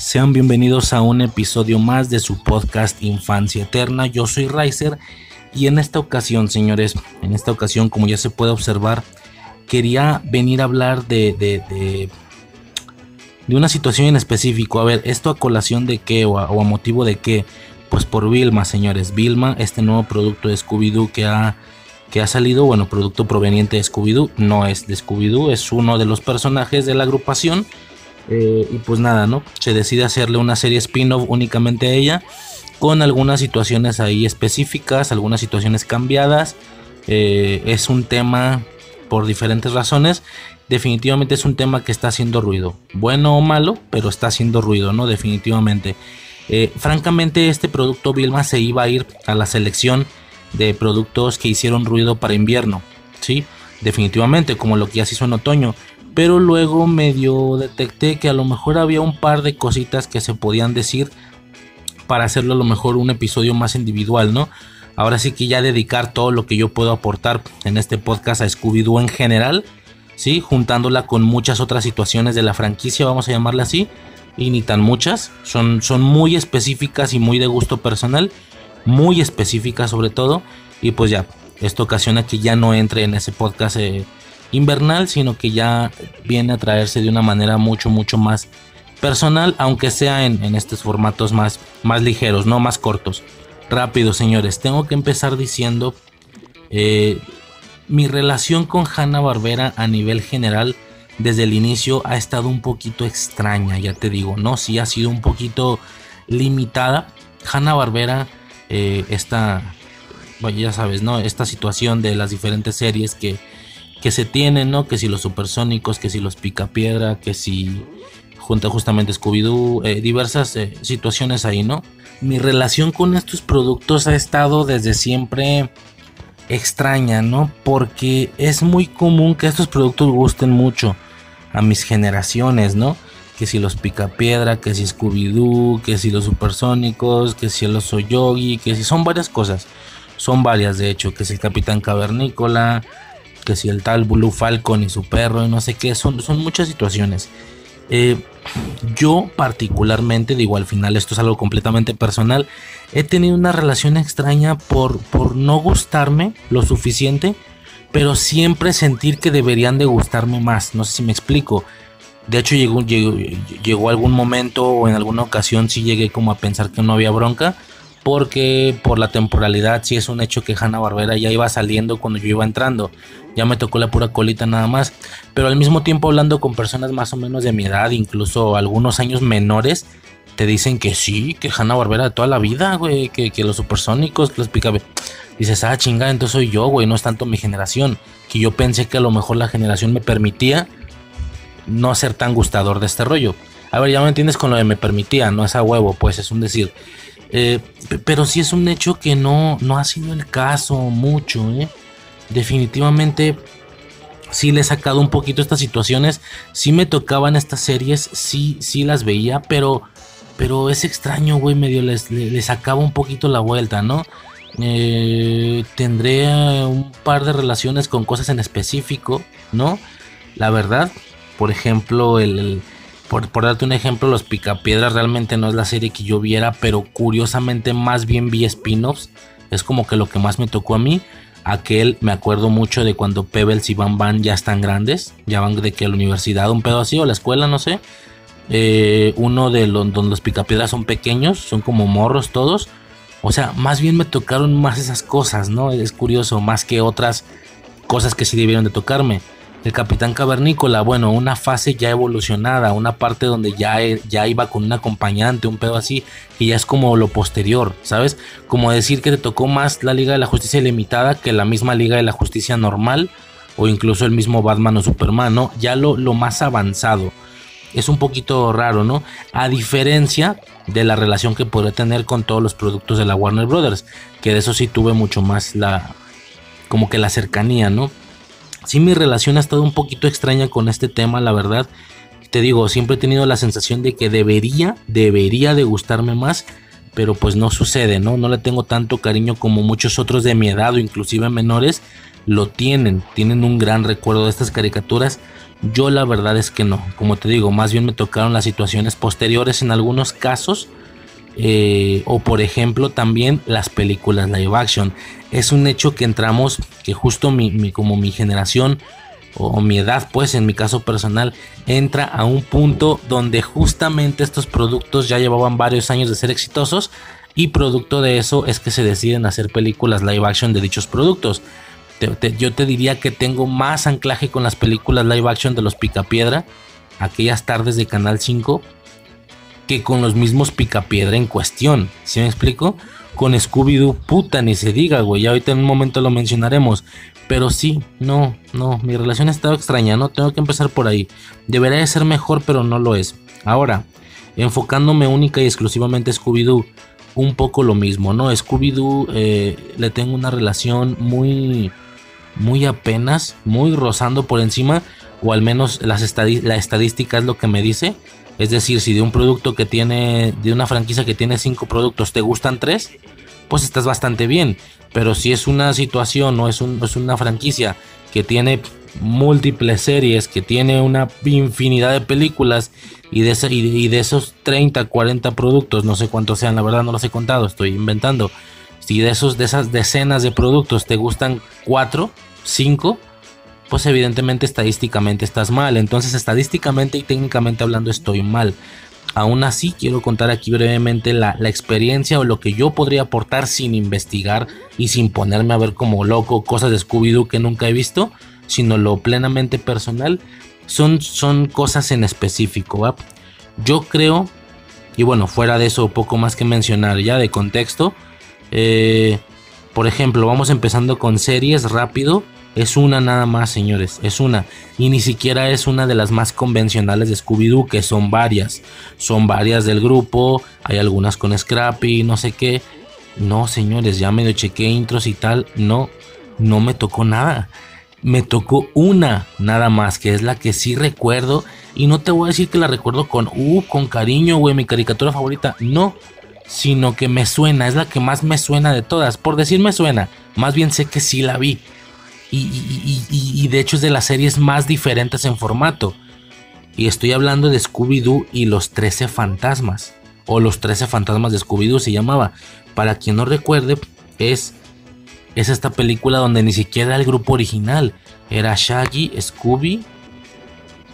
Sean bienvenidos a un episodio más de su podcast Infancia Eterna. Yo soy Riser y en esta ocasión, señores, en esta ocasión, como ya se puede observar, quería venir a hablar de, de, de, una situación en específico. A ver, esto a colación de qué o a, o a motivo de qué. Pues por Vilma, señores. Vilma, este nuevo producto de Scooby-Doo que ha, que ha salido, bueno, producto proveniente de Scooby-Doo, no es de Scooby-Doo, es uno de los personajes de la agrupación. Eh, y pues nada, ¿no? Se decide hacerle una serie spin-off únicamente a ella, con algunas situaciones ahí específicas, algunas situaciones cambiadas. Eh, es un tema por diferentes razones. Definitivamente es un tema que está haciendo ruido. Bueno o malo, pero está haciendo ruido, ¿no? Definitivamente. Eh, francamente, este producto Vilma se iba a ir a la selección de productos que hicieron ruido para invierno. Sí, definitivamente, como lo que ya se hizo en otoño pero luego medio detecté que a lo mejor había un par de cositas que se podían decir para hacerlo a lo mejor un episodio más individual, ¿no? Ahora sí que ya dedicar todo lo que yo puedo aportar en este podcast a Scooby-Doo en general, ¿sí? Juntándola con muchas otras situaciones de la franquicia, vamos a llamarla así, y ni tan muchas, son, son muy específicas y muy de gusto personal, muy específicas sobre todo, y pues ya, esto ocasiona que ya no entre en ese podcast. Eh, invernal, sino que ya viene a traerse de una manera mucho, mucho más personal, aunque sea en, en, estos formatos más, más ligeros, no más cortos. Rápido, señores, tengo que empezar diciendo eh, mi relación con Hanna Barbera a nivel general desde el inicio ha estado un poquito extraña, ya te digo, no, sí ha sido un poquito limitada. Hanna Barbera, eh, esta, bueno, ya sabes, no, esta situación de las diferentes series que que se tienen, ¿no? Que si los supersónicos, que si los picapiedra, que si junta justamente Scooby-Doo, eh, diversas eh, situaciones ahí, ¿no? Mi relación con estos productos ha estado desde siempre extraña, ¿no? Porque es muy común que estos productos gusten mucho a mis generaciones, ¿no? Que si los picapiedra, que si Scooby-Doo, que si los supersónicos, que si el oso yogi, que si son varias cosas. Son varias, de hecho, que si el Capitán Cavernícola, que si el tal Blue Falcon y su perro y no sé qué, son, son muchas situaciones. Eh, yo particularmente, digo al final esto es algo completamente personal, he tenido una relación extraña por, por no gustarme lo suficiente, pero siempre sentir que deberían de gustarme más, no sé si me explico. De hecho llegó, llegó, llegó algún momento o en alguna ocasión sí llegué como a pensar que no había bronca, porque por la temporalidad sí es un hecho que Hanna Barbera ya iba saliendo cuando yo iba entrando. Ya me tocó la pura colita nada más. Pero al mismo tiempo hablando con personas más o menos de mi edad, incluso algunos años menores, te dicen que sí, que Hanna Barbera de toda la vida, güey, que, que, los supersónicos, que los pica. Dices, ah, chinga, entonces soy yo, güey, no es tanto mi generación. Que yo pensé que a lo mejor la generación me permitía no ser tan gustador de este rollo. A ver, ya me entiendes con lo de me permitía, no es a huevo, pues es un decir. Eh, pero sí es un hecho que no, no ha sido el caso mucho. ¿eh? Definitivamente sí le he sacado un poquito estas situaciones. Sí me tocaban estas series, sí, sí las veía, pero, pero es extraño, güey, medio les, les, sacaba un poquito la vuelta, ¿no? Eh, tendré un par de relaciones con cosas en específico, ¿no? La verdad, por ejemplo, el por, por, darte un ejemplo, Los Picapiedras realmente no es la serie que yo viera, pero curiosamente más bien vi spin-offs. Es como que lo que más me tocó a mí. Aquel, me acuerdo mucho de cuando Pebbles y Van Van ya están grandes, ya van de que la universidad, un pedo así, o la escuela, no sé. eh, uno de los donde los picapiedras son pequeños, son como morros todos. O sea, más bien me tocaron más esas cosas, ¿no? Es curioso, más que otras cosas que sí debieron de tocarme. El Capitán Cavernícola, bueno, una fase ya evolucionada, una parte donde ya, e, ya iba con un acompañante, un pedo así, que ya es como lo posterior, ¿sabes? Como decir que te tocó más la Liga de la Justicia Ilimitada que la misma Liga de la Justicia normal, o incluso el mismo Batman o Superman, ¿no? Ya lo, lo más avanzado. Es un poquito raro, ¿no? A diferencia de la relación que podría tener con todos los productos de la Warner Brothers, que de eso sí tuve mucho más la, como que la cercanía, ¿no? Sí, mi relación ha estado un poquito extraña con este tema, la verdad. Te digo, siempre he tenido la sensación de que debería, debería de gustarme más, pero pues no sucede, ¿no? No le tengo tanto cariño como muchos otros de mi edad o inclusive menores lo tienen, tienen un gran recuerdo de estas caricaturas. Yo la verdad es que no, como te digo, más bien me tocaron las situaciones posteriores en algunos casos. Eh, o por ejemplo también las películas live action es un hecho que entramos, que justo mi, como mi generación o mi edad, pues en mi caso personal, entra a un punto donde justamente estos productos ya llevaban varios años de ser exitosos y producto de eso es que se deciden hacer películas live action de dichos productos. yo te diría que tengo más anclaje con las películas live action de los Picapiedra, aquellas tardes de Canal 5, que con los mismos Picapiedra en cuestión. ¿Sí me explico? con Scooby-Doo, puta, ni se diga, güey. Ya ahorita en un momento lo mencionaremos. Pero sí, no, no, mi relación ha estado extraña, ¿no? Tengo que empezar por ahí. Debería de ser mejor, pero no lo es. Ahora, enfocándome única y exclusivamente a Scooby-Doo, un poco lo mismo, ¿no? Scooby-Doo eh, le tengo una relación muy, muy apenas, muy rozando por encima, o al menos las la estadística es lo que me dice. Es decir, si de un producto que tiene, de una franquicia que tiene cinco productos, te gustan tres, pues estás bastante bien. Pero si es una situación o es, una franquicia que tiene múltiples series, que tiene una infinidad de películas y de, y de esos 30, 40 productos, no sé cuántos sean, la verdad no los he contado, estoy inventando. Si de, esos, de esas decenas de productos te gustan 4, 5, pues evidentemente estadísticamente estás mal. Entonces estadísticamente y técnicamente hablando estoy mal. Aún así quiero contar aquí brevemente la, experiencia o lo que yo podría aportar sin investigar y sin ponerme a ver como loco cosas de Scooby-Doo que nunca he visto, sino lo plenamente personal. Son, son cosas en específico. Yo creo, y bueno, fuera de eso, poco más que mencionar ya de contexto. Eh, por ejemplo, vamos empezando con series rápido. Es una nada más, señores, es una. Y ni siquiera es una de las más convencionales de Scooby-Doo, que son varias. Son varias del grupo, hay algunas con Scrappy, no sé qué. No, señores, ya medio chequé intros y tal. No, no me tocó nada. Me tocó una nada más, que es la que sí recuerdo. Y no te voy a decir que la recuerdo con, uh, con cariño, güey, mi caricatura favorita. No, sino que me suena, es la que más me suena de todas. Por decir me suena, más bien sé que sí la vi y, de hecho es de las series más diferentes en formato. Y estoy hablando de Scooby-Doo y los 13 fantasmas. O los 13 fantasmas de Scooby-Doo se llamaba. Para quien no recuerde, es, es esta película donde ni siquiera el grupo original. Era Shaggy, Scooby,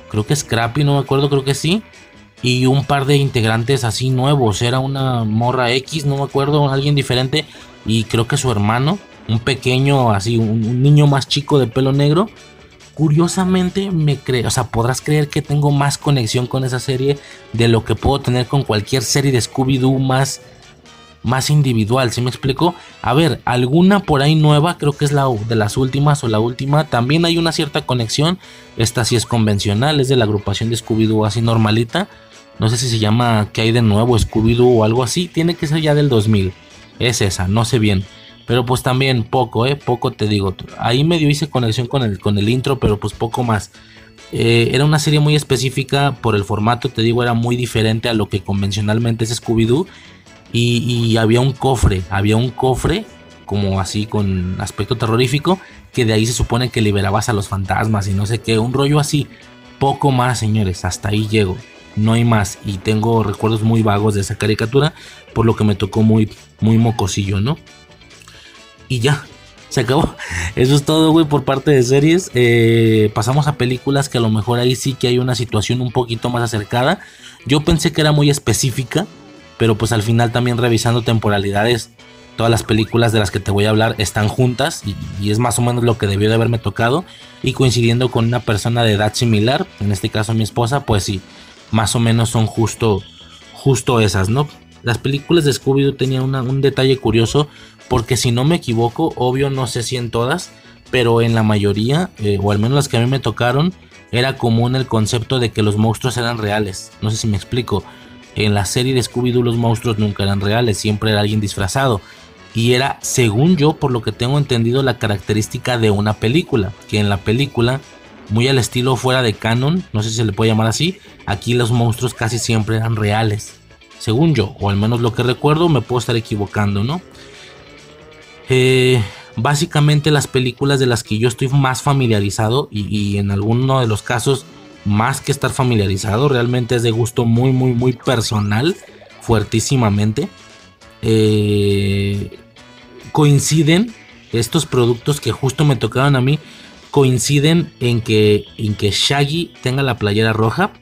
creo que Scrappy, no me acuerdo, creo que sí. Y un par de integrantes así nuevos. Era una morra X, no me acuerdo, alguien diferente. Y creo que su hermano un pequeño, así, un, niño más chico de pelo negro. Curiosamente me creo, o sea, podrás creer que tengo más conexión con esa serie de lo que puedo tener con cualquier serie de Scooby-Doo más, más individual, ¿sí me explico? A ver, alguna por ahí nueva, creo que es la de las últimas o la última, también hay una cierta conexión. Esta sí es convencional, es de la agrupación de Scooby-Doo así normalita. No sé si se llama ¿Qué hay de nuevo? Scooby-Doo o algo así, tiene que ser ya del 2000. Es esa, no sé bien. Pero pues también poco, ¿eh? Poco te digo. Ahí medio hice conexión con el, con el intro, pero pues poco más. Eh, era una serie muy específica por el formato, te digo, era muy diferente a lo que convencionalmente es Scooby-Doo. Y, había un cofre, había un cofre como así con aspecto terrorífico, que de ahí se supone que liberabas a los fantasmas y no sé qué, un rollo así. Poco más, señores, hasta ahí llego. No hay más. Y tengo recuerdos muy vagos de esa caricatura, por lo que me tocó muy, muy mocosillo, ¿no? Y ya, se acabó. Eso es todo, güey, por parte de series. Eh, pasamos a películas que a lo mejor ahí sí que hay una situación un poquito más acercada. Yo pensé que era muy específica, pero pues al final también revisando temporalidades, todas las películas de las que te voy a hablar están juntas y, es más o menos lo que debió de haberme tocado. Y coincidiendo con una persona de edad similar, en este caso mi esposa, pues sí, más o menos son justo, justo esas, ¿no? Las películas de Scooby-Doo tenían un detalle curioso porque si no me equivoco, obvio no sé si en todas, pero en la mayoría, eh, o al menos las que a mí me tocaron, era común el concepto de que los monstruos eran reales. No sé si me explico. En la serie de Scooby-Doo los monstruos nunca eran reales, siempre era alguien disfrazado. Y era, según yo, por lo que tengo entendido, la característica de una película. Que en la película, muy al estilo fuera de canon, no sé si se le puede llamar así, aquí los monstruos casi siempre eran reales. Según yo, o al menos lo que recuerdo, me puedo estar equivocando, ¿no? Eh, básicamente las películas de las que yo estoy más familiarizado y, en alguno de los casos más que estar familiarizado, realmente es de gusto muy, muy, muy personal, fuertísimamente. Eh, coinciden estos productos que justo me tocaron a mí, coinciden en que, en que Shaggy tenga la playera roja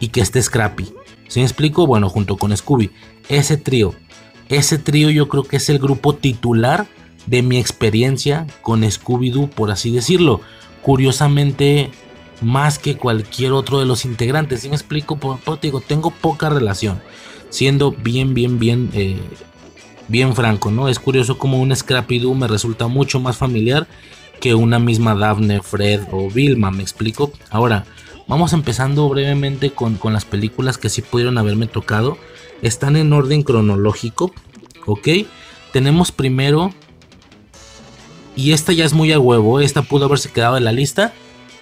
y que esté Scrappy. Si me explico? Bueno, junto con Scooby. Ese trío ese trío yo creo que es el grupo titular de mi experiencia con Scooby-Doo, por así decirlo. Curiosamente, más que cualquier otro de los integrantes. Si me explico, por, digo, tengo poca relación. Siendo bien, bien, bien, eh, bien franco, ¿no? Es curioso como un Scrappy-Doo me resulta mucho más familiar que una misma Daphne, Fred o Vilma, me explico. Ahora, vamos empezando brevemente con, con las películas que sí pudieron haberme tocado están en orden cronológico, ¿ok? Tenemos primero, y esta ya es muy a huevo, esta pudo haberse quedado en la lista,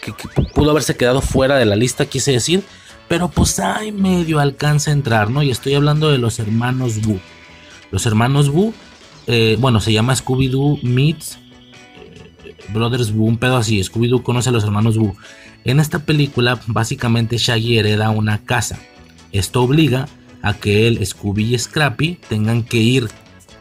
que, pudo haberse quedado fuera de la lista, quise decir, pero pues hay medio alcanza a entrar, ¿no? Y estoy hablando de los hermanos Boo. Los hermanos Boo, eh, bueno, se llama Scooby-Doo Meets eh, Brothers Boo, un pedo así, Scooby-Doo conoce a los hermanos Boo. En esta película, básicamente Shaggy hereda una casa. Esto obliga a que él, Scooby y Scrappy tengan que ir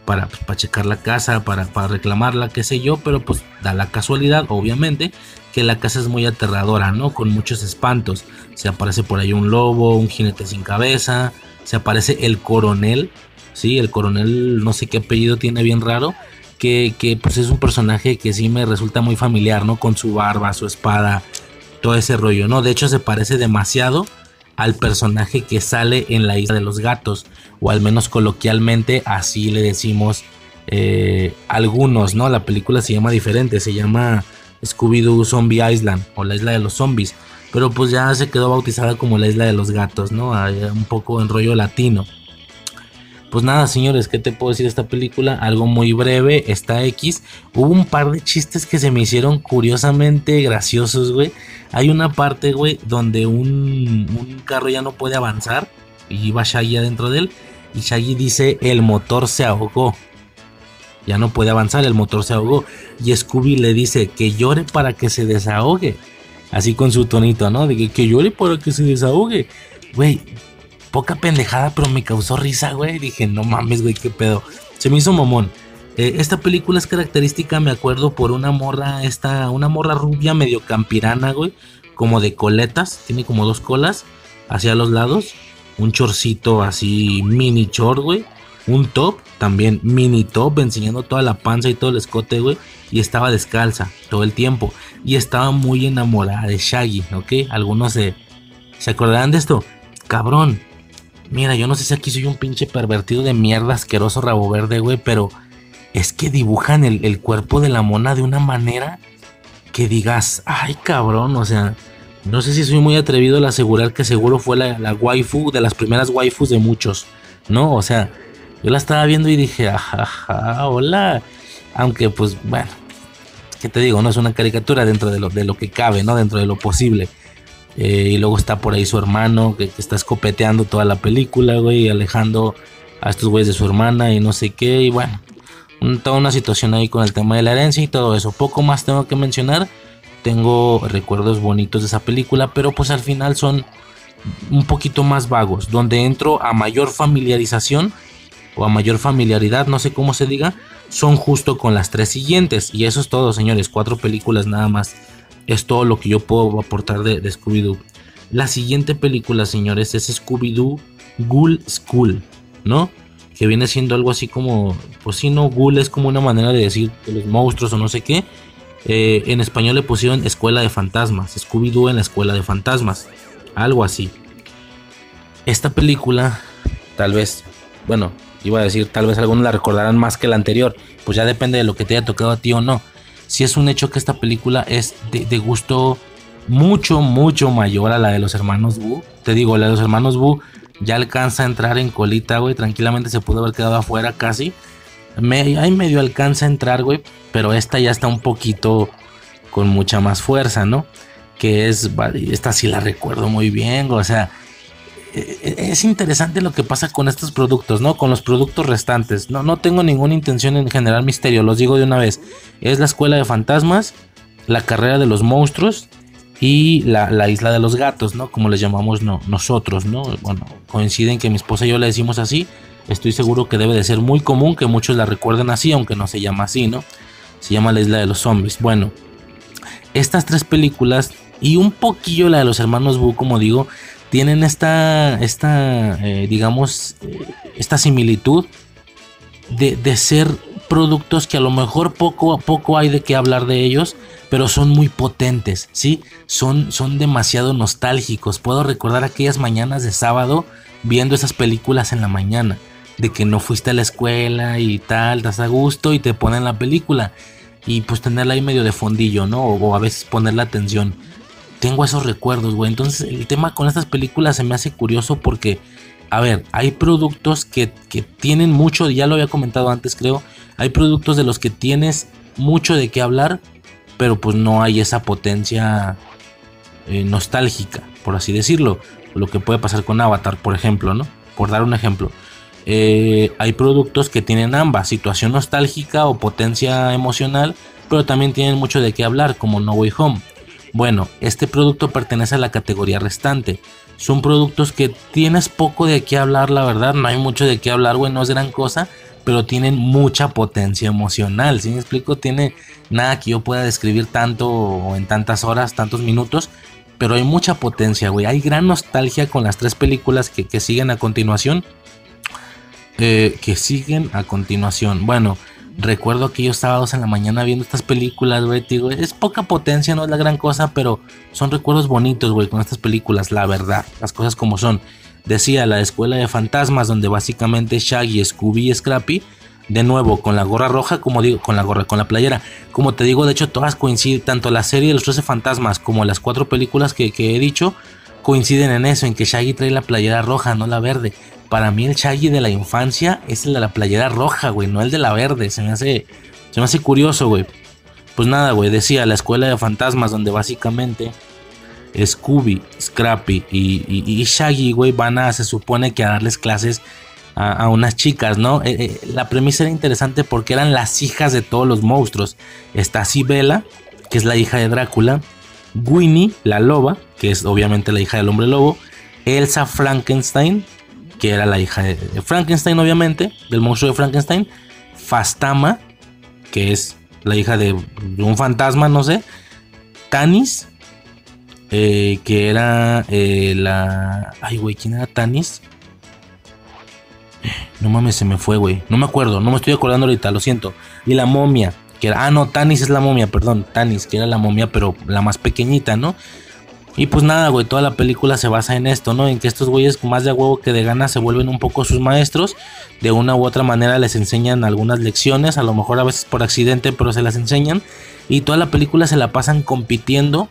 para, pues, para checar la casa, para, para reclamarla, qué sé yo, pero pues da la casualidad, obviamente, que la casa es muy aterradora, ¿no? Con muchos espantos. Se aparece por ahí un lobo, un jinete sin cabeza, se aparece el coronel, ¿sí? El coronel, no sé qué apellido tiene bien raro, que, que pues es un personaje que sí me resulta muy familiar, ¿no? Con su barba, su espada, todo ese rollo, ¿no? De hecho se parece demasiado al personaje que sale en la isla de los gatos, o al menos coloquialmente así le decimos eh, algunos, ¿no? La película se llama diferente, se llama Scooby-Doo Zombie Island o la isla de los zombies, pero pues ya se quedó bautizada como la isla de los gatos, ¿no? Un poco en rollo latino. Pues nada, señores, ¿qué te puedo decir de esta película? Algo muy breve, está X. Hubo un par de chistes que se me hicieron curiosamente graciosos, güey. Hay una parte, güey, donde un, un carro ya no puede avanzar y va Shaggy adentro de él. Y Shaggy dice, el motor se ahogó. Ya no puede avanzar, el motor se ahogó. Y Scooby le dice que llore para que se desahogue. Así con su tonito, ¿no? De que, que llore para que se desahogue. Güey, poca pendejada, pero me causó risa, güey. Dije, no mames, güey, qué pedo. Se me hizo momón. Eh, esta película es característica, me acuerdo, por una morra, esta, una morra rubia medio campirana, güey. Como de coletas, tiene como dos colas hacia los lados. Un chorcito así, mini short, güey. Un top, también mini top, enseñando toda la panza y todo el escote, güey. Y estaba descalza todo el tiempo. Y estaba muy enamorada de Shaggy, ¿ok? Algunos se, se acordarán de esto. Cabrón, Mira, yo no sé si aquí soy un pinche pervertido de mierda asqueroso rabo verde, güey, pero es que dibujan el, cuerpo de la mona de una manera que digas, ay cabrón, o sea, no sé si soy muy atrevido al asegurar que seguro fue la, waifu de las primeras waifus de muchos, ¿no? O sea, yo la estaba viendo y dije, ajaja, hola. Aunque pues bueno, ¿qué te digo? No es una caricatura dentro de lo, de lo que cabe, ¿no? Dentro de lo posible. Eh, y luego está por ahí su hermano que, está escopeteando toda la película, güey, alejando a estos güeyes de su hermana y no sé qué. Y bueno, toda una situación ahí con el tema de la herencia y todo eso. Poco más tengo que mencionar. Tengo recuerdos bonitos de esa película, pero pues al final son un poquito más vagos, donde entro a mayor familiarización o a mayor familiaridad, no sé cómo se diga, son justo con las tres siguientes. Y eso es todo, señores. Cuatro películas nada más. Es todo lo que yo puedo aportar de, Scooby-Doo. La siguiente película, señores, es Scooby-Doo Ghoul School, ¿no? Que viene siendo algo así como, pues si no, Ghoul es como una manera de decir de los monstruos o no sé qué. Eh, en español le pusieron Escuela de Fantasmas, Scooby-Doo en la Escuela de Fantasmas, algo así. Esta película, tal vez, bueno, iba a decir, tal vez algunos la recordarán más que la anterior, pues ya depende de lo que te haya tocado a ti o no. Si es un hecho que esta película es de, gusto mucho, mucho mayor a la de los hermanos Boo. Te digo, la de los hermanos Boo ya alcanza a entrar en colita, güey. Tranquilamente se pudo haber quedado afuera casi. Ahí medio alcanza a entrar, güey. Pero esta ya está un poquito con mucha más fuerza, ¿no? Que es, esta sí la recuerdo muy bien, o sea, es interesante lo que pasa con estos productos, ¿no? Con los productos restantes. No, no tengo ninguna intención en generar misterio, los digo de una vez. Es la escuela de fantasmas, la carrera de los monstruos y la, isla de los gatos, ¿no? Como les llamamos no, nosotros, ¿no? Bueno, coinciden que mi esposa y yo le decimos así. Estoy seguro que debe de ser muy común que muchos la recuerden así, aunque no se llama así, ¿no? Se llama la isla de los zombies. Bueno, estas tres películas y un poquillo la de los hermanos Boo, como digo, tienen esta, esta eh, digamos, eh, esta similitud de, de, ser productos que a lo mejor poco a poco hay de qué hablar de ellos, pero son muy potentes, ¿sí? Son, son demasiado nostálgicos. Puedo recordar aquellas mañanas de sábado viendo esas películas en la mañana, de que no fuiste a la escuela y tal, das a gusto y te ponen la película. Y pues tenerla ahí medio de fondillo, ¿no? O, o a veces poner la atención tengo esos recuerdos, güey. Entonces el tema con estas películas se me hace curioso porque, a ver, hay productos que, tienen mucho, ya lo había comentado antes creo, hay productos de los que tienes mucho de qué hablar, pero pues no hay esa potencia eh, nostálgica, por así decirlo. Lo que puede pasar con Avatar, por ejemplo, ¿no? Por dar un ejemplo. Eh, hay productos que tienen ambas, situación nostálgica o potencia emocional, pero también tienen mucho de qué hablar, como No Way Home. Bueno, este producto pertenece a la categoría restante. Son productos que tienes poco de qué hablar, la verdad. No hay mucho de qué hablar, güey. No es gran cosa. Pero tienen mucha potencia emocional. Si me explico, tiene nada que yo pueda describir tanto o en tantas horas, tantos minutos. Pero hay mucha potencia, güey. Hay gran nostalgia con las tres películas que, siguen a continuación. Eh, que siguen a continuación. Bueno, recuerdo aquellos sábados en la mañana viendo estas películas, güey, digo, es poca potencia, no es la gran cosa, pero son recuerdos bonitos, güey, con estas películas, la verdad, las cosas como son. Decía la escuela de fantasmas, donde básicamente Shaggy, Scooby y Scrappy, de nuevo, con la gorra roja, como digo, con la gorra, con la playera. Como te digo, de hecho, todas coinciden, tanto la serie de los 13 fantasmas como las cuatro películas que, que he dicho, coinciden en eso, en que Shaggy trae la playera roja, no la verde para mí el Shaggy de la infancia es el de la playera roja, güey, no el de la verde. Se me hace, se me hace curioso, güey. Pues nada, güey, decía la escuela de fantasmas donde básicamente Scooby, Scrappy y, Shaggy, güey, van a, se supone que a darles clases a, unas chicas, ¿no? Eh, eh, la premisa era interesante porque eran las hijas de todos los monstruos. Está Sibela, que es la hija de Drácula, Winnie, la loba, que es obviamente la hija del hombre lobo, Elsa Frankenstein, que era la hija de Frankenstein, obviamente, del monstruo de Frankenstein. Fastama, que es la hija de, un fantasma, no sé. Tanis, eh, que era eh, la. Ay, güey, ¿quién era Tanis? No mames, se me fue, güey. No me acuerdo, no me estoy acordando ahorita, lo siento. Y la momia, que era. Ah, no, Tanis es la momia, perdón. Tanis, que era la momia, pero la más pequeñita, ¿no? Y pues nada, güey, toda la película se basa en esto, ¿no? En que estos güeyes más de huevo que de ganas se vuelven un poco sus maestros. De una u otra manera les enseñan algunas lecciones, a lo mejor a veces por accidente, pero se las enseñan. Y toda la película se la pasan compitiendo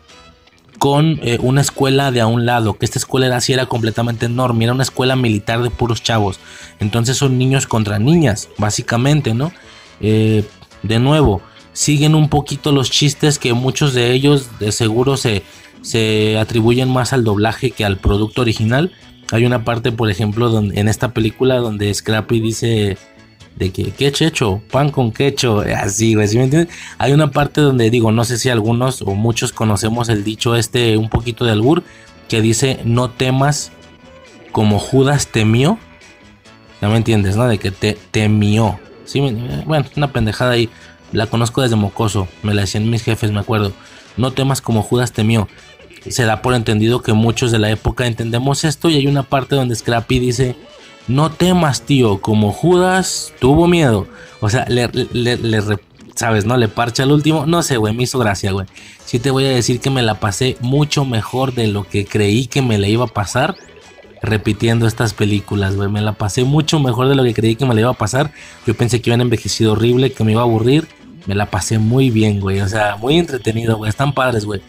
con eh, una escuela de a un lado, que esta escuela era así, era completamente enorme, era una escuela militar de puros chavos. Entonces son niños contra niñas, básicamente, ¿no? Eh, de nuevo, siguen un poquito los chistes que muchos de ellos de seguro se se atribuyen más al doblaje que al producto original. Hay una parte, por ejemplo, en esta película donde Scrappy dice de que qué checho, pan con quecho, así, güey, me entiendes? Hay una parte donde digo, no sé si algunos o muchos conocemos el dicho este un poquito de albur que dice no temas como Judas temió. Ya me entiendes, ¿no? De que te temió. Sí, bueno, una pendejada ahí. La conozco desde mocoso, me la decían mis jefes, me acuerdo. No temas como Judas temió. Se da por entendido que muchos de la época entendemos esto y hay una parte donde Scrappy dice, no temas tío, como Judas tuvo miedo. O sea, le, le, ¿sabes? ¿No? Le parcha al último. No sé, güey, me hizo gracia, güey. Sí te voy a decir que me la pasé mucho mejor de lo que creí que me le iba a pasar repitiendo estas películas, güey. Me la pasé mucho mejor de lo que creí que me le iba a pasar. Yo pensé que iban envejecido horrible, que me iba a aburrir. Me la pasé muy bien, güey. O sea, muy entretenido, güey. Están padres, güey.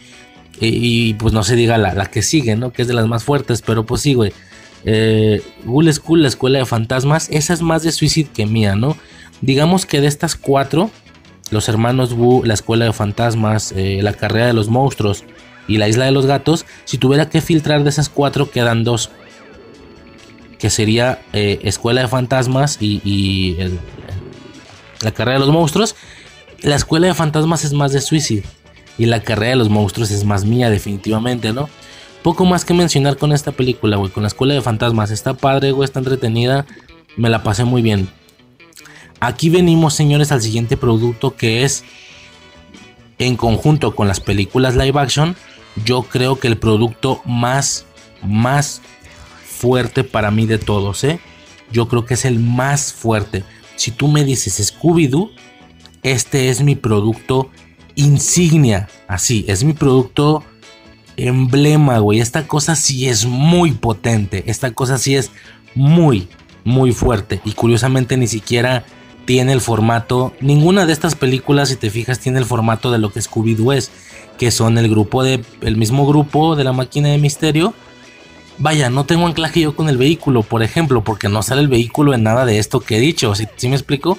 Y, pues no se diga la, que sigue, ¿no? Que es de las más fuertes, pero pues sí, güey. Eh, School, la escuela de fantasmas, esa es más de Suicide que mía, ¿no? Digamos que de estas cuatro, los hermanos Wu, la escuela de fantasmas, eh, la carrera de los monstruos y la isla de los gatos, si tuviera que filtrar de esas cuatro, quedan dos. Que sería eh, escuela de fantasmas y, la carrera de los monstruos. La escuela de fantasmas es más de Suicide y la carrera de los monstruos es más mía, definitivamente, ¿no? Poco más que mencionar con esta película, güey. Con la escuela de fantasmas. Está padre, güey. Está entretenida. Me la pasé muy bien. Aquí venimos, señores, al siguiente producto que es, en conjunto con las películas live action, yo creo que el producto más, más fuerte para mí de todos, ¿eh? Yo creo que es el más fuerte. Si tú me dices Scooby-Doo, este es mi producto insignia. Así, es mi producto emblema, güey. Esta cosa sí es muy potente. Esta cosa sí es muy, muy fuerte. Y curiosamente ni siquiera tiene el formato. Ninguna de estas películas, si te fijas, tiene el formato de lo que Scooby-Doo es, que son el grupo de. el mismo grupo de la máquina de misterio. Vaya, no tengo anclaje yo con el vehículo, por ejemplo, porque no sale el vehículo en nada de esto que he dicho. Si ¿sí, me explico?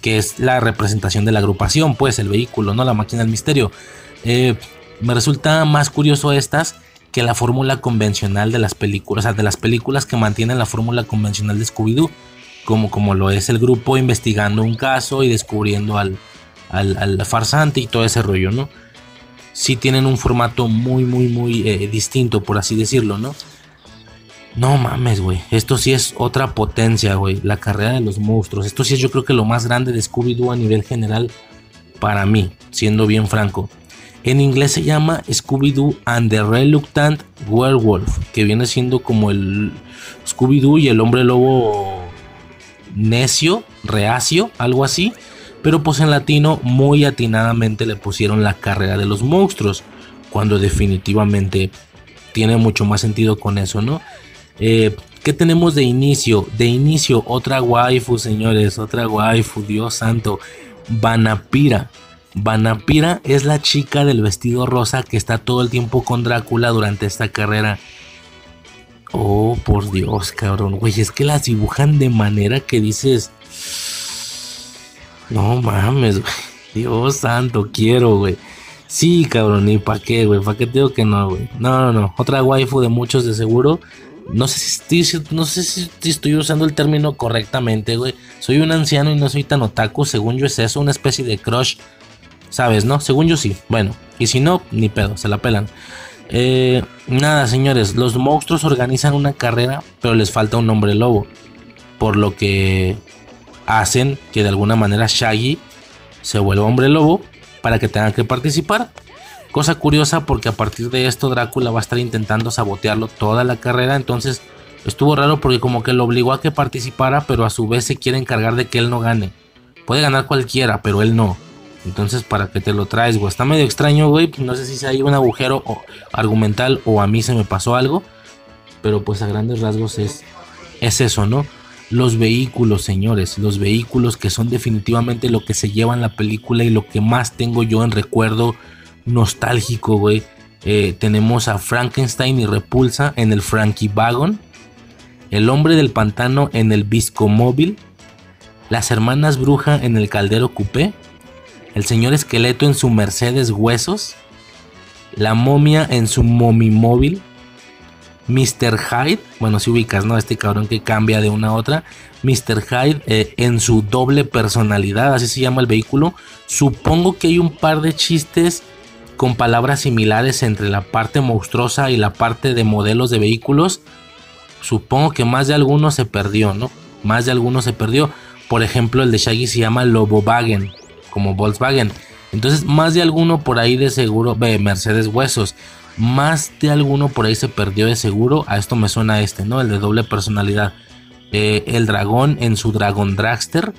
Que es la representación de la agrupación, pues el vehículo, no la máquina del misterio. Eh, me resulta más curioso estas que la fórmula convencional de las películas, o sea, de las películas que mantienen la fórmula convencional de Scooby-Doo como, lo es el grupo investigando un caso y descubriendo al, al, farsante y todo ese rollo, ¿no? Sí tienen un formato muy, muy, muy eh, distinto, por así decirlo, ¿no? No mames, güey. Esto sí es otra potencia, güey. La carrera de los monstruos. Esto sí es yo creo que lo más grande de Scooby-Doo a nivel general para mí, siendo bien franco. En inglés se llama Scooby-Doo and the Reluctant Werewolf, que viene siendo como el Scooby-Doo y el hombre lobo necio, reacio, algo así. Pero pues en latino muy atinadamente le pusieron la carrera de los monstruos. Cuando definitivamente tiene mucho más sentido con eso, ¿no? Eh, ¿Qué tenemos de inicio? De inicio, otra waifu, señores, otra waifu, Dios santo. Vanapira. Vanapira es la chica del vestido rosa que está todo el tiempo con Drácula durante esta carrera. Oh, por Dios, cabrón. Güey, es que las dibujan de manera que dices. No mames, güey. Dios santo, quiero, güey. Sí, cabrón, ¿y para qué, güey? ¿Para qué te digo que no, güey? No, no, no. Otra waifu de muchos de seguro. No sé si estoy, no sé si estoy usando el término correctamente, güey. Soy un anciano y no soy tan otaku. Según yo es eso, una especie de crush. ¿Sabes, no? Según yo sí. Bueno, y si no, ni pedo, se la pelan. Eh, nada, señores, los monstruos organizan una carrera, pero les falta un hombre lobo. Por lo que hacen que de alguna manera Shaggy se vuelva hombre lobo para que tengan que participar. Cosa curiosa porque a partir de esto Drácula va a estar intentando sabotearlo toda la carrera. Entonces estuvo raro porque como que lo obligó a que participara, pero a su vez se quiere encargar de que él no gane. Puede ganar cualquiera, pero él no. Entonces, ¿para qué te lo traes, güey? Está medio extraño, güey. No sé si se hay un agujero argumental o a mí se me pasó algo. Pero pues a grandes rasgos es, es eso, ¿no? Los vehículos, señores. Los vehículos que son definitivamente lo que se lleva en la película y lo que más tengo yo en recuerdo nostálgico, güey. Eh, tenemos a Frankenstein y Repulsa en el Frankie Wagon. El hombre del pantano en el Visco Móvil. Las hermanas Bruja en el Caldero Coupé el señor esqueleto en su Mercedes Huesos, la momia en su momimóvil, Mr. Hyde, bueno, si ubicas, ¿no? Este cabrón que cambia de una a otra, Mr. Hyde eh, en su doble personalidad, así se llama el vehículo. Supongo que hay un par de chistes con palabras similares entre la parte monstruosa y la parte de modelos de vehículos. Supongo que más de alguno se perdió, ¿no? Más de alguno se perdió. Por ejemplo, el de Shaggy se llama Lobowagen, como Volkswagen. Entonces, más de alguno por ahí de seguro, ve, Mercedes Huesos, más de alguno por ahí se perdió de seguro. A esto me suena este, ¿no? El de doble personalidad. Eh, el dragón en su Dragon Dragster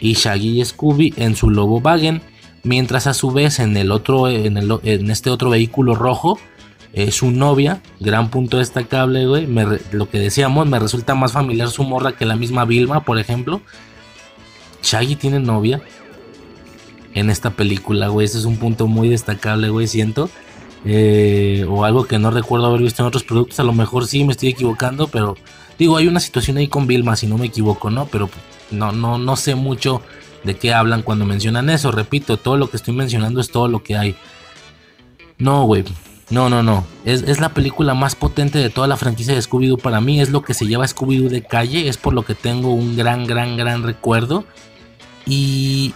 y Shaggy y Scooby en su Lobo Wagen, mientras a su vez en el otro en, el, en este otro vehículo rojo es su novia, gran punto destacable, güey, lo que decíamos, me resulta más familiar su morra que la misma Vilma, por ejemplo. Shaggy tiene novia en esta película, güey, ese es un punto muy destacable, güey, siento. Eh, o algo que no recuerdo haber visto en otros productos, a lo mejor sí me estoy equivocando, pero digo, hay una situación ahí con Vilma, si no me equivoco, ¿no? Pero no, no, no sé mucho de qué hablan cuando mencionan eso. Repito, todo lo que estoy mencionando es todo lo que hay. No, güey. No, no, no. Es, la película más potente de toda la franquicia de Scooby-Doo para mí. Es lo que se lleva Scooby-Doo de calle. Es por lo que tengo un gran, gran, gran recuerdo. Y,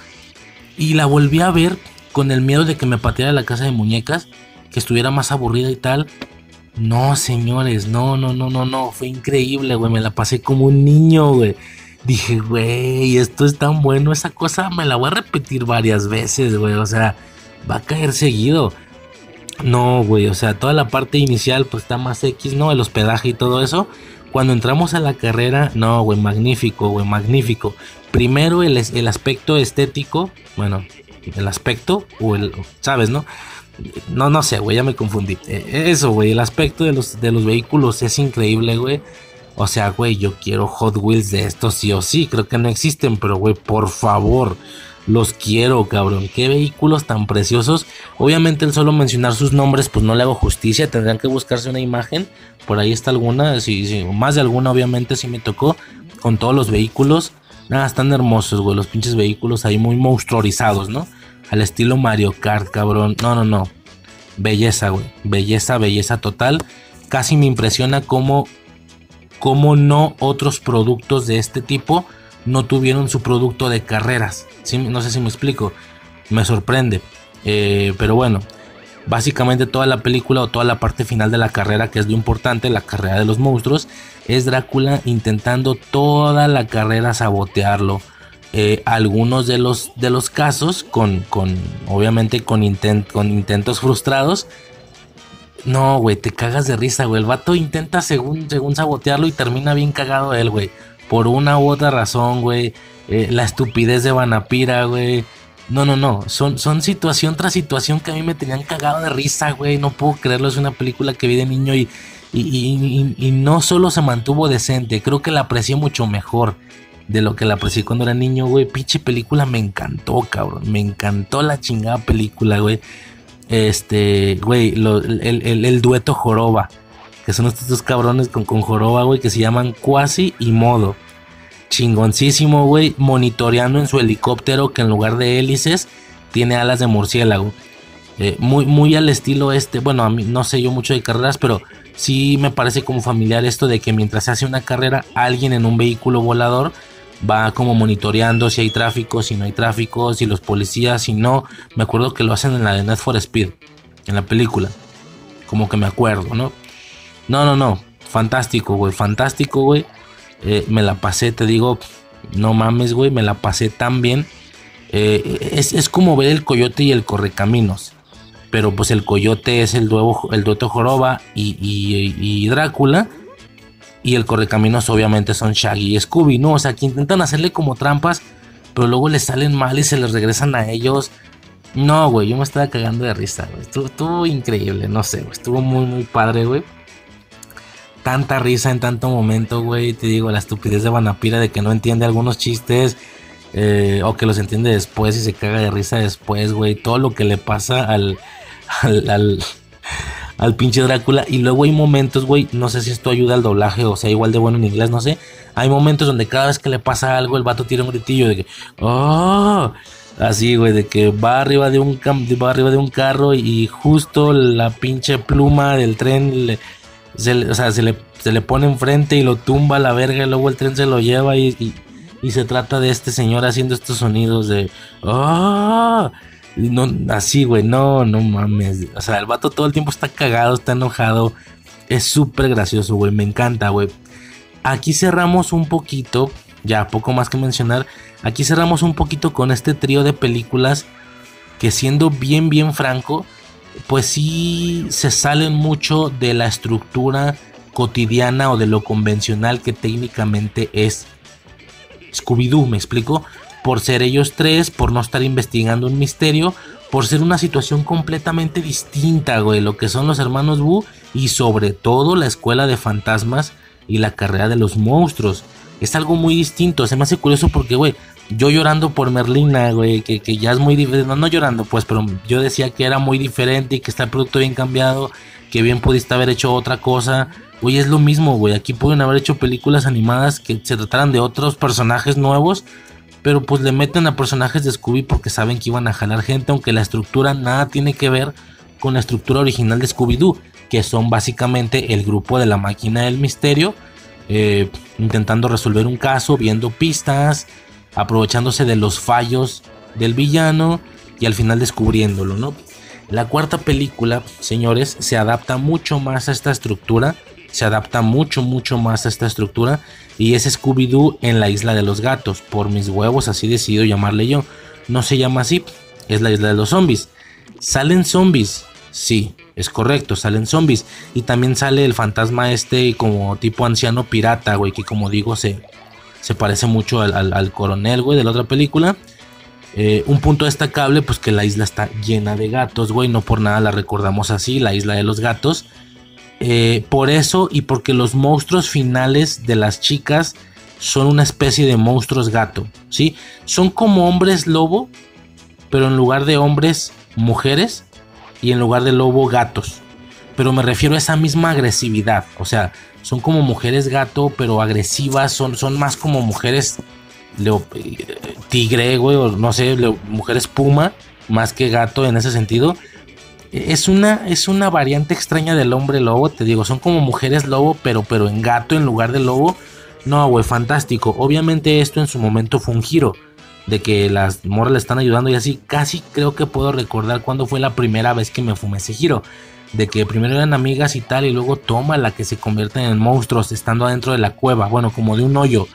y la volví a ver con el miedo de que me pateara la casa de muñecas. Que estuviera más aburrida y tal. No, señores. No, no, no, no, no. Fue increíble, güey. Me la pasé como un niño, güey dije, güey, esto es tan bueno, esa cosa me la voy a repetir varias veces, güey, o sea, va a caer seguido. No, güey, o sea, toda la parte inicial pues está más X, ¿no? El hospedaje y todo eso. Cuando entramos a la carrera, no, güey, magnífico, güey, magnífico. Primero el, el aspecto estético, bueno, el aspecto o el, ¿sabes, no? No, no sé, güey, ya me confundí. E, eso, güey, el aspecto de los, de los vehículos es increíble, güey. O sea, güey, yo quiero Hot Wheels de estos sí o sí. Creo que no existen, pero güey, por favor. Los quiero, cabrón. Qué vehículos tan preciosos. Obviamente el solo mencionar sus nombres, pues no le hago justicia. Tendrán que buscarse una imagen. Por ahí está alguna. Sí, sí, más de alguna, obviamente, sí me tocó. Con todos los vehículos. Nada, están hermosos, güey. Los pinches vehículos ahí muy monstruorizados, ¿no? Al estilo Mario Kart, cabrón. No, no, no. Belleza, güey. Belleza, belleza total. Casi me impresiona cómo cómo no otros productos de este tipo no tuvieron su producto de carreras. No sé si me explico, me sorprende. Eh, pero bueno, básicamente toda la película o toda la parte final de la carrera, que es lo importante, la carrera de los monstruos, es Drácula intentando toda la carrera sabotearlo. Eh, algunos de los, de los casos, con, con obviamente con, con intentos frustrados, no, güey, te cagas de risa, güey. El vato intenta según, según sabotearlo y termina bien cagado él, güey. Por una u otra razón, güey. Eh, la estupidez de Vanapira, güey. No, no, no. Son, son situación tras situación que a mí me tenían cagado de risa, güey. No puedo creerlo. Es una película que vi de niño y, y, y, no solo se mantuvo decente, creo que la aprecié mucho mejor de lo que la aprecié cuando era niño, güey. Pinche película me encantó, cabrón. Me encantó la chingada película, güey. Este, güey, el, dueto Joroba. Que son estos dos cabrones con, con Joroba, güey, que se llaman Quasi y Modo. Chingoncísimo, güey, monitoreando en su helicóptero que en lugar de hélices tiene alas de murciélago. Eh, muy, muy al estilo este, bueno, a mí no sé yo mucho de carreras, pero sí me parece como familiar esto de que mientras se hace una carrera, alguien en un vehículo volador va como monitoreando si hay tráfico, si no hay tráfico, si los policías, si no. Me acuerdo que lo hacen en la de Net for Speed, en la película. Como que me acuerdo, ¿no? No, no, no. Fantástico, güey. Fantástico, güey. Eh, me la pasé, te digo, no mames, güey. Me la pasé tan bien. Eh, es, como ver el coyote y el correcaminos. Pero pues el coyote es el, nuevo, el dueto Joroba y, y Drácula y el correcaminos obviamente son Shaggy y Scooby, ¿no? O sea, que intentan hacerle como trampas, pero luego les salen mal y se les regresan a ellos. No, güey, yo me estaba cagando de risa, güey. Estuvo, increíble, no sé, güey. Estuvo muy, muy padre, güey. Tanta risa en tanto momento, güey. Te digo, la estupidez de Vanapira de que no entiende algunos chistes. Eh, o que los entiende después y se caga de risa después, güey. Todo lo que le pasa al, al al pinche Drácula. Y luego hay momentos, güey, no sé si esto ayuda al doblaje o sea igual de bueno en inglés, no sé. Hay momentos donde cada vez que le pasa algo, el vato tira un gritillo de que, oh, así, güey, de que va arriba de un, va arriba de un carro y justo la pinche pluma del tren se, le, se le pone enfrente y lo tumba a la verga y luego el tren se lo lleva y, y, se trata de este señor haciendo estos sonidos de, oh, no, así, güey, no, no mames. O sea, el vato todo el tiempo está cagado, está enojado. Es súper gracioso, güey, me encanta, güey. Aquí cerramos un poquito ya poco más que mencionar. Aquí cerramos un poquito con este trío de películas que siendo bien bien franco, pues sí se salen mucho de la estructura cotidiana o de lo convencional que técnicamente es Scooby-Doo, me explico, por ser ellos tres, por no estar investigando un misterio, por ser una situación completamente distinta, güey, lo que son los hermanos Wu y sobre todo la escuela de fantasmas y la carrera de los monstruos. Es algo muy distinto, se me hace curioso porque, güey, yo llorando por Merlina, güey, que, ya es muy diferente, no, no llorando, pues, pero yo decía que era muy diferente y que está el producto bien cambiado, que bien pudiste haber hecho otra cosa. Güey, es lo mismo, güey, aquí pueden haber hecho películas animadas que se trataran de otros personajes nuevos, pero pues le meten a personajes de Scooby porque saben que iban a jalar gente, aunque la estructura nada tiene que ver con la estructura original de Scooby-Doo, que son básicamente el grupo de la máquina del misterio, eh, intentando resolver un caso, viendo pistas, aprovechándose de los fallos del villano y al final descubriéndolo, ¿no? La cuarta película, señores, se adapta mucho más a esta estructura, se adapta mucho, mucho más a esta estructura y es Scooby-Doo en la isla de los gatos. Por mis huevos, así decido llamarle yo. No se llama así, es la isla de los zombies. ¿Salen zombies? Sí, es correcto, salen zombies. Y también sale el fantasma este como tipo anciano pirata, güey, que como digo se, se parece mucho al, coronel, güey, de la otra película. Eh, un punto destacable, pues que la isla está llena de gatos, güey, no por nada la recordamos así, la isla de los gatos. Eh, por eso y porque los monstruos finales de las chicas son una especie de monstruos gato, ¿sí? Son como hombres lobo, pero en lugar de hombres, mujeres, y en lugar de lobo, gatos. Pero me refiero a esa misma agresividad, o sea, son como mujeres gato, pero agresivas, son, son más como mujeres tigre, güey, o no sé, mujeres puma, más que gato en ese sentido. Es una, es una variante extraña del hombre lobo, te digo, son como mujeres lobo, pero, pero en gato en lugar de lobo. No, güey, fantástico. Obviamente esto en su momento fue un giro de que las morras le están ayudando y así. Casi creo que puedo recordar cuándo fue la primera vez que me fumé ese giro de que primero eran amigas y tal, y luego toma la que se convierten en monstruos estando adentro de la cueva, bueno, como de un hoyo.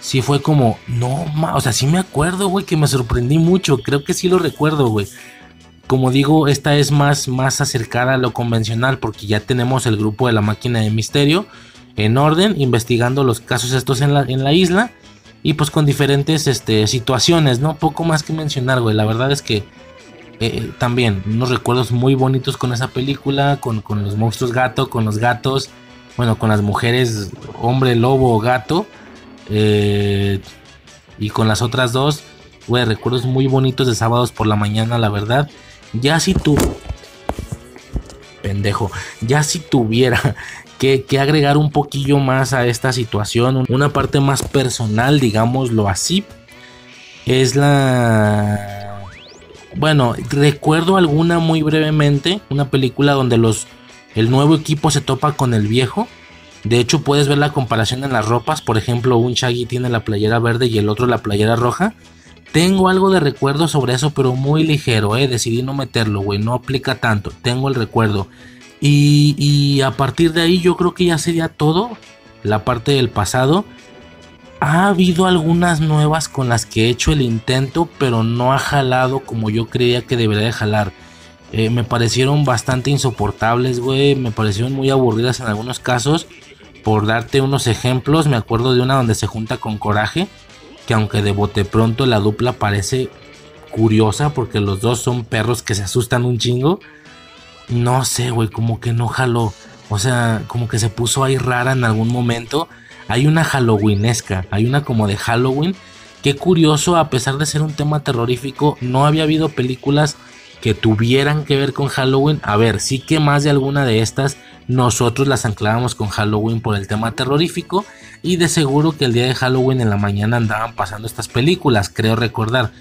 Sí fue como, no, o sea, sí me acuerdo, güey, que me sorprendí mucho, creo que sí lo recuerdo, güey. Como digo, esta es más, más acercada a lo convencional porque ya tenemos el grupo de la máquina de misterio en orden, investigando los casos estos en la, en la isla y pues con diferentes este, situaciones, ¿no? Poco más que mencionar, güey. La verdad es que eh, también unos recuerdos muy bonitos con esa película, con, los monstruos gato, con los gatos, bueno, con las mujeres hombre, lobo gato. Eh, y con las otras dos, güey, recuerdos muy bonitos de sábados por la mañana, la verdad. Ya si tú, pendejo, ya si tuviera que, que, agregar un poquillo más a esta situación, una parte más personal, digámoslo así, es la bueno, recuerdo alguna muy brevemente, una película donde los el nuevo equipo se topa con el viejo. De hecho, puedes ver la comparación en las ropas. Por ejemplo, un Shaggy tiene la playera verde y el otro la playera roja. Tengo algo de recuerdo sobre eso, pero muy ligero, eh. Decidí no meterlo, güey. No aplica tanto. Tengo el recuerdo. Y, a partir de ahí yo creo que ya sería todo. La parte del pasado. Ha habido algunas nuevas con las que he hecho el intento, pero no ha jalado como yo creía que debería de jalar. Eh, me parecieron bastante insoportables, güey. Me parecieron muy aburridas en algunos casos. Por darte unos ejemplos, me acuerdo de una donde se junta con Coraje. Que aunque de bote pronto la dupla parece curiosa porque los dos son perros que se asustan un chingo. No sé, güey, como que no jaló. O sea, como que se puso ahí rara en algún momento hay una Halloweenesca, hay una como de Halloween. Qué curioso, a pesar de ser un tema terrorífico, no había habido películas que tuvieran que ver con Halloween. A ver, sí que más de alguna de estas nosotros las anclábamos con Halloween por el tema terrorífico y de seguro que el día de Halloween en la mañana andaban pasando estas películas, creo recordar.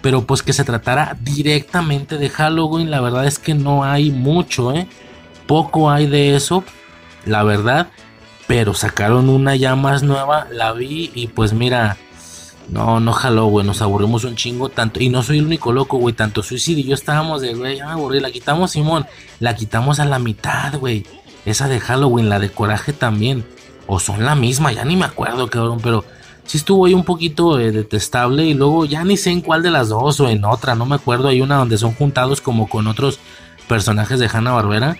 Pero pues que se tratara directamente de Halloween, la verdad es que no hay mucho, ¿eh? Poco hay de eso, la verdad pero sacaron una ya más nueva, la vi y pues mira, no, no jaló, güey, nos aburrimos un chingo tanto, y no soy el único loco, güey, tanto Suicide y yo estábamos de, güey, ya aburrí, la quitamos Simón, la quitamos a la mitad, güey, esa de Halloween, la de Coraje también, o son la misma, ya ni me acuerdo, cabrón, pero sí estuvo ahí un poquito eh, detestable y luego ya ni sé en cuál de las dos o en otra, no me acuerdo, hay una donde son juntados como con otros personajes de Hanna Barbera.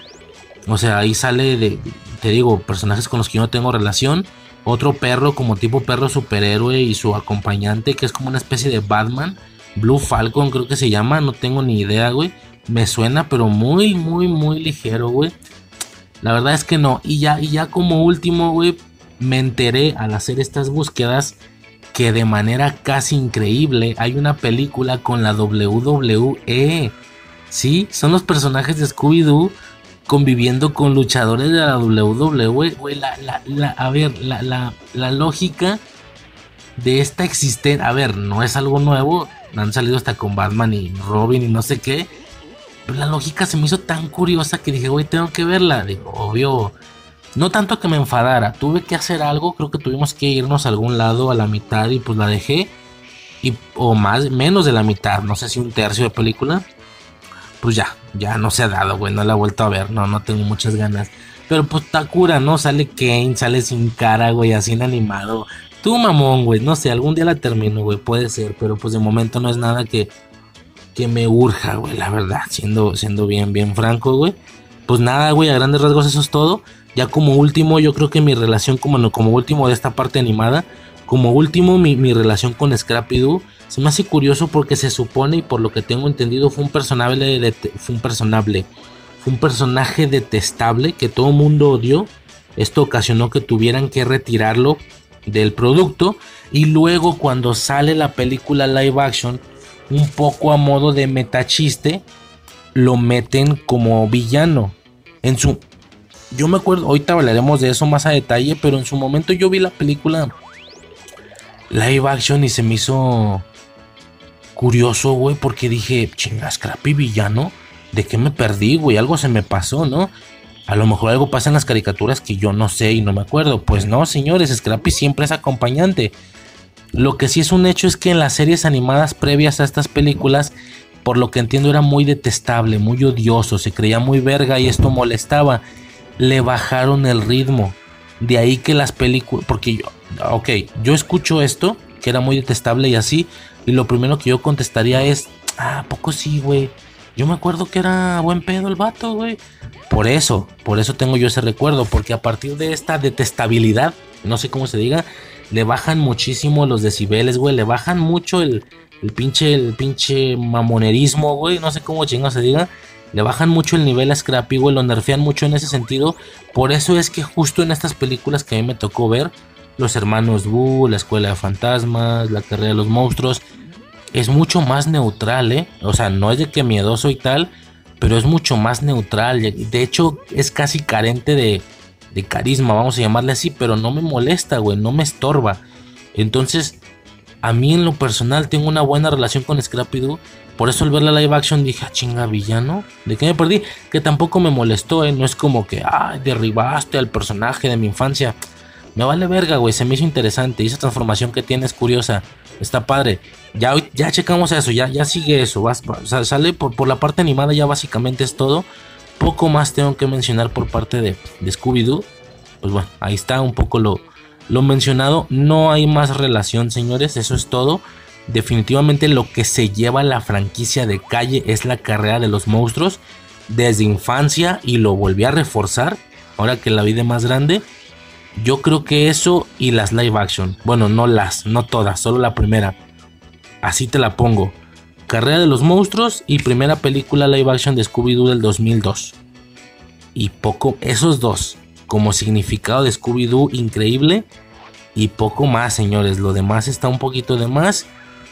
O sea, ahí sale de, te digo, personajes con los que yo no tengo relación. Otro perro como tipo perro superhéroe y su acompañante que es como una especie de Batman. Blue Falcon creo que se llama, no tengo ni idea, güey. Me suena, pero muy, muy, muy ligero, güey. La verdad es que no. Y ya, y ya como último, güey, me enteré al hacer estas búsquedas que de manera casi increíble hay una película con la WWE. Sí, son los personajes de Scooby-Doo conviviendo con luchadores de la WWE. Güey, la, a ver, la, la lógica de esta existencia. A ver, no es algo nuevo. Han salido hasta con Batman y Robin y no sé qué. Pero la lógica se me hizo tan curiosa que dije, güey, tengo que verla. Digo, obvio no tanto que me enfadara, tuve que hacer algo, creo que tuvimos que irnos a algún lado a la mitad y pues la dejé. Y, o más, menos de la mitad, no sé si un tercio de película. Pues ya, ya no se ha dado, güey, no la he vuelto a ver, no, no tengo muchas ganas. Pero pues Takura, ¿no? Sale Kane, sale sin cara, güey, así inanimado. Tú, mamón, güey, no sé, algún día la termino, güey, puede ser, pero pues de momento no es nada que, que me urja, güey, la verdad, siendo, siendo bien, bien franco, güey. Pues nada, güey, a grandes rasgos eso es todo. Ya como último, yo creo que mi relación como, como último de esta parte animada, como último mi, relación con Scrappy Doo, se me hace curioso porque se supone y por lo que tengo entendido fue un personaje, fue un personaje, fue un personaje detestable que todo el mundo odió. Esto ocasionó que tuvieran que retirarlo del producto y luego cuando sale la película live action, un poco a modo de metachiste, lo meten como villano. En su, yo me acuerdo, ahorita hablaremos de eso más a detalle, pero en su momento yo vi la película live action y se me hizo curioso, güey, porque dije, chinga, Scrappy villano, ¿de qué me perdí, güey? Algo se me pasó, ¿no? A lo mejor algo pasa en las caricaturas que yo no sé y no me acuerdo. Pues no, señores, Scrappy siempre es acompañante. Lo que sí es un hecho es que en las series animadas previas a estas películas, por lo que entiendo, era muy detestable, muy odioso, se creía muy verga y esto molestaba le bajaron el ritmo. De ahí que las películas, porque yo, ok, yo escucho esto, que era muy detestable y así, y lo primero que yo contestaría es, ah, poco sí, güey. Yo me acuerdo que era buen pedo el vato, güey. Por eso, por eso tengo yo ese recuerdo, porque a partir de esta detestabilidad, no sé cómo se diga, le bajan muchísimo los decibeles, güey, le bajan mucho el, el pinche, el pinche mamonerismo, güey, no sé cómo chingo se diga le bajan mucho el nivel a Scrappy, güey, lo nerfean mucho en ese sentido. Por eso es que justo en estas películas que a mí me tocó ver, Los Hermanos Boo, La Escuela de Fantasmas, La Carrera de los Monstruos, es mucho más neutral, ¿eh? O sea, no es de que miedoso y tal, pero es mucho más neutral. De hecho, es casi carente de, carisma, vamos a llamarle así, pero no me molesta, güey, no me estorba. Entonces, a mí en lo personal tengo una buena relación con Scrappy Doo por eso al ver la live action dije, ah, chinga, villano. ¿De qué me perdí? Que tampoco me molestó, ¿eh? No es como que, ah, derribaste al personaje de mi infancia. Me vale verga, güey. Se me hizo interesante. Y esa transformación que tiene es curiosa. Está padre. Ya, ya checamos eso, ya, ya sigue eso. Sale por, por, la parte animada, ya básicamente es todo. Poco más tengo que mencionar por parte de, de Scooby-Doo. Pues bueno, ahí está un poco lo, lo mencionado. No hay más relación, señores. Eso es todo. Definitivamente lo que se lleva la franquicia de calle es la carrera de los monstruos desde infancia y lo volví a reforzar ahora que la vi de más grande. Yo creo que eso y las live action. Bueno, no las, no todas, solo la primera. Así te la pongo. Carrera de los monstruos y primera película live action de Scooby-Doo del 2002. Y poco, esos dos, como significado de Scooby-Doo increíble. Y poco más, señores. Lo demás está un poquito de más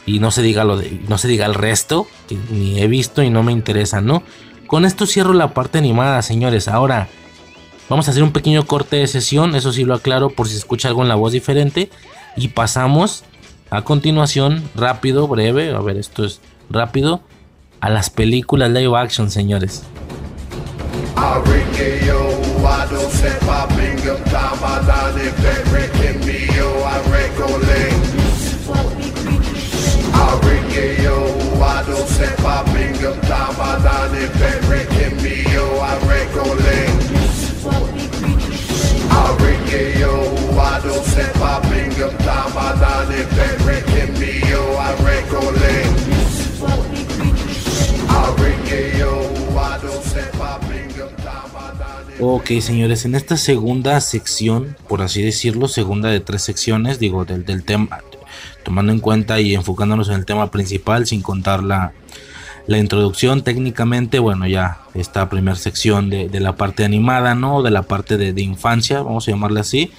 y no se diga lo de, no se diga el resto, que ni he visto y no me interesa, ¿no? Con esto cierro la parte animada, señores. Ahora vamos a hacer un pequeño corte de sesión, eso sí lo aclaro por si escucha algo en la voz diferente y pasamos a continuación, rápido, breve, a ver, esto es rápido, a las películas live action, señores que yo Guado sepa pingo taba dani perre que mío a recole Arre que yo Guado sepa pingo taba dani perre que mío a recole Arre que yo Guado sepa pingo taba Ok señores, en esta segunda sección, por así decirlo, segunda de tres secciones, digo, del, del tema, tomando en cuenta y enfocándonos en el tema principal, sin contar la, la introducción, técnicamente, bueno, ya esta primera sección de, de, la parte animada, ¿no? De la parte de, infancia, vamos a llamarle así.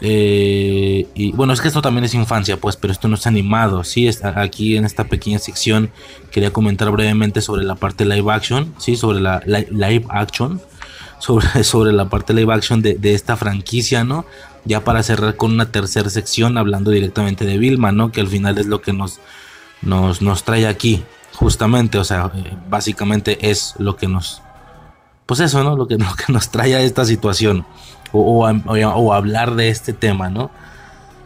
Eh, y bueno, es que esto también es infancia, pues, pero esto no es animado. Sí, está aquí en esta pequeña sección quería comentar brevemente sobre la parte live action, sí, sobre la, la live action sobre, sobre la parte live action de, de, esta franquicia, ¿no? Ya para cerrar con una tercera sección hablando directamente de Vilma, ¿no? Que al final es lo que nos, nos, nos trae aquí, justamente, o sea, eh, básicamente es lo que nos, pues eso, ¿no? Lo que, lo que nos trae a esta situación, o, o, hablar de este tema, ¿no?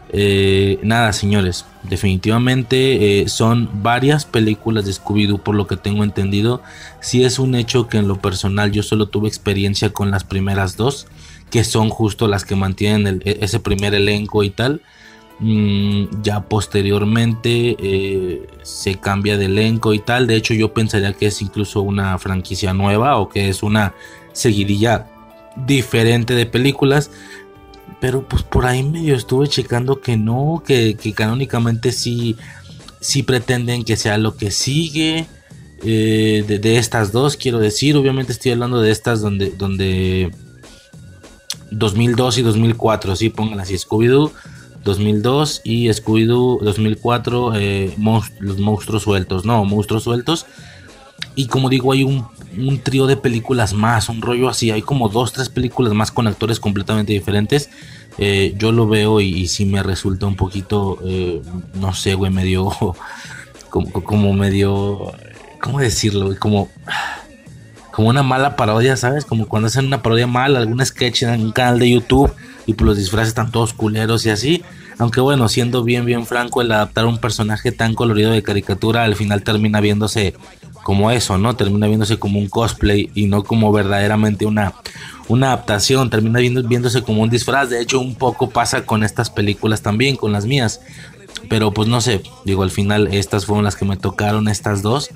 Eh, nada, señores, definitivamente eh, son varias películas de Scooby-Doo por lo que tengo entendido. Sí es un hecho que en lo personal yo solo tuve experiencia con las primeras dos, que son justo las que mantienen el, ese primer elenco y tal. Mm, ya posteriormente eh, se cambia de elenco y tal. De hecho yo pensaría que es incluso una franquicia nueva o que es una seguidilla diferente de películas pero pues por ahí medio estuve checando que no, que, que canónicamente sí, sí pretenden que sea lo que sigue. Eh, de, de, estas dos, quiero decir, obviamente estoy hablando de estas donde, donde 2002 y 2004, sí, pongan así, Scooby-Doo 2002 y Scooby-Doo 2004, eh, monst los monstruos sueltos, no, monstruos sueltos. Y como digo, hay un, un trío de películas más, un rollo así. Hay como dos, tres películas más con actores completamente diferentes. Eh, yo lo veo y, y sí me resulta un poquito, eh, no sé, güey, medio, como, como medio, ¿cómo decirlo? Como, como una mala parodia, ¿sabes? Como cuando hacen una parodia mal, algún sketch en un canal de YouTube y pues los disfraces están todos culeros y así. Aunque bueno, siendo bien, bien franco, el adaptar un personaje tan colorido de caricatura al final termina viéndose como eso, ¿no? Termina viéndose como un cosplay y no como verdaderamente una, una adaptación, termina viendo, viéndose como un disfraz. De hecho, un poco pasa con estas películas también, con las mías. Pero pues no sé, digo, al final estas fueron las que me tocaron, estas dos.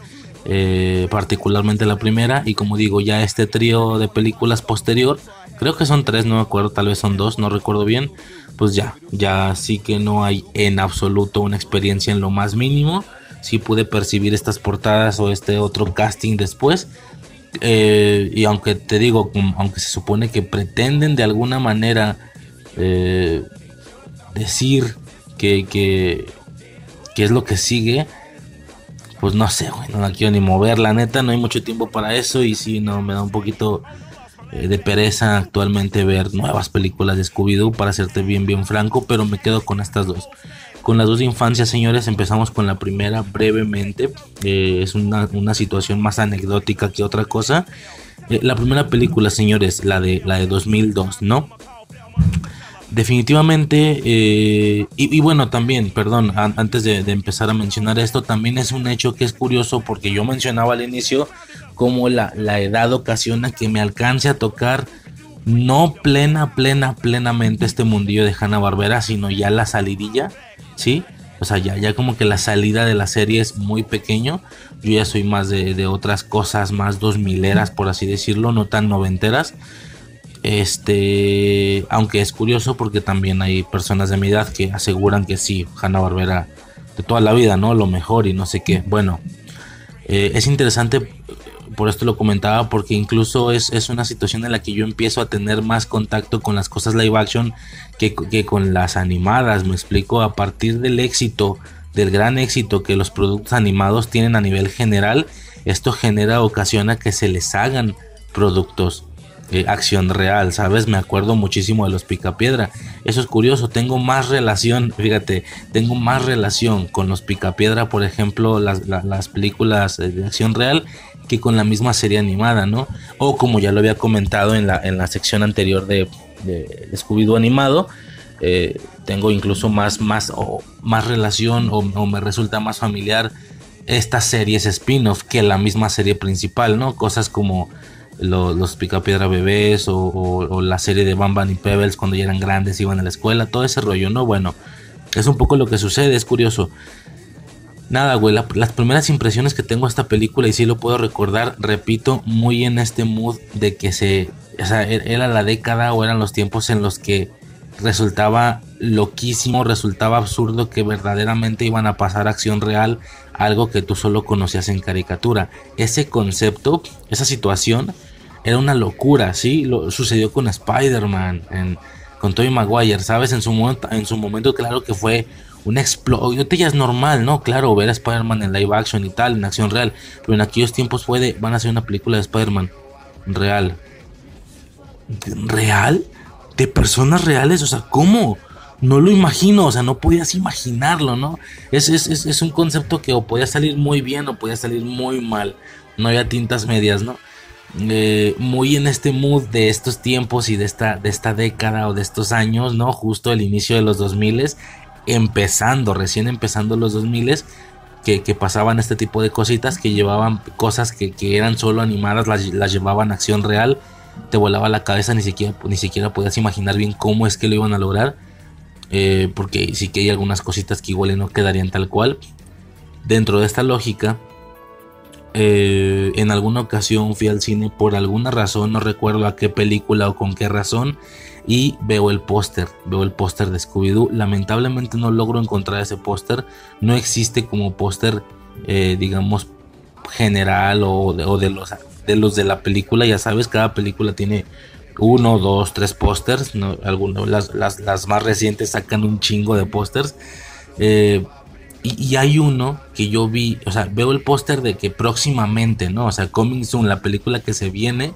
Eh, particularmente la primera. Y como digo, ya este trío de películas posterior, creo que son tres, no me acuerdo, tal vez son dos, no recuerdo bien. Pues ya, ya sí que no hay en absoluto una experiencia en lo más mínimo sí pude percibir estas portadas o este otro casting después. Eh, y aunque te digo, aunque se supone que pretenden de alguna manera eh, decir que, que, que, es lo que sigue, pues no sé, güey, no la quiero ni mover. La neta, no hay mucho tiempo para eso y sí, no, me da un poquito eh, de pereza actualmente ver nuevas películas de Scooby-Doo, para serte bien, bien franco, pero me quedo con estas dos con las dos infancias, señores. Empezamos con la primera brevemente. Eh, es una, una, situación más anecdótica que otra cosa. Eh, la primera película, señores, la de, la de 2002, ¿no? Definitivamente, eh, y, bueno, también, perdón, an antes de, de, empezar a mencionar esto, también es un hecho que es curioso porque yo mencionaba al inicio cómo la, la edad ocasiona que me alcance a tocar no plena, plena, plenamente este mundillo de Hanna Barbera, sino ya la salidilla ¿sí? O sea, ya, ya como que la salida de la serie es muy pequeño. Yo ya soy más de, de otras cosas, más dos mileras, por así decirlo, no tan noventeras. Este, aunque es curioso porque también hay personas de mi edad que aseguran que sí, Hanna Barbera de toda la vida, ¿no? Lo mejor y no sé qué. Bueno, eh, es interesante por esto lo comentaba, porque incluso es, es, una situación en la que yo empiezo a tener más contacto con las cosas live action que, que, con las animadas, me explico, a partir del éxito, del gran éxito que los productos animados tienen a nivel general, esto genera, ocasiona que se les hagan productos eh, acción real, ¿sabes? Me acuerdo muchísimo de los Picapiedra. Eso es curioso, tengo más relación, fíjate, tengo más relación con los Picapiedra, por ejemplo, las, las, las películas de acción real que con la misma serie animada, ¿no? O como ya lo había comentado en la, en la sección anterior de, de, de Scooby-Doo animado, eh, tengo incluso más, más, o, más relación o, o, me resulta más familiar estas series spin-off que la misma serie principal, ¿no? Cosas como lo, los Picapiedra Bebés o, la serie de Bam Bam y Pebbles cuando ya eran grandes, iban a la escuela, todo ese rollo, ¿no? Bueno, es un poco lo que sucede, es curioso. Nada, güey, la, las primeras impresiones que tengo de esta película, y sí lo puedo recordar, repito, muy en este mood de que se. e-, era la década o eran los tiempos en los que resultaba loquísimo, resultaba absurdo que verdaderamente iban a pasar acción real, algo que tú solo conocías en caricatura. Ese concepto, esa situación, era una locura, ¿sí? Lo, sucedió con Spider-Man, con Tobey Maguire, ¿sabes? En su, momento, en su momento, claro que fue una explosión. Ya es normal, ¿no? Claro, ver a Spider-Man en live action y tal, en acción real. Pero en aquellos tiempos fue de, van a hacer una película de Spider-Man real. ¿Real? ¿De personas reales? O sea, ¿cómo? No lo imagino, o sea, no podías imaginarlo, ¿no? Es, es, es un concepto que o podía salir muy bien o podía salir muy mal. No había tintas medias, ¿no? Eh, muy en este mood de estos tiempos y de esta, de esta década o de estos años, ¿no? Justo el inicio de los 2000, empezando, recién empezando los 2000, que, que pasaban este tipo de cositas, que llevaban cosas que, eran solo animadas, las, llevaban a acción real, te volaba la cabeza, ni siquiera, ni siquiera podías imaginar bien cómo es que lo iban a lograr, eh, porque sí que hay algunas cositas que igual no quedarían tal cual. Dentro de esta lógica, eh, en alguna ocasión fui al cine por alguna razón, no recuerdo a qué película o con qué razón, y veo el póster, veo el póster de Scooby-Doo. Lamentablemente no logro encontrar ese póster, no existe como póster, eh, digamos, general o, de, los, de los de la película, ya sabes, cada película tiene uno, dos, tres pósters, ¿no? las, las, más recientes sacan un chingo de pósters. Eh, y, hay uno que yo vi, o sea, veo el póster de que próximamente, ¿no? O sea, Coming Soon, la película que se viene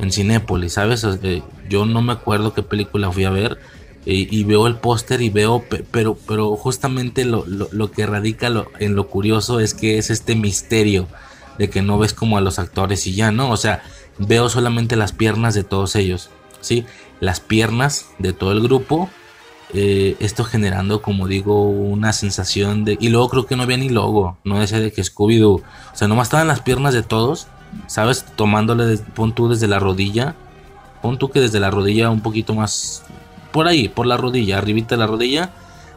en Cinépolis, ¿sabes? yo no me acuerdo qué película fui a ver eh, y veo el póster y veo, pero, pero justamente lo, lo, que radica en lo curioso es que es este misterio de que no ves como a los actores y ya, ¿no? O sea, veo solamente las piernas de todos ellos, ¿sí? Las piernas de todo el grupo eh, esto generando, como digo, una sensación de... Y luego creo que no había ni logo, no ese de que Scooby-Doo. O sea, nomás estaban las piernas de todos, ¿sabes? Tomándole, pon tú desde la rodilla. Pon tú que desde la rodilla un poquito más... Por ahí, por la rodilla, arribita de la rodilla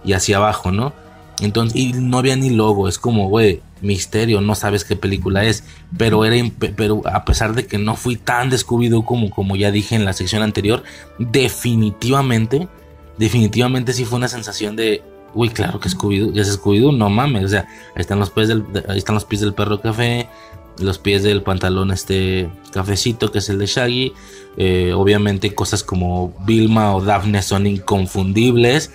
y hacia abajo, ¿no? Entonces, y no había ni logo, es como, güey, misterio, no sabes qué película es. Pero era, pero a pesar de que no fui tan de Scooby-Doo como, como ya dije en la sección anterior, definitivamente definitivamente sí fue una sensación de, uy, claro que Scooby-Doo, ya es Scooby-Doo, no mames, o sea, ahí están los pies del, están los pies del perro café, los pies del pantalón este cafecito que es el de Shaggy, eh, obviamente cosas como Vilma o Daphne son inconfundibles,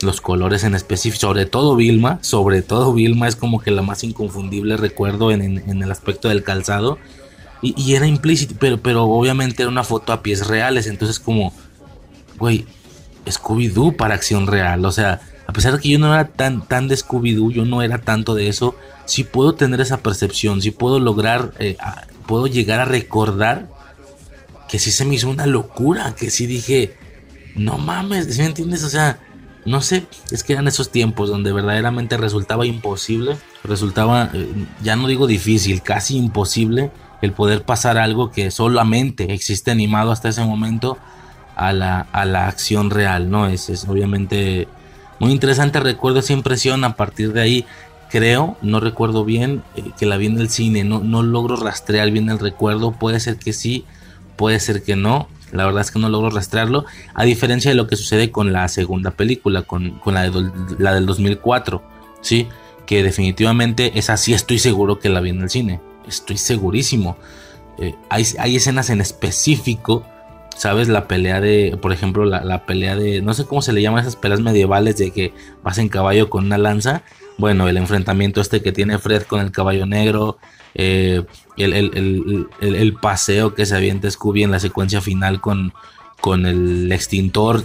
los colores en específico, sobre todo Vilma, sobre todo Vilma es como que la más inconfundible recuerdo en, el aspecto del calzado. Y, era implícito, pero, pero obviamente era una foto a pies reales, entonces como, güey, Scooby-Doo para acción real. O sea, a pesar de que yo no era tan, tan de Scooby-Doo, yo no era tanto de eso, sí puedo tener esa percepción, sí puedo lograr, eh, puedo llegar a recordar que sí se me hizo una locura, que sí dije, no mames, me entiendes? O sea, no sé, es que eran esos tiempos donde verdaderamente resultaba imposible, resultaba, eh, ya no digo difícil, casi imposible el poder pasar algo que solamente existe animado hasta ese momento a la, a la acción real, ¿no? Es, es obviamente muy interesante, recuerdo esa impresión, a partir de ahí creo, no recuerdo bien, eh, que la vi en el cine, no, no logro rastrear bien el recuerdo, puede ser que sí, puede ser que no, la verdad es que no logro rastrearlo, a diferencia de lo que sucede con la segunda película, con, la, de, la del 2004, ¿sí? Que definitivamente esa sí estoy seguro que la vi en el cine, estoy segurísimo. Eh, hay, hay escenas en específico ¿Sabes? La pelea de, por ejemplo, la, pelea de, no sé cómo se le llaman esas peleas medievales de que vas en caballo con una lanza. Bueno, el enfrentamiento este que tiene Fred con el caballo negro, eh, el, paseo que se avienta Scooby en la secuencia final con, con el extintor,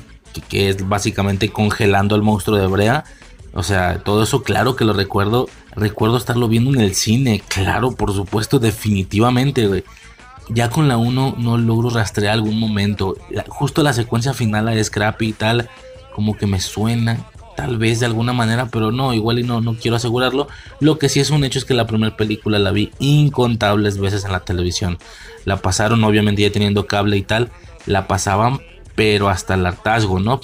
que, es básicamente congelando al monstruo de Brea. O sea, todo eso claro que lo recuerdo. Recuerdo estarlo viendo en el cine, claro, por supuesto, definitivamente, ya con la 1 no logro rastrear algún momento. justo la secuencia final de Scrappy y tal, como que me suena, tal vez de alguna manera, pero no, igual y no, no quiero asegurarlo. Lo que sí es un hecho es que la primera película la vi incontables veces en la televisión. La pasaron, obviamente ya teniendo cable y tal, la pasaban, pero hasta el hartazgo, ¿no?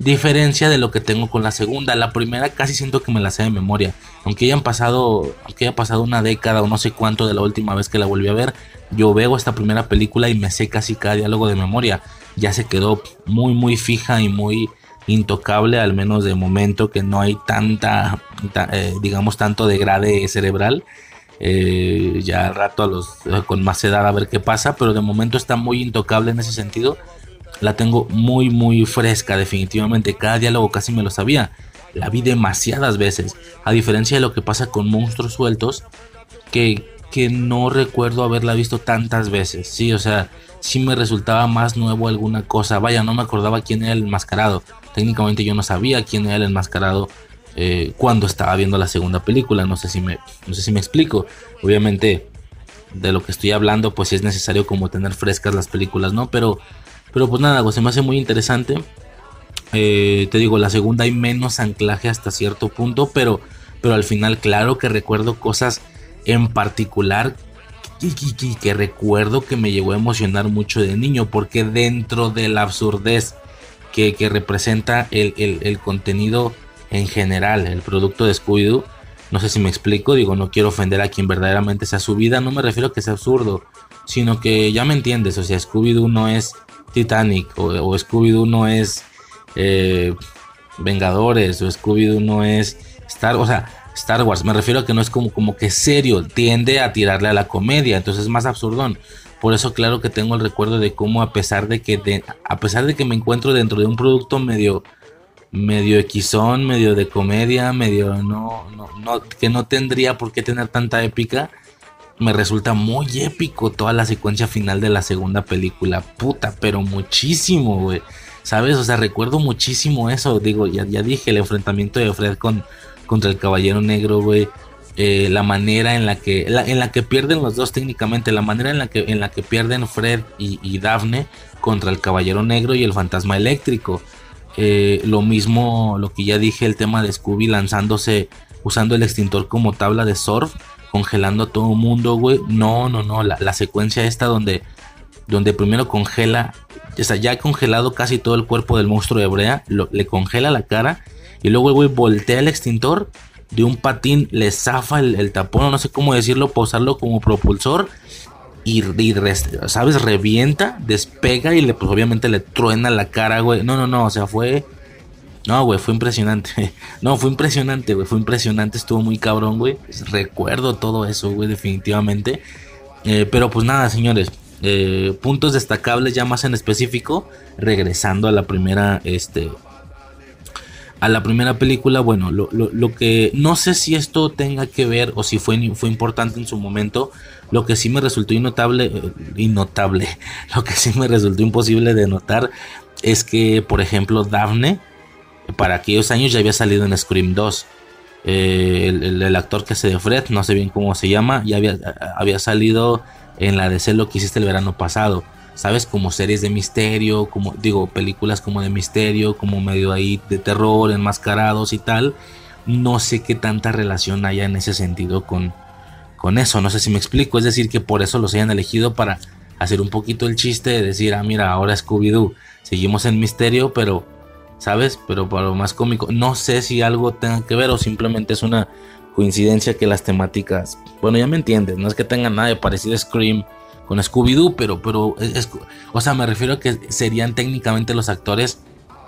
Diferencia de lo que tengo con la segunda. La primera casi siento que me la sé de memoria. Aunque hayan pasado, aunque haya pasado una década o no sé cuánto de la última vez que la volví a ver, yo veo esta primera película y me sé casi cada diálogo de memoria. Ya se quedó muy muy fija y muy intocable, al menos de momento que no hay tanta, eh, digamos, tanto degrade cerebral. Eh, ya al rato a los, con más edad a ver qué pasa, pero de momento está muy intocable en ese sentido la tengo muy muy fresca definitivamente. Cada diálogo casi me lo sabía. La vi demasiadas veces. A diferencia de lo que pasa con monstruos sueltos, que, que no recuerdo haberla visto tantas veces. Sí, o sea, sí me resultaba más nuevo alguna cosa. Vaya, no me acordaba quién era el enmascarado. Técnicamente yo no sabía quién era el enmascarado eh, cuando estaba viendo la segunda película. No sé si me, no sé si me explico. Obviamente de lo que estoy hablando, pues es necesario como tener frescas las películas, ¿no? Pero pero pues nada, se me hace muy interesante. Eh, te digo, la segunda hay menos anclaje hasta cierto punto, pero, pero al final, claro que recuerdo cosas en particular que, que, recuerdo que me llegó a emocionar mucho de niño, porque dentro de la absurdez que, representa el, el, contenido en general, el producto de Scooby-Doo, no sé si me explico, digo, no quiero ofender a quien verdaderamente sea su vida, no me refiero a que sea absurdo, sino que ya me entiendes, o sea, Scooby-Doo no es Titanic o, Scooby-Doo no es eh, Vengadores o Scooby-Doo no es Star, o sea, Star Wars. Me refiero a que no es como, como que serio, tiende a tirarle a la comedia, entonces es más absurdón. Por eso claro que tengo el recuerdo de cómo a pesar de que a pesar de que me encuentro dentro de un producto medio medio equizón, medio de comedia, medio no, no, no que no tendría por qué tener tanta épica me resulta muy épico toda la secuencia final de la segunda película. Puta, pero muchísimo, güey. ¿Sabes? O sea, recuerdo muchísimo eso. Digo, ya, ya dije, el enfrentamiento de Fred con, contra el Caballero Negro, güey. Eh, la manera en la que en la que pierden los dos técnicamente la manera en la que en la que pierden Fred y, y Daphne contra el Caballero Negro y el Fantasma Eléctrico eh, lo mismo lo que ya dije el tema de Scooby lanzándose usando el extintor como tabla de surf congelando a todo mundo, güey. No, no, no. La, secuencia esta donde, donde primero congela, o sea, ya ha congelado casi todo el cuerpo del monstruo de Brea, le congela la cara y luego, güey, voltea el extintor de un patín, le zafa el, tapón, no sé cómo decirlo, posarlo como propulsor. Y, ¿sabes? Revienta, despega y le, pues obviamente le truena la cara, güey. No, no, no, o sea, fue no, güey, fue impresionante. No, fue impresionante, güey. Fue impresionante, estuvo muy cabrón, güey. Recuerdo todo eso, güey, definitivamente. Eh, pero pues nada, señores. Eh, puntos destacables ya más en específico. Regresando a la primera, este... A la primera película, bueno, lo, que no sé si esto tenga que ver o si fue, fue importante en su momento, lo que sí me resultó innotable, eh, innotable, lo que sí me resultó imposible de notar es que, por ejemplo, Daphne, para aquellos años ya había salido en Scream 2. Eh, el, actor que hace de Fred, no sé bien cómo se llama, ya había, había salido en la de lo que hiciste el verano pasado. ¿Sabes? Como series de misterio, como digo, películas como de misterio, como medio ahí de terror, enmascarados y tal. No sé qué tanta relación haya en ese sentido con, con eso. No sé si me explico. Es decir, que por eso los hayan elegido para hacer un poquito el chiste de decir, ah, mira, ahora Scooby-Doo. Seguimos en misterio, pero ¿sabes? Pero para lo más cómico, no sé si algo tenga que ver o simplemente es una coincidencia que las temáticas, bueno, ya me entiendes, no es que tengan nada de parecido a Scream con Scooby-Doo, pero, pero, es, o sea, me refiero a que serían técnicamente los actores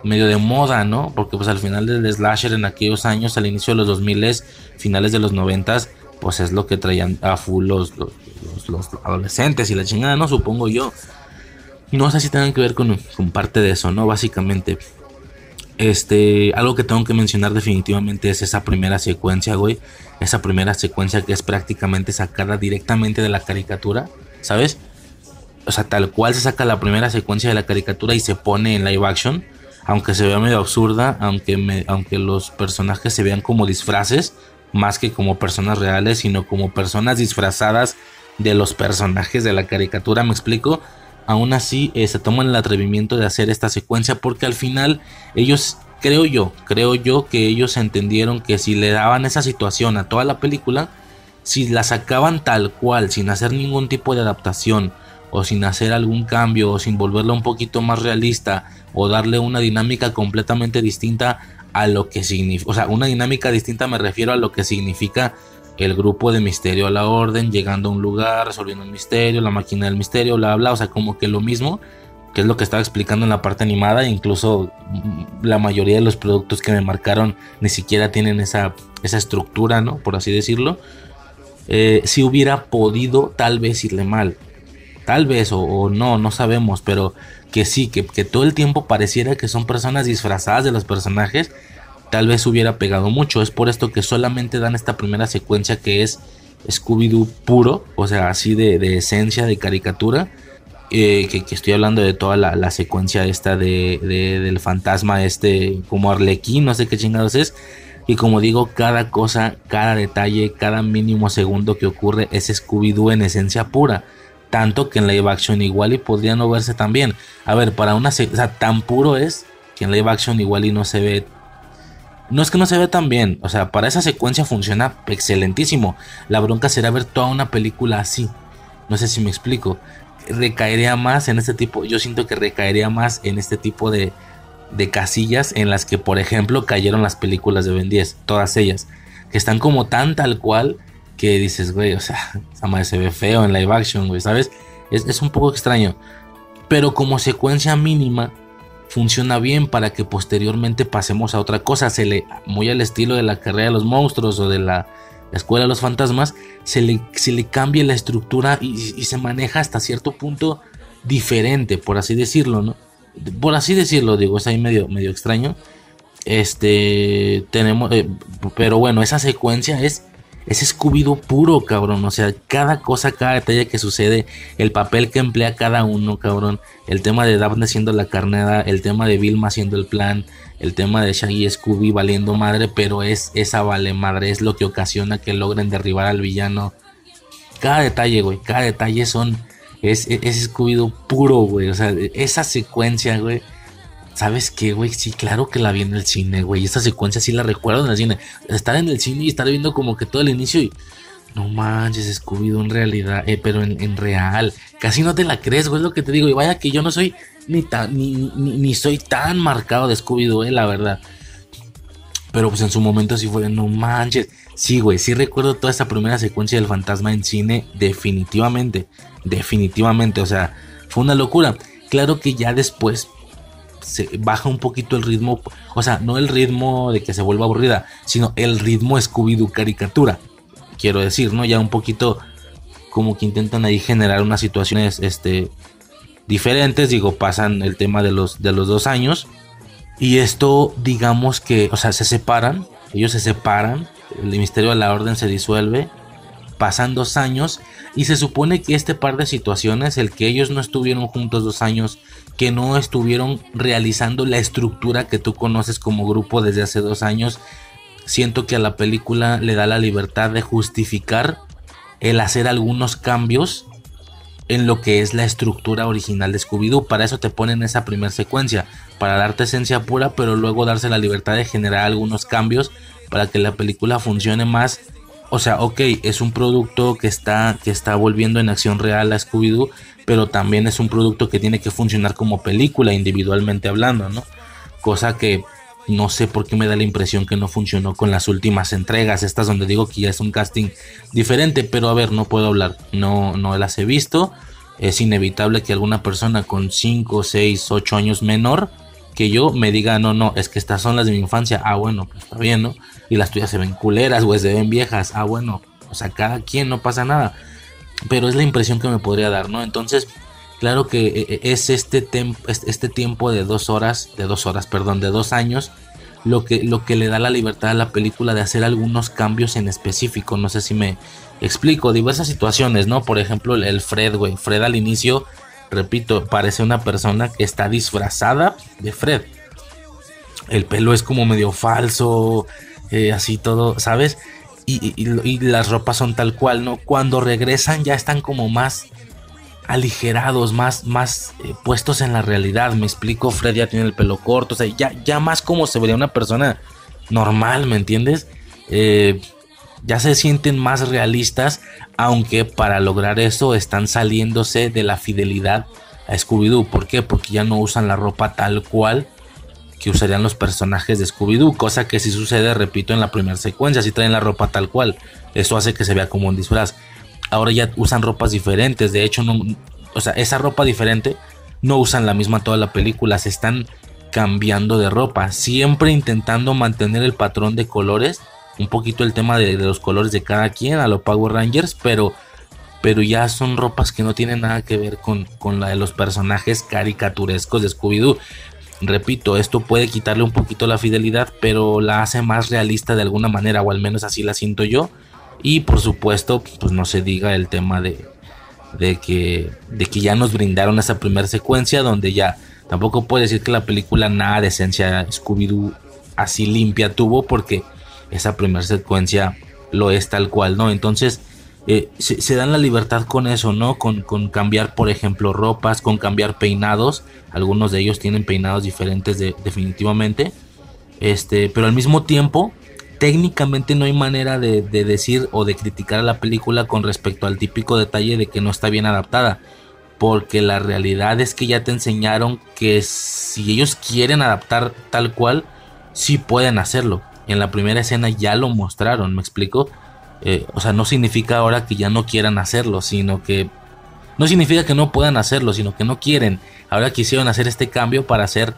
medio de moda, ¿no? Porque pues al final del slasher en aquellos años, al inicio de los 2000, finales de los 90, pues es lo que traían a full los, los, adolescentes y la chingada, ¿no? Supongo yo. No sé si tengan que ver con, con parte de eso, ¿no? Básicamente. Este, algo que tengo que mencionar definitivamente es esa primera secuencia, güey. Esa primera secuencia que es prácticamente sacada directamente de la caricatura, ¿sabes? O sea, tal cual se saca la primera secuencia de la caricatura y se pone en live action. Aunque se vea medio absurda, aunque, aunque los personajes se vean como disfraces, más que como personas reales, sino como personas disfrazadas de los personajes de la caricatura, ¿me explico? aún así eh, se toman el atrevimiento de hacer esta secuencia porque al final ellos, creo yo, creo yo que ellos entendieron que si le daban esa situación a toda la película, si la sacaban tal cual, sin hacer ningún tipo de adaptación, o sin hacer algún cambio o sin volverla un poquito más realista o darle una dinámica completamente distinta a lo que significa, o sea, una dinámica distinta me refiero a lo que significa el grupo de misterio a la orden, llegando a un lugar, resolviendo un misterio, la máquina del misterio, bla, bla, o sea, como que lo mismo, que es lo que estaba explicando en la parte animada, incluso la mayoría de los productos que me marcaron ni siquiera tienen esa, esa estructura, ¿no? Por así decirlo. Eh, si hubiera podido tal vez irle mal, tal vez o, no, no sabemos, pero que sí, que, que todo el tiempo pareciera que son personas disfrazadas de los personajes, tal vez hubiera pegado mucho. Es por esto que solamente dan esta primera secuencia que es Scooby-Doo puro, o sea, así de, esencia, de caricatura. Eh, que, estoy hablando de toda la, secuencia esta de, del fantasma este como Arlequín, no sé qué chingados es. Y como digo, cada cosa, cada detalle, cada mínimo segundo que ocurre es Scooby-Doo en esencia pura. Tanto que en live action igual y podría no verse tan bien. A ver, para una... O sea, tan puro es que en live action igual y no se ve no es que no se vea tan bien, o sea, para esa secuencia funciona excelentísimo. La bronca será ver toda una película así. No sé si me explico. Recaería más en este tipo, yo siento que recaería más en este tipo de, de casillas en las que, por ejemplo, cayeron las películas de Ben 10, todas ellas, que están como tan tal cual que dices, güey, o sea, esa madre se ve feo en live action, güey, ¿sabes? Es, es un poco extraño. Pero como secuencia mínima, funciona bien para que posteriormente pasemos a otra cosa. Se le, muy al estilo de la carrera de los monstruos o de la, escuela de los fantasmas, se le, se le cambia la estructura y, se maneja hasta cierto punto diferente, por así decirlo, ¿no? Por así decirlo, digo, es ahí medio, medio extraño. Este, tenemos, eh, pero bueno, esa secuencia es es scooby puro, cabrón. O sea, cada cosa, cada detalle que sucede, el papel que emplea cada uno, cabrón. El tema de Daphne siendo la carnada, el tema de Vilma haciendo el plan, el tema de Shaggy y Scooby valiendo madre, pero es esa vale madre, es lo que ocasiona que logren derribar al villano. Cada detalle, güey, cada detalle son. Es, es, es Scooby puro, güey. O sea, esa secuencia, güey ¿Sabes qué, güey? Sí, claro que la vi en el cine, güey. Esta secuencia sí la recuerdo en el cine. Estar en el cine y estar viendo como que todo el inicio y. No manches, scooby en realidad, eh, pero en, real. Casi no te la crees, güey, es lo que te digo. Y vaya que yo no soy ni tan, ni, ni, soy tan marcado de Scooby-Doo, eh, la verdad. Pero pues en su momento sí fue, no manches. Sí, güey, sí recuerdo toda esa primera secuencia del fantasma en cine, definitivamente. Definitivamente, o sea, fue una locura. Claro que ya después se baja un poquito el ritmo, o sea, no el ritmo de que se vuelva aburrida, sino el ritmo Scooby-Doo caricatura, quiero decir, ¿no? Ya un poquito como que intentan ahí generar unas situaciones este, diferentes, digo, pasan el tema de los, de los dos años, y esto, digamos que, o sea, se separan, ellos se separan, el misterio de la orden se disuelve, pasan dos años y se supone que este par de situaciones, el que ellos no estuvieron juntos dos años, que no estuvieron realizando la estructura que tú conoces como grupo desde hace dos años, siento que a la película le da la libertad de justificar el hacer algunos cambios en lo que es la estructura original de Scooby-Doo. Para eso te ponen esa primera secuencia, para darte esencia pura, pero luego darse la libertad de generar algunos cambios para que la película funcione más o sea, ok, es un producto que está, que está volviendo en acción real a Scooby-Doo, pero también es un producto que tiene que funcionar como película individualmente hablando, ¿no? Cosa que no sé por qué me da la impresión que no funcionó con las últimas entregas, estas donde digo que ya es un casting diferente, pero a ver, no puedo hablar, no, no las he visto, es inevitable que alguna persona con 5, 6, 8 años menor que yo me diga, no, no, es que estas son las de mi infancia, ah, bueno, pues está bien, ¿no? Y las tuyas se ven culeras, güey, se ven viejas, ah, bueno, o sea, cada quien no pasa nada, pero es la impresión que me podría dar, ¿no? Entonces, claro que eh, eh, es este, este tiempo de dos horas, de dos horas, perdón, de dos años, lo que, lo que le da la libertad a la película de hacer algunos cambios en específico, no sé si me explico, diversas situaciones, ¿no? Por ejemplo, el Fred, güey, Fred al inicio repito, parece una persona que está disfrazada de Fred. El pelo es como medio falso, eh, así todo, ¿sabes? Y, las ropas son tal cual, ¿no? Cuando regresan ya están como más aligerados, más, más eh, puestos en la realidad. Me explico, Fred ya tiene el pelo corto, o sea, ya, ya más como se vería una persona normal, ¿me entiendes? Eh, ya se sienten más realistas, aunque para lograr eso están saliéndose de la fidelidad a Scooby-Doo. ¿Por qué? Porque ya no usan la ropa tal cual que usarían los personajes de Scooby-Doo, cosa que si sucede, repito, en la primera secuencia, si traen la ropa tal cual, eso hace que se vea como un disfraz. Ahora ya usan ropas diferentes, de hecho, o sea, esa ropa diferente no usan la misma toda la película, se están cambiando de ropa, siempre intentando mantener el patrón de colores, un poquito el tema de, los colores de cada quien a los Power Rangers, pero, pero ya son ropas que no tienen nada que ver con, con la de los personajes caricaturescos de Scooby-Doo. Repito, esto puede quitarle un poquito la fidelidad, pero la hace más realista de alguna manera, o al menos así la siento yo. Y por supuesto, pues no se diga el tema de, de, que, de que ya nos brindaron esa primera secuencia donde ya tampoco puede decir que la película nada de esencia Scooby-Doo así limpia tuvo porque esa primera secuencia lo es tal cual, ¿no? Entonces eh, se, dan la libertad con eso, ¿no? Con, con, cambiar, por ejemplo, ropas, con cambiar peinados. Algunos de ellos tienen peinados diferentes definitivamente. Este, pero al mismo tiempo, técnicamente no hay manera de, de, decir o de criticar a la película con respecto al típico detalle de que no está bien adaptada. Porque la realidad es que ya te enseñaron que si ellos quieren adaptar tal cual, sí pueden hacerlo. En la primera escena ya lo mostraron, ¿me explico? Eh, o sea, no significa ahora que ya no quieran hacerlo, sino que... No significa que no puedan hacerlo, sino que no quieren. Ahora quisieron hacer este cambio para hacer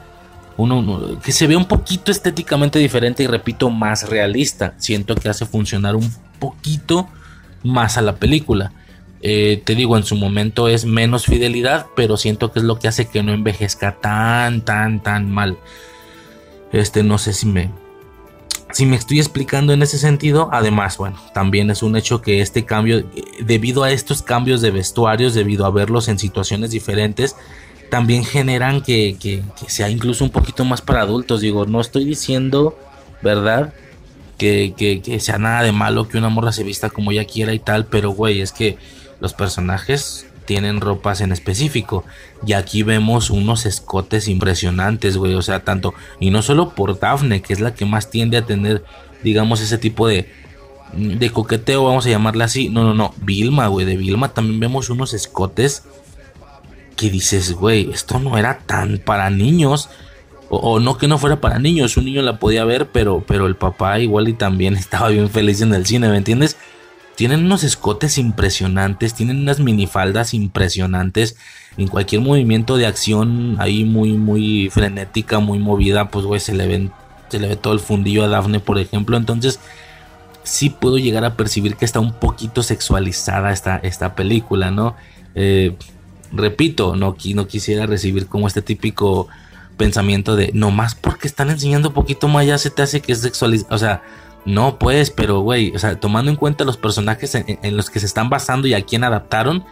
uno, que se vea un poquito estéticamente diferente y repito, más realista. Siento que hace funcionar un poquito más a la película. Eh, te digo, en su momento es menos fidelidad, pero siento que es lo que hace que no envejezca tan, tan, tan mal. Este, no sé si me, si me estoy explicando en ese sentido, además, bueno, también es un hecho que este cambio, debido a estos cambios de vestuarios, debido a verlos en situaciones diferentes, también generan que, sea incluso un poquito más para adultos. Digo, no estoy diciendo, ¿verdad? Que, que, sea nada de malo que una morra se vista como ella quiera y tal, pero güey, es que los personajes tienen ropas en específico. Y aquí vemos unos escotes impresionantes, güey. O sea, tanto. Y no solo por Daphne, que es la que más tiende a tener, digamos, ese tipo de. De coqueteo, vamos a llamarla así. No, no, no. Vilma, güey. De Vilma también vemos unos escotes. Que dices, güey, esto no era tan para niños. O, no que no fuera para niños. Un niño la podía ver, pero, pero el papá igual y también estaba bien feliz en el cine, ¿me entiendes? Tienen unos escotes impresionantes, tienen unas minifaldas impresionantes. En cualquier movimiento de acción ahí muy, muy frenética, muy movida, pues güey, se le ven, se le ve todo el fundillo a Daphne, por ejemplo. Entonces, sí puedo llegar a percibir que está un poquito sexualizada esta, esta película, ¿no? Eh, repito, no, no quisiera recibir como este típico pensamiento de no más porque están enseñando un poquito más ya se te hace que es sexualizado. O sea, no, pues, pero güey, o sea, tomando en cuenta los personajes en, los que se están basando y a quién adaptaron,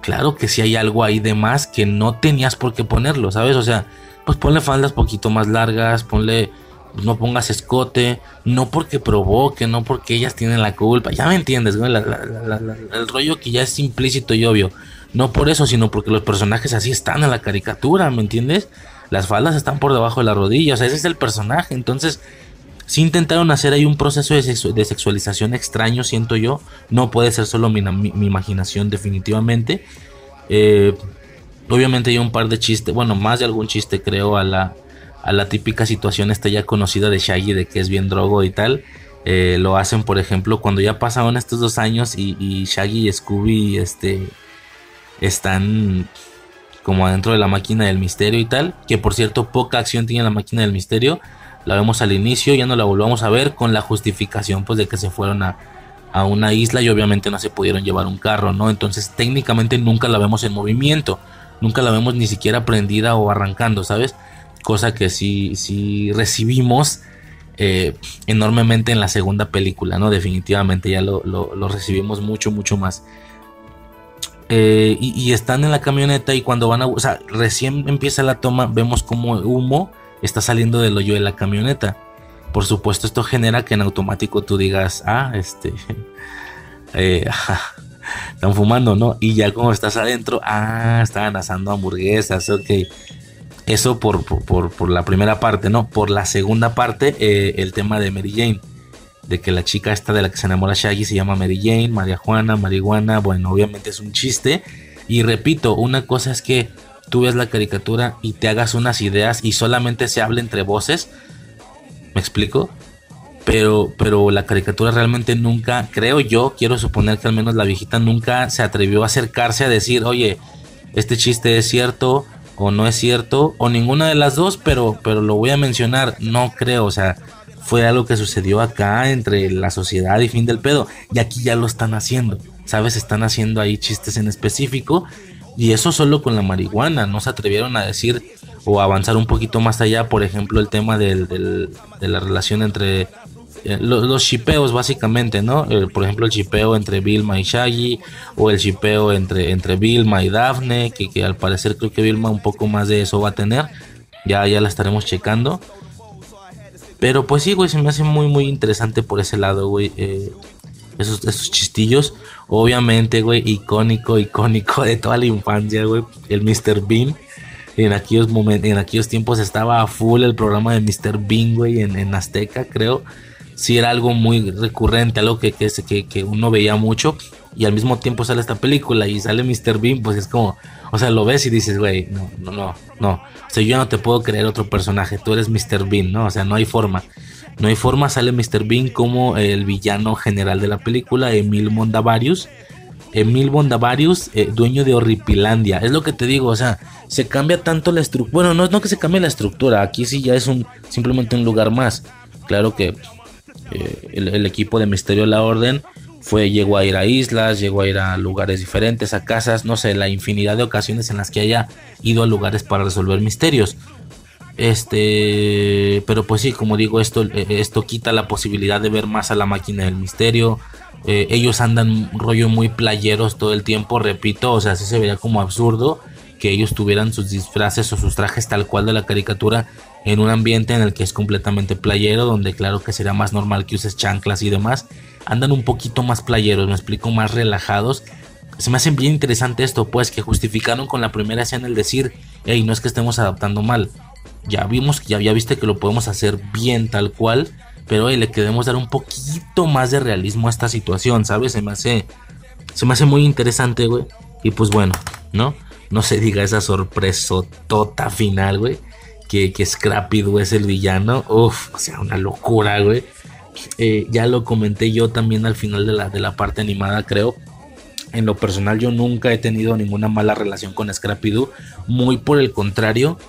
claro que sí hay algo ahí de más que no tenías por qué ponerlo, ¿sabes? O sea, pues ponle faldas poquito más largas, ponle, no pongas escote, no porque provoque, no porque ellas tienen la culpa, ya me entiendes, güey, el rollo que ya es implícito y obvio, no por eso, sino porque los personajes así están en la caricatura, ¿me entiendes? Las faldas están por debajo de la rodilla, o sea, ese es el personaje, entonces si intentaron hacer ahí un proceso de, sexualización extraño, siento yo. No puede ser solo mi, imaginación, definitivamente. Eh, obviamente hay un par de chistes, bueno, más de algún chiste creo a la, a la típica situación esta ya conocida de Shaggy, de que es bien drogo y tal. Eh, lo hacen, por ejemplo, cuando ya pasaron estos dos años y, Shaggy y Scooby este, están como adentro de la máquina del misterio y tal. Que por cierto, poca acción tiene la máquina del misterio la vemos al inicio, ya no la volvamos a ver con la justificación pues de que se fueron a, una isla y obviamente no se pudieron llevar un carro, ¿no? Entonces técnicamente nunca la vemos en movimiento, nunca la vemos ni siquiera prendida o arrancando, ¿sabes? Cosa que sí, sí recibimos eh, enormemente en la segunda película, ¿no? Definitivamente ya lo, recibimos mucho, mucho más. Eh, y, y, están en la camioneta y cuando van a... O sea, recién empieza la toma, vemos como humo está saliendo del hoyo de la camioneta. Por supuesto, esto genera que en automático tú digas, ah, este, eh, están fumando, ¿no? Y ya como estás adentro, ah, estaban asando hamburguesas, ok. Eso por, por, la primera parte, ¿no? Por la segunda parte, eh, el tema de Mary Jane. de que la chica esta de la que se enamora Shaggy se llama Mary Jane, María Juana, marihuana, bueno, obviamente es un chiste. Y repito, una cosa es que tú ves la caricatura y te hagas unas ideas y solamente se hable entre voces. ¿Me explico? Pero, pero la caricatura realmente nunca, creo yo, quiero suponer que al menos la viejita nunca se atrevió a acercarse a decir, oye, este chiste es cierto o no es cierto, o ninguna de las dos, pero, pero lo voy a mencionar, no creo, o sea, fue algo que sucedió acá entre la sociedad y fin del pedo, y aquí ya lo están haciendo, ¿sabes? Están haciendo ahí chistes en específico, y eso solo con la marihuana, no se atrevieron a decir o avanzar un poquito más allá, por ejemplo, el tema del, de la relación entre eh, los, chipeos básicamente, ¿no? Eh, por ejemplo, el chipeo entre Vilma y Shaggy, o el chipeo entre, entre Vilma y Daphne, que, que, al parecer creo que Vilma un poco más de eso va a tener. Ya, ya la estaremos checando. Pero pues sí, güey, se me hace muy, muy interesante por ese lado, güey. Eh, esos, esos chistillos. Obviamente, güey, icónico, icónico de toda la infancia, güey. El Mr. Bean. En aquellos, momentos, en aquellos tiempos estaba a full el programa de Mr. Bean, güey, en, en Azteca, creo si era algo muy recurrente, algo que, que, que, uno veía mucho. Y al mismo tiempo sale esta película y sale Mr. Bean, pues es como, o sea, lo ves y dices, güey, no, no, no, no. O sea, yo no te puedo creer otro personaje, tú eres Mr. Bean, ¿no? O sea, no hay forma. No hay forma, sale Mr. Bean como el villano general de la película, Emil Mondavarius. Emil Mondavarius, eh, dueño de Horripilandia. Es lo que te digo, o sea, se cambia tanto la estructura. Bueno, no, no que se cambie la estructura, aquí sí ya es un simplemente un lugar más. Claro que eh, el, equipo de Misterio de la Orden fue, llegó a ir a islas, llegó a ir a lugares diferentes, a casas, no sé, la infinidad de ocasiones en las que haya ido a lugares para resolver misterios. Este, pero pues sí, como digo, esto, esto quita la posibilidad de ver más a la máquina del misterio. Eh, ellos andan rollo muy playeros todo el tiempo, repito, o sea, así se vería como absurdo que ellos tuvieran sus disfraces o sus trajes tal cual de la caricatura en un ambiente en el que es completamente playero, donde claro que sería más normal que uses chanclas y demás, andan un poquito más playeros, me explico, más relajados. Se me hace bien interesante esto, pues que justificaron con la primera escena el decir, hey, no es que estemos adaptando mal, ya vimos, ya, ya viste que lo podemos hacer bien tal cual, pero hey, le queremos dar un poquito más de realismo a esta situación, ¿sabes? Se me hace, se me hace muy interesante, güey. Y pues bueno, ¿no? No se diga esa sorpresa tota final, güey que, que Scrappy es el villano. Uf, o sea, una locura, güey. Eh, ya lo comenté yo también al final de la, de la parte animada, creo. En lo personal, yo nunca he tenido ninguna mala relación con Scrappy Doo. Muy por el contrario,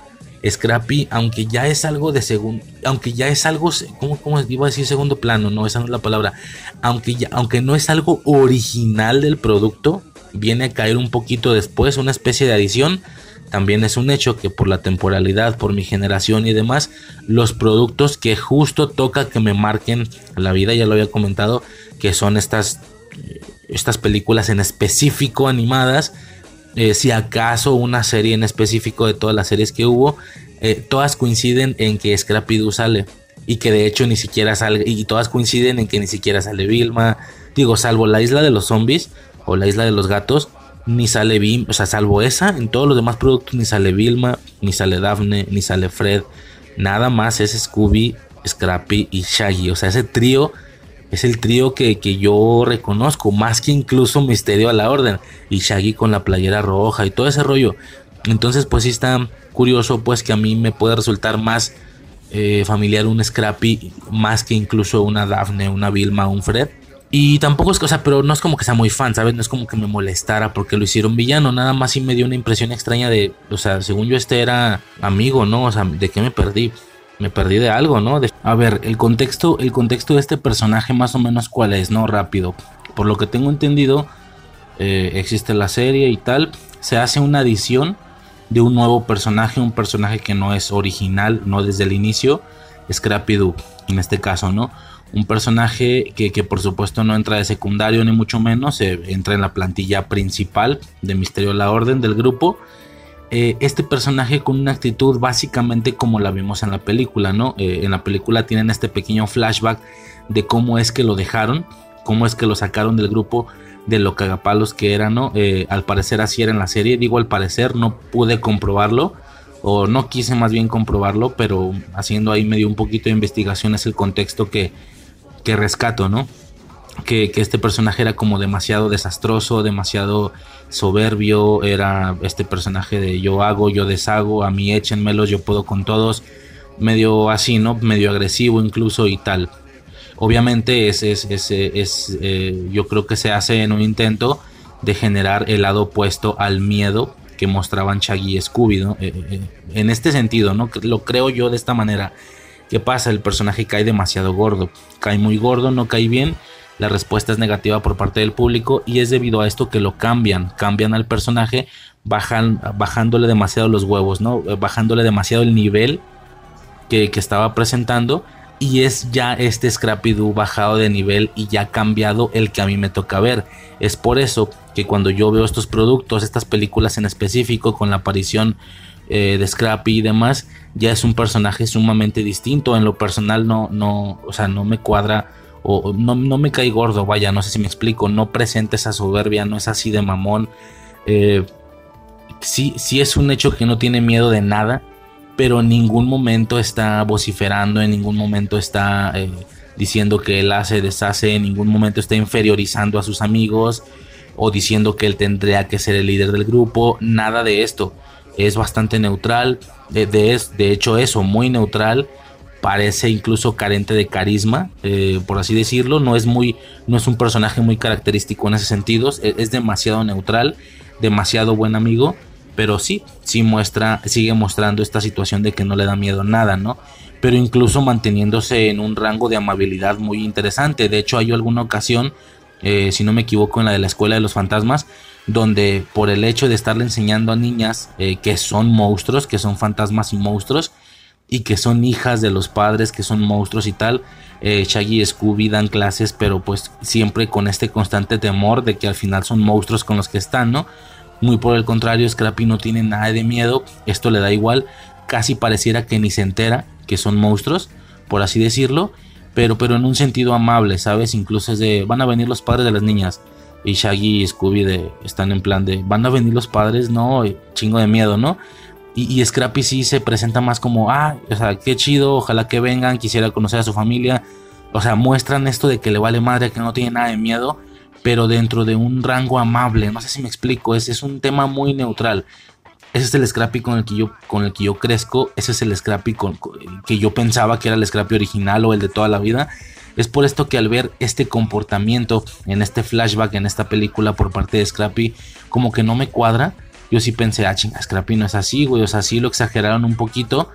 Scrappy, aunque ya es algo de segundo, aunque ya es algo, ¿cómo, cómo iba a decir segundo plano? No, esa no es la palabra. Aunque, ya, aunque no es algo original del producto, viene a caer un poquito después, una especie de adición también es un hecho que por la temporalidad, por mi generación y demás, los productos que justo toca que me marquen la vida, ya lo había comentado, que son estas, estas películas en específico animadas, eh, si acaso una serie en específico de todas las series que hubo, eh, todas coinciden en que Scrappy Doo sale y que de hecho ni siquiera sale, y todas coinciden en que ni siquiera sale Vilma, digo, salvo la isla de los zombies o la isla de los gatos, ni sale Vilma, o sea, salvo esa, en todos los demás productos ni sale Vilma, ni sale Daphne, ni sale Fred, nada más es Scooby, Scrappy y Shaggy, o sea, ese trío es el trío que, que, yo reconozco, más que incluso Misterio a la Orden, y Shaggy con la playera roja y todo ese rollo. Entonces, pues sí está curioso, pues que a mí me puede resultar más eh, familiar un Scrappy, más que incluso una Daphne, una Vilma, un Fred. Y tampoco es cosa, pero no es como que sea muy fan, ¿sabes? No es como que me molestara porque lo hicieron villano, nada más sí me dio una impresión extraña de, o sea, según yo este era amigo, ¿no? O sea, ¿de qué me perdí? Me perdí de algo, ¿no? A ver, el contexto, el contexto de este personaje más o menos cuál es, ¿no? Rápido. Por lo que tengo entendido, eh, existe la serie y tal, se hace una adición de un nuevo personaje, un personaje que no es original, no desde el inicio, Scrappy Doo, en este caso, ¿no? un personaje que, por supuesto no entra de secundario ni mucho menos, entra en la plantilla principal de Misterio la Orden del grupo. Eh, este personaje con una actitud básicamente como la vimos en la película, ¿no? Eh, en la película tienen este pequeño flashback de cómo es que lo dejaron, cómo es que lo sacaron del grupo de lo cagapalos que era, ¿no? Eh, al parecer así era en la serie, digo al parecer, no pude comprobarlo, o no quise más bien comprobarlo, pero haciendo ahí medio un poquito de investigación es el contexto que, que rescato, ¿no? Que, este personaje era como demasiado desastroso, demasiado soberbio, era este personaje de yo hago, yo deshago, a mí échenmelos, yo puedo con todos, medio así, ¿no? Medio agresivo incluso y tal. Obviamente es, es, es, es eh, yo creo que se hace en un intento de generar el lado opuesto al miedo que mostraban Shaggy y Scooby, ¿no? Eh, eh, en este sentido, ¿no? Lo creo yo de esta manera. ¿Qué pasa? El personaje cae demasiado gordo, cae muy gordo, no cae bien. La respuesta es negativa por parte del público y es debido a esto que lo cambian, cambian al personaje, bajan, bajándole demasiado los huevos, ¿no? Bajándole demasiado el nivel que, que estaba presentando y es ya este Scrappy Doo bajado de nivel y ya cambiado el que a mí me toca ver. Es por eso que cuando yo veo estos productos, estas películas en específico, con la aparición eh, de Scrappy y demás, ya es un personaje sumamente distinto. En lo personal no, no, o sea, no me cuadra o no, no me cae gordo, vaya, no sé si me explico, no presenta esa soberbia, no es así de mamón. Eh, sí, sí es un hecho que no tiene miedo de nada pero en ningún momento está vociferando, en ningún momento está eh, diciendo que él hace, deshace, en ningún momento está inferiorizando a sus amigos o diciendo que él tendría que ser el líder del grupo, nada de esto. Es bastante neutral, de, de, hecho eso, muy neutral, parece incluso carente de carisma, eh, por así decirlo, no es muy, no es un personaje muy característico en ese sentido, es demasiado neutral, demasiado buen amigo pero sí, sí muestra, sigue mostrando esta situación de que no le da miedo nada, ¿no? Pero incluso manteniéndose en un rango de amabilidad muy interesante. De hecho, hay alguna ocasión, eh, si no me equivoco, en la de la escuela de los fantasmas, donde por el hecho de estarle enseñando a niñas eh, que son monstruos, que son fantasmas y monstruos, y que son hijas de los padres, que son monstruos y tal, eh, Shaggy y Scooby dan clases, pero pues siempre con este constante temor de que al final son monstruos con los que están, ¿no? Muy por el contrario, Scrappy no tiene nada de miedo, esto le da igual, casi pareciera que ni se entera que son monstruos, por así decirlo, pero, pero en un sentido amable, ¿sabes? Incluso es de, van a venir los padres de las niñas. Y Shaggy y Scooby de, están en plan de, van a venir los padres, no, chingo de miedo, ¿no? Y, Scrappy sí se presenta más como, ah, o sea, qué chido, ojalá que vengan, quisiera conocer a su familia. O sea, muestran esto de que le vale madre, que no tiene nada de miedo pero dentro de un rango amable. No sé si me explico, es, es un tema muy neutral. Ese es el Scrappy con el que yo, con el que yo crezco. Ese es el Scrappy con, que yo pensaba que era el Scrappy original o el de toda la vida. Es por esto que al ver este comportamiento en este flashback, en esta película por parte de Scrappy, como que no me cuadra. Yo sí pensé, ah, chinga, Scrappy no es así, güey. O sea, sí lo exageraron un poquito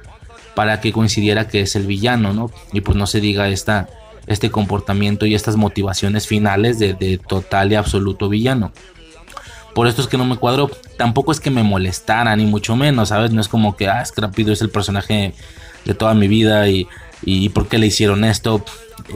para que coincidiera que es el villano, ¿no? Y pues no se diga esta, este comportamiento y estas motivaciones finales de, total y absoluto villano. Por esto es que no me cuadro. Tampoco es que me molestara, ni mucho menos, ¿sabes? No es como que, ah, Scrapido es el personaje de toda mi vida y, y por qué le hicieron esto.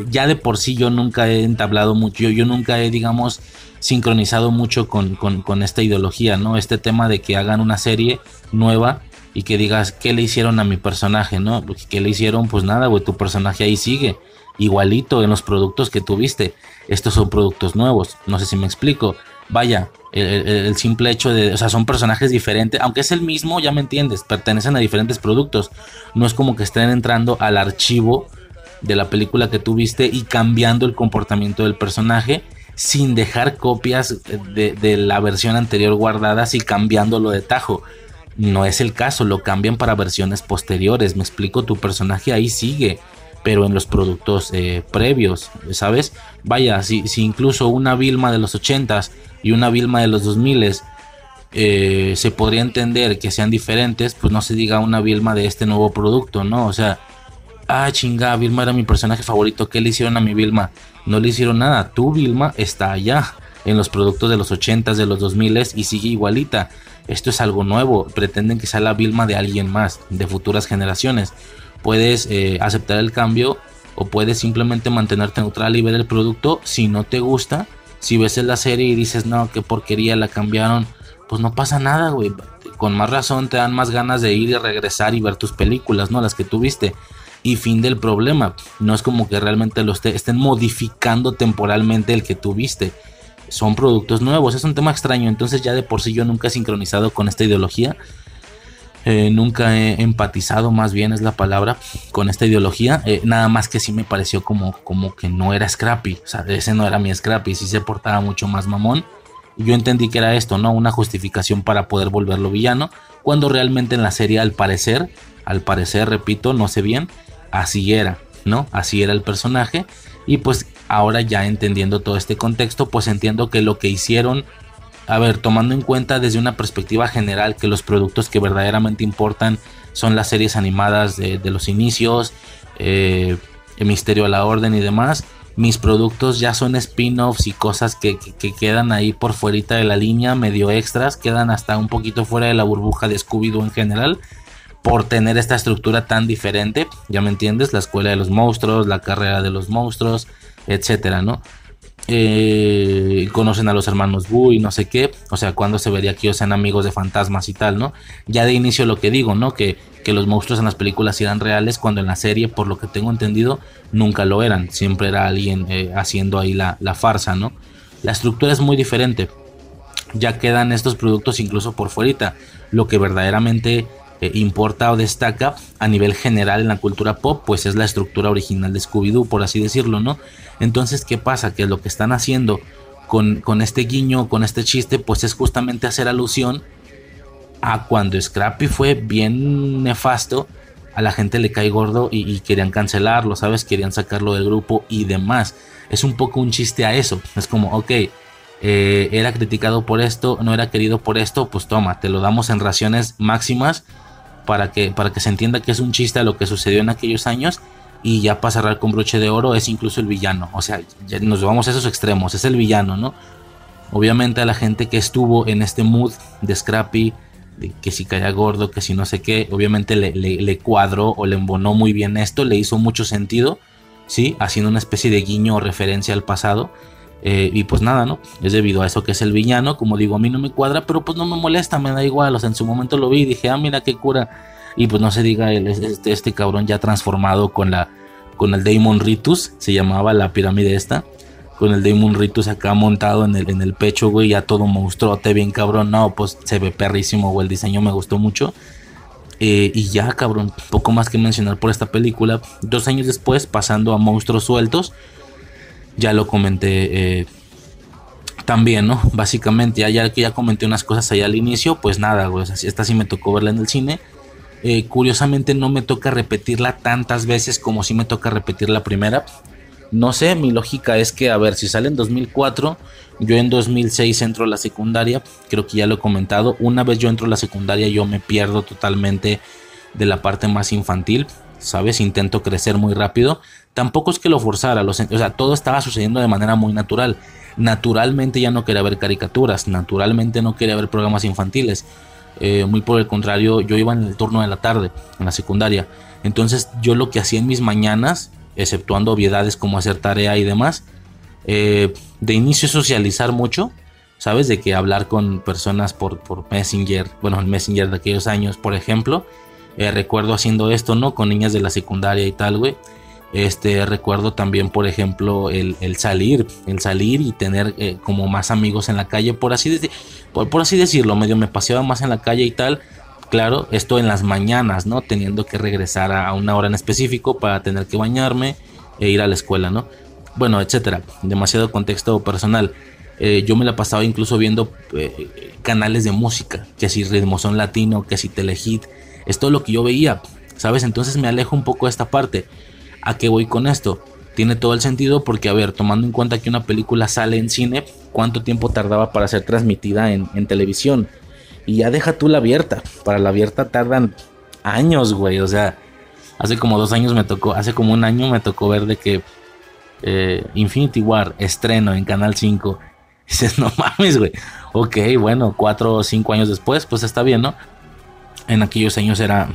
Ya de por sí yo nunca he entablado mucho, yo, nunca he, digamos, sincronizado mucho con, con, esta ideología, ¿no? Este tema de que hagan una serie nueva y que digas, ¿qué le hicieron a mi personaje, no? ¿Qué le hicieron? Pues nada, güey, tu personaje ahí sigue igualito en los productos que tuviste. Estos son productos nuevos, no sé si me explico. Vaya, el, simple hecho de, o sea, son personajes diferentes, aunque es el mismo, ya me entiendes, pertenecen a diferentes productos. No es como que estén entrando al archivo de la película que tuviste y cambiando el comportamiento del personaje sin dejar copias de, la versión anterior guardadas y cambiándolo de tajo. No es el caso, lo cambian para versiones posteriores. Me explico, tu personaje ahí sigue pero en los productos eh, previos, ¿sabes? Vaya, si, si, incluso una Vilma de los 80s y una Vilma de los 2000s eh, se podría entender que sean diferentes, pues no se diga una Vilma de este nuevo producto, ¿no? O sea, ah, chinga, Vilma era mi personaje favorito, ¿qué le hicieron a mi Vilma? No le hicieron nada, tu Vilma está allá, en los productos de los 80s, de los 2000s y sigue igualita. Esto es algo nuevo, pretenden que sea la Vilma de alguien más, de futuras generaciones puedes eh, aceptar el cambio o puedes simplemente mantenerte neutral y ver el producto. Si no te gusta, si ves la serie y dices, no, qué porquería, la cambiaron, pues no pasa nada, güey. Con más razón te dan más ganas de ir y regresar y ver tus películas, ¿no? Las que tuviste. Y fin del problema. No es como que realmente lo estén modificando temporalmente el que tuviste. Son productos nuevos. Es un tema extraño. Entonces ya de por sí yo nunca he sincronizado con esta ideología Eh, nunca he empatizado, más bien es la palabra, con esta ideología. Eh, nada más que sí me pareció como, como que no era Scrappy. O sea, ese no era mi Scrappy, sí se portaba mucho más mamón. Yo entendí que era esto, ¿no? Una justificación para poder volverlo villano. Cuando realmente en la serie, al parecer, al parecer, repito, no sé bien, así era, ¿no? Así era el personaje. Y pues ahora ya entendiendo todo este contexto, pues entiendo que lo que hicieron a ver, tomando en cuenta desde una perspectiva general que los productos que verdaderamente importan son las series animadas de, los inicios, eh, el Misterio a la Orden y demás, mis productos ya son spin-offs y cosas que, quedan ahí por fuera de la línea, medio extras, quedan hasta un poquito fuera de la burbuja de Scooby-Doo en general, por tener esta estructura tan diferente, ya me entiendes, la escuela de los monstruos, la carrera de los monstruos, etcétera, ¿no? Eh, conocen a los hermanos Boo y no sé qué, o sea, cuando se vería que ellos sean amigos de fantasmas y tal, ¿no? Ya de inicio lo que digo, ¿no? Que, que los monstruos en las películas eran reales cuando en la serie, por lo que tengo entendido, nunca lo eran, siempre era alguien eh, haciendo ahí la, farsa, ¿no? La estructura es muy diferente, ya quedan estos productos incluso por fuera, lo que verdaderamente eh, importa o destaca a nivel general en la cultura pop, pues es la estructura original de Scooby-Doo, por así decirlo, ¿no? Entonces, ¿qué pasa? Que lo que están haciendo con, con este guiño, con este chiste, pues es justamente hacer alusión a cuando Scrappy fue bien nefasto, a la gente le cae gordo y, querían cancelarlo, ¿sabes? Querían sacarlo del grupo y demás. Es un poco un chiste a eso. Es como, ok, eh, era criticado por esto, no era querido por esto, pues toma, te lo damos en raciones máximas para que, para que se entienda que es un chiste lo que sucedió en aquellos años y ya para cerrar con broche de oro es incluso el villano. O sea, nos vamos a esos extremos, es el villano, ¿no? Obviamente a la gente que estuvo en este mood de Scrappy, que si caía gordo, que si no sé qué, obviamente le, le, cuadró o le embonó muy bien esto, le hizo mucho sentido, ¿sí? Haciendo una especie de guiño o referencia al pasado. Eh, y pues nada, ¿no? Es debido a eso que es el villano. Como digo, a mí no me cuadra, pero pues no me molesta, me da igual. O sea, en su momento lo vi y dije, ah, mira qué cura y pues no se diga este, este cabrón ya transformado con la con el Daemon Ritus, se llamaba la pirámide esta. Con el Daemon Ritus acá montado en el, en el pecho, güey, ya todo monstruote, bien cabrón. No, pues se ve perrísimo, güey. El diseño me gustó mucho. Eh, y ya, cabrón, poco más que mencionar por esta película. Dos años después, pasando a Monstruos Sueltos, ya lo comenté eh, también, ¿no? Básicamente, ya, que ya comenté unas cosas ahí al inicio, pues nada, esta sí me tocó verla en el cine. Eh, curiosamente no me toca repetirla tantas veces como si me toca repetir la primera. No sé, mi lógica es que, a ver, si sale en 2004, yo en 2006 entro a la secundaria, creo que ya lo he comentado, una vez yo entro a la secundaria yo me pierdo totalmente de la parte más infantil, ¿sabes? Intento crecer muy rápido. Tampoco es que lo forzara, o sea, todo estaba sucediendo de manera muy natural. Naturalmente ya no quería ver caricaturas, naturalmente no quería ver programas infantiles. Eh, muy por el contrario, yo iba en el turno de la tarde, en la secundaria. Entonces yo lo que hacía en mis mañanas, exceptuando obviedades como hacer tarea y demás, eh, de inicio socializar mucho, ¿sabes? De que hablar con personas por, Messenger, bueno, el Messenger de aquellos años, por ejemplo. Eh, recuerdo haciendo esto, ¿no? Con niñas de la secundaria y tal, güey. Este, recuerdo también, por ejemplo, el, salir, el salir y tener eh, como más amigos en la calle, por así, por, así decirlo, medio me paseaba más en la calle y tal. Claro, esto en las mañanas, ¿no? Teniendo que regresar a una hora en específico para tener que bañarme e ir a la escuela, ¿no? Bueno, etcétera. Demasiado contexto personal. Eh, yo me la pasaba incluso viendo eh, canales de música, que si ritmo son latino, que si telehit. Es todo lo que yo veía, ¿sabes? Entonces me alejo un poco de esta parte. ¿A qué voy con esto? Tiene todo el sentido porque, a ver, tomando en cuenta que una película sale en cine, ¿cuánto tiempo tardaba para ser transmitida en, televisión? Y ya deja tú la abierta. Para la abierta tardan años, güey. O sea, hace como dos años me tocó, hace como un año me tocó ver de que eh, Infinity War estreno en Canal 5. Y dices, no mames, güey. Ok, bueno, cuatro o cinco años después, pues está bien, ¿no? En aquellos años era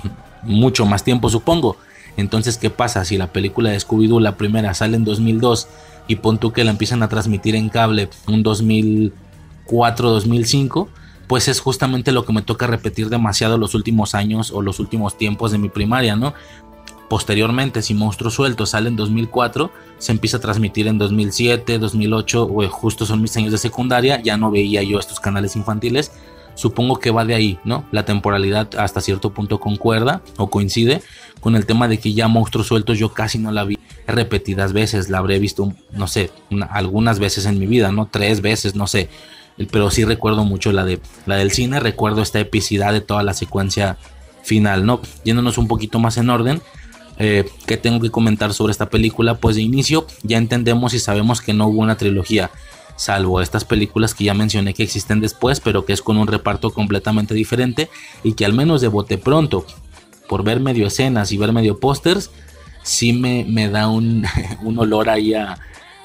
mucho más tiempo, supongo. Entonces, ¿qué pasa? Si la película de Scooby-Doo, la primera, sale en 2002 y pon tú que la empiezan a transmitir en cable un 2004, 2005, pues es justamente lo que me toca repetir demasiado los últimos años o los últimos tiempos de mi primaria, ¿no? Posteriormente, si Monstruo Suelto sale en 2004, se empieza a transmitir en 2007, 2008, o justo son mis años de secundaria, ya no veía yo estos canales infantiles, supongo que va de ahí, ¿no? La temporalidad hasta cierto punto concuerda o coincide con el tema de que ya Monstruos Sueltos yo casi no la vi repetidas veces, la habré visto, no sé, algunas veces en mi vida, ¿no? Tres veces, no sé, pero sí recuerdo mucho la, de, la del cine, recuerdo esta epicidad de toda la secuencia final, ¿no? Yéndonos un poquito más en orden, eh, ¿qué tengo que comentar sobre esta película? Pues de inicio ya entendemos y sabemos que no hubo una trilogía, salvo estas películas que ya mencioné que existen después, pero que es con un reparto completamente diferente y que al menos de bote pronto, por ver medio escenas y ver medio pósters, sí me, me da un, un olor ahí a,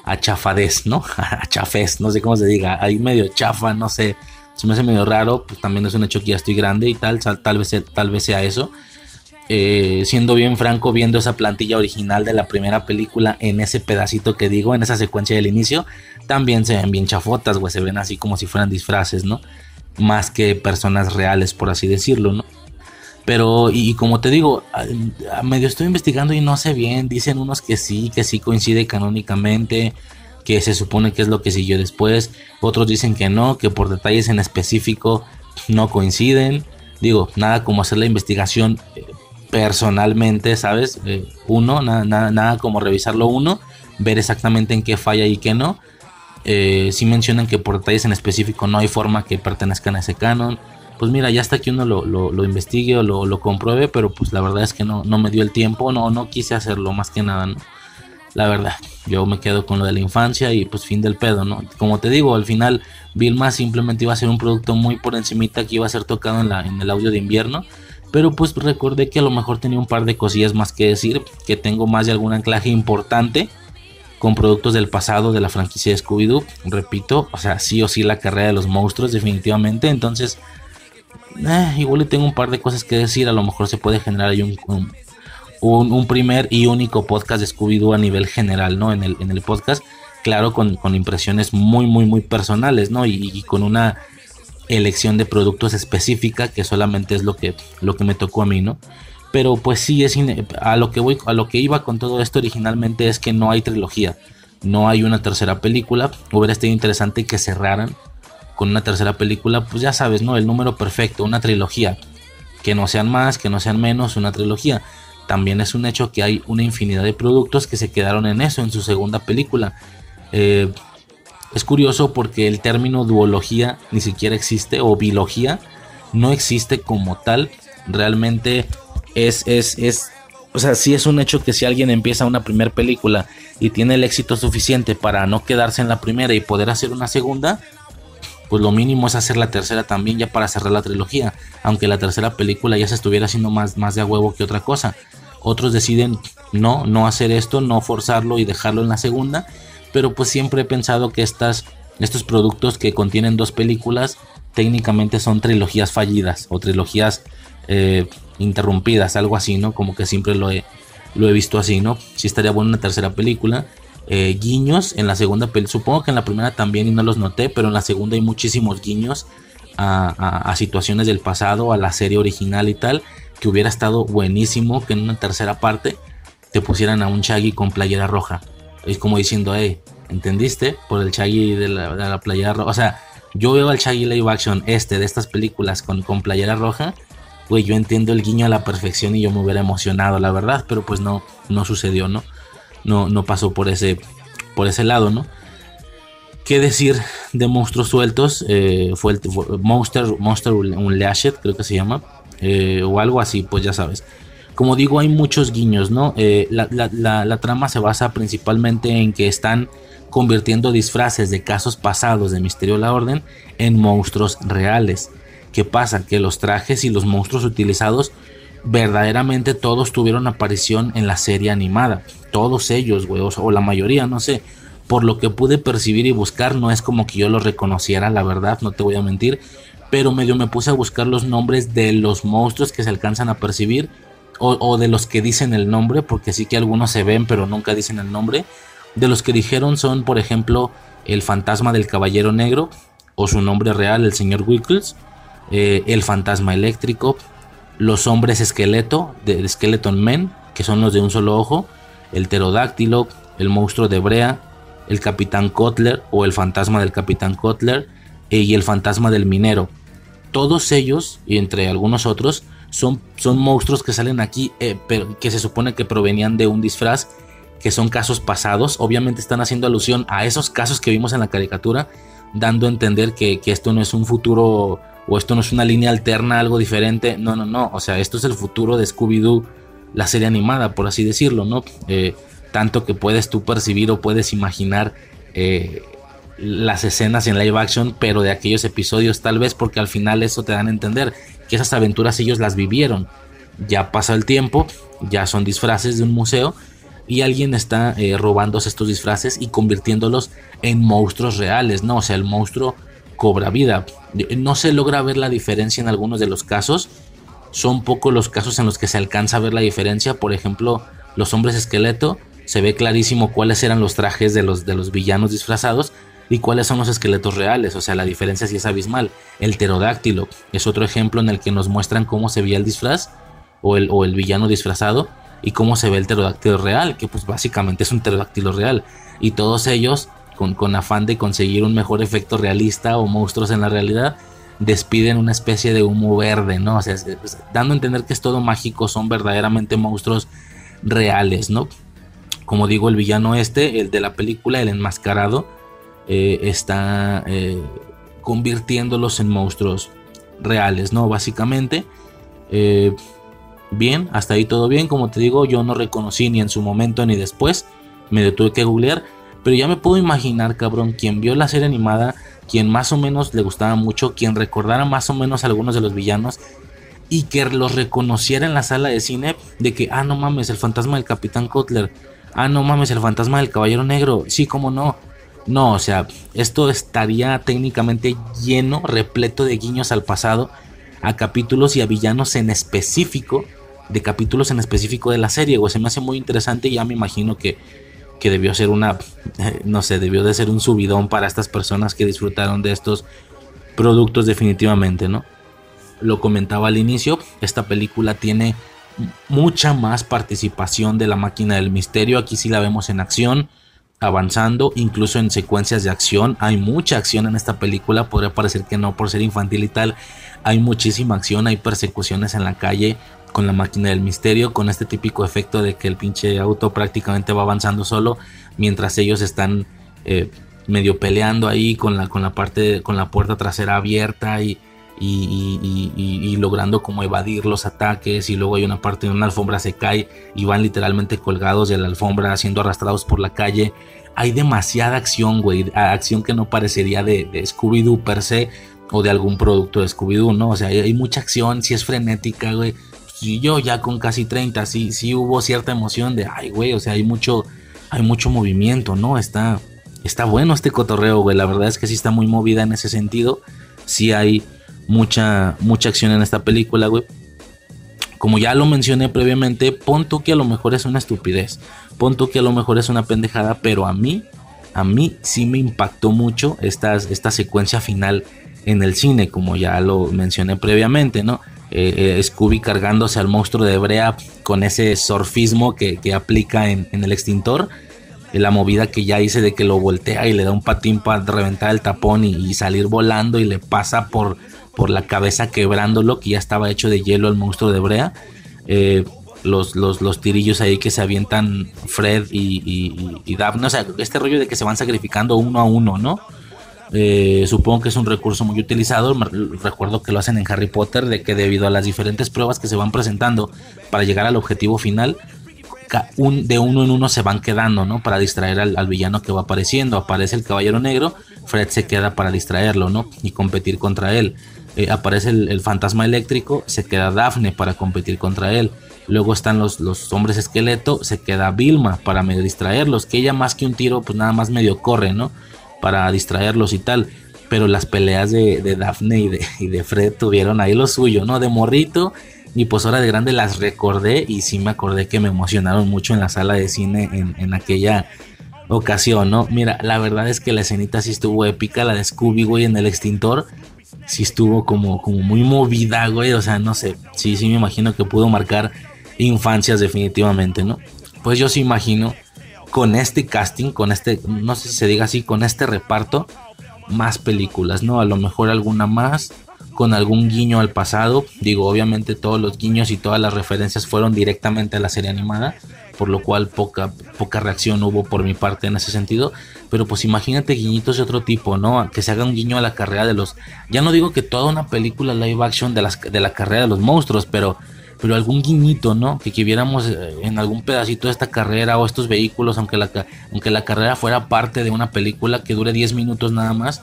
a chafadez, ¿no? A chafés, no sé cómo se diga, ahí medio chafa, no sé, se me hace medio raro, pues también es un hecho que ya estoy grande y tal, tal vez, tal vez sea eso. Eh, siendo bien franco, viendo esa plantilla original de la primera película en ese pedacito que digo, en esa secuencia del inicio, también se ven bien chafotas, güey, se ven así como si fueran disfraces, ¿no? Más que personas reales, por así decirlo, ¿no? Pero, y, como te digo, medio estoy investigando y no sé bien. Dicen unos que sí, que sí coincide canónicamente, que se supone que es lo que siguió después. Otros dicen que no, que por detalles en específico no coinciden. Digo, nada como hacer la investigación eh, personalmente, ¿sabes? Eh, uno, nada, nada, nada, como revisarlo uno, ver exactamente en qué falla y qué no. Eh, si mencionan que por detalles en específico no hay forma que pertenezcan a ese canon pues mira, ya hasta que uno lo, investigue o lo, compruebe, pero pues la verdad es que no, no me dio el tiempo, no, no quise hacerlo más que nada, ¿no? La verdad, yo me quedo con lo de la infancia y pues fin del pedo, ¿no? Como te digo, al final Vilma simplemente iba a ser un producto muy por encimita que iba a ser tocado en, la, en el audio de invierno. Pero pues recordé que a lo mejor tenía un par de cosillas más que decir, que tengo más de algún anclaje importante con productos del pasado de la franquicia de Scooby-Doo. Repito, o sea, sí o sí la carrera de los monstruos definitivamente. Entonces eh, igual le tengo un par de cosas que decir. A lo mejor se puede generar ahí un, un, primer y único podcast de Scooby-Doo a nivel general, ¿no? En el, en el podcast, claro, con, impresiones muy, muy, muy personales, ¿no? Y, con una elección de productos específica que solamente es lo que, lo que me tocó a mí, ¿no? Pero pues sí, es a lo que voy, a lo que iba con todo esto originalmente es que no hay trilogía, no hay una tercera película. Hubiera estado interesante que cerraran con una tercera película, pues ya sabes, ¿no? El número perfecto, una trilogía. Que no sean más, que no sean menos, una trilogía. También es un hecho que hay una infinidad de productos que se quedaron en eso, en su segunda película. Eh, es curioso porque el término duología ni siquiera existe, o bilogía, no existe como tal. Realmente es, es, es, o sea, sí es un hecho que si alguien empieza una primera película y tiene el éxito suficiente para no quedarse en la primera y poder hacer una segunda, pues lo mínimo es hacer la tercera también ya para cerrar la trilogía, aunque la tercera película ya se estuviera haciendo más, más de a huevo que otra cosa. Otros deciden no, no hacer esto, no forzarlo y dejarlo en la segunda, pero pues siempre he pensado que estas, estos productos que contienen dos películas técnicamente son trilogías fallidas o trilogías eh, interrumpidas, algo así, ¿no? Como que siempre lo he, lo he visto así, ¿no? Si estaría buena una tercera película eh, guiños en la segunda película. Supongo que en la primera también y no los noté, pero en la segunda hay muchísimos guiños a, situaciones del pasado, a la serie original y tal, que hubiera estado buenísimo que en una tercera parte te pusieran a un Shaggy con playera roja. Es como diciendo, hey, ¿entendiste? Por el Shaggy de la, playera roja. O sea, yo veo al Shaggy live action este de estas películas con, con playera roja. Güey, yo entiendo el guiño a la perfección y yo me hubiera emocionado, la verdad, pero pues no, no sucedió, ¿no? no, no pasó por ese, por ese lado, ¿no? ¿Qué decir de monstruos sueltos? Eh, fue el Monster, Monster Unleashed, creo que se llama, eh, o algo así, pues ya sabes. Como digo, hay muchos guiños, ¿no? Eh, la, trama se basa principalmente en que están convirtiendo disfraces de casos pasados de Misterio de la Orden en monstruos reales. ¿Qué pasa? Que los trajes y los monstruos utilizados verdaderamente todos tuvieron aparición en la serie animada. Todos ellos, güey, o, la mayoría, no sé. Por lo que pude percibir y buscar, no es como que yo los reconociera, la verdad, no te voy a mentir. Pero medio me puse a buscar los nombres de los monstruos que se alcanzan a percibir. O, de los que dicen el nombre, porque sí que algunos se ven, pero nunca dicen el nombre. De los que dijeron son, por ejemplo, el fantasma del caballero negro, o su nombre real, el señor Wickles, eh, el fantasma eléctrico, los hombres esqueleto, de, Skeleton Men, que son los de un solo ojo, el pterodáctilo, el monstruo de Brea, el capitán Kotler o el fantasma del capitán Kotler e, y el fantasma del minero. todos ellos, y entre algunos otros, son, son monstruos que salen aquí, eh, pero que se supone que provenían de un disfraz, que son casos pasados. Obviamente están haciendo alusión a esos casos que vimos en la caricatura, dando a entender que, que esto no es un futuro o esto no es una línea alterna, algo diferente. No, no, no. O sea, esto es el futuro de Scooby-Doo, la serie animada, por así decirlo, ¿no? Eh, tanto que puedes tú percibir o puedes imaginar eh, las escenas en live action, pero de aquellos episodios tal vez porque al final eso te dan a entender que esas aventuras ellos las vivieron. Ya pasa el tiempo, ya son disfraces de un museo y alguien está eh, robándose estos disfraces y convirtiéndolos en monstruos reales, ¿no? O sea, el monstruo cobra vida. No se logra ver la diferencia en algunos de los casos. Son pocos los casos en los que se alcanza a ver la diferencia. Por ejemplo, los hombres esqueleto se ve clarísimo cuáles eran los trajes de los, de los villanos disfrazados y cuáles son los esqueletos reales, o sea, la diferencia sí es abismal. El pterodáctilo es otro ejemplo en el que nos muestran cómo se veía el disfraz o el, o el villano disfrazado y cómo se ve el pterodáctilo real, que pues básicamente es un pterodáctilo real. Y todos ellos, con, con afán de conseguir un mejor efecto realista o monstruos en la realidad, despiden una especie de humo verde, ¿no? O sea, dando a entender que es todo mágico, son verdaderamente monstruos reales, ¿no? como digo, el villano este, el de la película, el enmascarado, eh, está eh, convirtiéndolos en monstruos reales, ¿no? Básicamente. Eh, bien, hasta ahí todo bien. Como te digo, yo no reconocí ni en su momento ni después. Me detuve que googlear. Pero ya me puedo imaginar, cabrón, quien vio la serie animada, quien más o menos le gustaba mucho, quien recordara más o menos algunos de los villanos y que los reconociera en la sala de cine de que, ah, no mames, el fantasma del Capitán Kotler ah, no mames, el fantasma del caballero negro, sí, cómo no. No, o sea, esto estaría técnicamente lleno, repleto de guiños al pasado, a capítulos y a villanos en específico, de capítulos en específico de la serie, o se me hace muy interesante y ya me imagino que, que debió ser una, no sé, debió de ser un subidón para estas personas que disfrutaron de estos productos definitivamente, ¿no? Lo comentaba al inicio, esta película tiene mucha más participación de la máquina del misterio. Aquí sí la vemos en acción, avanzando, incluso en secuencias de acción. Hay mucha acción en esta película, podría parecer que no por ser infantil y tal. Hay muchísima acción, hay persecuciones en la calle con la máquina del misterio, con este típico efecto de que el pinche auto prácticamente va avanzando solo mientras ellos están eh, medio peleando ahí con la, con la parte, con la puerta trasera abierta y y, logrando como evadir los ataques y luego hay una parte de una alfombra se cae y van literalmente colgados de la alfombra siendo arrastrados por la calle. Hay demasiada acción, güey, acción que no parecería de, Scooby-Doo per se o de algún producto de Scooby-Doo, ¿no? O sea, hay, mucha acción, si es frenética, güey. Y yo ya con casi 30, sí, sí hubo cierta emoción de, ay, güey, o sea, hay mucho, hay mucho movimiento, ¿no? Está, está bueno este cotorreo, güey. La verdad es que sí está muy movida en ese sentido. Sí hay mucha, mucha acción en esta película, güey. Como ya lo mencioné previamente, pon tú que a lo mejor es una estupidez, pon tú que a lo mejor es una pendejada, pero a mí, a mí sí me impactó mucho esta, esta secuencia final en el cine, como ya lo mencioné previamente, ¿no? Eh, eh, Scooby cargándose al monstruo de Brea con ese surfismo que, aplica en, el extintor. La movida que ya hice de que lo voltea y le da un patín para reventar el tapón y salir volando y le pasa por por la cabeza quebrándolo, que ya estaba hecho de hielo el monstruo de Brea. Eh, los, los, tirillos ahí que se avientan Fred y, y, Daphne, o sea, este rollo de que se van sacrificando uno a uno, ¿no? Eh, supongo que es un recurso muy utilizado. Recuerdo que lo hacen en Harry Potter, de que debido a las diferentes pruebas que se van presentando para llegar al objetivo final, de uno en uno se van quedando, ¿no? Para distraer al, al, villano que va apareciendo. Aparece el caballero negro, Fred se queda para distraerlo, ¿no? Y competir contra él. Eh, aparece el, fantasma eléctrico, se queda Daphne para competir contra él. Luego están los, los hombres esqueleto, se queda Vilma para medio distraerlos, que ella más que un tiro, pues nada más medio corre, ¿no? Para distraerlos y tal. Pero las peleas de, de Daphne y de, Fred tuvieron ahí lo suyo, ¿no? De morrito. Y pues ahora de grande las recordé y sí me acordé que me emocionaron mucho en la sala de cine en, en aquella ocasión, ¿no? Mira, la verdad es que la escenita sí estuvo épica, la de Scooby, en el extintor sí estuvo como, como muy movida, güey. O sea, no sé, sí, sí me imagino que pudo marcar infancias definitivamente, ¿no? Pues yo sí imagino con este casting, con este, no sé si se diga así, con este reparto, más películas, ¿no? A lo mejor alguna más, con algún guiño al pasado. Digo, obviamente todos los guiños y todas las referencias fueron directamente a la serie animada, por lo cual poca, poca reacción hubo por mi parte en ese sentido. Pero pues imagínate guiñitos de otro tipo, ¿no? Que se haga un guiño a la carrera de los... Ya no digo que toda una película live action de, las, de la carrera de los monstruos, pero pero algún guiñito, ¿no? Que, que viéramos eh, en algún pedacito de esta carrera o estos vehículos, aunque la, aunque la carrera fuera parte de una película que dure 10 minutos nada más,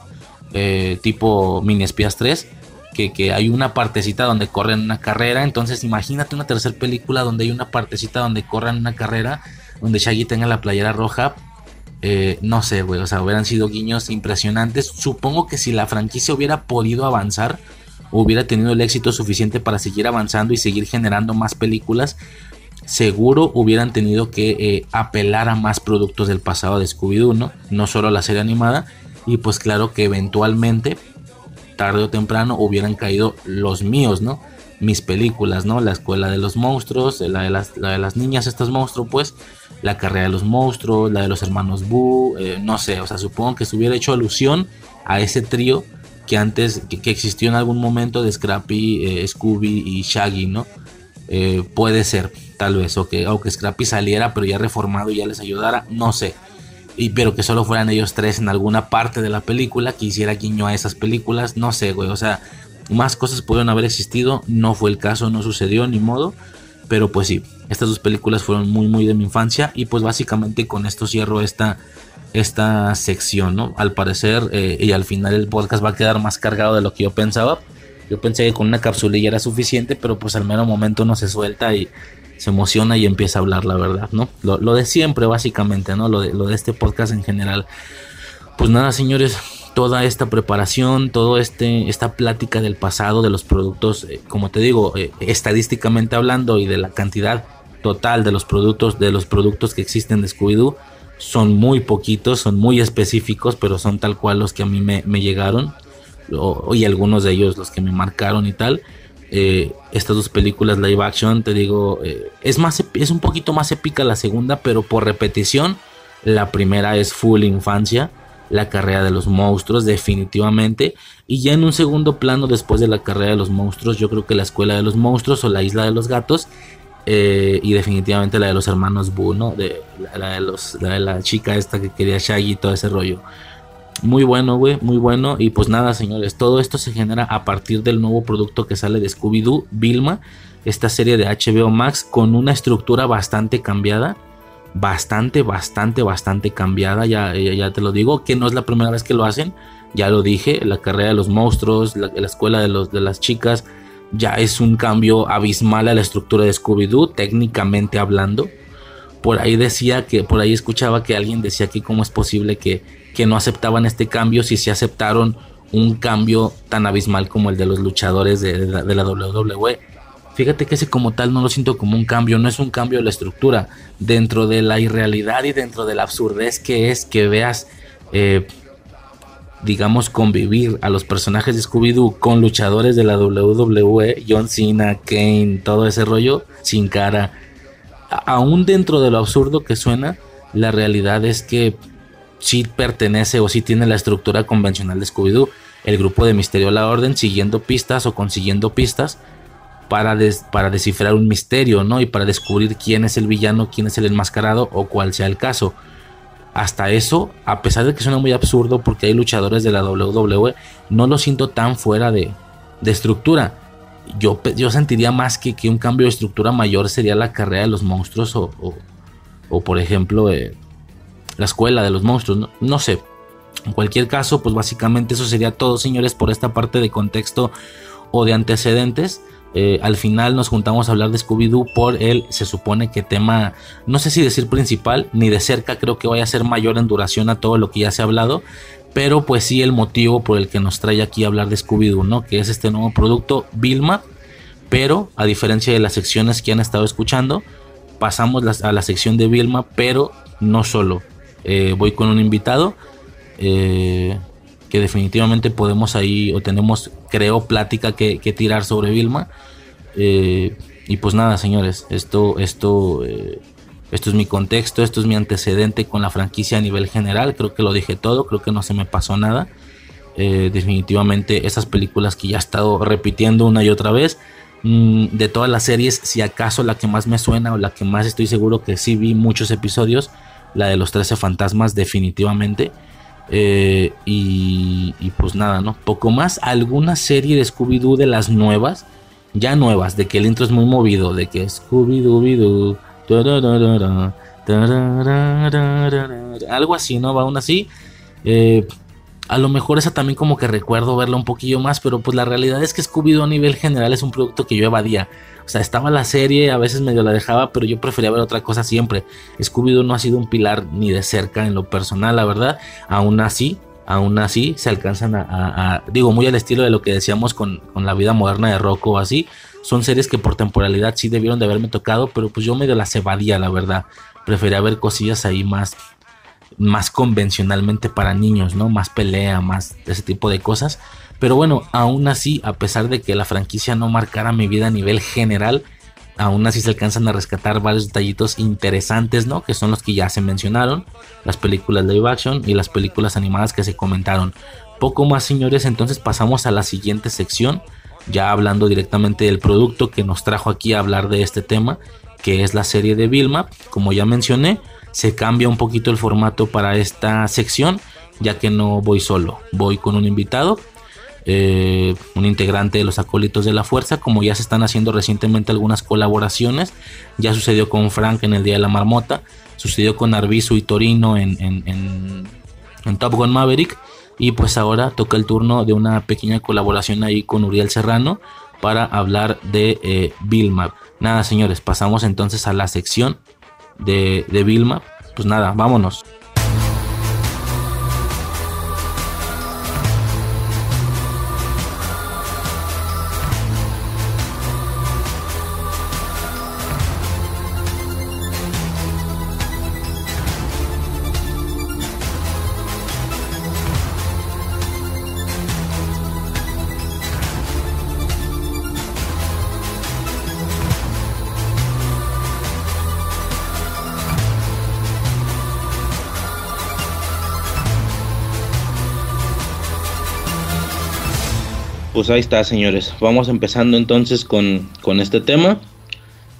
eh, tipo Mini Espías 3, que, que, hay una partecita donde corren una carrera, entonces imagínate una tercera película donde hay una partecita donde corran una carrera, donde Shaggy tenga la playera roja. Eh, no sé, güey, o sea, hubieran sido guiños impresionantes. Supongo que si la franquicia hubiera podido avanzar, hubiera tenido el éxito suficiente para seguir avanzando y seguir generando más películas, seguro hubieran tenido que eh, apelar a más productos del pasado de Scooby-Doo, ¿no? Solo la serie animada. Y pues claro que eventualmente, tarde o temprano, hubieran caído los míos, ¿no? Mis películas, ¿no? La escuela de los monstruos, la de las, de las niñas, estos monstruos, pues, la carrera de los monstruos, la de los hermanos Boo, eh, no sé, o sea, supongo que se hubiera hecho alusión a ese trío que antes, que, existió en algún momento de Scrappy, eh, Scooby y Shaggy, ¿no? Eh, puede ser, tal vez, o que, Scrappy saliera, pero ya reformado y ya les ayudara, no sé. Y, pero que solo fueran ellos tres en alguna parte de la película, que hiciera guiño a esas películas, no sé, güey, o sea, más cosas pudieron haber existido, no fue el caso, no sucedió, ni modo. Pero pues sí, estas dos películas fueron muy, muy de mi infancia. Y pues básicamente con esto cierro esta, esta sección, ¿no? Al parecer, eh, y al final el podcast va a quedar más cargado de lo que yo pensaba. Yo pensé que con una capsulilla era suficiente, pero pues al mero momento uno se suelta y se emociona y empieza a hablar, la verdad, ¿no? Lo, de siempre, básicamente, ¿no? Lo de, lo de este podcast en general. Pues nada, señores, toda esta preparación, todo este esta plática del pasado de los productos, eh, como te digo, eh, estadísticamente hablando y de la cantidad total de los productos de los productos que existen de Scooby Doo son muy poquitos, son muy específicos, pero son tal cual los que a mí me, llegaron. y algunos de ellos los que me marcaron y tal. Eh, estas dos películas live action, te digo, eh, es, más, es un poquito más épica la segunda, pero por repetición, la primera es full infancia, la carrera de los monstruos, definitivamente. Y ya en un segundo plano, después de la carrera de los monstruos, yo creo que la escuela de los monstruos o la isla de los gatos eh, y definitivamente la de los hermanos Boo, ¿no? De, la, de los, la de la chica esta que quería Shaggy y todo ese rollo. Muy bueno, güey, muy bueno. Y pues nada, señores, todo esto se genera a partir del nuevo producto que sale de Scooby-Doo, Vilma, esta serie de HBO Max con una estructura bastante cambiada. Bastante, bastante, bastante cambiada. Ya, ya, te lo digo, que no es la primera vez que lo hacen. Ya lo dije, la carrera de los monstruos, la, la escuela de, los, de las chicas, ya es un cambio abismal a la estructura de Scooby-Doo, técnicamente hablando. Por ahí decía que, por ahí escuchaba que alguien decía que cómo es posible que, que no aceptaban este cambio si se aceptaron un cambio tan abismal como el de los luchadores de, la, WWE. Fíjate que ese como tal no lo siento como un cambio, no es un cambio de la estructura. Dentro de la irrealidad y dentro de la absurdez que es que veas eh, digamos, convivir a los personajes de Scooby-Doo con luchadores de la WWE, John Cena, Kane, todo ese rollo, sin cara. aún dentro de lo absurdo que suena, la realidad es que sí pertenece o sí tiene la estructura convencional de Scooby-Doo. El grupo de Misterio a la Orden siguiendo pistas o consiguiendo pistas para, para descifrar un misterio, ¿no? Y para descubrir quién es el villano, quién es el enmascarado o cuál sea el caso hasta eso, a pesar de que suena muy absurdo porque hay luchadores de la WWE, no lo siento tan fuera de, estructura. Yo, yo sentiría más que, que un cambio de estructura mayor sería la carrera de los monstruos o, o, por ejemplo eh, la escuela de los monstruos. ¿no? no sé. En cualquier caso, pues básicamente eso sería todo, señores, por esta parte de contexto o de antecedentes. Eh, al final nos juntamos a hablar de Scooby-Doo por el, se supone que tema, no sé si decir principal, ni de cerca creo que vaya a ser mayor en duración a todo lo que ya se ha hablado, pero pues sí el motivo por el que nos trae aquí a hablar de Scooby-Doo, ¿no? Que es este nuevo producto, Vilma, pero a diferencia de las secciones que han estado escuchando, pasamos a la sección de Vilma, pero no solo. Eh, voy con un invitado. Eh, que definitivamente podemos ahí o tenemos, creo, plática que, tirar sobre Vilma. Eh, y pues nada, señores, esto, esto, eh, esto es mi contexto, esto es mi antecedente con la franquicia a nivel general. Creo que lo dije todo, creo que no se me pasó nada. Eh, definitivamente esas películas que ya he estado repitiendo una y otra vez. Mm, de todas las series, si acaso la que más me suena o la que más estoy seguro que sí vi muchos episodios, la de los 13 fantasmas definitivamente. Eh, y, y, pues nada, ¿no? Poco más. Alguna serie de Scooby-Doo de las nuevas, ya nuevas, de que el intro es muy movido, de que Scooby-Doo, algo así, ¿no? Va aún así. Eh, a lo mejor esa también como que recuerdo verla un poquillo más, pero pues la realidad es que Scooby-Doo a nivel general es un producto que yo evadía. O sea, estaba la serie, a veces medio la dejaba, pero yo prefería ver otra cosa siempre. Scooby-Doo no ha sido un pilar ni de cerca en lo personal, la verdad. Aún así, aún así se alcanzan a, digo, muy al estilo de lo que decíamos con, con la vida moderna de Rocco o así. Son series que por temporalidad sí debieron de haberme tocado, pero pues yo medio las evadía, la verdad. Prefería ver cosillas ahí más más convencionalmente para niños, ¿no? Más pelea, más ese tipo de cosas. Pero bueno, aún así, a pesar de que la franquicia no marcara mi vida a nivel general, aún así se alcanzan a rescatar varios detallitos interesantes, ¿no? Que son los que ya se mencionaron, las películas live action y las películas animadas que se comentaron. Poco más, señores, entonces pasamos a la siguiente sección, ya hablando directamente del producto que nos trajo aquí a hablar de este tema, que es la serie de Vilma, como ya mencioné se cambia un poquito el formato para esta sección, ya que no voy solo, voy con un invitado, eh, un integrante de los acólitos de la fuerza, como ya se están haciendo recientemente algunas colaboraciones, ya sucedió con Frank en el Día de la Marmota, sucedió con Arbizu y Torino en, en, Top Gun Maverick, y pues ahora toca el turno de una pequeña colaboración ahí con Uriel Serrano para hablar de eh, Vilma. Nada, señores, pasamos entonces a la sección de, de Vilma, pues nada, vámonos. Pues ahí está, señores. Vamos empezando entonces con, este tema,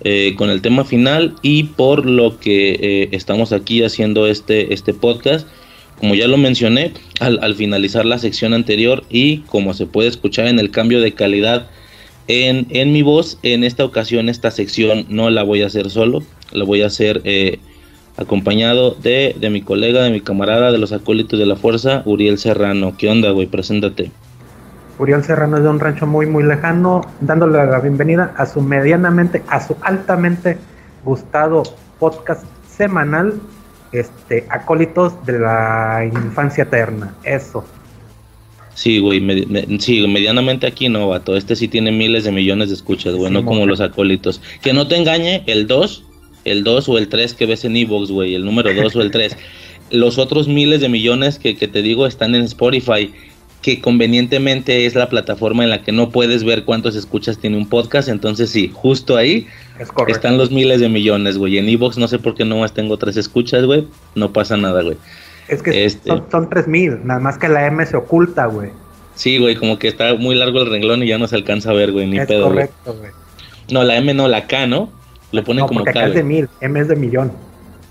eh, con el tema final y por lo que eh, estamos aquí haciendo este, este podcast. Como ya lo mencioné al, finalizar la sección anterior y como se puede escuchar en el cambio de calidad en, en, mi voz, en esta ocasión esta sección no la voy a hacer solo, la voy a hacer eh, acompañado de, de mi colega, de mi camarada de los acólitos de la fuerza, Uriel Serrano. ¿Qué onda, güey? Preséntate. Uriel Serrano es de un rancho muy muy lejano, dándole la bienvenida a su medianamente, a su altamente gustado podcast semanal, este, acólitos de la infancia eterna, eso. Sí, güey, sí, medianamente aquí no, vato, este sí tiene miles de millones de escuchas, güey, no como los acólitos. Que no te engañe, el 2, el 2 o el 3 que ves en Evox, güey, el número 2 o el 3. Los otros miles de millones que, que te digo están en Spotify que convenientemente es la plataforma en la que no puedes ver cuántos escuchas tiene un podcast, entonces sí, justo ahí están los miles de millones, güey. En Evox no sé por qué no más tengo tres escuchas, güey, no pasa nada, güey. Es que este son, tres mil, nada más que la M se oculta, güey. Sí, güey, como que está muy largo el renglón y ya no se alcanza a ver, güey, ni es pedo. Correcto, güey. No, la M no, la K, ¿no? Lo ponen como K. es de mil, M es de millón.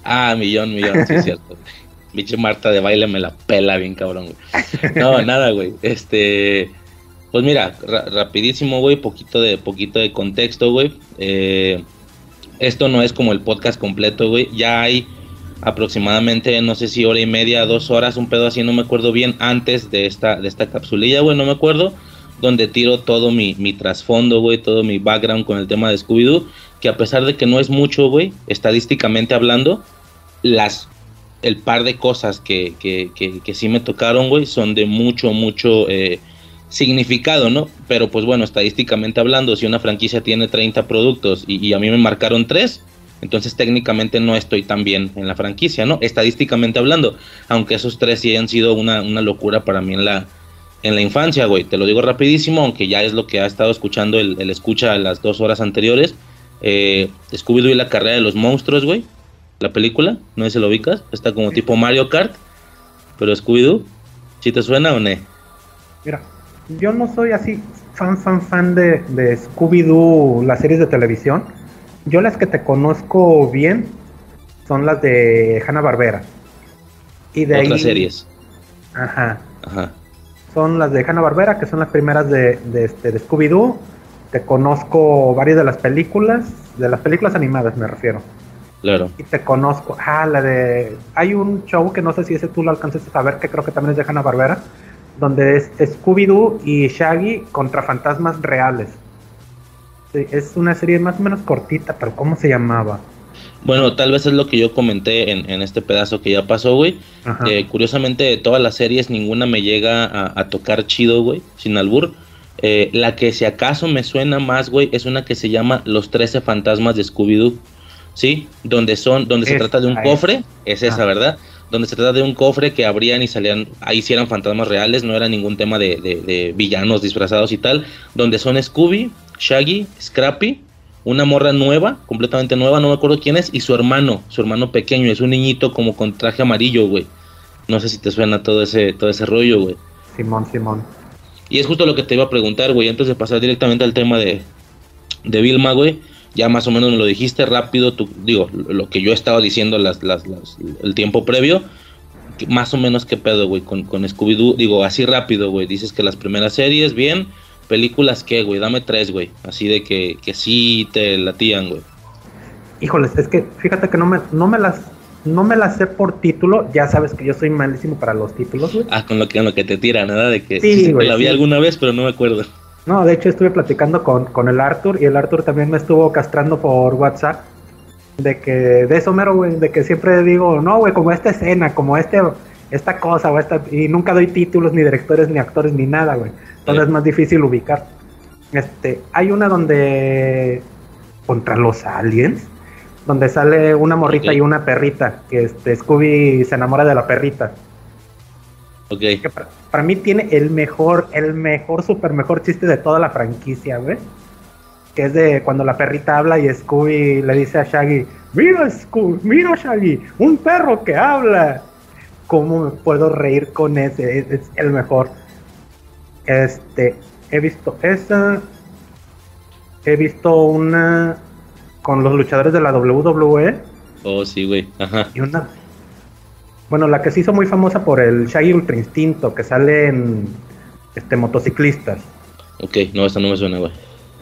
Ah, millón, millón, sí, es cierto. Bicho Marta de baile me la pela bien cabrón, güey. No, nada, güey. Este, pues mira, rapidísimo, güey, poquito de poquito de contexto, güey. Eh, esto no es como el podcast completo, güey. Ya hay aproximadamente, no sé si hora y media, dos horas, un pedo así, no me acuerdo bien, antes de esta, de esta capsulilla, güey, no me acuerdo, donde tiro todo mi, mi trasfondo, güey, todo mi background con el tema de Scooby-Doo, que a pesar de que no es mucho, güey, estadísticamente hablando, las el par de cosas que, que, que, sí me tocaron, güey, son de mucho, mucho eh, significado, ¿no? Pero pues bueno, estadísticamente hablando, si una franquicia tiene 30 productos y, a mí me marcaron 3, entonces técnicamente no estoy tan bien en la franquicia, ¿no? Estadísticamente hablando, aunque esos 3 sí hayan sido una, locura para mí en la, en la infancia, güey. Te lo digo rapidísimo, aunque ya es lo que ha estado escuchando el, el escucha las dos horas anteriores. Eh, Scooby-Doo y la carrera de los monstruos, güey la película, no sé si lo ubicas, está como tipo Mario Kart, pero Scooby-Doo, ¿sí te suena o no? Mira, yo no soy así fan, fan, fan de, de Scooby-Doo, las series de televisión. Yo las que te conozco bien son las de Hanna-Barbera. Y de Otras series. Ajá. Son las de Hanna-Barbera, que son las primeras de, de, este, de Scooby-Doo. Te conozco varias de las películas, de las películas animadas me refiero. Claro. Y te conozco. Ah, la de. Hay un show que no sé si ese tú lo alcances a saber, que creo que también es de Hanna Barbera, donde es Scooby-Doo y Shaggy contra fantasmas reales. es una serie más o menos cortita, pero ¿cómo se llamaba? Bueno, tal vez es lo que yo comenté en, este pedazo que ya pasó, güey. curiosamente, de todas las series, ninguna me llega a, tocar chido, güey, sin albur. Eh, la que si acaso me suena más, güey, es una que se llama Los 13 Fantasmas de Scooby-Doo. ¿Sí? Donde son, donde se trata de un cofre, es esa, ¿verdad? Donde se trata de un cofre que abrían y salían, ahí sí eran fantasmas reales, no era ningún tema de, de, villanos disfrazados y tal, donde son Scooby, Shaggy, Scrappy, una morra nueva, completamente nueva, no me acuerdo quién es, y su hermano, su hermano pequeño, es un niñito como con traje amarillo, güey. No sé si te suena todo ese, todo ese rollo, güey. Simón, Simón. Y es justo lo que te iba a preguntar, güey, antes de pasar directamente al tema de, de Vilma, güey ya más o menos me lo dijiste rápido, tú, digo, lo que yo estaba diciendo las, las, el tiempo previo, más o menos qué pedo, güey, con, con Scooby-Doo, digo, así rápido, güey, dices que las primeras series, bien, películas, ¿qué, güey? Dame tres, güey, así de que, que sí te latían, güey. Híjoles, es que fíjate que no me, no me las no me sé por título, ya sabes que yo soy malísimo para los títulos, güey. Ah, con lo que, con lo que te tira, nada de que sí, la vi alguna vez, pero no me acuerdo. No, de hecho estuve platicando con, con el Arthur y el Arthur también me estuvo castrando por WhatsApp de que de eso mero, güey, de que siempre digo, no, güey, como esta escena, como este, esta cosa, o esta, y nunca doy títulos, ni directores, ni actores, ni nada, güey. Entonces es más difícil ubicar. Este, hay una donde contra los aliens, donde sale una morrita y una perrita, que este Scooby se enamora de la perrita. Ok. para, mí tiene el mejor, el mejor, super mejor chiste de toda la franquicia, güey. Que es de cuando la perrita habla y Scooby le dice a Shaggy, mira Scooby, mira Shaggy, un perro que habla. ¿Cómo me puedo reír con ese? Es, el mejor. Este, he visto esa. He visto una con los luchadores de la WWE. Oh, sí, güey. Ajá. Y una bueno, la que se hizo muy famosa por el Shaggy Ultra Instinto, que sale en este, motociclistas. Ok, no, esa no me suena, güey.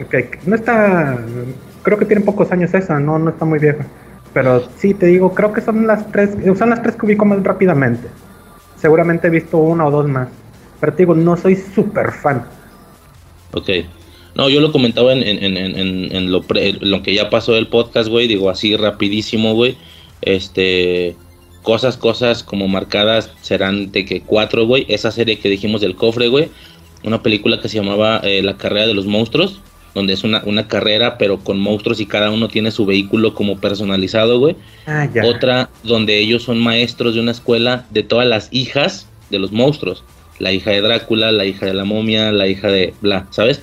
Ok, no está. Creo que tiene pocos años esa, no, no está muy vieja. Pero sí, te digo, creo que son las tres. Son las tres que ubico más rápidamente. Seguramente he visto una o dos más. Pero te digo, no soy súper fan. Ok. No, yo lo comentaba en, en, en, en lo, lo que ya pasó del podcast, güey. Digo, así rapidísimo, güey. Este cosas, cosas como marcadas serán de que cuatro, güey. Esa serie que dijimos del cofre, güey. Una película que se llamaba eh, La carrera de los monstruos, donde es una, una, carrera, pero con monstruos y cada uno tiene su vehículo como personalizado, güey. Ah, Otra donde ellos son maestros de una escuela de todas las hijas de los monstruos. La hija de Drácula, la hija de la momia, la hija de bla, ¿sabes?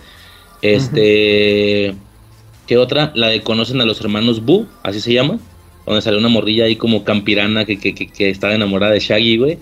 Este... ¿Qué otra? La de conocen a los hermanos Boo, así se llama donde sale una morrilla ahí como campirana que, que, que, estaba enamorada de Shaggy, güey.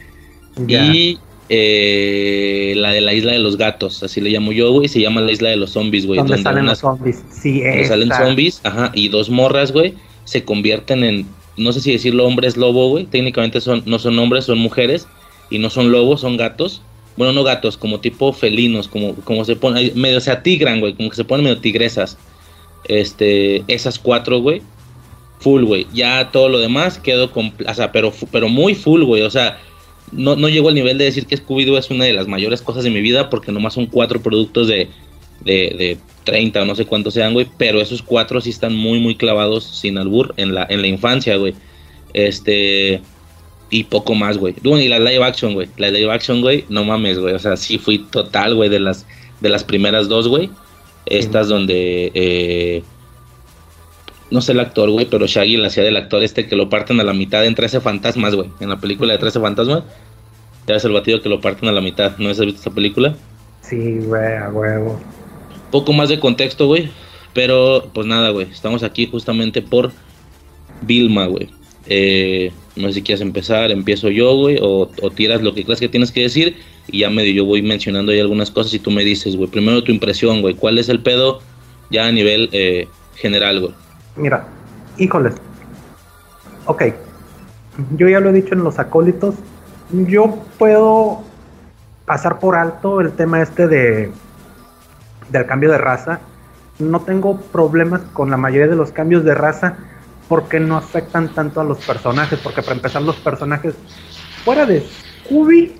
Y eh, la de la isla de los gatos, así le llamo yo, güey, se llama la isla de los zombies, güey. Donde, salen los zombies, sí, donde salen zombies, ajá, y dos morras, güey, se convierten en, no sé si decirlo hombres lobo, güey, técnicamente son, no son hombres, son mujeres, y no son lobos, son gatos. Bueno, no gatos, como tipo felinos, como, como se ponen, medio se atigran, güey, como que se ponen medio tigresas. Este, esas cuatro, güey, full, güey. Ya todo lo demás quedó con, o sea, pero, pero muy full, güey. O sea, no, no llego al nivel de decir que Scooby-Doo es una de las mayores cosas de mi vida porque nomás son cuatro productos de, de, de 30 o no sé cuántos sean, güey. Pero esos cuatro sí están muy, muy clavados sin albur en la, en la infancia, güey. Este... Y poco más, güey. Y la live action, güey. La live action, güey, no mames, güey. O sea, sí fui total, güey, de las, de las primeras dos, güey. Estas donde... Eh, no sé el actor, güey, pero Shaggy la hacía del actor este que lo parten a la mitad en 13 fantasmas, güey. En la película de 13 fantasmas. Ya ves el batido que lo parten a la mitad. ¿No has visto esta película? Sí, güey, a huevo. Poco más de contexto, güey. Pero, pues nada, güey. Estamos aquí justamente por Vilma, güey. Eh, No sé si quieres empezar, empiezo yo, güey, o, o tiras lo que crees que tienes que decir y ya medio yo voy mencionando ahí algunas cosas y tú me dices, güey, primero tu impresión, güey, ¿cuál es el pedo ya a nivel eh, general, güey? Mira, híjoles. Ok, yo ya lo he dicho en los acólitos, yo puedo pasar por alto el tema este de del cambio de raza. No tengo problemas con la mayoría de los cambios de raza porque no afectan tanto a los personajes, porque para empezar los personajes fuera de Scooby,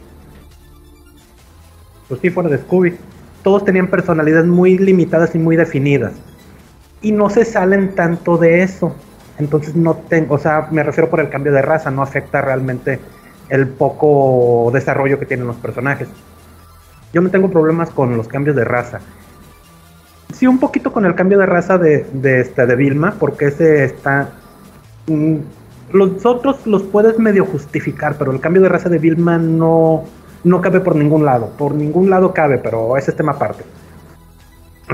pues sí, fuera de Scooby, todos tenían personalidades muy limitadas y muy definidas. Y no se salen tanto de eso. Entonces no tengo, o sea, me refiero por el cambio de raza, no afecta realmente el poco desarrollo que tienen los personajes. Yo no tengo problemas con los cambios de raza. Sí, un poquito con el cambio de raza de, de, este, de Vilma, porque ese está... Mm, los otros los puedes medio justificar, pero el cambio de raza de Vilma no, no cabe por ningún lado. Por ningún lado cabe, pero ese es tema aparte.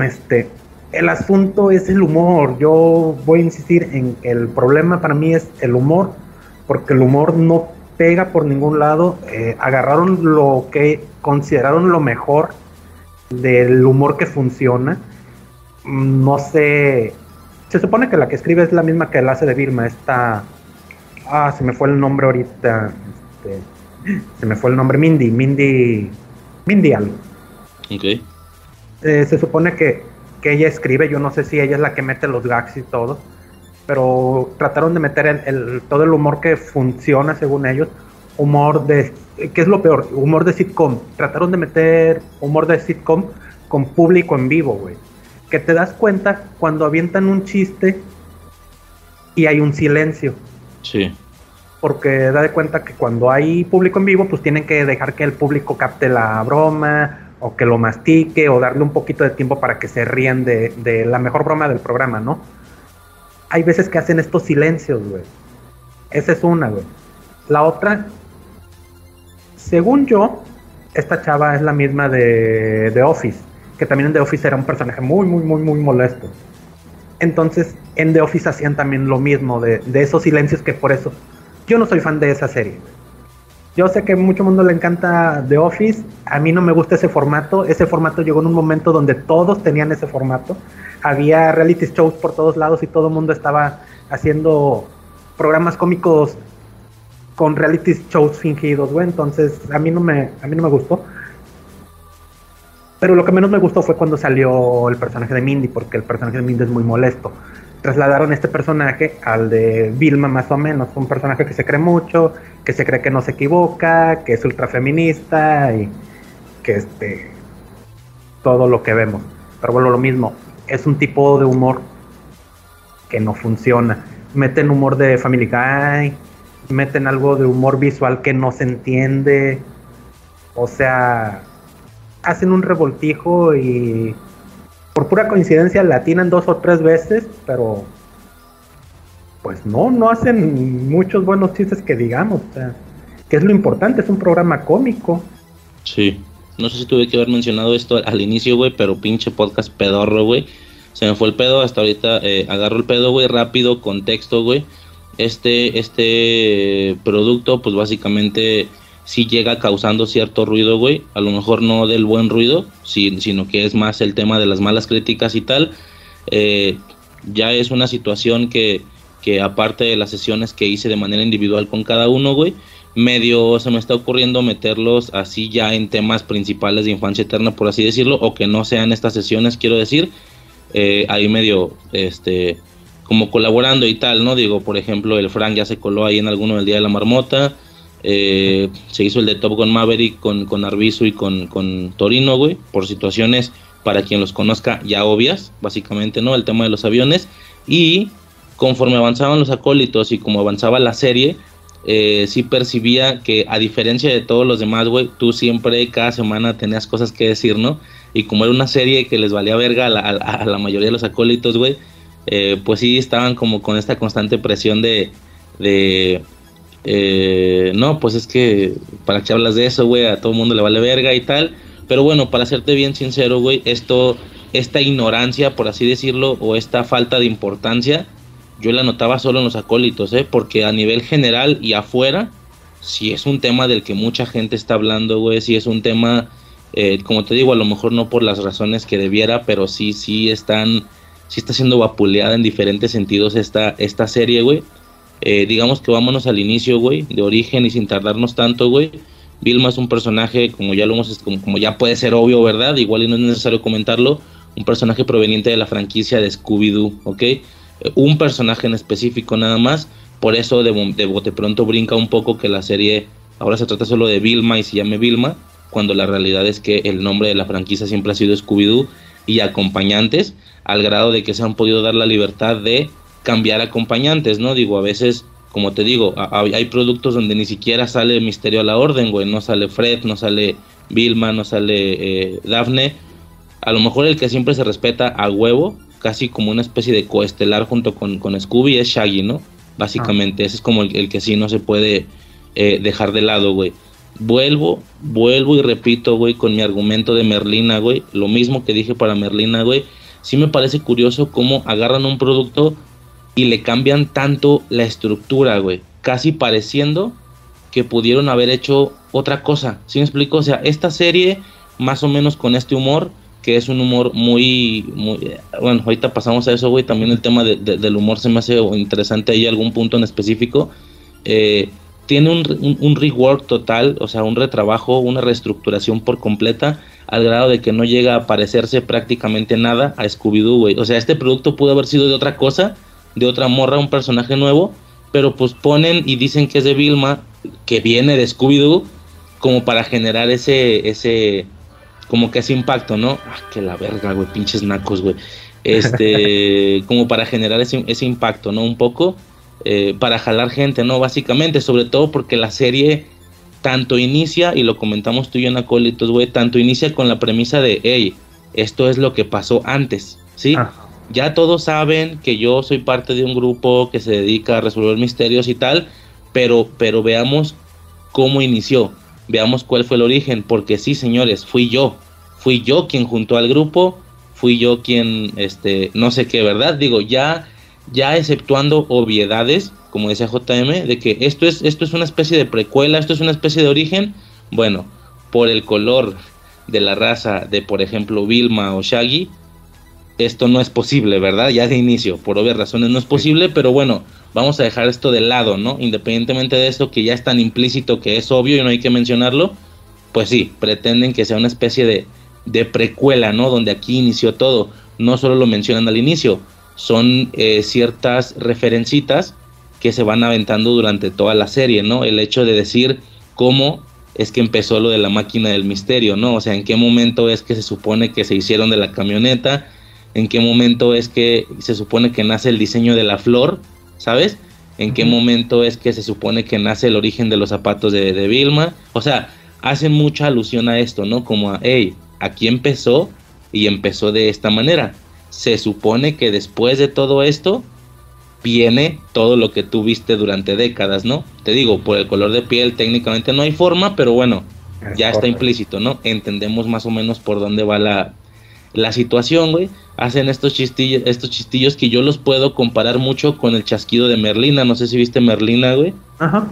Este, el asunto es el humor. Yo voy a insistir en que el problema para mí es el humor, porque el humor no pega por ningún lado. Eh, agarraron lo que consideraron lo mejor del humor que funciona. Mm, no sé. Se supone que la que escribe es la misma que la hace de Vilma. Esta. Ah, se me fue el nombre ahorita. Este, se me fue el nombre. Mindy. Mindy. Mindy algo. Ok. Eh, se supone que, que ella escribe. Yo no sé si ella es la que mete los gags y todo pero trataron de meter el, el, todo el humor que funciona según ellos, humor de, ¿qué es lo peor? Humor de sitcom. Trataron de meter humor de sitcom con público en vivo, güey. Que te das cuenta cuando avientan un chiste y hay un silencio. Sí. Porque da de cuenta que cuando hay público en vivo, pues tienen que dejar que el público capte la broma o que lo mastique o darle un poquito de tiempo para que se rían de, de la mejor broma del programa, ¿no? hay veces que hacen estos silencios, güey. Esa es una, güey. La otra, según yo, esta chava es la misma de The Office, que también en The Office era un personaje muy, muy, muy, muy molesto. Entonces, en The Office hacían también lo mismo, de, de esos silencios que por eso. Yo no soy fan de esa serie. Yo sé que a mucho mundo le encanta The Office, a mí no me gusta ese formato. Ese formato llegó en un momento donde todos tenían ese formato había reality shows por todos lados y todo el mundo estaba haciendo programas cómicos con reality shows fingidos, güey. Entonces, a mí no me, a mí no me gustó. Pero lo que menos me gustó fue cuando salió el personaje de Mindy, porque el personaje de Mindy es muy molesto. Trasladaron este personaje al de Vilma más o menos, un personaje que se cree mucho, que se cree que no se equivoca, que es ultrafeminista y que este todo lo que vemos. Pero bueno, lo mismo, es un tipo de humor que no funciona. Meten humor de Family Guy, meten algo de humor visual que no se entiende. O sea, hacen un revoltijo y por pura coincidencia latinan dos o tres veces, pero pues no, no hacen muchos buenos chistes que digamos. O sea, que es lo importante, es un programa cómico. Sí. No sé si tuve que haber mencionado esto al inicio, güey, pero pinche podcast pedorro, güey. Se me fue el pedo, hasta ahorita eh, agarro el pedo, güey, rápido, contexto, güey. Este, este producto, pues básicamente sí llega causando cierto ruido, güey. A lo mejor no del buen ruido, sino que es más el tema de las malas críticas y tal. Eh, ya es una situación que, que aparte de las sesiones que hice de manera individual con cada uno, güey, medio se me está ocurriendo meterlos así ya en temas principales de infancia eterna, por así decirlo, o que no sean estas sesiones, quiero decir, eh, ahí medio, este, como colaborando y tal, ¿no? Digo, por ejemplo, el Frank ya se coló ahí en alguno del Día de la Marmota, eh, se hizo el de Top Gun Maverick con, con Arbizu y con, con Torino, güey, por situaciones, para quien los conozca, ya obvias, básicamente, ¿no? El tema de los aviones, y conforme avanzaban los acólitos y como avanzaba la serie, eh, sí percibía que a diferencia de todos los demás, güey, tú siempre cada semana tenías cosas que decir, ¿no? Y como era una serie que les valía verga a la, la mayoría de los acólitos, güey, eh, pues sí estaban como con esta constante presión de eh, no, pues es que para que hablas de eso, güey, a todo el mundo le vale verga y tal. Pero bueno, para serte bien sincero, güey, esto, esta ignorancia, por así decirlo, o esta falta de importancia, yo la notaba solo en los acólitos, ¿eh? Porque a nivel general y afuera, si es un tema del que mucha gente está hablando, güey, si es un tema, eh, como te digo, a lo mejor no por las razones que debiera, pero sí, sí están, sí está siendo vapuleada en diferentes sentidos esta, esta serie, güey. Eh, digamos que vámonos al inicio, güey, de origen y sin tardarnos tanto, güey. Vilma es un personaje, como ya lo hemos, como, como ya puede ser obvio, ¿verdad? Igual y no es necesario comentarlo, un personaje proveniente de la franquicia de Scooby-Doo, ¿ok? Eh, un personaje en específico nada más, por eso de, de bote pronto brinca un poco que la serie ahora se trata solo de Vilma y se llame Vilma, cuando la realidad es que el nombre de la franquicia siempre ha sido Scooby-Doo y acompañantes, al grado de que se han podido dar la libertad de cambiar acompañantes, ¿no? Digo, a veces, como te digo, hay productos donde ni siquiera sale Misterio a la Orden, güey, no sale Fred, no sale Vilma, no sale eh, Daphne. A lo mejor el que siempre se respeta a huevo, casi como una especie de coestelar junto con, con Scooby, es Shaggy, ¿no? Básicamente, ese es como el, que sí no se puede eh, dejar de lado, güey. Vuelvo, vuelvo y repito, güey, con mi argumento de Merlina, güey. Lo mismo que dije para Merlina, güey. Sí me parece curioso cómo agarran un producto y le cambian tanto la estructura, güey. Casi pareciendo que pudieron haber hecho otra cosa. ¿Sí me explico? O sea, esta serie, más o menos con este humor, que es un humor muy, muy bueno, ahorita pasamos a eso, güey, también el tema del humor se me hace interesante ahí algún punto en específico. Eh, tiene un, un, rework total, o sea, un retrabajo, una reestructuración por completa, al grado de que no llega a parecerse prácticamente nada a Scooby-Doo, güey. O sea, este producto pudo haber sido de otra cosa, de otra morra, un personaje nuevo, pero pues ponen y dicen que es de Vilma, que viene de Scooby-Doo, como para generar ese, ese, como que ese impacto, ¿no? Ah, que la verga, güey, pinches nacos, güey. Este, como para generar ese, ese impacto, ¿no? Un poco, eh, para jalar gente, ¿no? Básicamente, sobre todo porque la serie tanto inicia, y lo comentamos tú y yo en Acólitos, güey, tanto inicia con la premisa de, hey, esto es lo que pasó antes, ¿sí? Ya todos saben que yo soy parte de un grupo que se dedica a resolver misterios y tal, pero, pero veamos cómo inició, veamos cuál fue el origen, porque sí, señores, fui yo, fui yo quien juntó al grupo, fui yo quien, este, no sé qué, ¿verdad? Digo, ya, ya exceptuando obviedades, como decía JM, de que esto es, esto es una especie de precuela, esto es una especie de origen, bueno, por el color de la raza de, por ejemplo, Vilma o Shaggy, esto no es posible, ¿verdad? Ya de inicio, por obvias razones no es posible, pero bueno, vamos a dejar esto de lado, ¿no? Independientemente de esto que ya es tan implícito que es obvio y no hay que mencionarlo, pues sí, pretenden que sea una especie de, de precuela, ¿no? Donde aquí inició todo. No solo lo mencionan al inicio, son eh, ciertas referencitas que se van aventando durante toda la serie, ¿no? El hecho de decir cómo es que empezó lo de la máquina del misterio, ¿no? O sea, en qué momento es que se supone que se hicieron de la camioneta, en qué momento es que se supone que nace el diseño de la flor, ¿sabes? En qué momento es que se supone que nace el origen de los zapatos de, de Vilma. O sea, hacen mucha alusión a esto, ¿no? Como a, hey, aquí empezó y empezó de esta manera. Se supone que después de todo esto viene todo lo que tú viste durante décadas, ¿no? Te digo, por el color de piel técnicamente no hay forma, pero bueno, ya está implícito, ¿no? Entendemos más o menos por dónde va la, la situación, güey, hacen estos chistillos, estos chistillos que yo los puedo comparar mucho con el chasquido de Merlina. No sé si viste Merlina, güey. Ajá.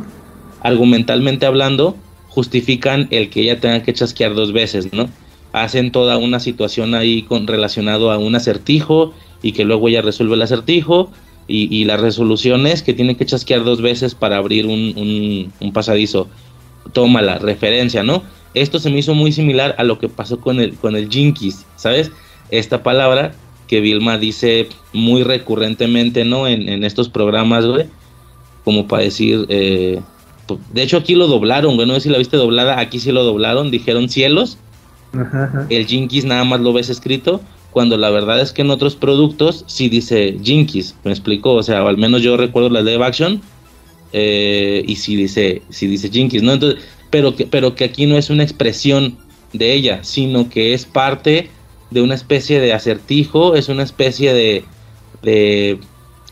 Argumentalmente hablando, justifican el que ella tenga que chasquear dos veces, ¿no? Hacen toda una situación ahí con relacionado a un acertijo y que luego ella resuelve el acertijo y, y la resolución es que tiene que chasquear dos veces para abrir un, un, un pasadizo. Toma la referencia, ¿no? Esto se me hizo muy similar a lo que pasó con el, con el Jinkies, ¿sabes? Esta palabra que Vilma dice muy recurrentemente, ¿no? En, estos programas, güey. Como para decir, eh, pues, de hecho aquí lo doblaron, güey, no sé si la viste doblada, aquí sí lo doblaron, dijeron cielos. El Jinkies nada más lo ves escrito, cuando la verdad es que en otros productos sí dice Jinkies, me explicó, o sea, al menos yo recuerdo la live action eh, y sí dice, sí dice Jinkies, ¿no? Entonces, pero que, pero que aquí no es una expresión de ella, sino que es parte de una especie de acertijo, es una especie de, de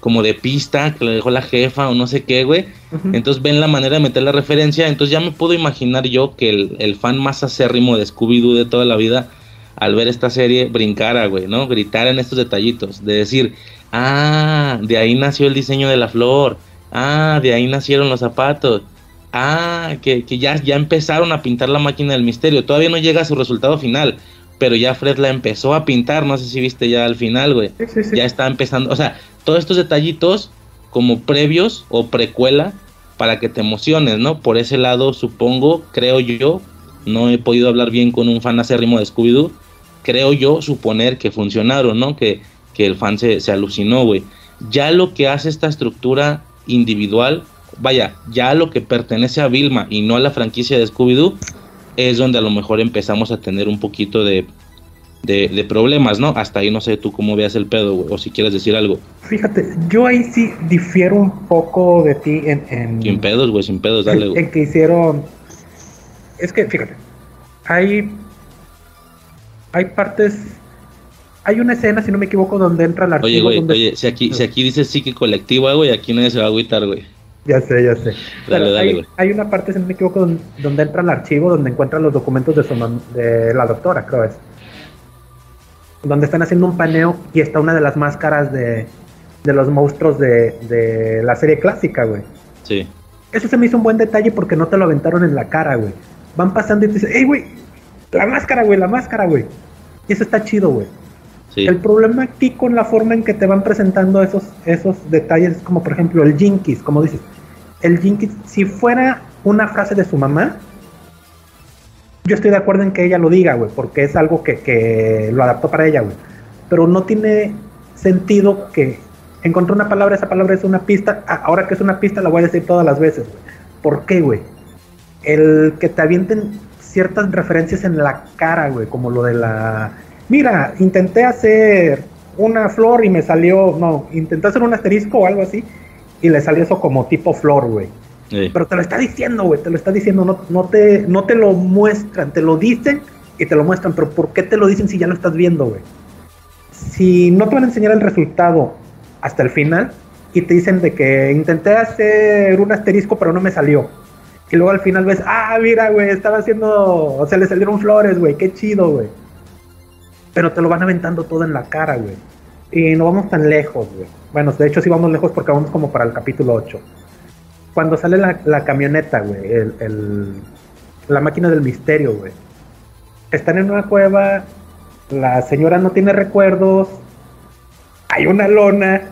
como de pista que le dejó la jefa o no sé qué, güey. Entonces ven la manera de meter la referencia. Entonces ya me puedo imaginar yo que el, el fan más acérrimo de Scooby-Doo de toda la vida, al ver esta serie, brincara, güey, ¿no? Gritar en estos detallitos. De decir, Ah, de ahí nació el diseño de la flor. Ah, de ahí nacieron los zapatos. Ah, que, que ya, ya empezaron a pintar la máquina del misterio. Todavía no llega a su resultado final, pero ya Fred la empezó a pintar. No sé si viste ya al final, güey. Sí, sí, sí. Ya está empezando. O sea, todos estos detallitos como previos o precuela para que te emociones, ¿no? Por ese lado, supongo, creo yo, no he podido hablar bien con un fan acérrimo de Scooby-Doo, creo yo suponer que funcionaron, ¿no? Que, que el fan se, se alucinó, güey. Ya lo que hace esta estructura individual, vaya, ya lo que pertenece a Vilma y no a la franquicia de Scooby-Doo, es donde a lo mejor empezamos a tener un poquito de, de, de problemas, ¿no? Hasta ahí no sé tú cómo veas el pedo, güey, o si quieres decir algo. Fíjate, yo ahí sí difiero un poco de ti en... en Sin pedos, güey, sin pedos, dale, güey. en que hicieron... Es que, fíjate, hay... Hay partes... Hay una escena, si no me equivoco, donde entra el archivo Oye, güey, donde... oye, si aquí, si aquí dice psique colectiva, güey, aquí nadie se va a agüitar, güey. Ya sé, ya sé. Dale, Pero dale, hay, una parte, si no me equivoco, donde, donde entra el archivo, donde encuentran los documentos de, su de la doctora, creo es. Donde están haciendo un paneo y está una de las máscaras de, de los monstruos de, de la serie clásica, güey. Sí. Eso se me hizo un buen detalle porque no te lo aventaron en la cara, güey. Van pasando y te dicen, ¡Ey, güey! La máscara, güey, la máscara, güey. Y eso está chido, güey. El problema aquí con la forma en que te van presentando esos, esos detalles es como, por ejemplo, el Jinkies, como dices. El Jinkies, si fuera una frase de su mamá, yo estoy de acuerdo en que ella lo diga, güey, porque es algo que, que lo adaptó para ella, güey. Pero no tiene sentido que encontré una palabra, esa palabra es una pista, ah, ahora que es una pista la voy a decir todas las veces, güey. ¿Por qué, güey? El que te avienten ciertas referencias en la cara, güey, como lo de la... Mira, intenté hacer una flor y me salió, no, intenté hacer un asterisco o algo así y le salió eso como tipo flor, güey. Sí. Pero te lo está diciendo, güey, te lo está diciendo, no, no, te, no te lo muestran, te lo dicen y te lo muestran, pero ¿por qué te lo dicen si ya lo estás viendo, güey? Si no te van a enseñar el resultado hasta el final y te dicen de que intenté hacer un asterisco pero no me salió. Y luego al final ves, ah, mira, güey, estaba haciendo, o sea, le salieron flores, güey, qué chido, güey. Pero te lo van aventando todo en la cara, güey. Y no vamos tan lejos, güey. Bueno, de hecho sí vamos lejos porque vamos como para el capítulo 8 cuando sale la, la camioneta, güey, el, el- la máquina del misterio, güey. Están en una cueva, la señora no tiene recuerdos, hay una lona,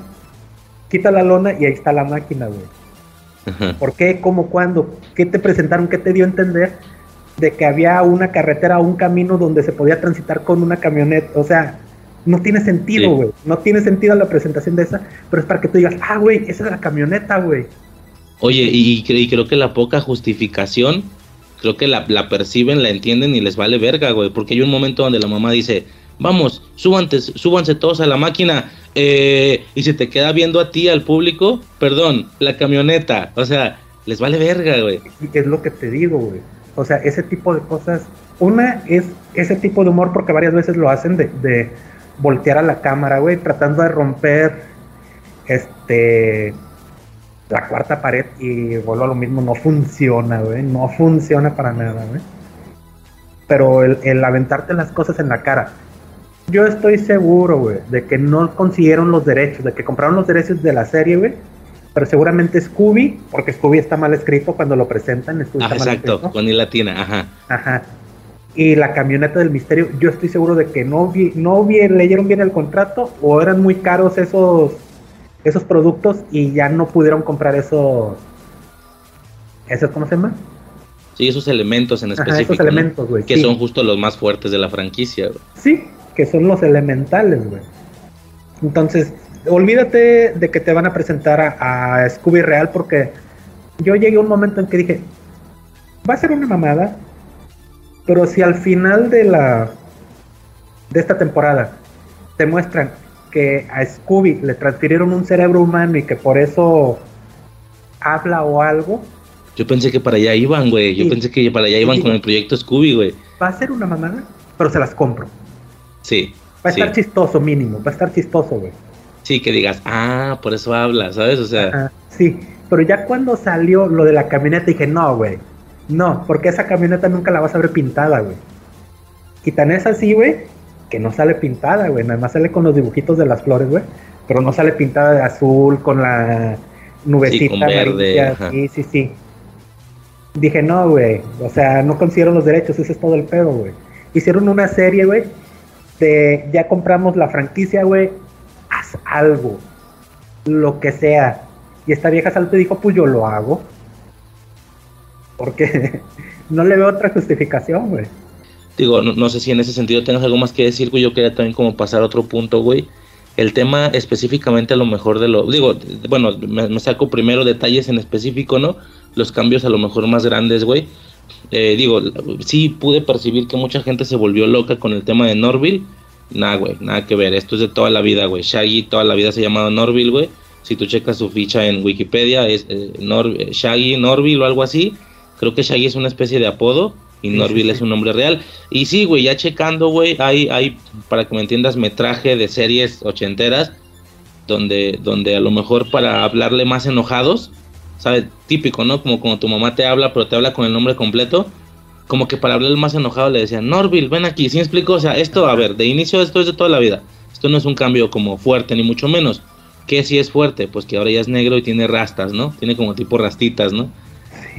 quita la lona y ahí está la máquina, güey. ¿Por qué? ¿Cómo? ¿Cuándo? ¿Qué te presentaron? ¿Qué te dio a entender de que había una carretera o un camino donde se podía transitar con una camioneta? O sea, no tiene sentido, Sí. güey. No tiene sentido la presentación de esa, pero es para que tú digas, ah, güey, esa es la camioneta, güey. Oye, y, y cre- y creo que la poca justificación, creo que la, la perciben, la entienden y les vale verga, güey. Porque hay un momento donde la mamá dice, vamos, súbanse, súbanse todos a la máquina. eh, y se te queda viendo a ti, al público, perdón, la camioneta. O sea, les vale verga, güey. Y es lo que te digo, güey. O sea, ese tipo de cosas. Una es ese tipo de humor porque varias veces lo hacen de, de voltear a la cámara, güey, tratando de romper este la cuarta pared y vuelvo a lo mismo, no funciona, güey, no funciona para nada, güey. Pero el, el aventarte las cosas en la cara, yo estoy seguro, güey, de que no consiguieron los derechos, de que compraron los derechos de la serie, güey. Pero seguramente Scooby, porque Scooby está mal escrito cuando lo presentan. Scooby Ah, está exacto, con I latina, ajá. Ajá. Y la camioneta del misterio, yo estoy seguro de que no, vi- no vi- leyeron bien el contrato o eran muy caros esos, esos productos y ya no pudieron comprar esos. ¿Esos cómo se llama? Sí, esos elementos en Ajá, específico. esos elementos, güey, Que sí. son justo los más fuertes de la franquicia, güey. Sí, que son los elementales, güey. Entonces, olvídate de que te van a presentar a, a Scooby Real porque yo llegué a un momento en que dije, va a ser una mamada, pero si al final de la de esta temporada te muestran que a Scooby le transfirieron un cerebro humano y que por eso habla o algo, Yo pensé que para allá iban, güey. Yo pensé que para allá iban con el proyecto Scooby, güey. va a ser una mamada, pero se las compro. Sí. Va a sí. estar chistoso mínimo, va a estar chistoso, güey. Sí, que digas, ah, por eso habla, ¿sabes? O sea, Ajá, sí, pero ya cuando salió lo de la camioneta dije, no, güey, no, porque esa camioneta nunca la vas a ver pintada, güey. Y tan es así, güey, que no sale pintada, güey. Nada más sale con los dibujitos de las flores, güey. Pero no sale pintada de azul con la nubecita Sí, con verde, amarilla. Sí, sí, sí. Dije, no, güey. O sea, no consiguieron los derechos, ese es todo el pedo, güey. Hicieron una serie, güey. De ya compramos la franquicia, güey. Haz algo. Lo que sea. Y esta vieja salto y dijo, pues yo lo hago. Porque no le veo otra justificación. Digo, no, no sé si en ese sentido tengas algo más que decir, güey. Yo quería también como pasar a otro punto, güey. El tema específicamente a lo mejor de lo... Digo, bueno, me, me saco primero detalles en específico, ¿no? Los cambios a lo mejor más grandes, güey. Eh, digo, sí pude percibir que mucha gente se volvió loca con el tema de Norville. Nah, güey, nada que ver. Esto es de toda la vida, güey. Shaggy toda la vida se ha llamado Norville, güey. Si tú checas su ficha en Wikipedia, es eh, Nor- eh, Shaggy Norville o algo así. Creo que Shaggy es una especie de apodo y Sí, Norville sí, es un nombre real. Y sí, güey, ya checando, güey, hay, hay, para que me entiendas, metraje de series ochenteras donde, donde a lo mejor para hablarle más enojados, ¿sabes? Típico, ¿no? Como cuando tu mamá te habla, pero te habla con el nombre completo. Como que para hablarle más enojado le decían, Norville, ven aquí, ¿sí me explico? O sea, esto, a ver, de inicio esto es de toda la vida. Esto no es un cambio como fuerte, ni mucho menos. ¿Qué sí es fuerte? Pues que ahora ya es negro y tiene rastas, ¿no? Tiene como tipo rastitas, ¿no?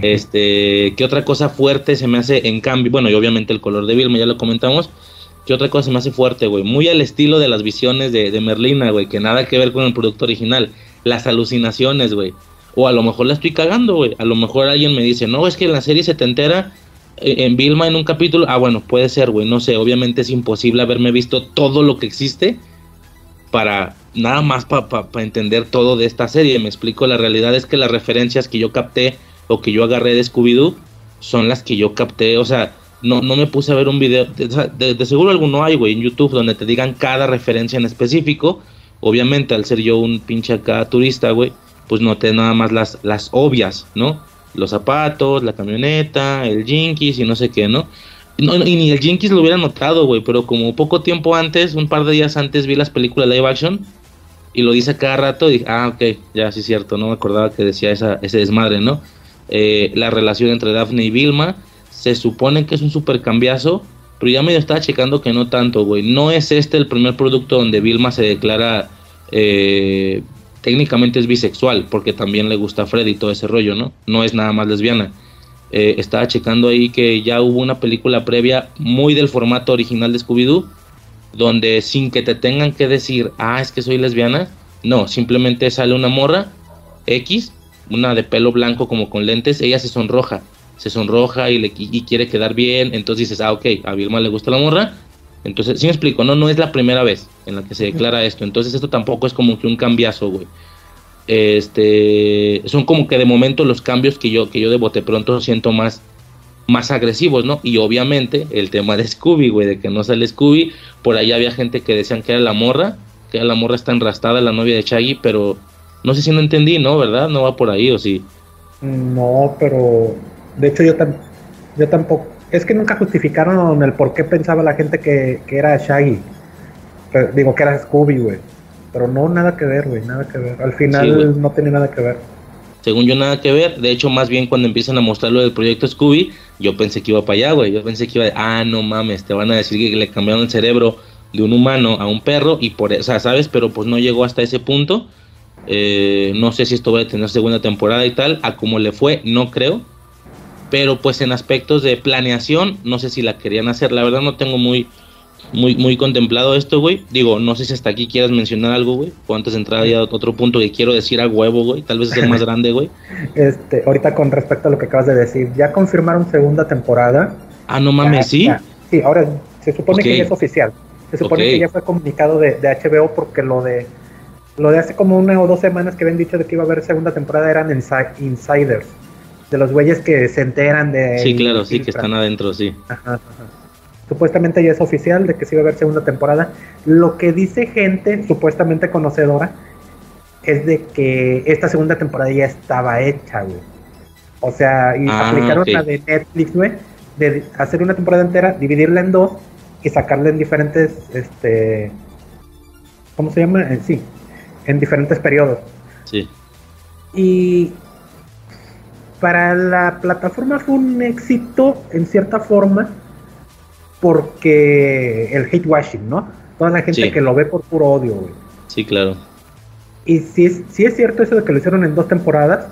Este, ¿qué otra cosa fuerte se me hace en cambio? Bueno, y obviamente el color de Vilma, ya lo comentamos. ¿Qué otra cosa se me hace fuerte, güey? Muy al estilo de las visiones de, de Merlina, güey, que nada que ver con el producto original. Las alucinaciones, güey. O a lo mejor la estoy cagando, güey. A lo mejor alguien me dice, no, es que en la serie se te entera en Vilma en un capítulo. Ah, bueno, puede ser, güey. No sé, obviamente es imposible haberme visto todo lo que existe para nada más para entender todo de esta serie. Me explico, la realidad es que las referencias que yo capté o que yo agarré de Scooby-Doo son las que yo capté. O sea, no, no me puse a ver un video. De, de- de seguro alguno hay, güey, en YouTube donde te digan cada referencia en específico. Obviamente, al ser yo un pinche acá turista, güey, pues noté nada más las, las obvias, ¿no? Los zapatos, la camioneta, el Jinkies y no sé qué, ¿no? No, y ni el Jinkies lo hubiera notado, güey, pero como poco tiempo antes, un par de días antes, vi las películas live action y lo dice cada rato y dije, ah, ok, ya sí es cierto, no me acordaba que decía esa, ese desmadre, ¿no? Eh, la relación entre Daphne y Vilma, se supone que es un super cambiazo, pero ya medio estaba checando que no tanto, güey. No es este el primer producto donde Vilma se declara, eh, técnicamente es bisexual, porque también le gusta a Freddy y todo ese rollo, ¿no? No es nada más lesbiana. Eh, estaba checando ahí que ya hubo una película previa muy del formato original de Scooby-Doo, donde sin que te tengan que decir, ah, es que soy lesbiana, no, simplemente sale una morra X, una de pelo blanco como con lentes, ella se sonroja, se sonroja y, le, y quiere quedar bien, entonces dices, ah, ok, a Vilma le gusta la morra, entonces, sí me explico, no, no es la primera vez en la que se declara esto, entonces esto tampoco es como que un cambiazo, güey. Este, son como que de momento los cambios que yo, que yo de bote pronto siento más, más agresivos, ¿no? Y obviamente el tema de Scooby, güey, de que no sale Scooby, por ahí había gente que decían que era la morra, que era la morra está enrastada, la novia de Shaggy, pero no sé si no entendí, ¿no? ¿Verdad? No va por ahí o sí. No, pero de hecho yo, tam- yo tampoco. Es que nunca justificaron el por qué pensaba la gente que, que era Shaggy. Pero, digo que era Scooby, güey. Pero no, nada que ver, güey, nada que ver. Al Sí, final güey. no tenía nada que ver. Según yo, nada que ver. De hecho, más bien cuando empiezan a mostrar lo del proyecto Scooby, yo pensé que iba para allá, güey. Yo pensé que iba de, ah, no mames, te van a decir que le cambiaron el cerebro de un humano a un perro y por, o sea, ¿sabes? Pero pues no llegó hasta ese punto. Eh, no sé si esto va a tener segunda temporada y tal. A como le fue, no creo. Pero pues en aspectos de planeación, no sé si la querían hacer. La verdad no tengo muy, muy, muy contemplado esto, güey. Digo, no sé si hasta aquí quieras mencionar algo, güey. O antes de entrar ya a otro punto que quiero decir a huevo, güey. Tal vez es el más grande, güey. Este, ahorita con respecto a lo que acabas de decir, ya confirmaron segunda temporada. Ah, no mames, Ya- ¿sí? ya. Sí, ahora se supone que ya es oficial. Se supone que ya fue comunicado de, de HBO porque lo de lo de hace como una o dos semanas que habían dicho de que iba a haber segunda temporada eran insi- insiders. De los güeyes que se enteran de. Sí, claro, sí, que están adentro, sí. Ajá, ajá. Supuestamente ya es oficial de que sí va a haber segunda temporada. Lo que dice gente supuestamente conocedora es de que esta segunda temporada ya estaba hecha, güey. O sea, y Ah, aplicaron la de Netflix, güey, de hacer una temporada entera, dividirla en dos y sacarla en diferentes, este, ¿cómo se llama? En sí, en diferentes periodos. Sí. Y para la plataforma fue un éxito en cierta forma, porque el hate washing, ¿no? Toda la gente Sí. que lo ve por puro odio, güey. Sí, claro. Y si es, si es cierto eso de que lo hicieron en dos temporadas,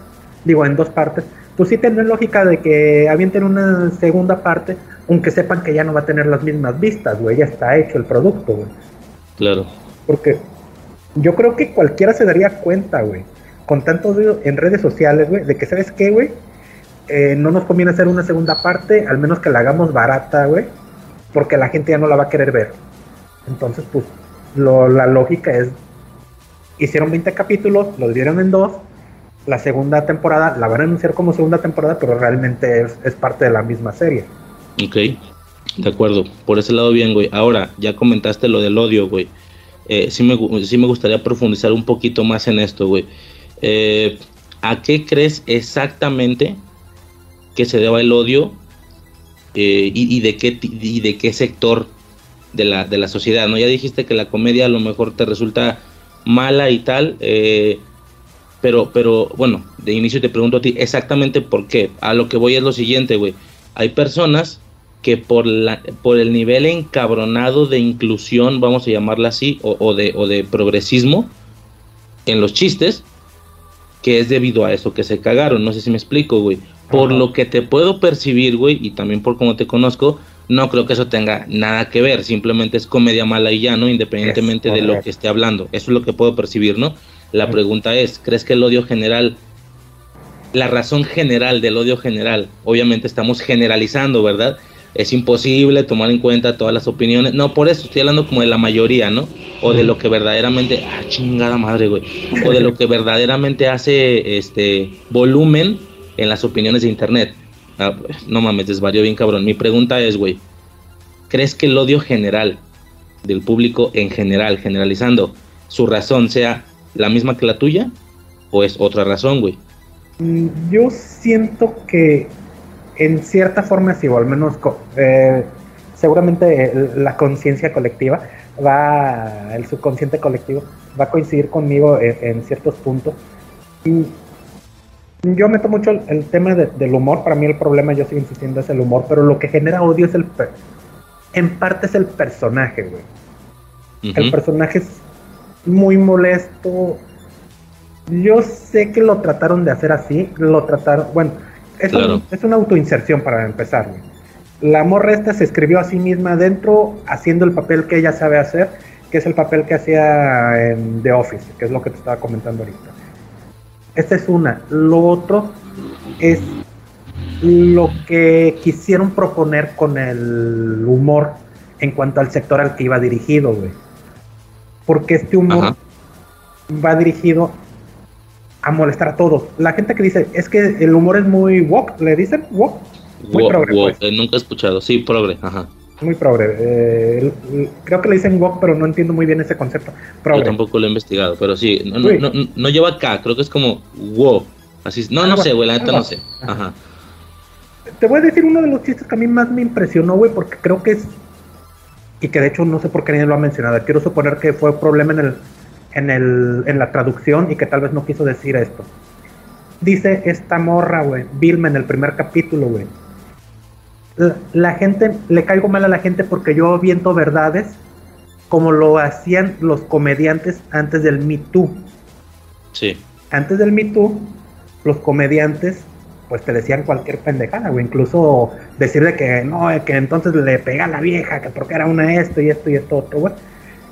digo, en dos partes, pues sí tiene lógica de que avienten una segunda parte, aunque sepan que ya no va a tener las mismas vistas, güey, ya está hecho el producto, güey. Claro. Porque yo creo que cualquiera se daría cuenta, güey, con tanto en redes sociales, güey, de que, ¿sabes qué, güey? Eh, no nos conviene hacer una segunda parte, al menos que la hagamos barata, güey, porque la gente ya no la va a querer ver. Entonces, pues, lo- la lógica es, hicieron 20 capítulos, lo dividieron en dos, la segunda temporada la van a anunciar como segunda temporada, pero realmente es, parte de la misma serie. Ok, de acuerdo. Por ese lado bien, güey. Ahora, ya comentaste lo del odio, güey. Eh, sí, me, sí me gustaría profundizar un poquito más en esto, güey. Eh, ¿A qué crees exactamente que se deba el odio eh, y, de qué, y de qué sector de la, de la sociedad? ¿no? Ya dijiste que la comedia a lo mejor te resulta mala y tal, eh, pero, pero bueno, de inicio te pregunto a ti exactamente por qué. A lo que voy es lo siguiente, güey. Hay personas que por, la, por el nivel encabronado de inclusión, vamos a llamarla así, o de, o de progresismo en los chistes, que es debido a eso que se cagaron. No sé si me explico, güey. Por lo que te puedo percibir, güey, y también por cómo te conozco, no creo que eso tenga nada que ver. Simplemente es comedia mala y ya, ¿no? Independientemente de lo que esté hablando. Eso es lo que puedo percibir, ¿no? La pregunta es, ¿crees que el odio general, la razón general del odio general, obviamente estamos generalizando, ¿verdad? Es imposible tomar en cuenta todas las opiniones. No, por eso estoy hablando como de la mayoría, ¿no? O de lo que verdaderamente, ah, chingada madre, güey. O de lo que verdaderamente hace este volumen en las opiniones de internet. Ah, no mames, desvarió bien cabrón. Mi pregunta es, güey, ¿crees que el odio general del público en general, generalizando, su razón sea la misma que la tuya? ¿O es otra razón, güey? Mm, Yo siento que en cierta forma sí, o al menos eh, seguramente la conciencia colectiva va, el subconsciente colectivo va a coincidir conmigo en, en ciertos puntos. Y yo meto mucho el, el tema de- del humor, para mí el problema, yo sigo insistiendo, es el humor, pero lo que genera odio es el... en parte es el personaje, güey. El personaje es muy molesto. Yo sé que lo trataron de hacer así, lo trataron, bueno, es, un- Claro. es una autoinserción para empezar. La morra esta se escribió a sí misma adentro haciendo el papel que ella sabe hacer, que es el papel que hacía en The Office, que es lo que te estaba comentando ahorita. Esta es una. Lo otro es lo que quisieron proponer con el humor en cuanto al sector al que iba dirigido, güey. Porque este humor Ajá. va dirigido a molestar a todos. La gente que dice, es que el humor es muy woke, le dicen woke, muy Wo- progre, wo- pues. eh, nunca he escuchado. Sí, progre, ajá. muy progre. Eh, creo que le dicen woke, pero no entiendo muy bien ese concepto. Yo Progre. tampoco lo he investigado, pero sí. No, no, no, no lleva acá, creo que es como wow. Así, no, no sé, güey, la neta no sé. Ajá. Te voy a decir uno de los chistes que a mí más me impresionó, güey, porque creo que es. Y que de hecho no sé por qué nadie lo ha mencionado. Quiero suponer que fue problema en el, en el, en la traducción y que tal vez no quiso decir esto. Dice esta morra, güey, Vilma en el primer capítulo, güey. La, la gente, le caigo mal a la gente porque yo viento verdades como lo hacían los comediantes antes del Me Too Sí. antes del Me Too, los comediantes pues te decían cualquier pendejada, güey. Incluso decirle que no, que entonces le pega a la vieja, que porque era una esto y esto y esto otro, güey.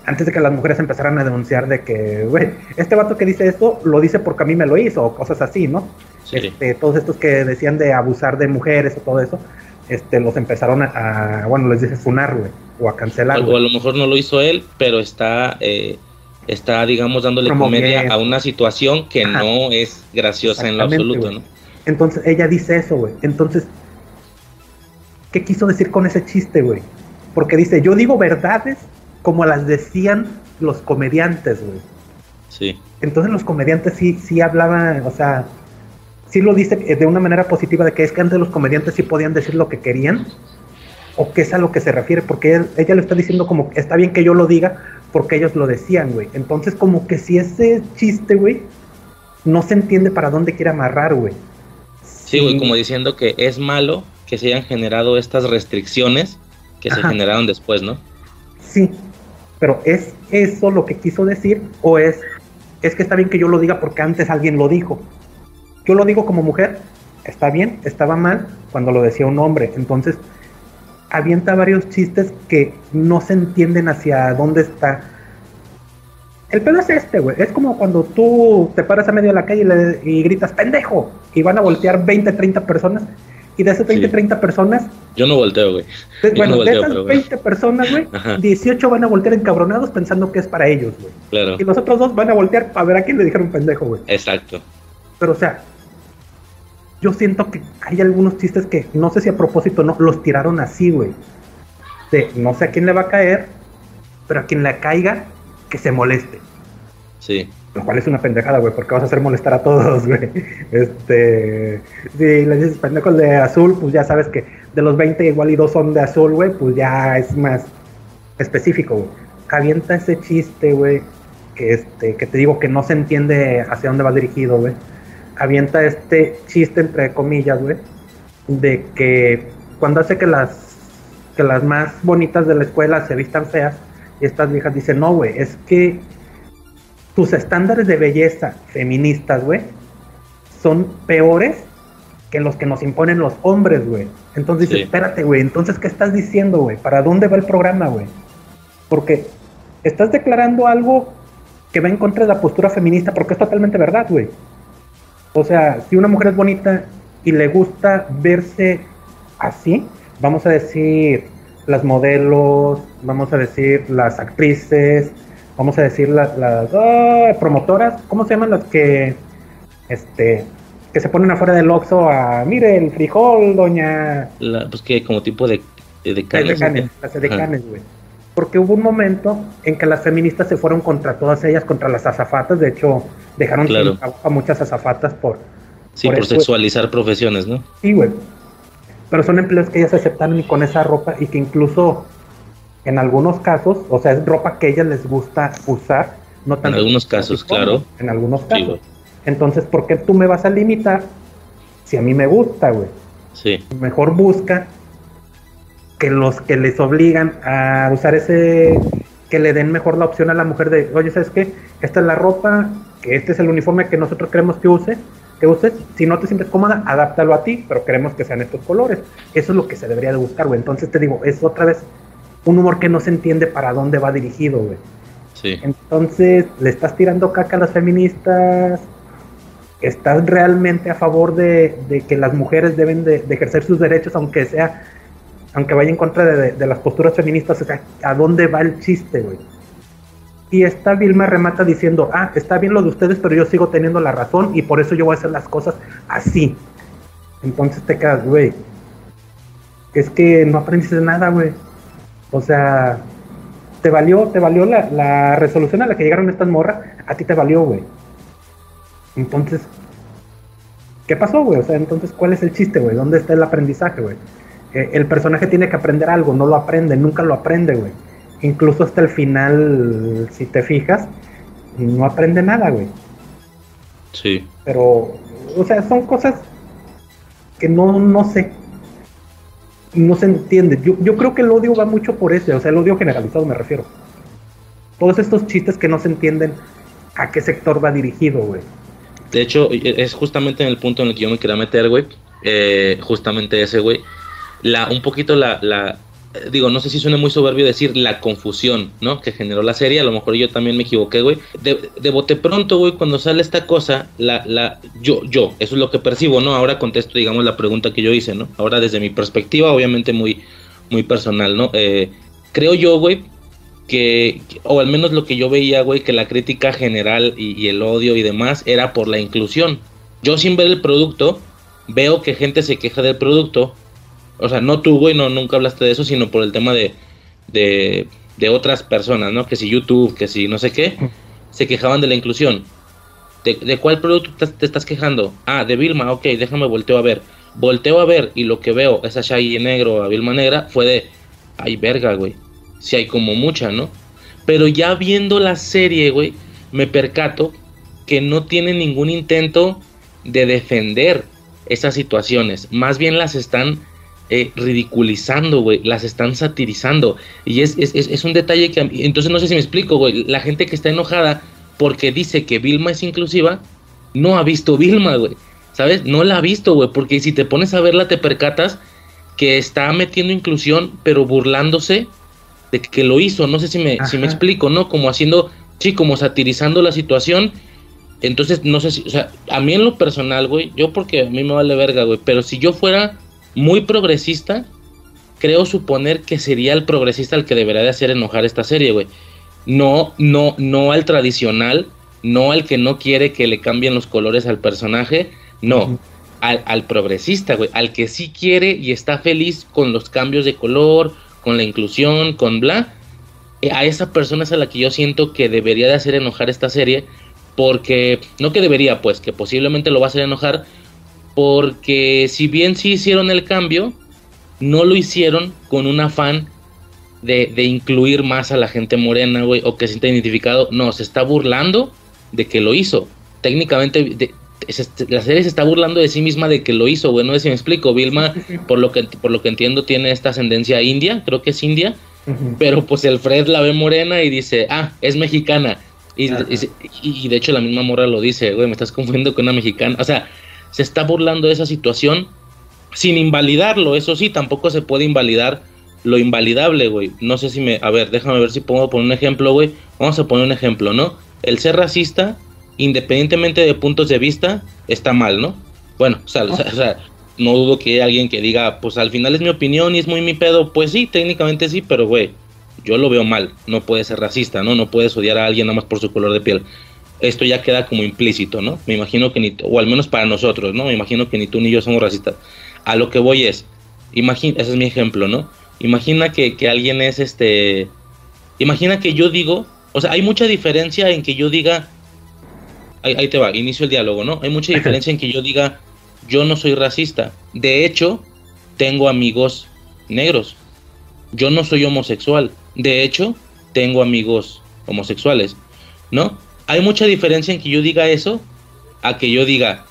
Antes de que las mujeres empezaran a denunciar de que, güey, este vato que dice esto lo dice porque a mí me lo hizo, o cosas así, ¿no? Sí. Este, todos estos que decían de abusar de mujeres o todo eso, este, los empezaron a, a- bueno, les dice funar, güey, o a cancelar, O, a lo mejor no lo hizo él, pero está, eh, está digamos, dándole comedia a una situación que Ajá. no es graciosa en lo absoluto. ¿no? Entonces ella dice eso, güey. Entonces, ¿qué quiso decir con ese chiste, güey? Porque dice, yo digo verdades como las decían los comediantes, güey. Sí. Entonces los comediantes sí, sí hablaban, o sea, sí lo dice eh, de una manera positiva de que es que antes los comediantes sí podían decir lo que querían, o qué es a lo que se refiere, porque él- ella lo está diciendo como, está bien que yo lo diga, porque ellos lo decían, güey. Entonces como que si ese chiste, güey, no se entiende para dónde quiere amarrar, güey. Sí, güey, como diciendo que es malo que se hayan generado estas restricciones que se generaron después, ¿no? Sí, pero ¿es eso lo que quiso decir o es, es que está bien que yo lo diga porque antes alguien lo dijo? Yo lo digo como mujer, está bien, estaba mal cuando lo decía un hombre, entonces avienta varios chistes que no se entienden hacia dónde está. El pedo es este, güey. Es como cuando tú te paras a medio de la calle y, le- y gritas pendejo y van a voltear 20, 30 personas y de esas 20, Sí. 30 personas Yo no volteo, güey. Yo bueno, no de esas pero, güey. 20 personas, güey, Ajá. 18 van a voltear encabronados pensando que es para ellos, güey. Claro, Y los otros dos van a voltear para ver a quién le dijeron pendejo, güey. exacto. Pero, o sea, yo siento que hay algunos chistes que no sé si a propósito no los tiraron así, güey. De no sé a quién le va a caer, pero a quien le caiga, que se moleste. Sí, Lo cual es una pendejada, güey, porque vas a hacer molestar a todos, güey. Este. Si le dices pendejos de azul, pues ya sabes que de los 20 igual y dos son de azul, güey, pues ya es más específico, güey. Avienta ese chiste, güey, que, este, que te digo que no se entiende hacia dónde va dirigido, güey. Avienta este chiste, entre comillas, güey, de que cuando hace que las, que las más bonitas de la escuela se vistan feas, y estas viejas dicen, no, güey, es que tus estándares de belleza feministas, güey, son peores que los que nos imponen los hombres, güey. Entonces dices, espérate, güey, entonces, ¿qué estás diciendo, güey? ¿Para dónde va el programa, güey? Porque estás declarando algo que va en contra de la postura feminista, porque es totalmente verdad, güey. O sea, si una mujer es bonita y le gusta verse así, vamos a decir las modelos, vamos a decir las actrices, vamos a decir las, las ah, promotoras, ¿cómo se llaman las que este que se ponen afuera del Oxxo a mire el frijol, doña La- pues que como tipo de, de canes, las Ajá. decanes, güey. Porque hubo un momento en que las feministas se fueron contra todas ellas, contra las azafatas, de hecho dejaron Claro. a muchas azafatas por Sí, por por, eso- sexualizar profesiones, ¿no? Sí, güey. Pero son empleos que ellas aceptaron y con esa ropa y que incluso en algunos casos, o sea, es ropa que ellas les gusta usar, no En algunos casos, como, claro. En algunos Sí, casos. güey. Entonces, ¿por qué tú me vas a limitar si a mí me gusta, güey? Sí, Mejor busca que los que les obligan a usar ese, que le den mejor la opción a la mujer de, oye, ¿sabes qué? Esta es la ropa, que este es el uniforme que nosotros queremos que use, que uses. Si no te sientes cómoda, adáptalo a ti, pero queremos que sean estos colores. Eso es lo que se debería de buscar, güey. Entonces te digo, es otra vez un humor que no se entiende para dónde va dirigido, güey. sí. Entonces, le estás tirando caca a las feministas. ¿Estás realmente a favor de, de que las mujeres deben de, de ejercer sus derechos, aunque sea, aunque vaya en contra de, de- de las posturas feministas? O sea, ¿a dónde va el chiste, güey? Y esta Vilma remata diciendo, ah, está bien lo de ustedes, pero yo sigo teniendo la razón y por eso yo voy a hacer las cosas así. Entonces te quedas, güey. Es que no aprendiste nada, güey. O sea, te valió, te valió la, la resolución a la que llegaron estas morras, a ti te valió, güey. Entonces, ¿qué pasó, güey? O sea, entonces, ¿cuál es el chiste, güey? ¿Dónde está el aprendizaje, güey? Eh, el personaje tiene que aprender algo, no lo aprende, nunca lo aprende, güey. Incluso hasta el final, si te fijas, no aprende nada, güey. Sí, Pero, o sea, son cosas que no, no sé. No se entiende. Yo, yo creo que el odio va mucho por ese, o sea, el odio generalizado me refiero. Todos estos chistes que no se entienden a qué sector va dirigido, güey. De hecho, es justamente en el punto en el que yo me quería meter, güey. Eh, justamente ese, güey. La, un poquito la, la, digo, no sé si suena muy soberbio decir la confusión, ¿no? Que generó la serie. A lo mejor yo también me equivoqué, güey. De, bote pronto, güey, cuando sale esta cosa, la, la, yo, yo, eso es lo que percibo, ¿no? Ahora contesto, digamos, la pregunta que yo hice, ¿no? Ahora desde mi perspectiva, obviamente muy, muy personal, ¿no? Eh, creo yo, güey, que, o al menos lo que yo veía, güey, que la crítica general y el odio y demás era por la inclusión. Yo sin ver el producto, veo que gente se queja del producto. O sea, no tú, güey, no, nunca hablaste de eso, sino por el tema de, de, de otras personas, ¿no? Que si YouTube, que si no sé qué, se quejaban de la inclusión. ¿De, de cuál producto te, te estás quejando? Ah, de Vilma, ok, déjame volteo a ver. Volteo a ver y lo que veo es a Shaggy negro, a Vilma negra, fue de, ay, verga, güey. Si hay como mucha, ¿no? Pero ya viendo la serie, güey, me percato que no tiene ningún intento de defender esas situaciones. Más bien las están eh, ridiculizando, güey, las están satirizando. Y es, es, es, un detalle que... Entonces no sé si me explico, güey. La gente que está enojada porque dice que Vilma es inclusiva, no ha visto Vilma, güey. ¿Sabes? No la ha visto, güey. Porque si te pones a verla, te percatas que está metiendo inclusión, pero burlándose de que lo hizo. No sé si me, si me explico, ¿no? Como haciendo, sí, como satirizando la situación. Entonces, no sé si, o sea, a mí en lo personal, güey, yo porque a mí me vale verga, güey, pero si yo fuera muy progresista, creo suponer que sería el progresista el que debería de hacer enojar esta serie, güey. No, no, no al tradicional, no al que no quiere que le cambien los colores al personaje, no, al, al, progresista, güey, al que sí quiere y está feliz con los cambios de color, con la inclusión, con bla. Eh, a esa persona es a la que yo siento que debería de hacer enojar esta serie, porque, no que debería, pues, que posiblemente lo va a hacer enojar, porque si bien sí hicieron el cambio, no lo hicieron con un afán de, de incluir más a la gente morena, güey, o que se sienta identificado. No, se está burlando de que lo hizo. Técnicamente, de, la serie se está burlando de sí misma de que lo hizo, güey. No sé si me explico. Vilma, por lo que, por lo que entiendo, tiene esta ascendencia india, creo que es india. Pero pues el Fred la ve morena y dice, ah, es mexicana. Y, y, y, de hecho la misma morra lo dice, güey, me estás confundiendo con una mexicana. O sea, se está burlando de esa situación sin invalidarlo. Eso sí, tampoco se puede invalidar lo invalidable, güey. No sé si me... A ver, déjame ver si puedo poner un ejemplo, güey. Vamos a poner un ejemplo, ¿no? El ser racista, independientemente de puntos de vista, está mal, ¿no? Bueno, o sea, o sea, no dudo que haya alguien que diga, pues al final es mi opinión y es muy mi pedo. Pues sí, técnicamente sí, pero güey, yo lo veo mal. No puedes ser racista, ¿no? No puedes odiar a alguien nada más por su color de piel. Esto ya queda como implícito, ¿no? Me imagino que ni, o al menos para nosotros, ¿no? Me imagino que ni tú ni yo somos racistas. A lo que voy es, imagina, ese es mi ejemplo, ¿no? Imagina que, que alguien es este, imagina que yo digo, o sea, hay mucha diferencia en que yo diga, ahí, ahí te va, inicio el diálogo, ¿no? Hay mucha diferencia en que yo diga, yo no soy racista. De hecho, tengo amigos negros. Yo no soy homosexual. De hecho, tengo amigos homosexuales, ¿no? Hay mucha diferencia en que yo diga eso a que yo diga,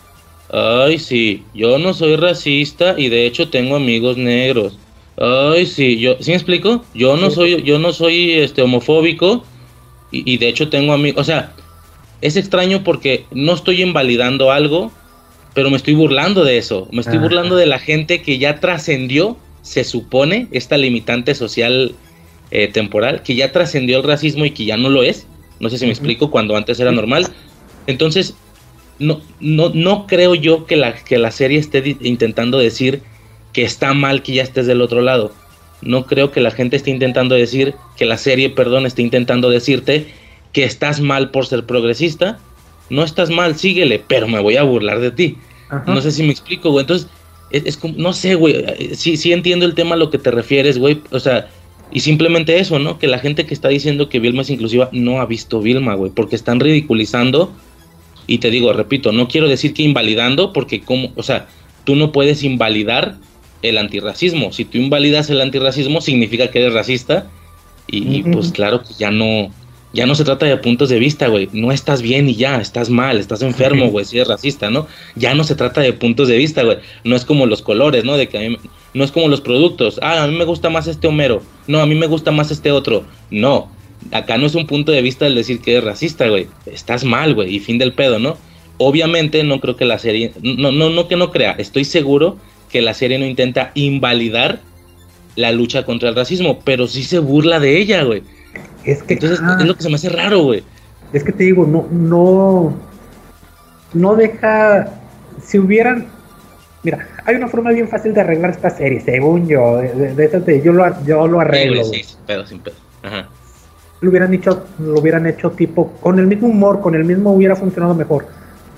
ay, sí, yo no soy racista y de hecho tengo amigos negros. Ay, sí, yo, ¿sí me explico? Yo no soy, yo no soy este homofóbico y, y de hecho tengo amigos, o sea, es extraño porque no estoy invalidando algo, pero me estoy burlando de eso. Me estoy burlando de la gente que ya trascendió, se supone, esta limitante social eh, temporal, que ya trascendió el racismo y que ya no lo es. No sé si me explico, cuando antes era normal. Entonces, no, no, no creo yo que la, que la serie esté intentando decir que está mal que ya estés del otro lado. No creo que la gente esté intentando decir, que la serie, perdón, esté intentando decirte que estás mal por ser progresista. No estás mal, síguele, pero me voy a burlar de ti. Ajá. No sé si me explico, güey. Entonces, es, es, como, no sé, güey. Sí, sí entiendo el tema a lo que te refieres, güey. O sea, y simplemente eso, ¿no? Que la gente que está diciendo que Vilma es inclusiva no ha visto Vilma, güey. Porque están ridiculizando. Y te digo, repito, no quiero decir que invalidando, porque como, o sea, tú no puedes invalidar el antirracismo. Si tú invalidas el antirracismo, significa que eres racista. Y, uh -huh. y pues claro que ya no, ya no se trata de puntos de vista, güey. No estás bien y ya, estás mal, estás enfermo, güey, si eres racista, ¿no? Ya no se trata de puntos de vista, güey. No es como los colores, ¿no? De que a mí, no es como los productos. Ah, a mí me gusta más este Homero. No, a mí me gusta más este otro. No, acá no es un punto de vista el decir que eres racista, güey. Estás mal, güey, y fin del pedo, ¿no? Obviamente no creo que la serie, no, no, no que no crea, estoy seguro que la serie no intenta invalidar la lucha contra el racismo, pero sí se burla de ella, güey. Es que Entonces ah, es lo que se me hace raro, güey. Es que te digo, no, no, no deja, si hubieran, mira, hay una forma bien fácil de arreglar esta serie, según yo, de, de, de yo, lo, yo lo arreglo. Sí, sin pedo, sin pedo. Ajá. Lo hubieran hecho, lo hubieran hecho tipo, con el mismo humor, con el mismo hubiera funcionado mejor.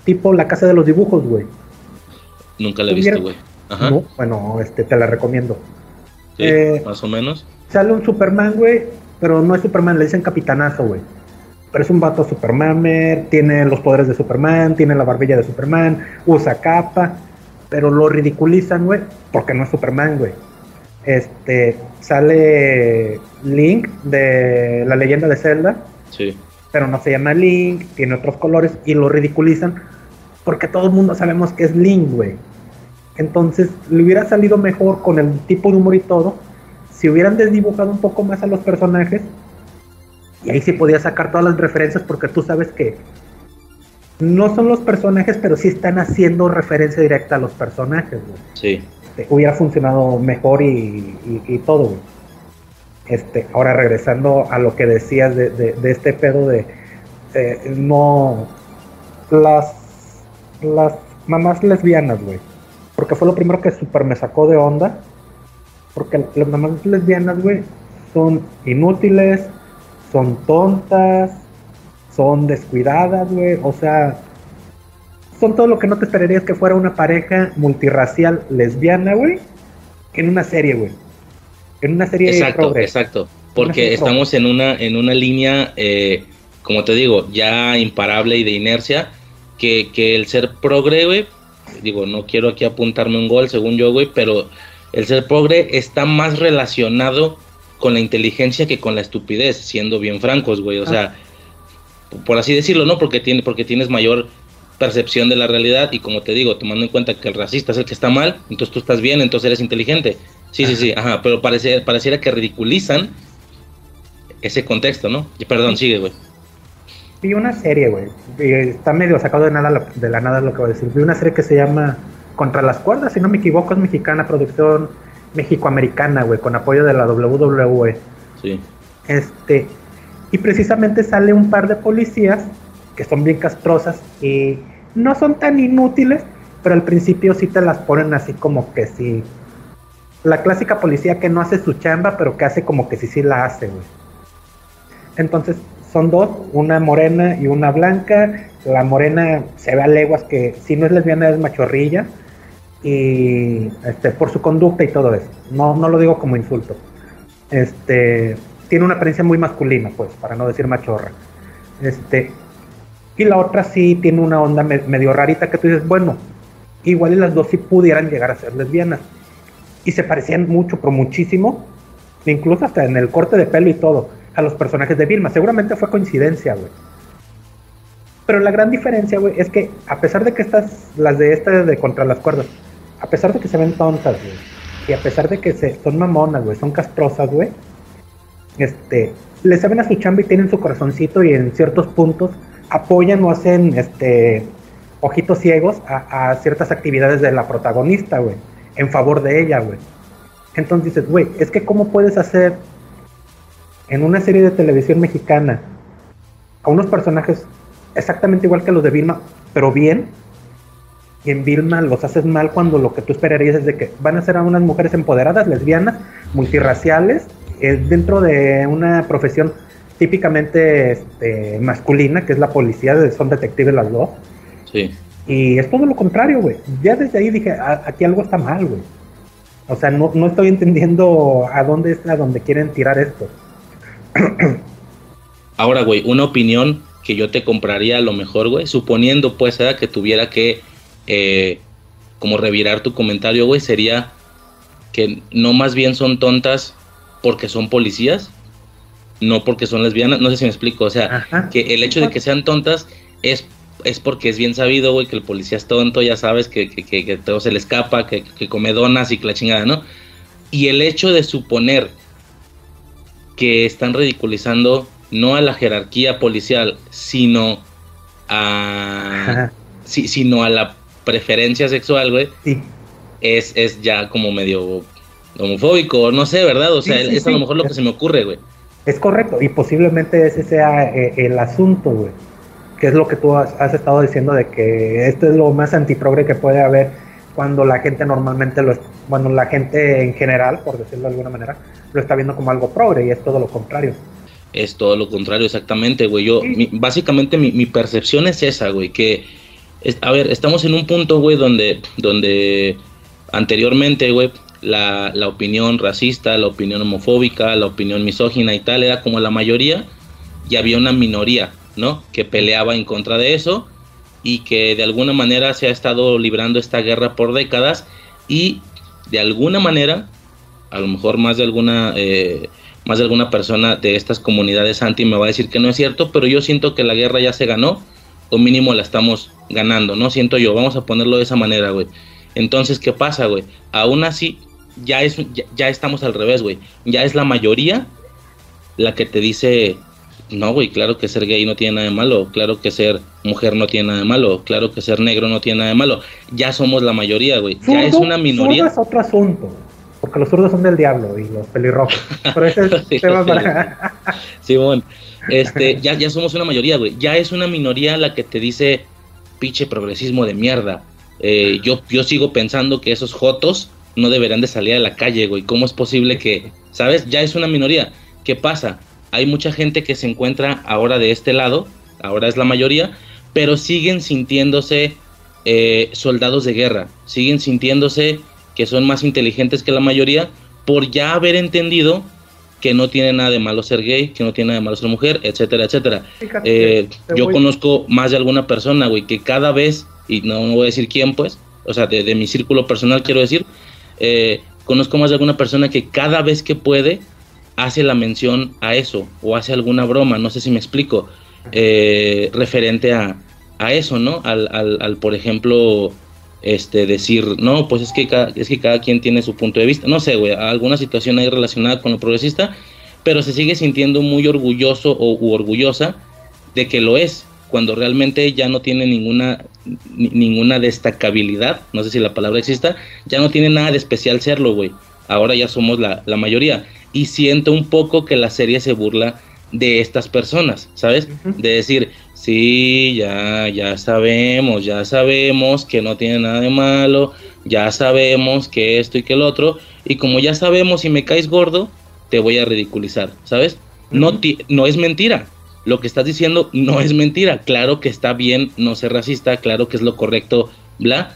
Tipo la casa de los dibujos, güey. Nunca la he visto, güey. Ajá. No, bueno, este, te la recomiendo. Sí, eh, más o menos. Sale un Superman, güey, pero no es Superman, le dicen capitanazo, güey. Pero es un vato Superman, tiene los poderes de Superman, tiene la barbilla de Superman, usa capa, pero lo ridiculizan, güey, porque no es Superman, güey. Este, sale Link de la leyenda de Zelda. Sí. Pero no se llama Link, tiene otros colores y lo ridiculizan porque todo el mundo sabemos que es Link, güey. Entonces, le hubiera salido mejor con el tipo de humor y todo, si hubieran desdibujado un poco más a los personajes, y ahí sí podía sacar todas las referencias, porque tú sabes que no son los personajes, pero sí están haciendo referencia directa a los personajes, güey. Sí. Este, hubiera funcionado mejor y, y, y todo, güey. Este, ahora regresando a lo que decías de, de, de este pedo de eh, no las las mamás lesbianas, güey. Porque fue lo primero que super me sacó de onda. Porque las mamás lesbianas, güey, son inútiles, son tontas, son descuidadas, güey. O sea, son todo lo que no te esperarías que fuera una pareja multirracial lesbiana, güey, en una serie, güey. En una serie Exacto, progre. exacto. Porque estamos en una, en una línea, eh, como te digo, ya imparable y de inercia, que, que el ser progre, güey, digo, no quiero aquí apuntarme un gol, según yo, güey, pero el ser progre está más relacionado con la inteligencia que con la estupidez, siendo bien francos, güey. O sea, por así decirlo, ¿no? Porque, tiene, porque tienes mayor percepción de la realidad y como te digo, tomando en cuenta que el racista es el que está mal, entonces tú estás bien, entonces eres inteligente. Sí, sí, sí, ajá, pero parece, pareciera que ridiculizan ese contexto, ¿no? Y Perdón, sigue, güey. Vi una serie, güey. y Está medio sacado de, nada, de la nada lo que voy a decir. Vi una serie que se llama Contra las cuerdas, si no me equivoco, es mexicana, producción mexicoamericana, güey, con apoyo de la WWE. Sí. Este, y precisamente sale un par de policías que son bien castrosas y no son tan inútiles, pero al principio sí te las ponen así como que sí. La clásica policía que no hace su chamba, pero que hace como que sí sí la hace, güey. Entonces son dos, una morena y una blanca. La morena se ve a leguas que si no es lesbiana es machorrilla y este por su conducta y todo eso. No, no lo digo como insulto. Este tiene una apariencia muy masculina, pues, para no decir machorra. Este y la otra sí tiene una onda me- medio rarita que tú dices, bueno, igual y las dos sí pudieran llegar a ser lesbianas. Y se parecían mucho, pero muchísimo, incluso hasta en el corte de pelo y todo, a los personajes de Vilma. Seguramente fue coincidencia, güey. Pero la gran diferencia, güey, es que a pesar de que estas, las de estas de contra las cuerdas, a pesar de que se ven tontas, güey, y a pesar de que se, son mamonas, güey, son castrosas, güey, este, le saben a su chamba y tienen su corazoncito y en ciertos puntos apoyan o hacen, este, ojitos ciegos a, a ciertas actividades de la protagonista, güey, en favor de ella, güey. Entonces dices, güey, es que cómo puedes hacer en una serie de televisión mexicana a unos personajes exactamente igual que los de Vilma, pero bien, y en Vilma los haces mal cuando lo que tú esperarías es de que van a ser a unas mujeres empoderadas, lesbianas, multirraciales, eh, dentro de una profesión típicamente este, masculina, que es la policía, son detectives las dos. Sí. Y es todo lo contrario, güey. Ya desde ahí dije, "A- aquí algo está mal, güey. O sea, no, no estoy entendiendo a dónde es a dónde quieren tirar esto. Ahora, güey, una opinión que yo te compraría a lo mejor, güey, suponiendo pues ¿eh? que tuviera que eh, como revirar tu comentario, güey, sería que no más bien son tontas porque son policías, no porque son lesbianas, no sé si me explico, o sea, Ajá. que el hecho de que sean tontas es, es porque es bien sabido, güey, que el policía es tonto, ya sabes, que, que, que- que todo se le escapa, que, que come donas y que la chingada, ¿no? Y el hecho de suponer que están ridiculizando no a la jerarquía policial, sino a sí, sino a la preferencia sexual, güey, Sí. es, es ya como medio homofóbico, no sé, ¿verdad? O sea, Sí, sí, es a lo mejor lo que se me ocurre, güey. Es correcto, y posiblemente ese sea eh, el asunto, güey. Que es lo que tú has, has estado diciendo de que esto es lo más antiprogre que puede haber cuando la gente normalmente lo es, bueno, la gente en general, por decirlo de alguna manera, lo está viendo como algo progre y es todo lo contrario. Es todo lo contrario, exactamente, güey. Yo, mi- básicamente, mi, mi percepción es esa, güey. Que, a ver, estamos en un punto, güey, donde, donde anteriormente, güey, la, la opinión racista, la opinión homofóbica, la opinión misógina y tal era como la mayoría, y había una minoría, ¿no? Que peleaba en contra de eso y que de alguna manera se ha estado librando esta guerra por décadas y de alguna manera, a lo mejor más de alguna eh, más de alguna persona de estas comunidades anti me va a decir que no es cierto, pero yo siento que la guerra ya se ganó, o mínimo la estamos ganando, ¿no? Siento yo, vamos a ponerlo de esa manera, güey. Entonces, ¿qué pasa, güey? Aún así, ya, es, ya, ya estamos al revés, güey. Ya es la mayoría la que te dice, no, güey, claro que ser gay no tiene nada de malo, claro que ser mujer no tiene nada de malo, claro que ser negro no tiene nada de malo. Ya somos la mayoría, güey. Ya es una minoría. Es otro asunto, porque los zurdos son del diablo y los pelirrojos. Pero ese es tema para... Simón, este, ya, ya somos una mayoría, güey. Ya es una minoría la que te dice, pinche progresismo de mierda. Eh, yo, yo sigo pensando que esos jotos no deberían de salir a la calle, güey. ¿Cómo es posible que, sabes? Ya es una minoría. ¿Qué pasa? Hay mucha gente que se encuentra ahora de este lado, ahora es la mayoría, pero siguen sintiéndose eh, soldados de guerra, siguen sintiéndose que son más inteligentes que la mayoría por ya haber entendido que no tiene nada de malo ser gay, que no tiene nada de malo ser mujer, etcétera, etcétera. Eh, yo voy- conozco más de alguna persona, güey, que cada vez, y no, no voy a decir quién, pues, o sea, de, de mi círculo personal quiero decir, eh, conozco más de alguna persona que cada vez que puede hace la mención a eso, o hace alguna broma, no sé si me explico, eh, referente a, a eso, ¿no? Al, al, al, por ejemplo, este, decir, no, pues es que, cada, es que cada quien tiene su punto de vista, no sé, güey, alguna situación ahí relacionada con lo progresista, pero se sigue sintiendo muy orgulloso o u orgullosa de que lo es, cuando realmente ya no tiene ninguna, ni- ninguna destacabilidad, no sé si la palabra exista, ya no tiene nada de especial serlo, güey. Ahora ya somos la, la mayoría. Y siento un poco que la serie se burla de estas personas, ¿sabes? De decir, sí, ya, ya sabemos, ya sabemos que no tiene nada de malo, ya sabemos que esto y que el otro, y como ya sabemos si me caes gordo, te voy a ridiculizar, ¿sabes? No, ti- no es mentira. Lo que estás diciendo no es mentira. Claro que está bien no ser racista, claro que es lo correcto, bla.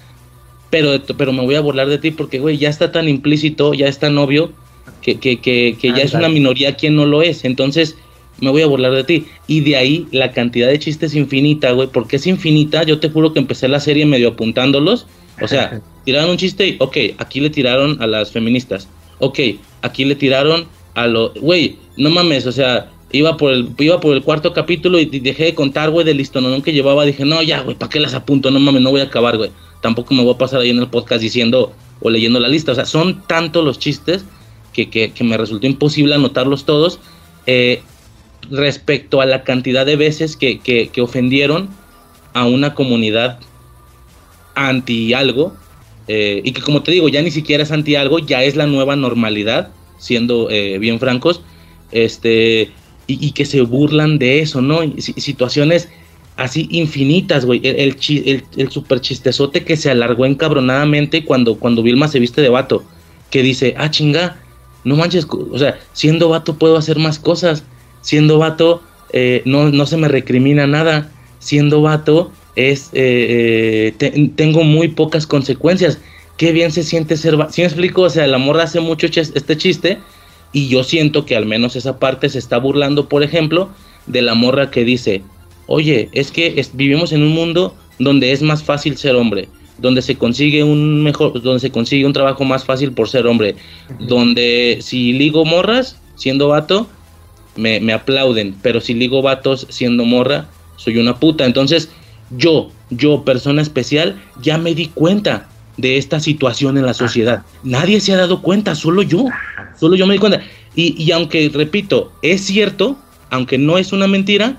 Pero, pero me voy a burlar de ti porque, güey, ya está tan implícito, ya es tan obvio que, que, que, que ya es una minoría quien no lo es. Entonces, me voy a burlar de ti. Y de ahí la cantidad de chistes infinita, güey, porque es infinita. Yo te juro que empecé la serie medio apuntándolos. O sea, tiraron un chiste y, ok, aquí le tiraron a las feministas. Ok, aquí le tiraron a lo... Güey, no mames, o sea, iba por el, iba por el cuarto capítulo y dejé de contar, güey, del listonón que llevaba. Dije, no, ya, güey, ¿para qué las apunto? No mames, no voy a acabar, güey. Tampoco me voy a pasar ahí en el podcast diciendo o leyendo la lista. O sea, son tantos los chistes que, que, que me resultó imposible anotarlos todos. Eh, respecto a la cantidad de veces que, que, ofendieron a una comunidad anti algo, eh, y que como te digo, ya ni siquiera es anti algo, ya es la nueva normalidad, siendo eh, bien francos, este, y, que se burlan de eso, ¿no? Situaciones así infinitas, güey, el, el, super chistezote que se alargó encabronadamente cuando, cuando Vilma se viste de vato, que dice, ah, chinga, no manches, o sea, siendo vato puedo hacer más cosas, siendo vato eh, no, no se me recrimina nada, siendo vato es eh, eh, te- tengo muy pocas consecuencias. Qué bien se siente ser vato. ¿Sí me explico? O sea, la morra hace mucho este chiste y yo siento que al menos esa parte se está burlando, por ejemplo, de la morra que dice, oye, es que es- vivimos en un mundo donde es más fácil ser hombre, donde se consigue un mejor, donde se consigue un trabajo más fácil por ser hombre, donde si ligo morras siendo vato, me, me aplauden, pero si ligo vatos siendo morra, soy una puta. Entonces, yo, yo, persona especial, ya me di cuenta de esta situación en la sociedad. Nadie se ha dado cuenta, solo yo. Solo yo me di cuenta. Y, y aunque, repito, es cierto, aunque no es una mentira,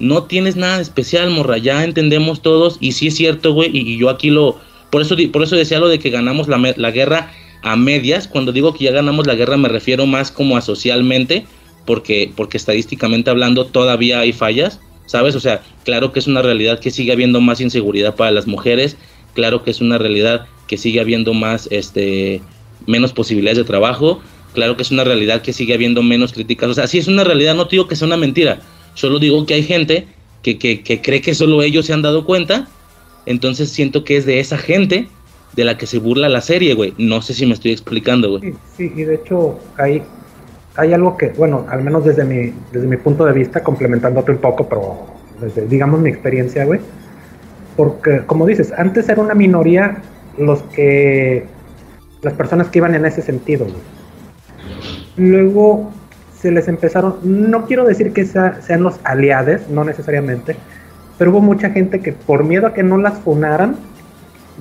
no tienes nada de especial, morra. Ya entendemos todos. Y sí es cierto, güey. Y, yo aquí lo. Por eso, por eso decía lo de que ganamos la, la guerra a medias. Cuando digo que ya ganamos la guerra, me refiero más como a socialmente. Porque, porque estadísticamente hablando, todavía hay fallas. ¿Sabes? O sea, claro que es una realidad que sigue habiendo más inseguridad para las mujeres. Claro que es una realidad que sigue habiendo más, este, menos posibilidades de trabajo. Claro que es una realidad que sigue habiendo menos críticas. O sea, sí es una realidad, no digo que sea una mentira. Solo digo que hay gente que, que, que cree que solo ellos se han dado cuenta. Entonces siento que es de esa gente de la que se burla la serie, güey. No sé si me estoy explicando, güey. Sí, sí, y de hecho hay, hay algo que, bueno, al menos desde mi, desde mi punto de vista, complementándote un poco, pero desde, digamos, mi experiencia, güey. Porque, como dices, antes era una minoría los que, las personas que iban en ese sentido, güey. Luego se les empezaron, no quiero decir que sea- sean los aliados, no necesariamente, pero hubo mucha gente que por miedo a que no las funaran,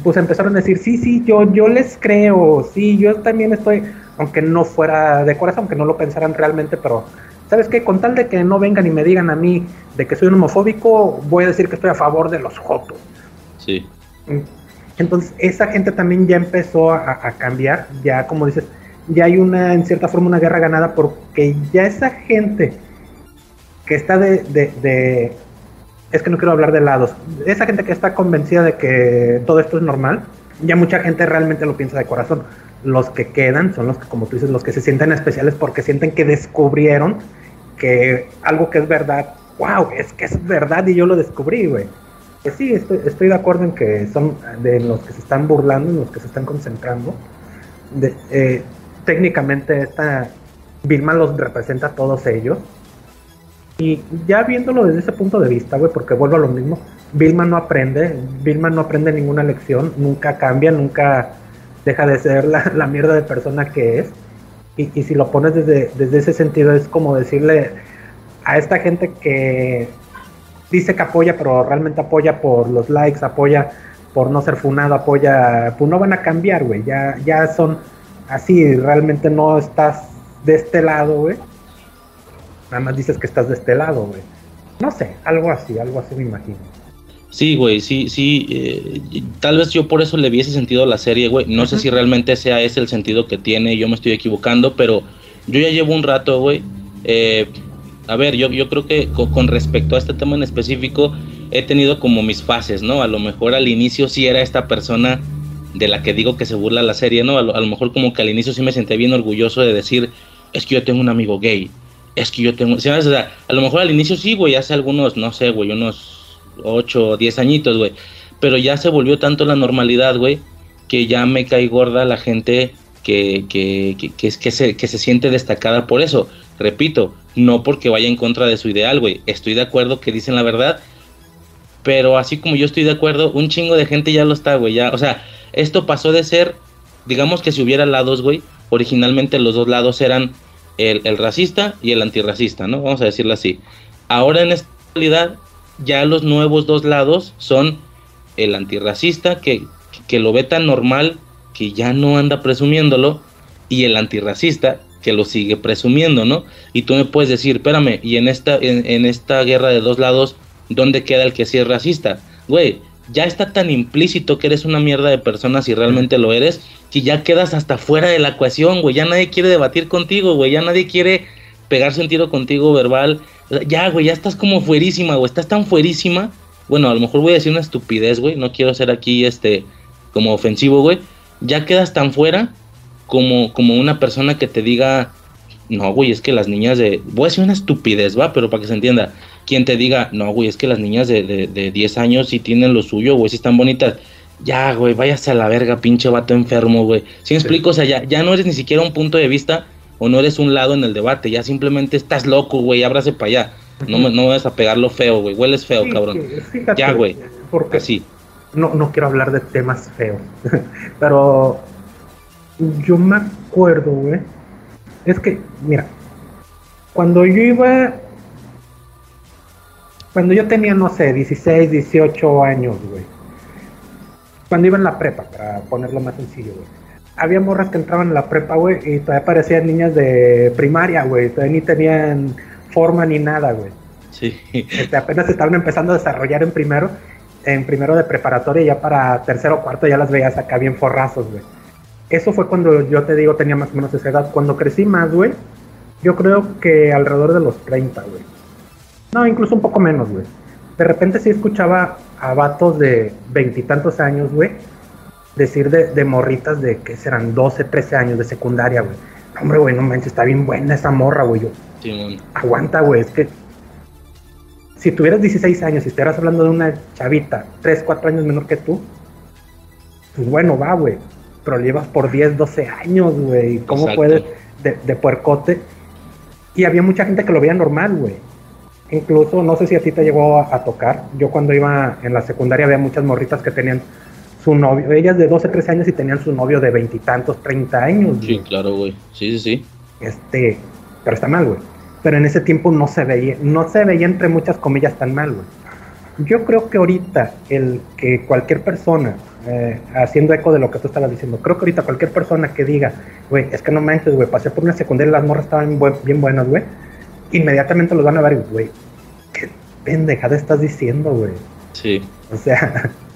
pues empezaron a decir, sí, sí, yo, yo les creo, sí, yo también estoy, aunque no fuera de corazón, aunque no lo pensaran realmente, pero ¿sabes qué? Con tal de que no vengan y me digan a mí de que soy un homofóbico, voy a decir que estoy a favor de los jotos. Sí. Entonces, esa gente también ya empezó a, cambiar, ya como dices, ya hay una, en cierta forma, una guerra ganada porque ya esa gente que está de, de, es que no quiero hablar de lados, esa gente que está convencida de que todo esto es normal, ya mucha gente realmente lo piensa de corazón. Los que quedan son los que, como tú dices, los que se sienten especiales porque sienten que descubrieron que algo que es verdad, wow, es que es verdad y yo lo descubrí, güey. Pues sí, estoy, estoy de acuerdo en que son de los que se están burlando, en los que se están concentrando. De, eh, técnicamente esta Vilma los representa a todos ellos. Y ya viéndolo desde ese punto de vista, güey, porque vuelvo a lo mismo, Vilma no aprende, Vilma no aprende ninguna lección, nunca cambia, nunca deja de ser la, la mierda de persona que es. Y, y, si lo pones desde, desde ese sentido, es como decirle a esta gente que dice que apoya, pero realmente apoya por los likes, apoya por no ser funado, apoya, pues no van a cambiar, güey, ya, ya son así, realmente no estás de este lado, güey. Nada más dices que estás de este lado, güey. No sé, algo así, algo así me imagino. Sí, güey, sí, sí. Eh, tal vez yo por eso le vi ese sentido a la serie, güey. No sé si realmente sea ese el sentido que tiene, yo me estoy equivocando, pero yo ya llevo un rato, güey. Eh, a ver, yo, yo creo que con, respecto a este tema en específico, he tenido como mis fases, ¿no? A lo mejor al inicio sí era esta persona de la que digo que se burla la serie, ¿no? A lo, mejor como que al inicio sí me sentí bien orgulloso de decir, es que yo tengo un amigo gay, es que yo tengo, O sea, a lo mejor al inicio sí, güey, hace algunos, no sé, güey, unos 8 o 10 añitos, güey, pero ya se volvió tanto la normalidad, güey, que ya me cae gorda la gente que, que, que, que, que, se, que se siente destacada por eso. Repito, no porque vaya en contra de su ideal, güey. Estoy de acuerdo que dicen la verdad, pero así como yo estoy de acuerdo, un chingo de gente ya lo está, güey. O sea, esto pasó de ser, digamos que si hubiera lados, güey, originalmente los dos lados eran el, racista y el antirracista, ¿no? Vamos a decirlo así. Ahora en esta realidad, ya los nuevos dos lados son el antirracista, que, que lo ve tan normal que ya no anda presumiéndolo, y el antirracista, que lo sigue presumiendo, ¿no? Y tú me puedes decir, espérame, y en esta, en, esta guerra de dos lados, ¿dónde queda el que sí es racista? Güey, ya está tan implícito que eres una mierda de persona si realmente lo eres, que ya quedas hasta fuera de la ecuación, güey. Ya nadie quiere debatir contigo, güey. Ya nadie quiere pegarse un tiro contigo verbal. Ya, güey, ya estás como fuerísima, güey. Estás tan fuerísima. Bueno, a lo mejor voy a decir una estupidez, güey. No quiero ser aquí, este, como ofensivo, güey. Ya quedas tan fuera como, como una persona que te diga, no, güey, es que las niñas de, voy a decir una estupidez, va, pero para que se entienda, quien te diga, no, güey, es que las niñas de, de, 10 años sí tienen lo suyo, güey, sí están bonitas. Ya, güey, váyase a la verga, pinche vato enfermo, güey. ¿Sí me explico? O sea, ya, ya no eres ni siquiera un punto de vista o no eres un lado en el debate, ya simplemente estás loco, güey, ábrase para allá. No me, no vas a pegarlo feo, güey, hueles feo, cabrón. ya, güey. Porque así. No, no quiero hablar de temas feos, pero yo me acuerdo, güey. Es que, mira, cuando yo iba. Cuando yo tenía, no sé, 16, 18 años, güey. Cuando iba en la prepa, para ponerlo más sencillo, güey. Había morras que entraban en la prepa, güey, y todavía parecían niñas de primaria, güey. Todavía ni tenían forma ni nada, güey. Sí. Este, apenas estaban empezando a desarrollar en primero, en primero de preparatoria, y ya para tercero o cuarto ya las veías acá bien forrazos, güey eso fue cuando yo te digo tenía más o menos esa edad. Cuando crecí más, güey, yo creo que alrededor de los 30, güey. No, incluso un poco menos, güey. De repente sí escuchaba a vatos de veintitantos años, güey, decir de, morritas de que serán 12, 13 años de secundaria, güey. Hombre, güey, no manches, está bien buena esa morra, güey. Yo, Aguanta, güey, es que si tuvieras 16 años y estuvieras hablando de una chavita 3, 4 años menor que tú, pues bueno, va, güey pero llevas por 10, 12 años, güey. ¿Cómo puedes de, de, puercote? Y había mucha gente que lo veía normal, güey. Incluso, no sé si a ti te llegó a, tocar. Yo cuando iba en la secundaria había muchas morritas que tenían su novio, ellas de 12, 13 años y tenían su novio de veintitantos, 30 años. Sí, claro, güey. Sí, sí, sí. Este, pero está mal, güey. Pero en ese tiempo no se veía, no se veía entre muchas comillas tan mal, güey. Yo creo que ahorita el que cualquier persona eh, haciendo eco de lo que tú estabas diciendo, creo que ahorita cualquier persona que diga, güey, es que no manches, güey, pasé por una secundaria y las morras estaban bien buenas, güey, inmediatamente los van a ver, güey, qué pendejada estás diciendo, güey. Sí. O sea,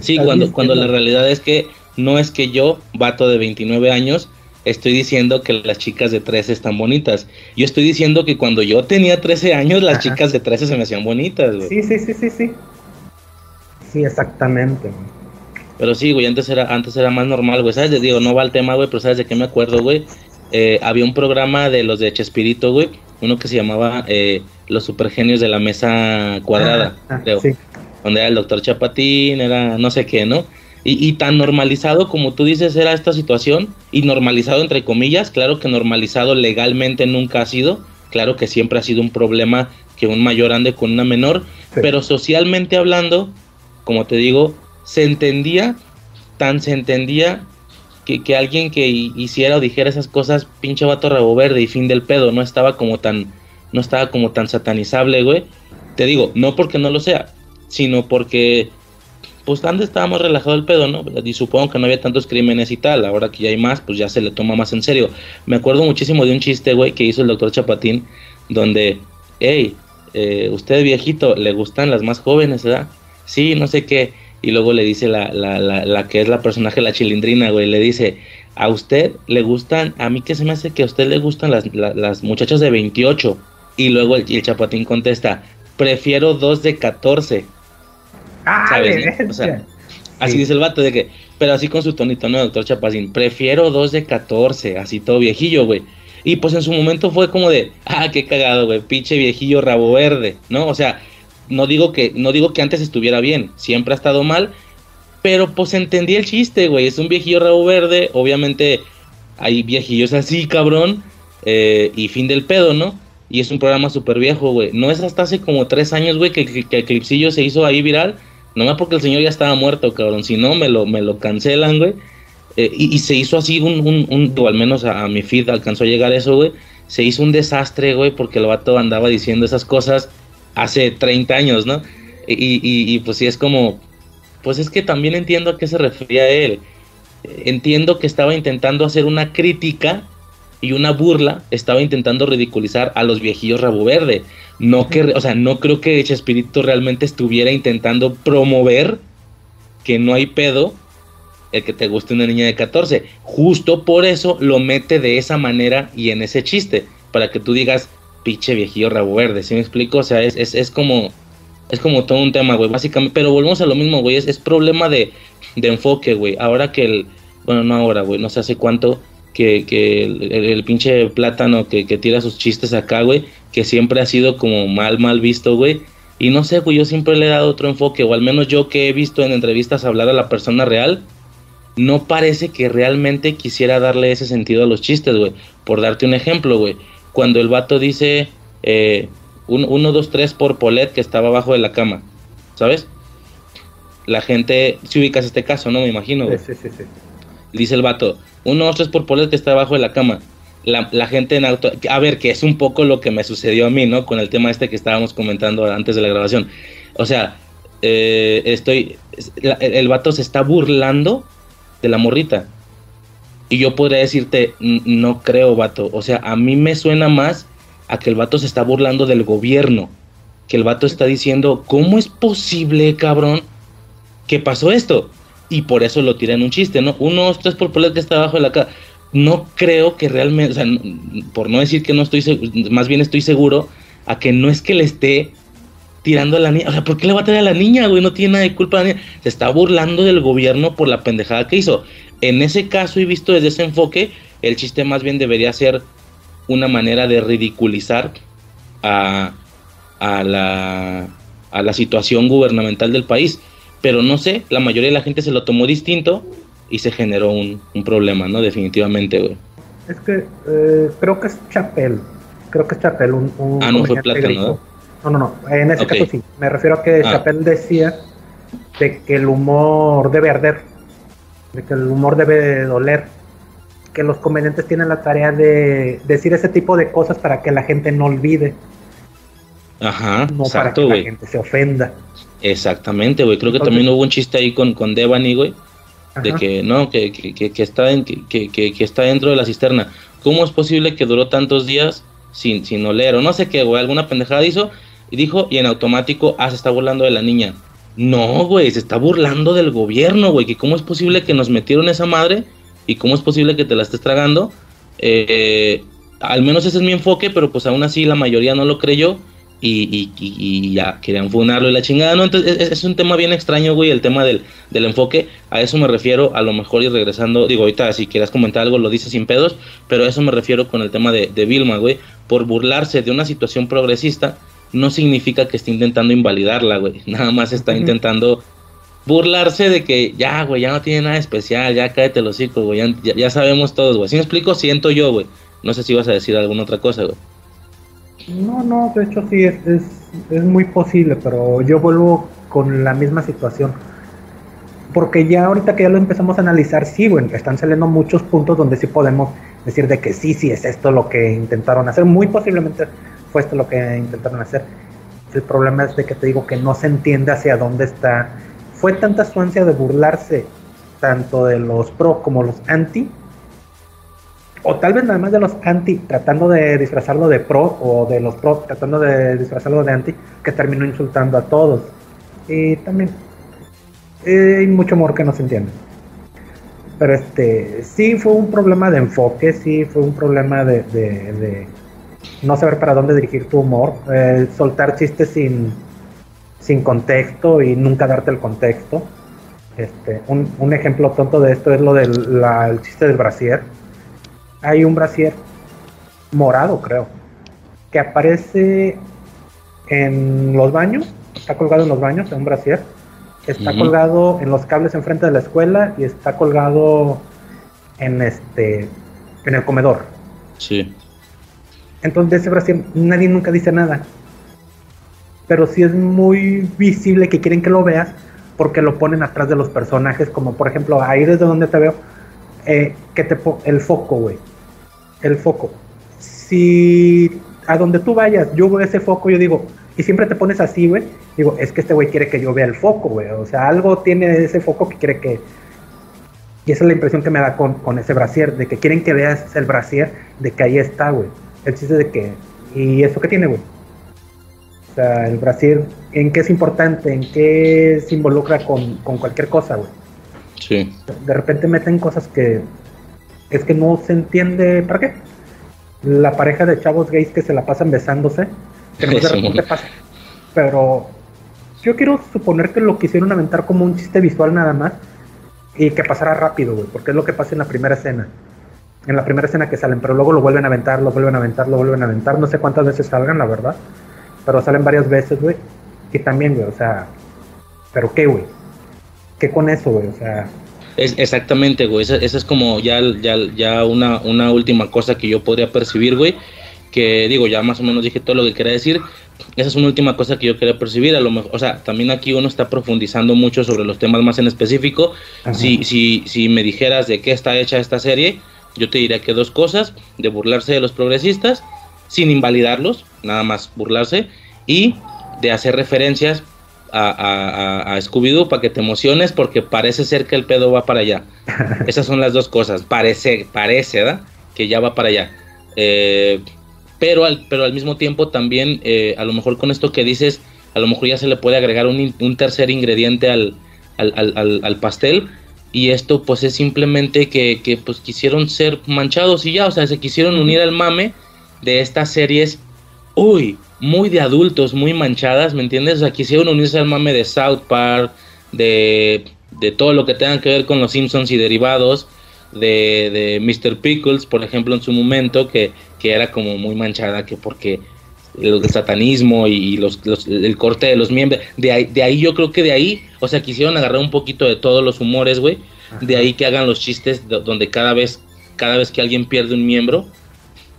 sí, cuando, cuando la realidad es que no es que yo, vato de 29 años, estoy diciendo que las chicas de 13 están bonitas. Yo estoy diciendo que cuando yo tenía 13 años, las chicas de 13 se me hacían bonitas, güey. Sí, sí, sí, sí, sí. Sí, exactamente. Pero sí, güey, antes era, antes era más normal, güey. ¿Sabes? Digo, no va el tema, güey, pero ¿sabes de qué me acuerdo, güey? Eh, había un programa de los de Chespirito, güey, uno que se llamaba eh, Los Supergenios de la Mesa Cuadrada, ah, ah, creo. Donde era el doctor Chapatín, era no sé qué, ¿no? Y, tan normalizado como tú dices era esta situación, y normalizado entre comillas, claro que normalizado legalmente nunca ha sido, claro que siempre ha sido un problema que un mayor ande con una menor, pero socialmente hablando, como te digo, se entendía, tan se entendía que, que alguien que hiciera o dijera esas cosas, pinche vato rabo verde y fin del pedo, no estaba como tan, no estaba como tan satanizable, güey. Te digo, no porque no lo sea, sino porque pues antes estábamos relajado el pedo, ¿no? Y supongo que no había tantos crímenes y tal. Ahora que ya hay más, pues ya se le toma más en serio. Me acuerdo muchísimo de un chiste, güey, que hizo el doctor Chapatín, donde, hey, eh, usted viejito, ¿le gustan las más jóvenes, verdad? Sí, no sé qué. Y luego le dice la, la, la, la que es la personaje, la chilindrina, güey, le dice, a usted le gustan, a mí que se me hace que a usted le gustan las, las muchachas de 28. Y luego el, el Chapatín contesta, prefiero dos de 14. Ah, así dice el vato de que, pero así con su tonito, ¿no, doctor Chapacín? Prefiero dos de 14, así todo viejillo, güey. Y pues en su momento fue como de, ah, qué cagado, güey, pinche viejillo rabo verde, ¿no? O sea, no digo que, no digo que antes estuviera bien, siempre ha estado mal, pero pues entendí el chiste, güey. Es un viejillo rabo verde, obviamente hay viejillos así, cabrón, eh, y fin del pedo, ¿no? Y es un programa súper viejo, güey. No es hasta hace como tres años, güey, que, que, que Clipsillo se hizo ahí viral no más porque el señor ya estaba muerto, cabrón. Si no, me lo, me lo cancelan, güey. Eh, y, se hizo así un, un, o al menos a, mi feed alcanzó a llegar eso, güey. Se hizo un desastre, güey, porque el vato andaba diciendo esas cosas hace 30 años, ¿no? Y, y, y pues sí es como, pues es que también entiendo a qué se refería él. Entiendo que estaba intentando hacer una crítica y una burla, estaba intentando ridiculizar a los viejillos rabo verde. No que, o sea, no creo que Chespirito realmente estuviera intentando promover que no hay pedo el que te guste una niña de 14. Justo por eso lo mete de esa manera y en ese chiste, para que tú digas, pinche viejillo rabo verde, ¿sí me explico? O sea, es, es, es como es como todo un tema, güey, básicamente, pero volvemos a lo mismo, güey, es, es problema de, de enfoque, güey. Ahora que el, bueno, no ahora, güey, no sé hace cuánto, que, que el, pinche plátano que, que, tira sus chistes acá, güey, que siempre ha sido como mal, mal visto, güey. Y no sé, güey, yo siempre le he dado otro enfoque, o al menos yo que he visto en entrevistas hablar a la persona real, no parece que realmente quisiera darle ese sentido a los chistes, güey. Por darte un ejemplo, güey, cuando el vato dice eh, 1, 2, 3 por Polet que estaba abajo de la cama, ¿sabes? La gente, si ubicas este caso, ¿no? Me imagino, güey. Sí, sí, sí. Dice el vato, uno, dos, tres por polet que está abajo de la cama. La, gente en auto, a ver, que es un poco lo que me sucedió a mí, ¿no? Con el tema este que estábamos comentando antes de la grabación. O sea, eh, estoy, el, vato se está burlando de la morrita. Y yo podría decirte, no creo, vato. O sea, a mí me suena más a que el vato se está burlando del gobierno. Que el vato está diciendo, ¿cómo es posible, cabrón, que pasó esto? y por eso lo tiré en un chiste, ¿no? Uno, dos, tres por que está abajo de la cara. No creo que realmente, o sea, por no decir que no estoy más bien estoy seguro a que no es que le esté tirando a la niña. O sea, ¿por qué le va a tirar a la niña, güey? No tiene nada de culpa la niña. Se está burlando del gobierno por la pendejada que hizo. En ese caso y visto desde ese enfoque, el chiste más bien debería ser una manera de ridiculizar a, a, la, a la situación gubernamental del país pero no sé, la mayoría de la gente se lo tomó distinto y se generó un, problema, ¿no? Definitivamente, güey. Es que eh, creo que es Chapel, creo que es Chapel, un... ah, no fue Plátano, ¿no? No, no, en ese caso sí. Me refiero a que ah. Chapel decía de que el humor debe arder, de que el humor debe doler, que los comediantes tienen la tarea de decir ese tipo de cosas para que la gente no olvide. Ajá, no para que la gente se ofenda. Exactamente, güey. Creo que también hubo un chiste ahí con, con Devani, güey. De que no, que, que, que- está en, que, que- que está dentro de la cisterna. ¿Cómo es posible que duró tantos días sin, sin oler? O no sé qué, güey. Alguna pendejada hizo y dijo, y en automático, ah, se está burlando de la niña. No, güey, se está burlando del gobierno, güey. Que cómo es posible que nos metieron esa madre y cómo es posible que te la estés tragando. Eh, al menos ese es mi enfoque, pero pues aún así la mayoría no lo creyó y, y- y- ya querían funarlo y la chingada, ¿no? Entonces es, es un tema bien extraño, güey, el tema del, del enfoque. A eso me refiero, a lo mejor y regresando, digo, ahorita si quieras comentar algo lo dices sin pedos, pero a eso me refiero con el tema de, de Vilma, güey. Por burlarse de una situación progresista, no significa que esté intentando invalidarla, güey. Nada más está intentando burlarse de que ya, güey, ya no tiene nada especial, ya cállate los hocico, güey, ya- ya sabemos todos, güey. Si me explico, siento yo, güey. No sé si vas a decir alguna otra cosa, güey. No, no, de hecho sí, es, es, es muy posible, pero yo vuelvo con la misma situación. Porque ya ahorita que ya lo empezamos a analizar, sí, güey, están saliendo muchos puntos donde sí podemos decir de que sí, sí, es esto lo que intentaron hacer. Muy posiblemente fue esto lo que intentaron hacer. El problema es de que te digo que no se entiende hacia dónde está. Fue tanta su ansia de burlarse tanto de los pro como los anti, o tal vez nada más de los anti tratando de disfrazarlo de pro o de los pro tratando de disfrazarlo de anti que terminó insultando a todos. Y también eh, hay mucho humor que no se entiende. Pero este sí fue un problema de enfoque sí fue un problema de, de- no saber para dónde dirigir tu humor eh, soltar chistes sin sin contexto y nunca darte el contexto. Este un, ejemplo tonto de esto es lo del el chiste del brasier hay un brasier morado, creo, que aparece en los baños, está colgado en los baños, en un brasier, está colgado en los cables enfrente de la escuela y está colgado en este en el comedor. Sí. Entonces ese brasier nadie nunca dice nada. Pero sí es muy visible que quieren que lo veas porque lo ponen atrás de los personajes, como por ejemplo ahí desde donde te veo, eh, que te el foco, güey. El foco. Si a donde tú vayas, yo veo ese foco, yo digo, y siempre te pones así, güey. Digo, es que este güey quiere que yo vea el foco, güey. O sea, algo tiene ese foco que quiere que. Y esa es la impresión que me da con, con ese brasier, de que quieren que veas el brasier, de que ahí está, güey. El chiste de que. ¿Y eso qué tiene, güey? O sea, el brasier, ¿en qué es importante? ¿En qué se involucra con, con cualquier cosa, güey? Sí. de repente meten cosas que es que no se entiende para qué. La pareja de chavos gays que se la pasan besándose, que no de Eso. repente pasa. Pero yo quiero suponer que lo quisieron aventar como un chiste visual nada más y que pasara rápido, güey, porque es lo que pasa en la primera escena. En la primera escena que salen, pero luego lo vuelven a aventar, lo vuelven a aventar, lo vuelven a aventar. No sé cuántas veces salgan, la verdad. Pero salen varias veces, güey. Y también, güey, o sea, ¿pero qué, güey? ¿Qué con eso, güey? O sea, Es, exactamente, güey. Esa, esa es como ya, ya, ya una, una última cosa que yo podría percibir, güey. Que digo, ya más o menos dije todo lo que quería decir. Esa es una última cosa que yo quería percibir. A lo mejor, o sea, también aquí uno está profundizando mucho sobre los temas más en específico. Ajá. Si, si, si me dijeras de qué está hecha esta serie, yo te diría que dos cosas: de burlarse de los progresistas, sin invalidarlos, nada más burlarse, y de hacer referencias a, a, Scooby-Doo para que te emociones porque parece ser que el pedo va para allá. Esas son las dos cosas. Parece, parece, ¿verdad? Que ya va para allá. Eh, pero, al, pero al mismo tiempo también, eh, a lo mejor con esto que dices, a lo mejor ya se le puede agregar un, un tercer ingrediente al, al, al- al- al pastel. Y esto pues es simplemente que, que, pues quisieron ser manchados y ya, o sea, se quisieron unir al mame de estas series, uy, muy de adultos, muy manchadas, ¿me entiendes? O sea, quisieron unirse al mame de South Park, de, de todo lo que tenga que ver con los Simpsons y derivados, de, de Mr. Pickles, por ejemplo, en su momento, que, que era como muy manchada, que porque el, el satanismo y, los, los- el corte de los miembros, de ahí, de ahí yo creo que de ahí, o sea, quisieron agarrar un poquito de todos los humores, güey, de ahí que hagan los chistes do- donde cada vez, cada vez que alguien pierde un miembro,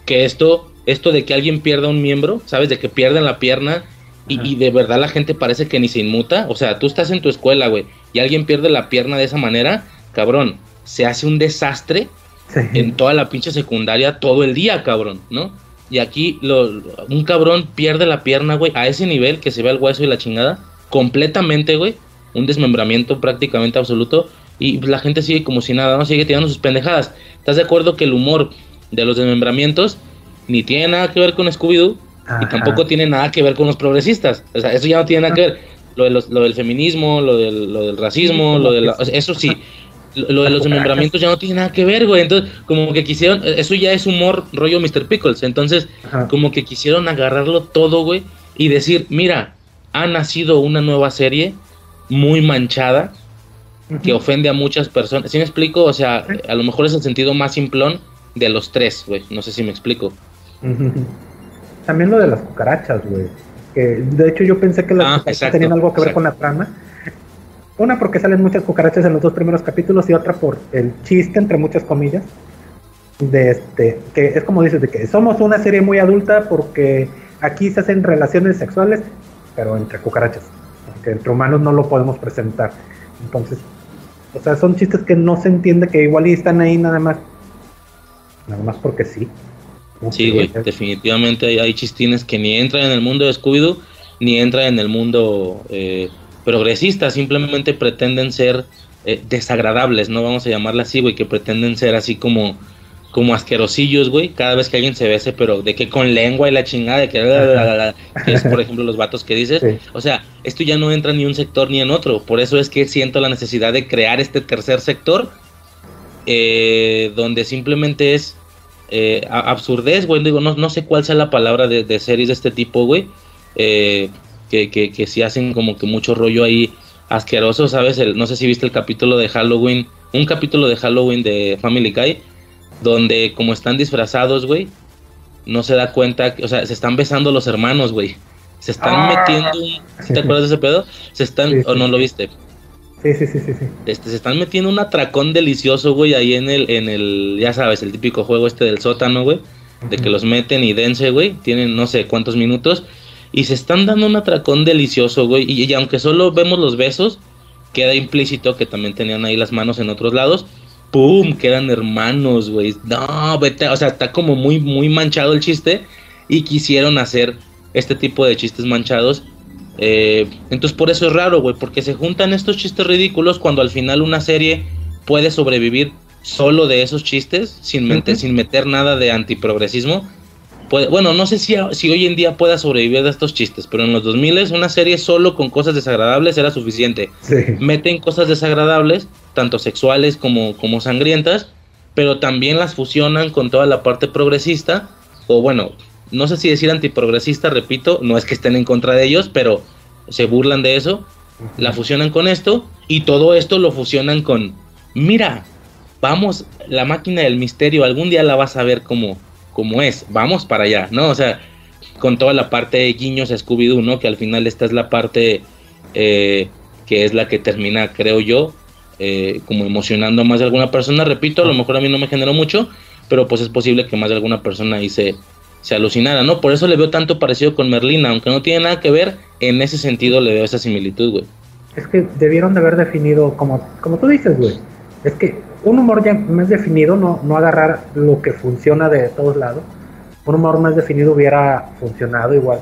que esto, esto de que alguien pierda un miembro, ¿sabes? De que pierden la pierna y, y de verdad la gente parece que ni se inmuta. O sea, tú estás en tu escuela, güey, y alguien pierde la pierna de esa manera, cabrón, se hace un desastre sí. en toda la pinche secundaria todo el día, cabrón, ¿no? Y aquí lo, un cabrón pierde la pierna, güey, a ese nivel que se ve el hueso y la chingada, completamente, güey. Un desmembramiento prácticamente absoluto. Y la gente sigue como si nada, no sigue tirando sus pendejadas. ¿Estás de acuerdo que el humor de los desmembramientos ni tiene nada que ver con Scooby-Doo y tampoco tiene nada que ver con los progresistas? O sea, eso ya no tiene nada que ver. Lo, de los, lo del feminismo, lo del, lo del racismo, lo de la, eso sí. Lo de los desmembramientos ya no tiene nada que ver, güey. Entonces, como que quisieron, eso ya es humor rollo Mr. Pickles. Entonces, como que quisieron agarrarlo todo, güey, y decir, mira, ha nacido una nueva serie muy manchada que ofende a muchas personas. ¿Sí me explico? O sea, a lo mejor es el sentido más simplón de los tres, güey. No sé si me explico. También lo de las cucarachas, güey. Que de hecho yo pensé que las Ah, cucarachas exacto, tenían algo que ver exacto. con la trama. Una porque salen muchas cucarachas en los dos primeros capítulos y otra por el chiste, entre muchas comillas, de este, que es como dices, de que somos una serie muy adulta porque aquí se hacen relaciones sexuales, pero entre cucarachas, porque entre humanos no lo podemos presentar. Entonces, o sea, son chistes que no se entiende que igual y están ahí nada más, nada más porque sí. Sí, güey, definitivamente hay, hay chistines que ni entran en el mundo de Scooby-Doo, ni entran en el mundo eh, progresista, simplemente pretenden ser eh, desagradables, no vamos a llamarla así, güey, que pretenden ser así como, como asquerosillos, güey, cada vez que alguien se bese, pero de que con lengua y la chingada, de que, que es por ejemplo los vatos que dices, Sí. o sea, esto ya no entra ni un sector ni en otro, por eso es que siento la necesidad de crear este tercer sector, eh, donde simplemente es eh, absurdez, güey. Digo, no, no sé cuál sea la palabra de, de series de este tipo, güey. eh, que, que, que sí hacen como que mucho rollo ahí asqueroso, ¿sabes? El, no sé si viste el capítulo de Halloween, un capítulo de Halloween de Family Guy, donde como están disfrazados, güey, no se da cuenta, o sea, se están besando los hermanos, güey. Se están Ah. metiendo, ¿te acuerdas de ese pedo? Se están, Sí, o no lo viste. Sí, sí, sí, sí, sí. Este, se están metiendo un atracón delicioso, güey, ahí en el, en el, ya sabes, el típico juego este del sótano, güey, de que los meten y dense, güey, tienen no sé cuántos minutos, y se están dando un atracón delicioso, güey, y, y aunque solo vemos los besos, queda implícito que también tenían ahí las manos en otros lados, ¡pum! Quedan hermanos, güey, no, vete, o sea, está como muy, muy manchado el chiste, y quisieron hacer este tipo de chistes manchados, eh, entonces por eso es raro, güey, porque se juntan estos chistes ridículos cuando al final una serie puede sobrevivir solo de esos chistes, sin, Ujú. sin meter nada de antiprogresismo. Puede, bueno, no sé si, si hoy en día pueda sobrevivir de estos chistes, pero en los 2000 una serie solo con cosas desagradables era suficiente. Sí. Meten cosas desagradables, tanto sexuales como, como sangrientas, pero también las fusionan con toda la parte progresista, o bueno, no sé si decir antiprogresista, repito, no es que estén en contra de ellos, pero se burlan de eso, la fusionan con esto, y todo esto lo fusionan con, mira, vamos, la máquina del misterio, algún día la vas a ver como, como es, vamos para allá, ¿no? O sea, con toda la parte de guiños a Scooby-Doo, ¿no? Que al final esta es la parte eh, que es la que termina, creo yo, eh, como emocionando a más de alguna persona. Repito, a lo mejor a mí no me generó mucho, pero pues es posible que más de alguna persona ahí se, se alucinara, ¿no? Por eso le veo tanto parecido con Merlina, aunque no tiene nada que ver, en ese sentido le veo esa similitud, güey. Es que debieron de haber definido, como, como tú dices, güey. Es que un humor ya más definido, no, no agarrar lo que funciona de todos lados. Un humor más definido hubiera funcionado igual.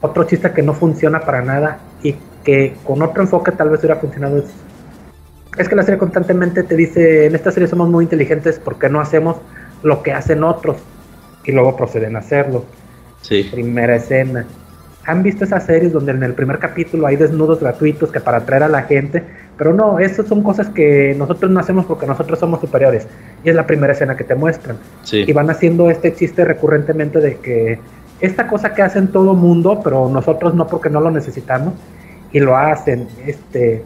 Otro chiste que no funciona para nada y que con otro enfoque tal vez hubiera funcionado es, es que la serie constantemente te dice, en esta serie somos muy inteligentes porque no hacemos lo que hacen otros y luego proceden a hacerlo. Sí. Primera escena. ¿Han visto esas series donde en el primer capítulo hay desnudos gratuitos que para atraer a la gente? Pero no, esas son cosas que nosotros no hacemos porque nosotros somos superiores. Y es la primera escena que te muestran. Sí. Y van haciendo este chiste recurrentemente de que esta cosa que hacen todo mundo, pero nosotros no porque no lo necesitamos. Y lo hacen, este,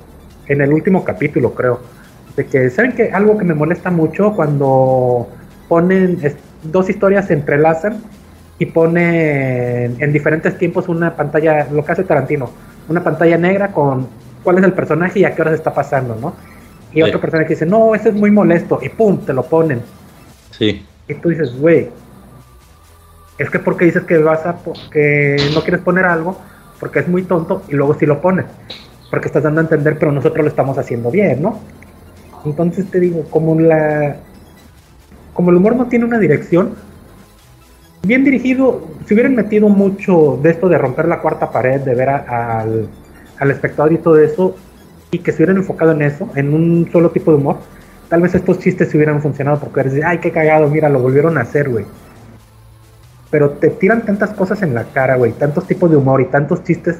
en el último capítulo creo. De que, ¿saben que Algo que me molesta mucho cuando ponen dos historias se entrelazan y ponen en diferentes tiempos una pantalla, lo que hace Tarantino, una pantalla negra con cuál es el personaje y a qué horas está pasando, ¿no? Y Sí. otro personaje dice, no, ese es muy molesto, y pum, te lo ponen. Sí. Y tú dices, güey, es que porque dices que vas a que no quieres poner algo porque es muy tonto y luego sí lo pones. Porque estás dando a entender, pero nosotros lo estamos haciendo bien, ¿no? Entonces te digo, como la como el humor no tiene una dirección, bien dirigido, si hubieran metido mucho de esto de romper la cuarta pared, de ver al, al espectador y todo eso, y que se hubieran enfocado en eso, en un solo tipo de humor, tal vez estos chistes hubieran funcionado porque eres ay, qué cagado, mira, lo volvieron a hacer, güey. Pero te tiran tantas cosas en la cara, güey, tantos tipos de humor y tantos chistes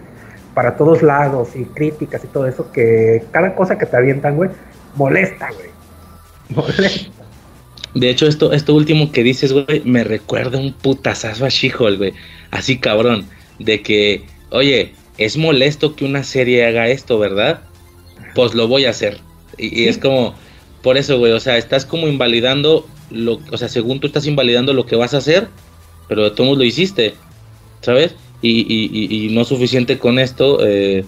para todos lados y críticas y todo eso que cada cosa que te avientan, güey, molesta, güey. Molesta. De hecho, esto, esto último que dices, güey, me recuerda un putazazo a She-Hulk, güey. Así cabrón. De que, oye, es molesto que una serie haga esto, ¿verdad? Pues lo voy a hacer. Y, y es como, por eso, güey, o sea, estás como invalidando, lo, o sea, según tú estás invalidando lo que vas a hacer, pero de todos lo hiciste, ¿sabes? Y, y, y, y no suficiente con esto, eh,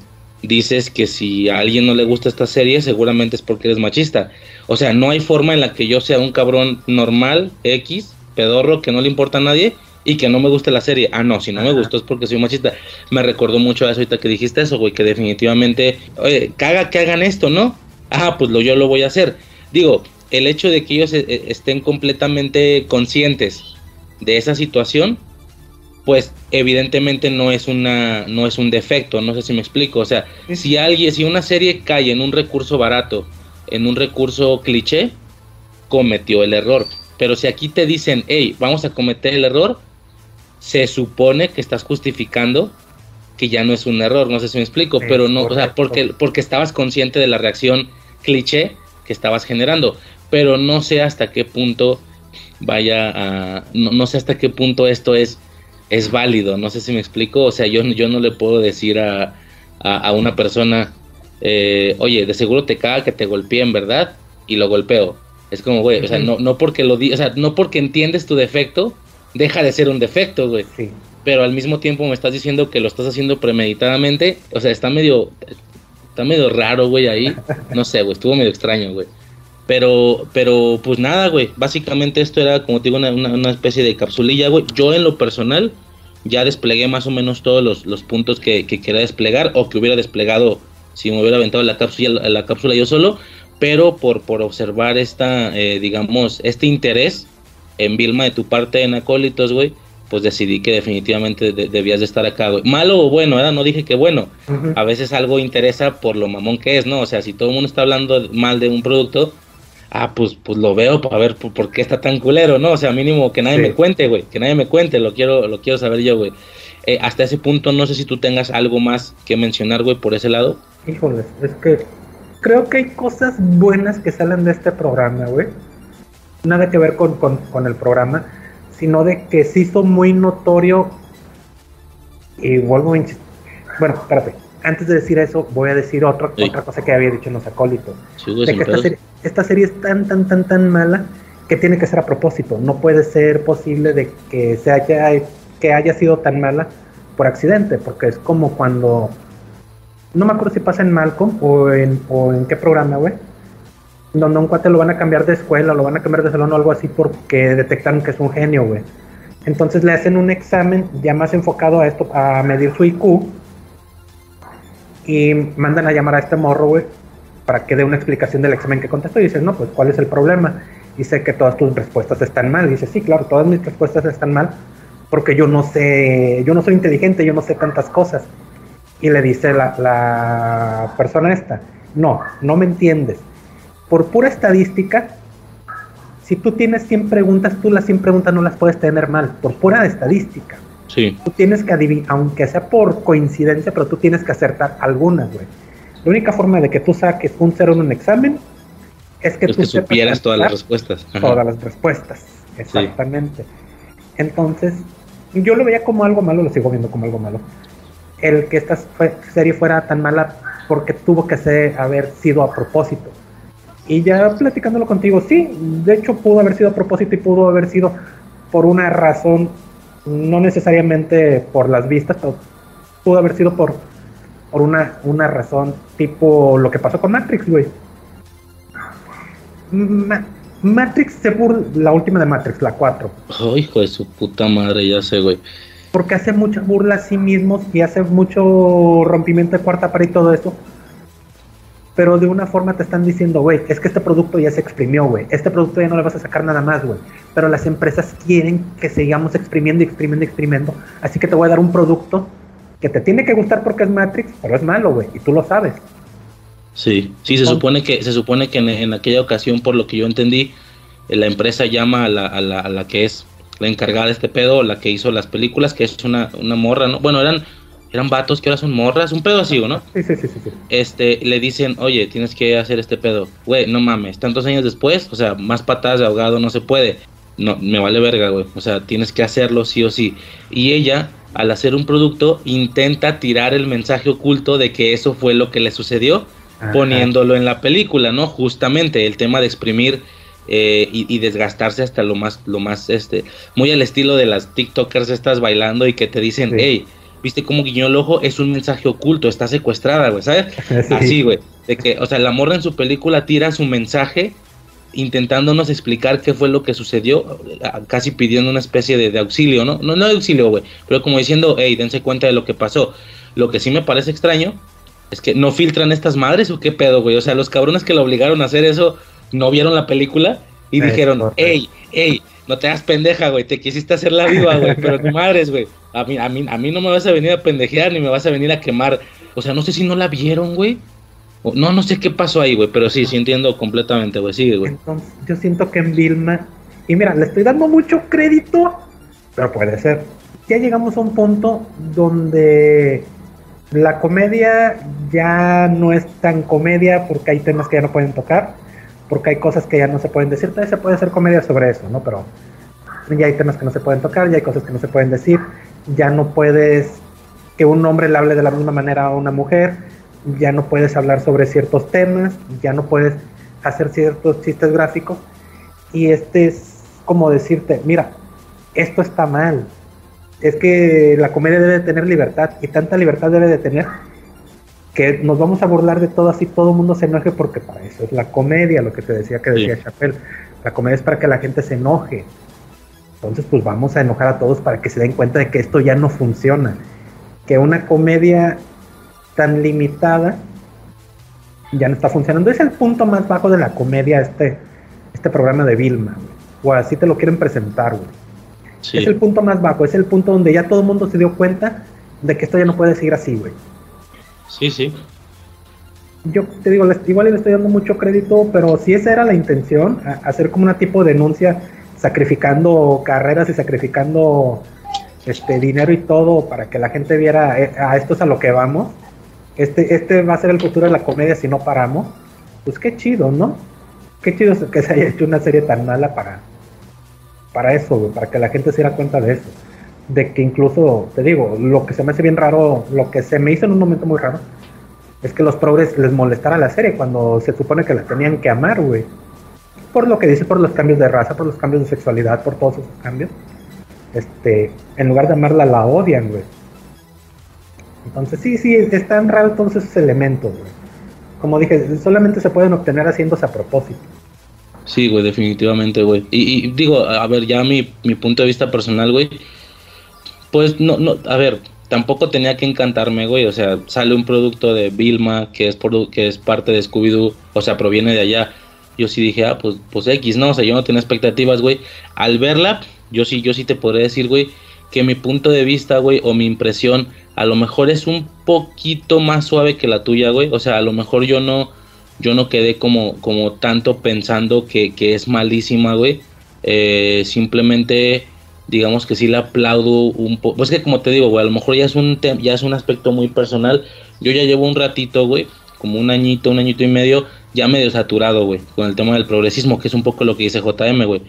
dices que si a alguien no le gusta esta serie, seguramente es porque eres machista. O sea, no hay forma en la que yo sea un cabrón normal, X, pedorro, que no le importa a nadie y que no me guste la serie. Ah, no, si no me gustó es porque soy machista. Me recordó mucho a eso ahorita que dijiste eso, güey, que definitivamente, oye, caga que hagan esto, ¿no? Ah, pues lo, yo lo voy a hacer. Digo, el hecho de que ellos eh, estén completamente conscientes de esa situación, pues evidentemente no es una no es un defecto, no sé si me explico, o sea, si alguien si una serie cae en un recurso barato, en un recurso cliché, cometió el error, pero si aquí te dicen, "Hey, vamos a cometer el error", se supone que estás justificando que ya no es un error, no sé si me explico, sí, pero no, correcto. o sea, porque porque estabas consciente de la reacción cliché que estabas generando, pero no sé hasta qué punto vaya a no, no sé hasta qué punto esto es es válido, no sé si me explico, o sea, yo, yo no le puedo decir a, a, a una persona, eh, oye, de seguro te caga que te golpeen, ¿verdad? Y lo golpeo. Es como, güey, o sea, no, no porque lo di, o sea, no porque entiendes tu defecto, deja de ser un defecto, güey. Sí. Pero al mismo tiempo me estás diciendo que lo estás haciendo premeditadamente, o sea, está medio, está medio raro, güey, ahí. No sé, güey, estuvo medio extraño, güey. Pero, pero, pues nada, güey. Básicamente esto era, como te digo, una, una, especie de capsulilla, güey. Yo en lo personal ya desplegué más o menos todos los, los puntos que, que, quería desplegar o que hubiera desplegado si me hubiera aventado la cápsula, la cápsula yo solo. Pero por, por observar esta, eh, digamos, este interés en Vilma de tu parte en Acólitos, güey, pues decidí que definitivamente de, debías de estar acá, güey. Malo o bueno, ¿verdad? No dije que bueno. Uh -huh. A veces algo interesa por lo mamón que es, ¿no? O sea, si todo el mundo está hablando mal de un producto, ah, pues, pues lo veo para ver por, por, qué está tan culero, ¿no? O sea, mínimo que nadie sí. me cuente, güey, que nadie me cuente, lo quiero, lo quiero saber yo, güey. Eh, hasta ese punto, no sé si tú tengas algo más que mencionar, güey, por ese lado. Híjole, es que creo que hay cosas buenas que salen de este programa, güey. Nada que ver con, con, con el programa, sino de que se hizo muy notorio. Y vuelvo a. Bueno, espérate. Antes de decir eso, voy a decir otra, sí. otra cosa que había dicho en los acólitos. Sí, de que esta serie, esta serie es tan, tan, tan, tan mala que tiene que ser a propósito. No puede ser posible de que se haya, que haya sido tan mala por accidente, porque es como cuando no me acuerdo si pasa en Malcolm o en, o en qué programa, güey, donde un cuate lo van a cambiar de escuela, lo van a cambiar de salón o algo así porque detectaron que es un genio, güey. Entonces le hacen un examen ya más enfocado a esto, a medir su IQ, y mandan a llamar a este morro, güey, para que dé una explicación del examen que contestó. Y dices, no, pues, ¿cuál es el problema? Dice que todas tus respuestas están mal. dice, sí, claro, todas mis respuestas están mal porque yo no sé, yo no soy inteligente, yo no sé tantas cosas. Y le dice la, la persona esta, no, no me entiendes. Por pura estadística, si tú tienes 100 preguntas, tú las 100 preguntas no las puedes tener mal, por pura estadística. Sí. Tú tienes que adivinar, aunque sea por coincidencia, pero tú tienes que acertar algunas, güey. La única forma de que tú saques un cero en un examen es que es tú que supieras todas las respuestas. Ajá. Todas las respuestas, exactamente. Sí. Entonces, yo lo veía como algo malo, lo sigo viendo como algo malo. El que esta serie fuera tan mala porque tuvo que ser, haber sido a propósito. Y ya platicándolo contigo, sí, de hecho pudo haber sido a propósito y pudo haber sido por una razón, no necesariamente por las vistas, pero pudo haber sido por, por una, una razón tipo lo que pasó con Matrix, güey. Ma Matrix se burla, la última de Matrix, la 4. Oh, hijo de su puta madre, ya sé, güey. Porque hace mucha burla a sí mismos y hace mucho rompimiento de cuarta pared y todo eso. Pero de una forma te están diciendo, güey, es que este producto ya se exprimió, güey, este producto ya no le vas a sacar nada más, güey, pero las empresas quieren que sigamos exprimiendo y exprimiendo y exprimiendo, así que te voy a dar un producto que te tiene que gustar porque es Matrix, pero es malo, güey, y tú lo sabes. Sí, sí, se supone que, se supone que en, aquella ocasión, por lo que yo entendí, eh, la empresa llama a la, a la, a la que es la encargada de este pedo, la que hizo las películas, que es una, una morra, ¿no? Bueno, eran eran vatos que ahora son morras, un pedo así, ¿no? Sí, sí, sí, sí, Este, le dicen, oye, tienes que hacer este pedo. Güey, no mames, tantos años después, o sea, más patadas de ahogado no se puede. No, me vale verga, güey. O sea, tienes que hacerlo sí o sí. Y ella, al hacer un producto, intenta tirar el mensaje oculto de que eso fue lo que le sucedió, poniéndolo en la película, ¿no? Justamente el tema de exprimir eh, y, desgastarse hasta lo más, lo más, este, muy al estilo de las TikTokers estas bailando y que te dicen, hey, viste cómo guiñó el ojo, es un mensaje oculto, está secuestrada, güey, ¿sabes? Así, güey. De que, o sea, la morra en su película tira su mensaje intentándonos explicar qué fue lo que sucedió, casi pidiendo una especie de, auxilio, ¿no? No, no de auxilio, güey, pero como diciendo, hey, dense cuenta de lo que pasó. Lo que sí me parece extraño es que no filtran estas madres o qué pedo, güey. O sea, los cabrones que la obligaron a hacer eso no vieron la película y dijeron, hey, hey, no te hagas pendeja, güey, te quisiste hacer la viva, güey, pero tu madres, güey. A mí, a, mí, a mí no me vas a venir a pendejear ni me vas a venir a quemar. O sea, no sé si no la vieron, güey. No, no sé qué pasó ahí, güey, pero sí, sí entiendo completamente, güey. Sigue, güey. Entonces, yo siento que en Vilma, y mira, le estoy dando mucho crédito, pero puede ser. Ya llegamos a un punto donde la comedia ya no es tan comedia porque hay temas que ya no pueden tocar porque hay cosas que ya no se pueden decir. Todavía se puede hacer comedia sobre eso, ¿no? Pero ya hay temas que no se pueden tocar, ya hay cosas que no se pueden decir, ya no puedes que un hombre le hable de la misma manera a una mujer, ya no puedes hablar sobre ciertos temas, ya no puedes hacer ciertos chistes gráficos. Y este es como decirte, mira, esto está mal. Es que la comedia debe tener libertad y tanta libertad debe de tener que nos vamos a burlar de todo así, todo el mundo se enoje porque para eso es la comedia, lo que te decía que decía Chappelle. La comedia es para que la gente se enoje. Entonces, pues vamos a enojar a todos para que se den cuenta de que esto ya no funciona. Que una comedia tan limitada ya no está funcionando. Es el punto más bajo de la comedia este, este programa de Vilma, o así te lo quieren presentar, güey. Es el punto más bajo, es el punto donde ya todo el mundo se dio cuenta de que esto ya no puede seguir así, güey. Sí, sí. Yo te digo, igual le estoy dando mucho crédito, pero si esa era la intención, hacer como una tipo de denuncia, sacrificando carreras y sacrificando este dinero y todo para que la gente viera eh, a esto es a lo que vamos. Este, este va a ser el futuro de la comedia si no paramos. Pues qué chido, ¿no? Qué chido que se haya hecho una serie tan mala para, para eso, para que la gente se diera cuenta de eso de que incluso, te digo, lo que se me hace bien raro, lo que se me hizo en un momento muy raro, es que los progres les molestara la serie cuando se supone que la tenían que amar, güey. Por lo que dice, por los cambios de raza, por los cambios de sexualidad, por todos esos cambios. Este, en lugar de amarla, la odian, güey. Entonces, sí, sí, están raros todos esos elementos, güey. Como dije, solamente se pueden obtener haciéndose a propósito. Sí, güey, definitivamente, güey. Y, y, digo, a ver, ya mi, mi punto de vista personal, güey pues no, no, a ver, tampoco tenía que encantarme, güey. O sea, sale un producto de Vilma que es, que es parte de Scooby-Doo, o sea, proviene de allá. Yo sí dije, ah, pues, pues X, ¿no? O sea, yo no tenía expectativas, güey. Al verla, yo sí, yo sí te podría decir, güey, que mi punto de vista, güey, o mi impresión, a lo mejor es un poquito más suave que la tuya, güey. O sea, a lo mejor yo no, yo no quedé como, como tanto pensando que, que es malísima, güey. Eh, simplemente digamos que sí le aplaudo un poco. Pues que como te digo, güey, a lo mejor ya es un ya es un aspecto muy personal. Yo ya llevo un ratito, güey, como un añito, un añito y medio, ya medio saturado, güey, con el tema del progresismo, que es un poco lo que dice JM, güey.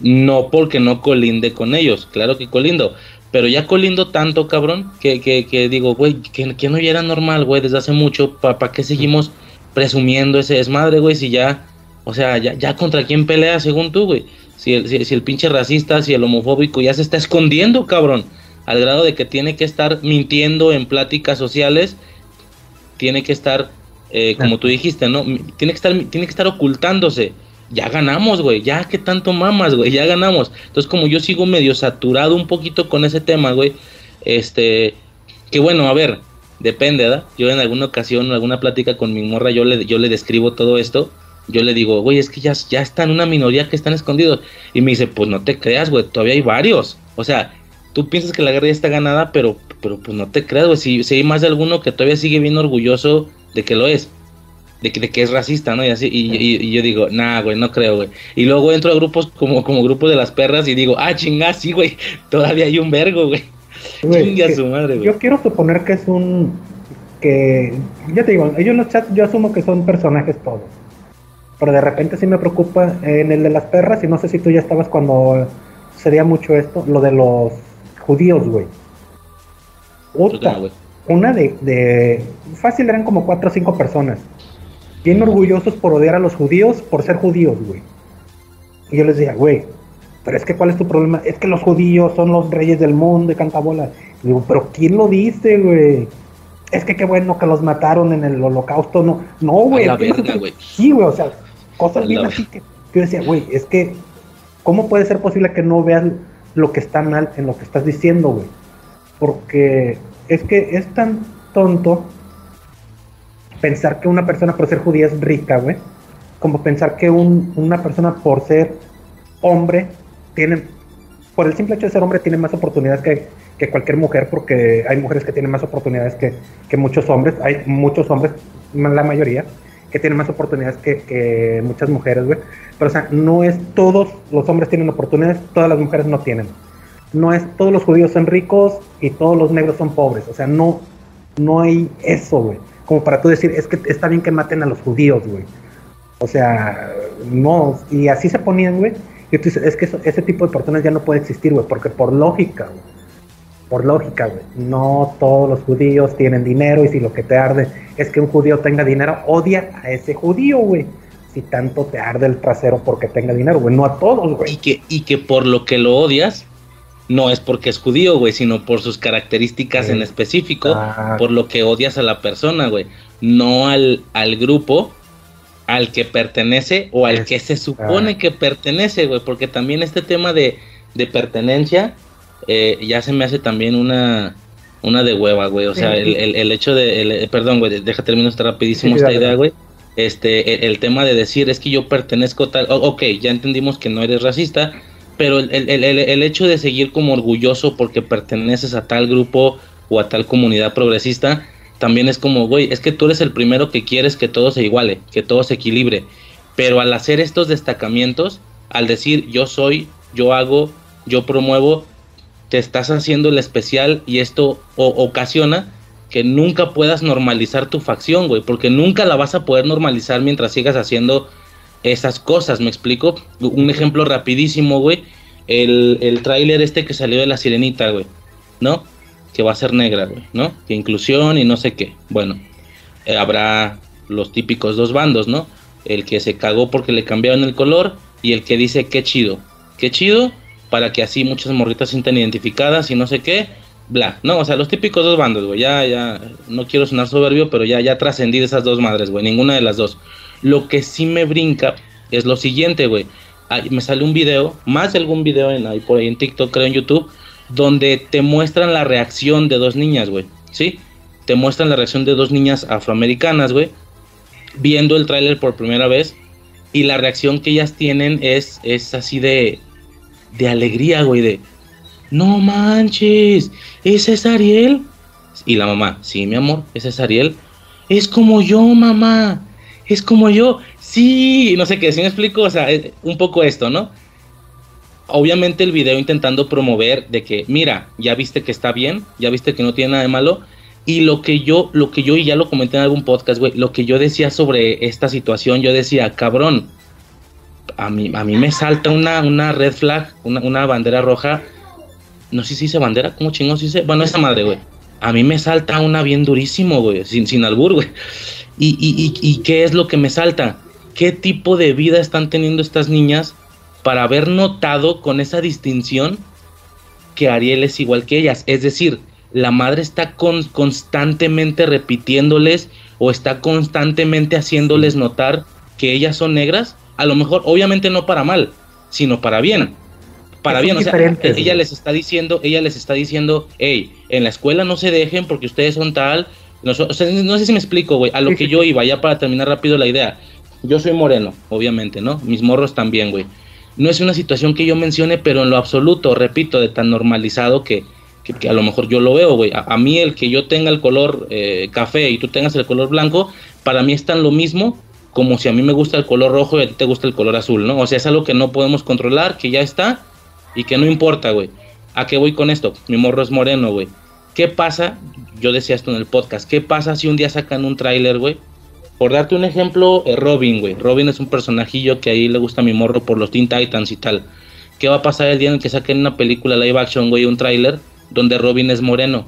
No porque no colinde con ellos, claro que colindo, pero ya colindo tanto, cabrón, que, que, que digo, güey, que, no ya era normal, güey, desde hace mucho, ¿para qué seguimos presumiendo ese desmadre, güey, si ya, o sea, ya, ya contra quién pelea según tú, güey? Si el, si, el pinche racista, si el homofóbico ya se está escondiendo, cabrón, al grado de que tiene que estar mintiendo en pláticas sociales, tiene que estar, eh, como tú dijiste, ¿no? Tiene que estar, tiene que estar ocultándose. Ya ganamos, güey, ya que tanto mamas, güey, ya ganamos. Entonces, como yo sigo medio saturado un poquito con ese tema, güey, este, que bueno, a ver, depende, ¿verdad? Yo en alguna ocasión, en alguna plática con mi morra, yo le, yo le describo todo esto. Yo le digo, güey, es que ya, ya están una minoría que están escondidos. Y me dice, pues no te creas, güey, todavía hay varios. O sea, tú piensas que la guerra ya está ganada, pero, pero pues no te creas, güey. Si, si hay más de alguno que todavía sigue bien orgulloso de que lo es de que, de que es racista, ¿no? Y así, y, y, yo digo, nah, güey, no creo, güey. Y luego entro a grupos como, como grupo de las perras y digo, ah, chingá, sí, güey, todavía hay un vergo, güey. Chinga su madre, güey. Yo quiero suponer que es un, que, ya te digo, ellos en los chats yo asumo que son personajes todos. Pero de repente sí me preocupa en el de las perras, y no sé si tú ya estabas cuando sería mucho esto, lo de los judíos, güey. Otra, una de, de, fácil eran como cuatro o cinco personas bien orgullosos por odiar a los judíos por ser judíos, güey. Y yo les decía, güey, pero es que ¿cuál es tu problema? Es que los judíos son los reyes del mundo y cantabola. Y digo, pero ¿quién lo dice, güey? Es que qué bueno que los mataron en el holocausto. No, no, güey. güey. Sí, güey, o sea, cosas bien así que, yo decía, güey, es que, ¿cómo puede ser posible que no veas lo que está mal en lo que estás diciendo, güey? Porque es que es tan tonto pensar que una persona por ser judía es rica, güey, como pensar que un, una persona por ser hombre tiene, por el simple hecho de ser hombre, tiene más oportunidades que, que cualquier mujer, porque hay mujeres que tienen más oportunidades que, que, muchos hombres, hay muchos hombres, la mayoría, que tienen más oportunidades que, muchas mujeres, güey. Pero, o sea, no es todos los hombres tienen oportunidades, todas las mujeres no tienen. No es todos los judíos son ricos y todos los negros son pobres. O sea, no, no hay eso, güey como para tú decir, es que está bien que maten a los judíos, güey. O sea, no, y así se ponían, güey. Y tú dices, es que ese tipo de personas ya no puede existir, güey, porque por lógica, güey. Por lógica, güey. No todos los judíos tienen dinero y si lo que te arde es que un judío tenga dinero, odia a ese judío, güey. Si tanto te arde el trasero porque tenga dinero, güey. No a todos, güey. Y que, y que por lo que lo odias, no es porque es judío, güey, sino por sus características en específico, ah. por lo que odias a la persona, güey, no al, al grupo al que pertenece o al que se supone que pertenece, güey, porque también este tema de, de pertenencia eh, ya se me hace también una, una de hueva, güey, o sea, el, el, hecho de, perdón, güey, deja terminar esta rapidísimo esta idea, güey, este, el, tema de decir es que yo pertenezco tal, ok, ya entendimos que no eres racista, pero el, el, el, hecho de seguir como orgulloso porque perteneces a tal grupo o a tal comunidad progresista, también es como, güey, es que tú eres el primero que quieres que todo se iguale, que todo se equilibre. Pero al hacer estos destacamientos, al decir yo soy, yo hago, yo promuevo, te estás haciendo el especial y esto ocasiona que nunca puedas normalizar tu facción, güey, porque nunca la vas a poder normalizar mientras sigas haciendo esas cosas, ¿me explico? Un ejemplo rapidísimo, güey. El, el tráiler este que salió de la sirenita, güey, ¿no? Que va a ser negra, güey, ¿no? Que inclusión y no sé qué. Bueno, eh, habrá los típicos dos bandos, ¿no? El que se cagó porque le cambiaron el color y el que dice qué chido, qué chido, para que así muchas morritas se sientan identificadas y no sé qué, bla, no, o sea, los típicos dos bandos, güey, ya, ya, no quiero sonar soberbio, pero ya, ya trascendí de esas dos madres, güey, ninguna de las dos. Lo que sí me brinca es lo siguiente, güey. Me sale un video, más de algún video en, ahí por ahí en TikTok, creo en YouTube, donde te muestran la reacción de dos niñas, güey. ¿Sí? Te muestran la reacción de dos niñas afroamericanas, güey, viendo el tráiler por primera vez. Y la reacción que ellas tienen es, es así de, de alegría, güey, de, no manches, ese es Ariel. Y la mamá, sí, mi amor, ese es Ariel. Es como yo, mamá es como yo, sí, no sé qué, si me explico, o sea, un poco esto, ¿no? Obviamente el video intentando promover de que, mira, ya viste que está bien, ya viste que no tiene nada de malo, y lo que yo, lo que yo, y ya lo comenté en algún podcast, güey, lo que yo decía sobre esta situación, yo decía, cabrón, a mí, a mí me salta una, una red flag, una, una bandera roja, no sé si dice bandera, ¿cómo chingón se dice? Bueno, esa madre, güey. A mí me salta una bien durísimo, güey, sin, sin albur, güey. ¿Y, y, y, qué es lo que me salta? ¿Qué tipo de vida están teniendo estas niñas para haber notado con esa distinción que Ariel es igual que ellas? Es decir, la madre está constantemente repitiéndoles o está constantemente haciéndoles notar que ellas son negras. A lo mejor, obviamente no para mal, sino para bien. Para bien, o sea, ella les está diciendo, ella les está diciendo, hey, en la escuela no se dejen porque ustedes son tal, No, o sea, no sé si me explico, güey. A lo que yo iba, ya para terminar rápido la idea. Yo soy moreno, obviamente, ¿no? Mis morros también, güey. No es una situación que yo mencione, pero en lo absoluto, repito, de tan normalizado que, que, a lo mejor yo lo veo, güey. A, mí el que yo tenga el color eh, café y tú tengas el color blanco, para mí es tan lo mismo como si a mí me gusta el color rojo y a ti te gusta el color azul, ¿no? O sea, es algo que no podemos controlar, que ya está y que no importa, güey. ¿A qué voy con esto? Mi morro es moreno, güey. ¿Qué pasa? Yo decía esto en el podcast. ¿Qué pasa si un día sacan un tráiler, güey? Por darte un ejemplo, eh, Robin, güey. Robin es un personajillo que ahí le gusta a mi morro por los Teen Titans y tal. ¿Qué va a pasar el día en el que saquen una película live action, güey, un tráiler donde Robin es moreno?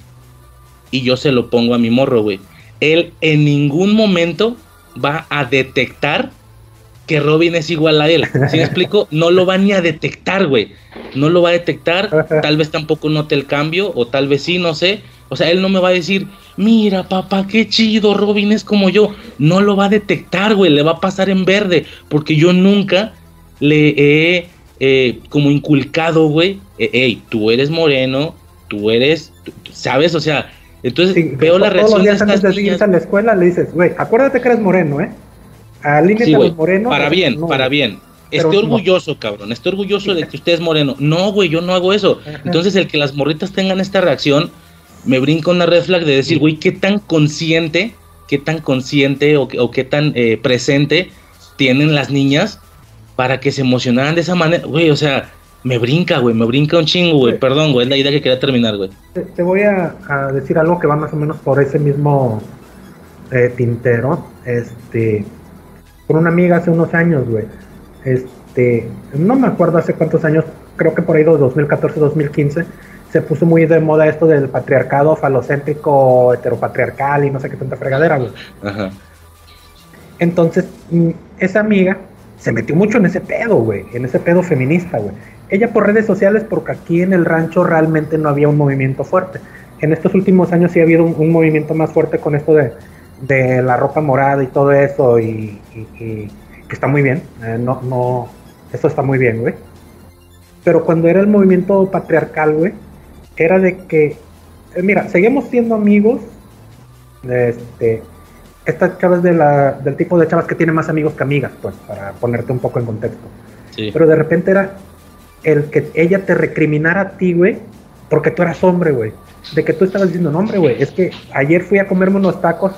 Y yo se lo pongo a mi morro, güey. Él en ningún momento va a detectar que Robin es igual a él. Si me explico? No lo va ni a detectar, güey. No lo va a detectar. Tal vez tampoco note el cambio, o tal vez sí, no sé. O sea, él no me va a decir, mira, papá, qué chido, Robin es como yo. No lo va a detectar, güey. Le va a pasar en verde. Porque yo nunca le he eh, como inculcado, güey. Eh, hey, tú eres moreno, tú eres, ¿sabes? O sea, entonces veo la reacción de estas antes de a la escuela le dices, güey, acuérdate que eres moreno, ¿eh? sí, güey, moreno. Para bien, para bien. Estoy orgulloso, cabrón. Estoy orgulloso de que usted es moreno. No, güey, yo no hago eso. Entonces, el que las morritas tengan esta reacción, me brinca una red flag de decir, güey, qué tan consciente, qué tan consciente o, o qué tan eh, presente tienen las niñas para que se emocionaran de esa manera. Güey, o sea, me brinca, güey, me brinca un chingo, güey. Perdón, güey, es la idea que quería terminar, güey. Te, voy a, decir algo que va más o menos por ese mismo eh, tintero. Este, con una amiga hace unos años, güey. Este, no me acuerdo hace cuántos años, creo que por ahí de 2014, 2015, se puso muy de moda esto del patriarcado falocéntrico, heteropatriarcal y no sé qué tanta fregadera, güey. Ajá. Entonces, mm, esa amiga se metió mucho en ese pedo, güey, en ese pedo feminista, güey. Ella por redes sociales, porque aquí en el rancho realmente no había un movimiento fuerte. En estos últimos años sí ha habido un, movimiento más fuerte con esto de, la ropa morada y todo eso, y, que está muy bien. Eh, no, no, eso está muy bien, güey. Pero cuando era el movimiento patriarcal, güey, era de que, eh, mira, seguimos siendo amigos, este, estas chavas de la, del tipo de chavas que tienen más amigos que amigas, pues, para ponerte un poco en contexto. Pero de repente era el que ella te recriminara a ti, güey, porque tú eras hombre, güey. De que tú estabas diciendo, no, hombre, güey, es que ayer fui a comerme unos tacos,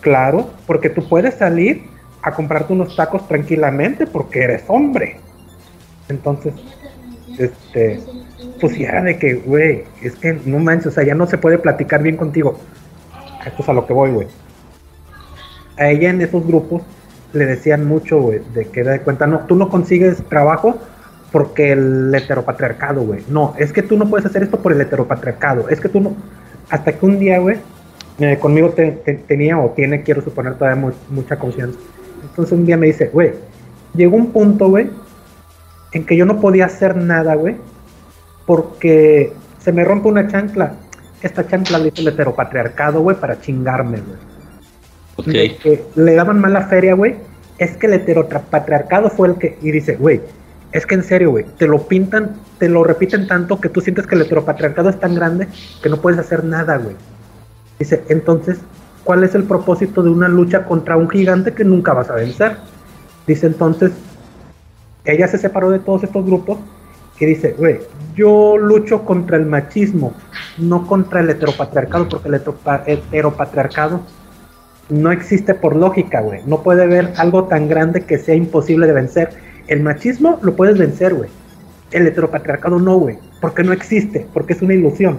claro, porque tú puedes salir a comprarte unos tacos tranquilamente porque eres hombre. Entonces, este, pues de que, güey, es que no manches, o sea, ya no se puede platicar bien contigo. Esto es a lo que voy, güey a ella en esos grupos le decían mucho, güey, de que de cuenta, no, tú no consigues trabajo porque el heteropatriarcado, güey. No, es que tú no puedes hacer esto por el heteropatriarcado. Es que tú no. Hasta que un día, güey, eh, conmigo tenía o tiene, quiero suponer, todavía mucha confianza. Entonces un día me dice, güey, llegó un punto, güey, en que yo no podía hacer nada, güey, porque se me rompe una chancla. Esta chancla le hizo el heteropatriarcado, güey, para chingarme, güey que le daban mala feria, güey, es que el heteropatriarcado fue el que, y dice, güey, es que en serio, güey, te lo pintan, te lo repiten tanto que tú sientes que el heteropatriarcado es tan grande que no puedes hacer nada, güey. Dice, entonces, ¿cuál es el propósito de una lucha contra un gigante que nunca vas a vencer? Dice entonces, ella se separó de todos estos grupos y dice, güey, yo lucho contra el machismo, no contra el heteropatriarcado, porque el heteropatriarcado no existe por lógica, güey. No puede haber algo tan grande que sea imposible de vencer. El machismo lo puedes vencer, güey. El heteropatriarcado no, güey. Porque no existe, porque es una ilusión.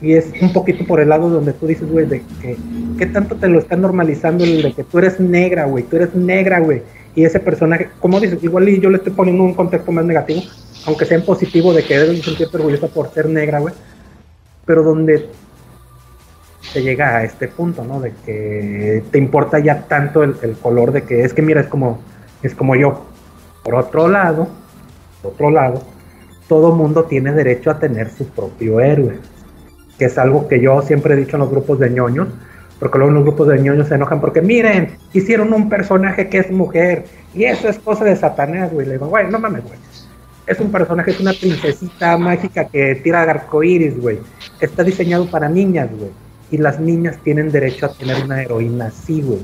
Y es un poquito por el lado donde tú dices, güey, de que qué tanto te lo están normalizando el de que tú eres negra, güey. Tú eres negra, güey. Y ese personaje, como dices, igual y yo le estoy poniendo un contexto más negativo, aunque sea en positivo de que debes sentirte orgullosa por ser negra, güey. Pero donde se llega a este punto, ¿no? De que te importa ya tanto el, color de que es que mira, es como, es como yo. Por otro lado, por otro lado, todo mundo tiene derecho a tener su propio héroe, que es algo que yo siempre he dicho en los grupos de ñoños, porque luego en los grupos de ñoños se enojan porque miren, hicieron un personaje que es mujer y eso es cosa de Satanás, güey. Le digo, güey, no mames, güey. Es un personaje, es una princesita mágica que tira arcoíris, güey. Está diseñado para niñas, güey y las niñas tienen derecho a tener una heroína así, güey.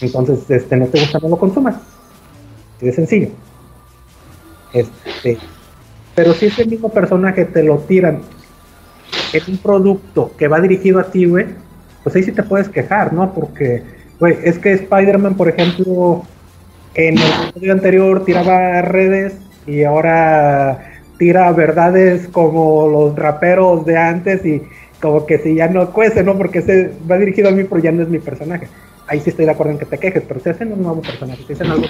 Entonces, este, no te gusta, no lo consumas. Así de sencillo. Este, pero si ese mismo personaje te lo tiran en un producto que va dirigido a ti, güey, pues ahí sí te puedes quejar, ¿no? Porque, güey, es que Spider-Man, por ejemplo, en el episodio anterior tiraba redes y ahora tira verdades como los raperos de antes y como que si ya no cuece, ¿no? Porque se va dirigido a mí, pero ya no es mi personaje. Ahí sí estoy de acuerdo en que te quejes, pero si hacen un nuevo personaje, si hacen algo,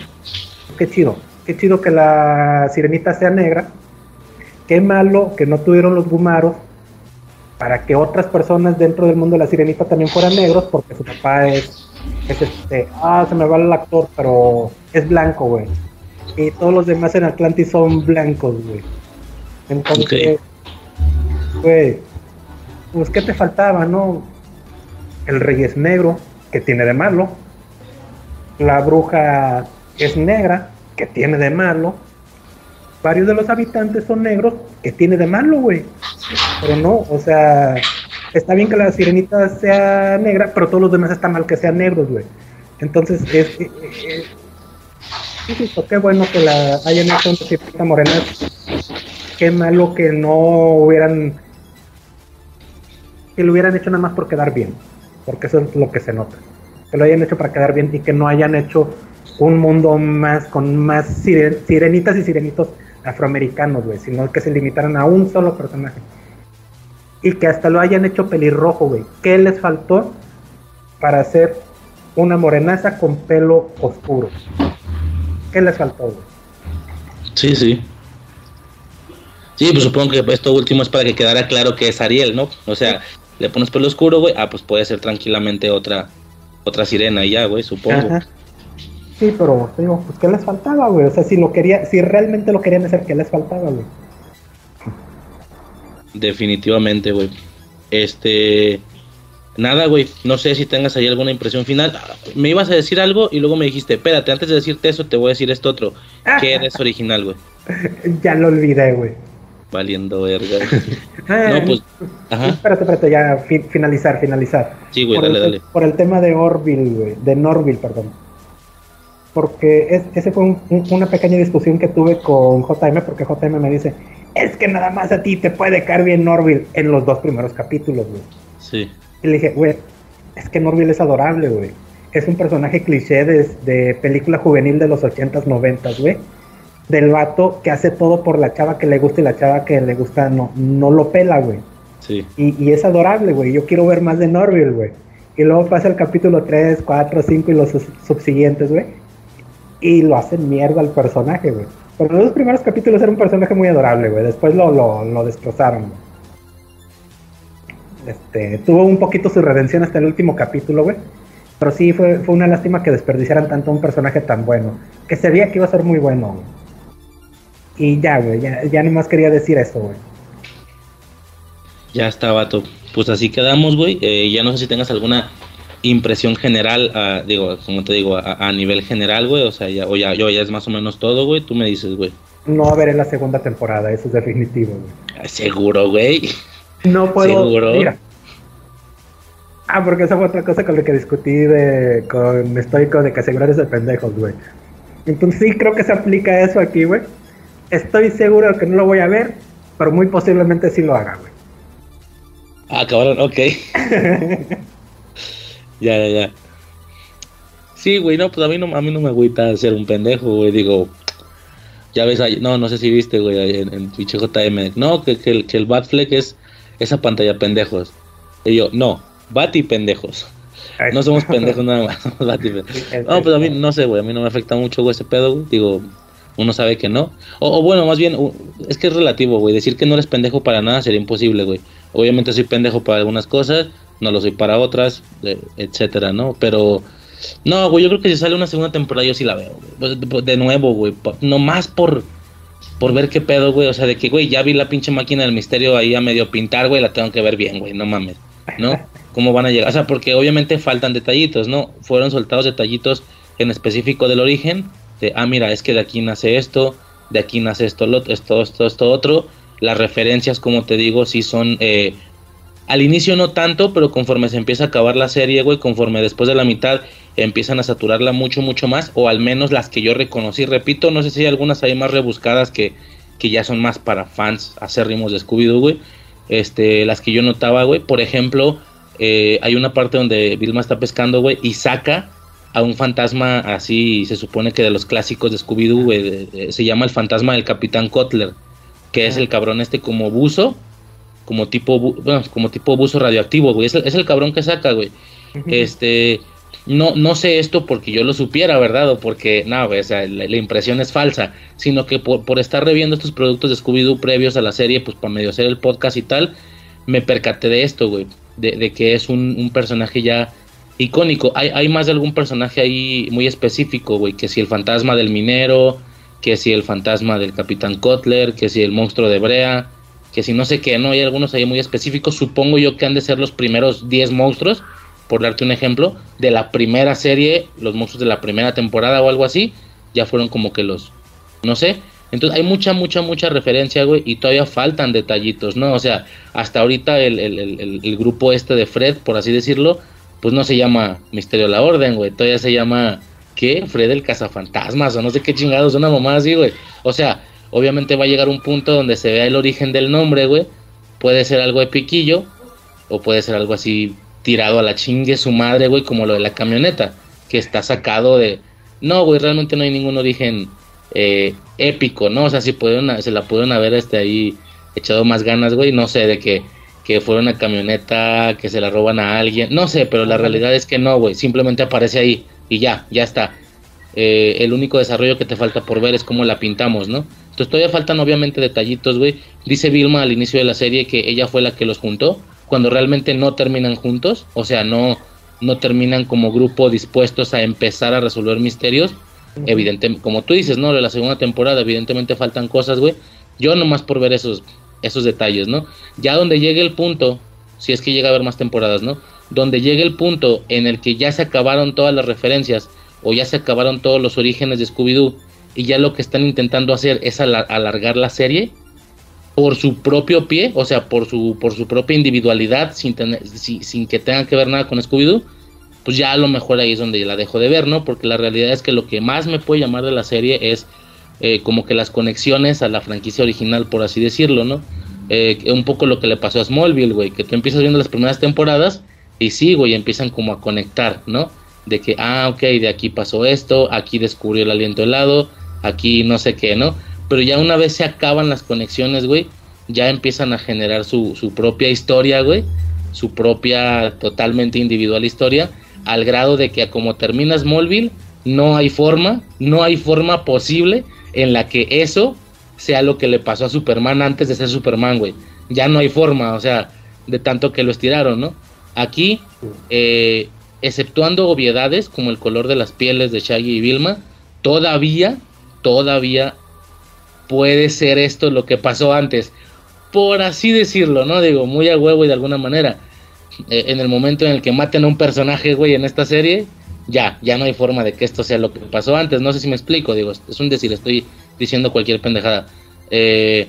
qué chido, qué chido que la sirenita sea negra, qué malo que no tuvieron los gumaros para que otras personas dentro del mundo de la sirenita también fueran negros, porque su papá es, es este, ah, se me va el actor, pero es blanco, güey. Y todos los demás en Atlantis son blancos, güey. Entonces, güey, pues ¿qué te faltaba, no? El rey es negro, que tiene de malo. La bruja es negra, que tiene de malo. Varios de los habitantes son negros, que tiene de malo, güey. Pero no, o sea, está bien que la sirenita sea negra, pero todos los demás están mal que sean negros, güey. Entonces, es, qué bueno que la hayan hecho una sirenita morena. Qué malo que no hubieran que lo hubieran hecho nada más por quedar bien, porque eso es lo que se nota. Que lo hayan hecho para quedar bien y que no hayan hecho un mundo más con más sirenitas y sirenitos afroamericanos, güey, sino que se limitaran a un solo personaje. Y que hasta lo hayan hecho pelirrojo, güey. ¿Qué les faltó para hacer una morenaza con pelo oscuro? ¿Qué les faltó, güey? Sí, sí. Sí, pues supongo que esto último es para que quedara claro que es Ariel, ¿no? O sea, le pones pelo oscuro, güey, ah, pues puede ser tranquilamente otra otra sirena y ya, güey, supongo. Sí, pero digo, pues ¿qué les faltaba, güey? O sea, si lo quería, si realmente lo querían hacer, ¿qué les faltaba, güey? Definitivamente, güey. Este, nada, güey, no sé si tengas ahí alguna impresión final. Me ibas a decir algo y luego me dijiste, espérate, antes de decirte eso te voy a decir esto otro. ¿Qué eres original, güey? ya lo olvidé, güey. Valiendo verga. no, pues. Ajá. Espérate, espérate, ya finalizar, finalizar. Sí, güey, dale, dale. Por el tema de Orville, güey. De Norville, perdón. Porque es, ese fue una pequeña discusión que tuve con JM, porque JM me dice: Es que nada más a ti te puede caer bien Norville en los dos primeros capítulos, güey. Sí. Y le dije: Güey, es que Norville es adorable, güey. Es un personaje cliché de, de película juvenil de los 80s, 90s, güey del vato que hace todo por la chava que le gusta y la chava que le gusta no, no lo pela, güey. Sí. Y, es adorable, güey. Yo quiero ver más de Norville, güey. Y luego pasa el capítulo 3, 4, 5 y los subsiguientes, güey. Y lo hacen mierda al personaje, güey. Pero los dos primeros capítulos era un personaje muy adorable, güey. Después lo, lo, destrozaron, Este, tuvo un poquito su redención hasta el último capítulo, güey. Pero sí, fue, fue una lástima que desperdiciaran tanto un personaje tan bueno. Que se veía que iba a ser muy bueno, güey. Y ya, güey, ya, ya más quería decir eso, güey. Ya está, vato. Pues así quedamos, güey. Eh, ya no sé si tengas alguna impresión general, digo, como te digo, a, nivel general, güey. O sea, ya, o ya, yo ya es más o menos todo, güey. Tú me dices, güey. No veré la segunda temporada, eso es definitivo, güey. Seguro, güey. No puedo. Seguro. Mira. Ah, porque esa fue otra cosa con la que discutí de, con Estoico de que asegurarse de pendejos, güey. Entonces sí creo que se aplica eso aquí, güey estoy seguro de que no lo voy a ver, pero muy posiblemente sí lo haga, güey. Ah, cabrón, ok. ya, ya, ya. Sí, güey, no, pues a mí no, a mí no me agüita ser un pendejo, güey. Digo, ya ves, no, no sé si viste, güey, en, en Twitch JM. No, que, que, el, que el Batfleck es esa pantalla pendejos. Y yo, no, Bati pendejos. No somos pendejos nada más. no, pues a mí, no sé, güey, a mí no me afecta mucho, güey, ese pedo, güey. Digo, uno sabe que no. O, bueno, más bien, es que es relativo, güey. Decir que no eres pendejo para nada sería imposible, güey. Obviamente soy pendejo para algunas cosas, no lo soy para otras, etcétera, ¿no? Pero, no, güey, yo creo que si sale una segunda temporada yo sí la veo, güey. Pues, de nuevo, güey. No más por, por ver qué pedo, güey. O sea, de que, güey, ya vi la pinche máquina del misterio ahí a medio pintar, güey, la tengo que ver bien, güey. No mames, ¿no? ¿Cómo van a llegar? O sea, porque obviamente faltan detallitos, ¿no? Fueron soltados detallitos en específico del origen de, ah, mira, es que de aquí nace esto, de aquí nace esto, esto, esto, esto otro. Las referencias, como te digo, sí son, eh, Al inicio no tanto, pero conforme se empieza a acabar la serie, güey, conforme después de la mitad empiezan a saturarla mucho, mucho más, o al menos las que yo reconocí, repito, no sé si hay algunas ahí más rebuscadas que, que ya son más para fans acérrimos de Scooby-Doo, güey. Este, las que yo notaba, güey, por ejemplo, eh, hay una parte donde Vilma está pescando, güey, y saca a un fantasma así, se supone que de los clásicos de Scooby-Doo, güey, se llama el fantasma del Capitán Kotler, que es el cabrón este como buzo, como tipo, bueno, como tipo buzo radioactivo, güey, es el, es el cabrón que saca, güey. Este, no, no sé esto porque yo lo supiera, ¿verdad? O porque, no, o sea, la, impresión es falsa, sino que por, por estar reviendo estos productos de Scooby-Doo previos a la serie, pues para medio hacer el podcast y tal, me percaté de esto, güey, de, de que es un, un personaje ya icónico. Hay, hay más de algún personaje ahí muy específico, güey, que si el fantasma del minero, que si el fantasma del Capitán Kotler, que si el monstruo de Brea, que si no sé qué, no, hay algunos ahí muy específicos, supongo yo que han de ser los primeros 10 monstruos, por darte un ejemplo, de la primera serie, los monstruos de la primera temporada o algo así, ya fueron como que los, no sé, entonces hay mucha, mucha, mucha referencia, güey, y todavía faltan detallitos, ¿no? O sea, hasta ahorita el, el, el, grupo este de Fred, por así decirlo, pues no se llama Misterio de la Orden, güey, todavía se llama, ¿qué? Fred el cazafantasmas, o no sé qué chingados, una mamá así, güey. O sea, obviamente va a llegar un punto donde se vea el origen del nombre, güey. Puede ser algo de piquillo, o puede ser algo así tirado a la chingue su madre, güey, como lo de la camioneta, que está sacado de... No, güey, realmente no hay ningún origen eh, épico, ¿no? O sea, si pudieron, se la pudieron haber este, ahí echado más ganas, güey, no sé, de que, que fuera una camioneta, que se la roban a alguien, no sé, pero la realidad es que no, güey, simplemente aparece ahí y ya, ya está. Eh, el único desarrollo que te falta por ver es cómo la pintamos, ¿no? Entonces todavía faltan obviamente detallitos, güey. Dice Vilma al inicio de la serie que ella fue la que los juntó, cuando realmente no terminan juntos, o sea, no, no terminan como grupo dispuestos a empezar a resolver misterios. Evidentemente, como tú dices, ¿no? De la segunda temporada, evidentemente faltan cosas, güey. Yo nomás por ver esos, esos detalles, ¿no? Ya donde llegue el punto, si es que llega a haber más temporadas, ¿no? Donde llegue el punto en el que ya se acabaron todas las referencias o ya se acabaron todos los orígenes de Scooby-Doo y ya lo que están intentando hacer es alargar la serie por su propio pie, o sea, por su, por su propia individualidad, sin, tener, sin, sin que tenga que ver nada con Scooby-Doo, pues ya a lo mejor ahí es donde la dejo de ver, ¿no? Porque la realidad es que lo que más me puede llamar de la serie es eh, como que las conexiones a la franquicia original, por así decirlo, ¿no? Eh, un poco lo que le pasó a Smallville, güey, que tú empiezas viendo las primeras temporadas y sí, güey, empiezan como a conectar, ¿no? De que, ah, ok, de aquí pasó esto, aquí descubrió el aliento helado, aquí no sé qué, ¿no? Pero ya una vez se acaban las conexiones, güey, ya empiezan a generar su, su propia historia, güey, su propia totalmente individual historia, al grado de que como termina Smallville, no hay forma, no hay forma posible en la que eso sea lo que le pasó a Superman antes de ser Superman, güey. Ya no hay forma, o sea, de tanto que lo estiraron, ¿no? Aquí, eh, exceptuando obviedades como el color de las pieles de Shaggy y Vilma, todavía, todavía puede ser esto lo que pasó antes. Por así decirlo, ¿no? Digo, muy a huevo y de alguna manera. Eh, en el momento en el que maten a un personaje, güey, en esta serie, ya, ya no hay forma de que esto sea lo que pasó antes. No sé si me explico, digo, es un decir, estoy diciendo cualquier pendejada. Eh,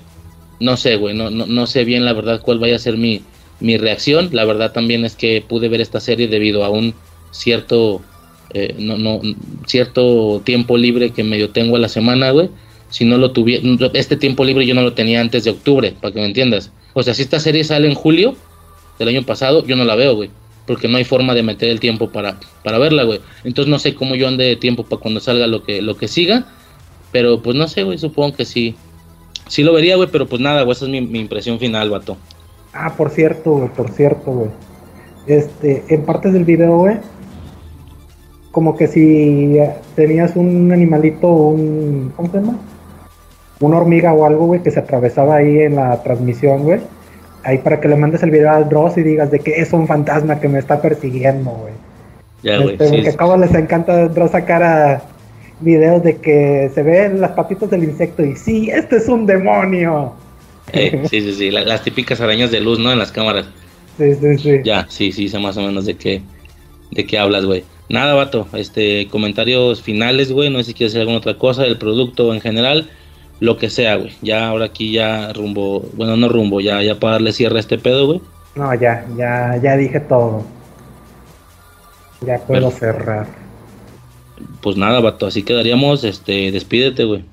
no sé, güey, no, no, no, sé bien la verdad cuál vaya a ser mi, mi reacción. La verdad también es que pude ver esta serie debido a un cierto, eh, no, no, cierto tiempo libre que medio tengo a la semana, güey. Si no lo tuviera, este tiempo libre yo no lo tenía antes de octubre, para que me entiendas. O sea, si esta serie sale en julio del año pasado, yo no la veo, güey. Porque no hay forma de meter el tiempo para, para verla, güey. Entonces no sé cómo yo ande de tiempo para cuando salga lo que, lo que siga. Pero pues no sé, güey, supongo que sí. Sí lo vería, güey, pero pues nada, güey, esa es mi, impresión final, vato. Ah, por cierto, güey, por cierto, güey. Este, en partes del video, güey, como que si tenías un animalito, un, ¿cómo se llama? Una hormiga o algo, güey, que se atravesaba ahí en la transmisión, güey. Ahí para que le mandes el video al Dross y digas de que es un fantasma que me está persiguiendo, güey. Ya, güey. Este, sí, porque sí. les encanta Dross sacar a videos de que se ven las patitas del insecto y sí, este es un demonio. Eh, sí, sí, sí, la- las típicas arañas de luz, ¿no? En las cámaras. Sí, sí, sí. Ya, sí, sí, sé más o menos de qué, de qué hablas, güey. Nada, vato, este, comentarios finales, güey, no sé si quieres decir alguna otra cosa del producto en general, lo que sea, güey. Ya ahora aquí ya rumbo, bueno, no rumbo, ya, ya para darle cierre a este pedo, güey. No, ya, ya, ya dije todo. Ya puedo cerrar. Pues nada, vato, así quedaríamos, este, despídete, güey.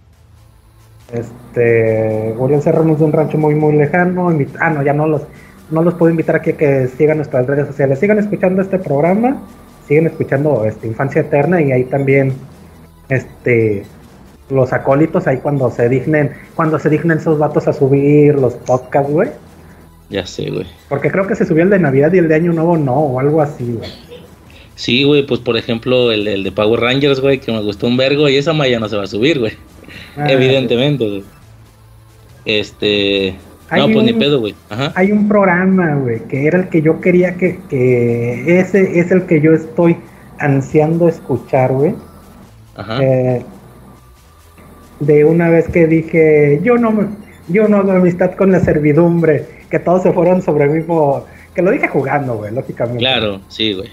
Este, Uriel Serrano es de un rancho muy, muy lejano. Ah, no, ya no los, no los puedo invitar aquí a que sigan nuestras redes sociales. Sigan escuchando este programa, siguen escuchando este, Infancia Eterna y ahí también, este, los acólitos, ahí cuando se dignen, cuando se dignen esos vatos a subir los podcasts, güey. Ya sé, güey. Porque creo que se subió el de Navidad y el de Año Nuevo no, o algo así, güey. Sí, güey, pues por ejemplo el, el de Power Rangers, güey, que me gustó un vergo y esa malla no se va a subir, güey. Ah, Evidentemente, güey. Este... No, pues ni pedo, güey. Hay un programa, güey, que era el que yo quería que, que ese es el que yo estoy ansiando escuchar, güey. Ajá. Eh, de una vez que dije, yo no me, yo no hago amistad con la servidumbre, que todos se fueron sobre mí, que lo dije jugando, güey, lógicamente. Claro, sí, güey.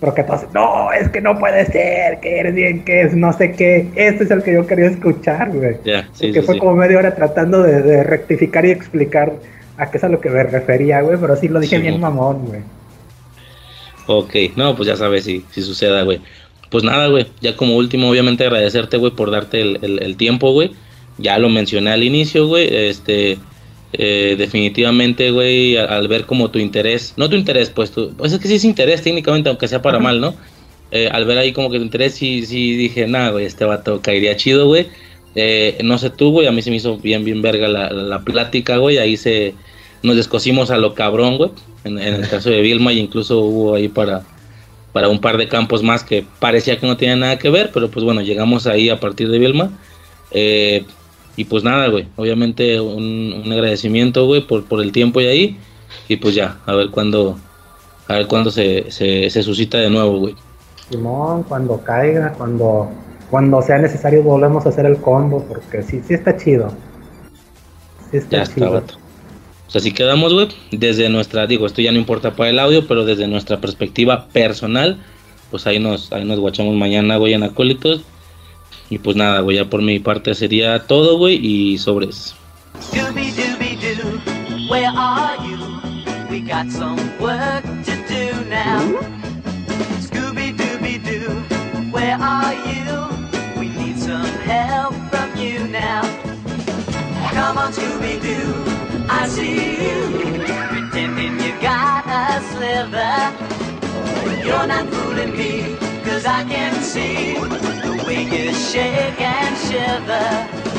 Pero que todos, no, es que no puede ser, que eres bien, que es no sé qué. Este es el que yo quería escuchar, güey. Ya, sí, Que fue como media hora tratando de, rectificar y explicar a qué es a lo que me refería, güey, pero sí lo dije bien mamón, güey. Ok, no, pues ya sabes si, si suceda, güey. Pues nada, güey, ya como último, obviamente agradecerte, güey, por darte el, tiempo, güey. Ya lo mencioné al inicio, güey, este, eh, definitivamente, güey, al, ver como tu interés, no tu interés, pues, tu, pues es que sí es interés técnicamente, aunque sea para mal, ¿no? Eh, al ver ahí como que tu interés, sí, sí dije, nada, güey, este vato caería chido, güey. Eh, no sé tú, güey, a mí se me hizo bien, bien verga la, la, plática, güey, ahí se, nos descosimos a lo cabrón, güey, en, en el caso de Vilma, y incluso hubo ahí para para un par de campos más que parecía que no tenían nada que ver, pero pues bueno, llegamos ahí a partir de Vilma. Eh, y pues nada, güey, obviamente un, agradecimiento, güey, por, por el tiempo y ahí. Y pues ya, a ver cuándo, a ver cuándo se, se, suscita de nuevo, güey. Simón, cuando caiga, cuando, cuando sea necesario volvemos a hacer el combo, porque sí, sí está chido. Sí está ya chido. Está, pues así quedamos, güey. Desde nuestra, digo, esto ya no importa para el audio, pero desde nuestra perspectiva personal, pues ahí nos, ahí nos guachamos mañana, güey, en Acólitos. Y pues nada, güey, ya por mi parte sería todo, güey, y sobres. You're not fooling me, cause I can see you shake and shiver.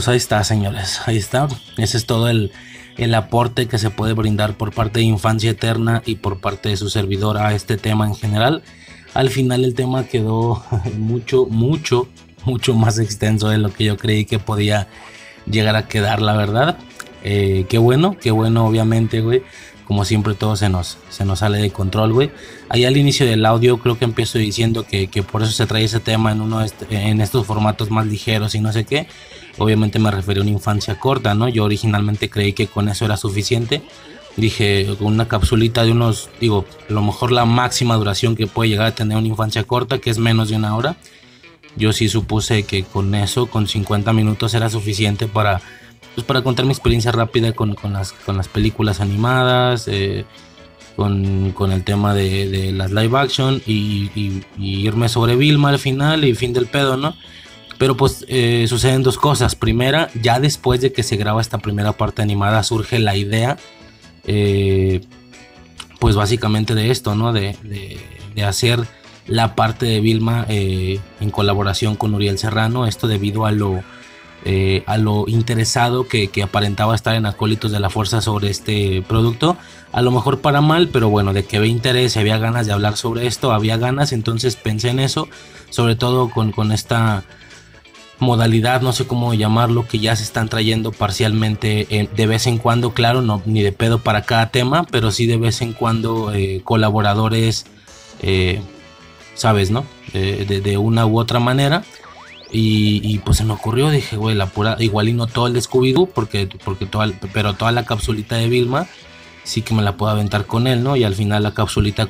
Pues ahí está, señores. Ahí está. Ese es todo el, el aporte que se puede brindar por parte de Infancia Eterna y por parte de su servidor a este tema en general. Al final el tema quedó mucho, mucho, mucho más extenso de lo que yo creí que podía llegar a quedar, la verdad. Eh, qué bueno, qué bueno, obviamente, güey. Como siempre todo se nos, se nos sale de control, güey. Ahí al inicio del audio creo que empiezo diciendo que, por eso se trae ese tema en, uno en estos formatos más ligeros y no sé qué. Obviamente me refería a una infancia corta, ¿no? Yo originalmente creí que con eso era suficiente. Dije, con una capsulita de unos, digo, a lo mejor la máxima duración que puede llegar a tener una infancia corta, que es menos de una hora. Yo sí supuse que con eso, con 50 minutos, era suficiente para pues para contar mi experiencia rápida con, las, con las películas animadas, eh, con, el tema de, las live action y, irme sobre Vilma al final y fin del pedo, ¿no? Pero pues eh, suceden dos cosas. Primera, ya después de que se graba esta primera parte animada surge la idea, eh, pues básicamente de esto, ¿no? De, de hacer la parte de Vilma en colaboración con Uriel Serrano, esto debido a lo eh, a lo interesado que, aparentaba estar en acólitos de la fuerza sobre este producto. A lo mejor para mal, pero bueno, de que había interés, había ganas de hablar sobre esto, había ganas, entonces pensé en eso, sobre todo con, esta modalidad, no sé cómo llamarlo, que ya se están trayendo parcialmente eh, de vez en cuando, claro, no ni de pedo para cada tema, pero sí de vez en cuando eh, colaboradores eh, sabes, ¿no? de, una u otra manera. Y, pues se me ocurrió, dije, güey, la pura, igual y no todo el Scooby-Doo, porque, porque toda, pero toda la capsulita de Vilma sí que me la puedo aventar con él, ¿no? Y al final la capsulita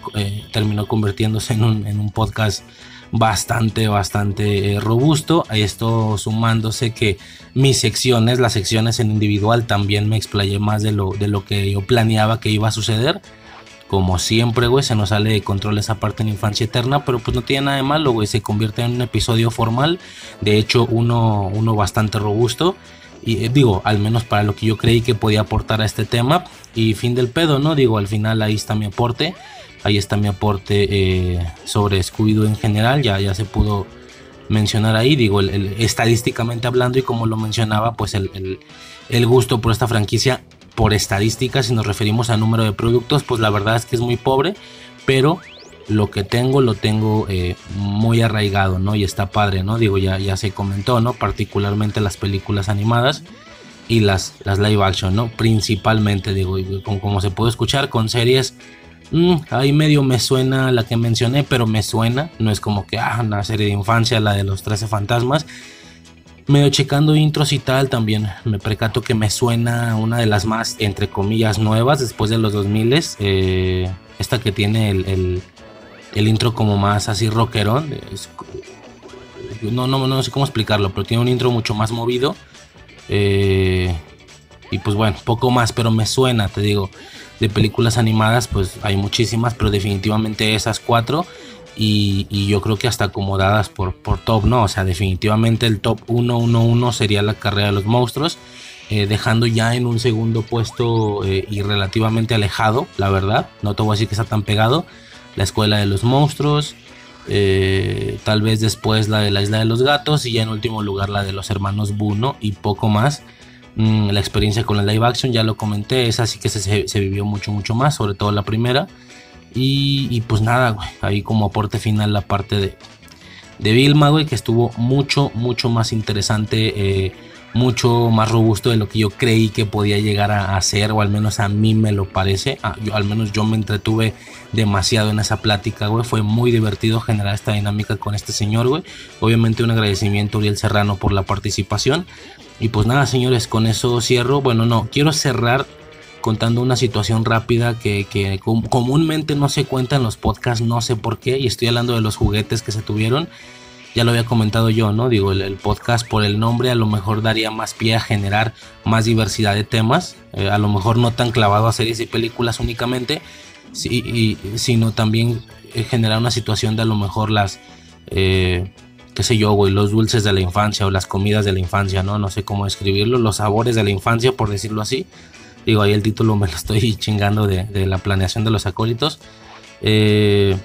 terminó convirtiéndose en un, en un, podcast bastante, bastante eh, robusto. Esto sumándose que mis secciones, las secciones en individual, también me explayé más de lo, de lo que yo planeaba que iba a suceder. Como siempre, güey, se nos sale de control esa parte en Infancia Eterna, pero pues no tiene nada de malo, güey. Se convierte en un episodio formal, de hecho, uno, uno bastante robusto. Y eh, digo, al menos para lo que yo creí que podía aportar a este tema. Y fin del pedo, ¿no? Digo, al final ahí está mi aporte. Ahí está mi aporte eh, sobre scooby en general. Ya, ya se pudo mencionar ahí. Digo, estadísticamente hablando y como lo mencionaba, pues el, el gusto por esta franquicia por estadísticas, si nos referimos a número de productos, pues la verdad es que es muy pobre, pero lo que tengo lo tengo eh, muy arraigado, ¿no? Y está padre, ¿no? Digo, ya, ya se comentó, ¿no? Particularmente las películas animadas y las, las live action, ¿no? Principalmente, digo, como, se puede escuchar con series, mm, ahí medio me suena la que mencioné, pero me suena, no es como que, ah, una serie de infancia, la de los 13 fantasmas, medio checando intros y tal, también me percato que me suena una de las más, entre comillas, nuevas después de los 2000 eh, esta que tiene el, el, intro como más así rockerón. no, no, no sé cómo explicarlo, pero tiene un intro mucho más movido. Eh, y pues bueno, poco más, pero me suena, te digo, de películas animadas, pues hay muchísimas, pero definitivamente esas cuatro y, yo creo que hasta acomodadas por, por top, ¿no? O sea, definitivamente el top 1-1-1 sería la carrera de los monstruos, eh, dejando ya en un segundo puesto eh, y relativamente alejado, la verdad, no te voy a decir que está tan pegado, la escuela de los monstruos, eh, tal vez después la de la isla de los gatos y ya en último lugar la de los hermanos Buno y poco más. Mm, la experiencia con la live action ya lo comenté, es así que se, vivió mucho, mucho más, sobre todo la primera. Y, pues nada, ahí como aporte final la parte de, de Vilma, güey, que estuvo mucho, mucho más interesante, eh, mucho más robusto de lo que yo creí que podía llegar a hacer, o al menos a mí me lo parece. Ah, yo, al menos yo me entretuve demasiado en esa plática, güey. Fue muy divertido generar esta dinámica con este señor, güey. Obviamente un agradecimiento a Uriel Serrano por la participación. Y pues nada, señores, con eso cierro. Bueno, no, quiero cerrar contando una situación rápida que, comúnmente no se cuenta en los podcasts, no sé por qué, y estoy hablando de los juguetes que se tuvieron. Ya lo había comentado yo, ¿no? Digo, el, podcast por el nombre a lo mejor daría más pie a generar más diversidad de temas, eh, a lo mejor no tan clavado a series y películas únicamente, sino también eh, generar una situación de a lo mejor las, eh, qué sé yo, güey, los dulces de la infancia o las comidas de la infancia, ¿no? No sé cómo describirlo, los sabores de la infancia, por decirlo así. Digo, ahí el título me lo estoy chingando de, la planeación de los acólitos. Eh,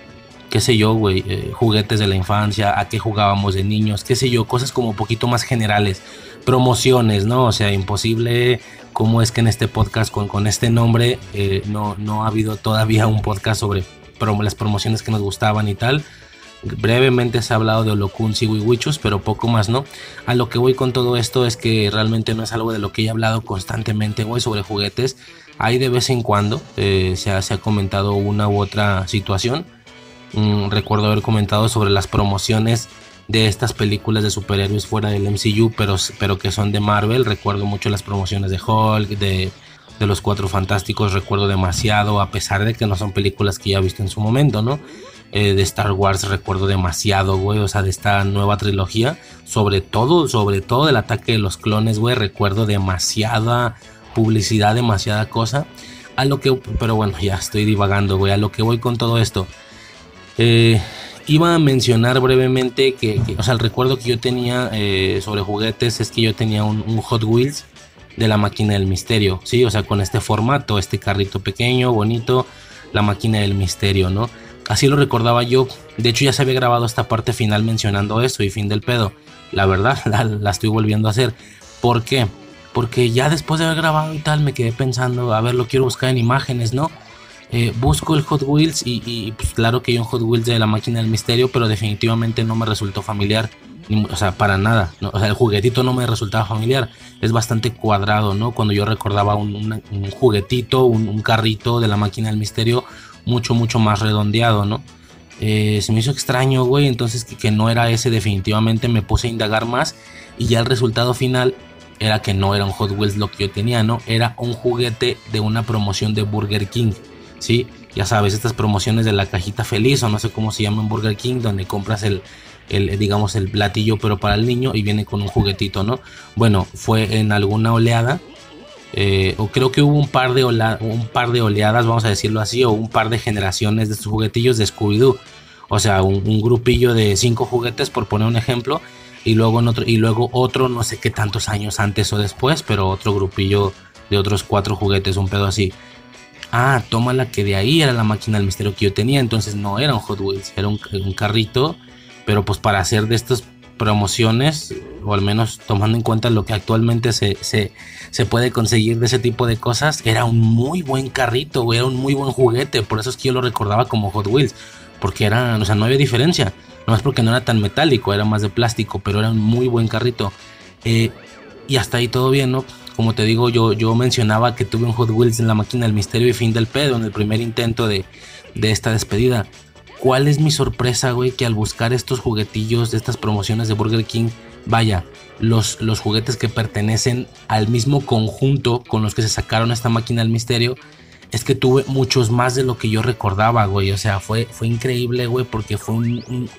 qué sé yo, güey, eh, juguetes de la infancia, a qué jugábamos de niños, qué sé yo, cosas como un poquito más generales, promociones, ¿no? O sea, imposible, cómo es que en este podcast con, con este nombre eh, no, no ha habido todavía un podcast sobre las promociones que nos gustaban y tal. Brevemente se ha hablado de Holocuns y Wiwichus, pero poco más, ¿no? A lo que voy con todo esto es que realmente no es algo de lo que he hablado constantemente, güey, sobre juguetes. Hay de vez en cuando eh, se, ha, comentado una u otra situación. Mm, recuerdo haber comentado sobre las promociones de estas películas de superhéroes fuera del MCU, pero, pero que son de Marvel. Recuerdo mucho las promociones de Hulk, de, de los Cuatro Fantásticos, recuerdo demasiado, a pesar de que no son películas que ya he visto en su momento, ¿no? Eh, de Star Wars recuerdo demasiado, güey, o sea, de esta nueva trilogía, sobre todo, sobre todo del ataque de los clones, güey, recuerdo demasiada publicidad, demasiada cosa. A lo que, pero bueno, ya estoy divagando, güey, a lo que voy con todo esto. Eh, iba a mencionar brevemente que, o sea, el recuerdo que yo tenía eh, sobre juguetes es que yo tenía un, un, Hot Wheels de la máquina del misterio, sí, o sea, con este formato, este carrito pequeño, bonito, la máquina del misterio, ¿no? Así lo recordaba yo. De hecho, ya se había grabado esta parte final mencionando eso y fin del pedo. La verdad, la, estoy volviendo a hacer. ¿Por qué? Porque ya después de haber grabado y tal, me quedé pensando, a ver, lo quiero buscar en imágenes, ¿no? Eh, busco el Hot Wheels y, pues claro que hay un Hot Wheels de la máquina del misterio, pero definitivamente no me resultó familiar. o sea, para nada. o sea, el juguetito no me resultaba familiar. Es bastante cuadrado, ¿no? Cuando yo recordaba un, juguetito, un, carrito de la máquina del misterio, mucho, mucho más redondeado, ¿no? eh, se me hizo extraño, güey. Entonces que, que, no era ese definitivamente me puse a indagar más. Y ya el resultado final era que no era un Hot Wheels lo que yo tenía, ¿no? Era un juguete de una promoción de Burger King, ¿sí? Ya sabes, estas promociones de la cajita feliz o no sé cómo se llama en Burger King, donde compras el, el, digamos, el platillo pero para el niño y viene con un juguetito, ¿no? Bueno, fue en alguna oleada. Eh, o creo que hubo un par, de un par de oleadas, vamos a decirlo así, o un par de generaciones de estos juguetillos de Scooby-Doo. O sea, un, grupillo de cinco juguetes, por poner un ejemplo, y luego, otro, y luego otro, no sé qué tantos años antes o después, pero otro grupillo de otros cuatro juguetes, un pedo así. Ah, toma la que de ahí era la máquina del misterio que yo tenía, entonces no era un Hot Wheels, era un, carrito pero pues para hacer de estas promociones, o al menos tomando en cuenta lo que actualmente se, se, puede conseguir de ese tipo de cosas, era un muy buen carrito, era un muy buen juguete, por eso es que yo lo recordaba como Hot Wheels, porque era, o sea, no había diferencia, no es porque no era tan metálico, era más de plástico, pero era un muy buen carrito. Eh, y hasta ahí todo bien, ¿no? Como te digo, yo, yo mencionaba que tuve un Hot Wheels en la máquina del misterio y fin del pedo en el primer intento de, de esta despedida. ¿Cuál es mi sorpresa, güey? Que al buscar estos juguetillos de estas promociones de Burger King, vaya, los, los juguetes que pertenecen al mismo conjunto con los que se sacaron esta máquina del misterio, es que tuve muchos más de lo que yo recordaba, güey. O sea, fue, fue increíble, güey, porque fue un, un,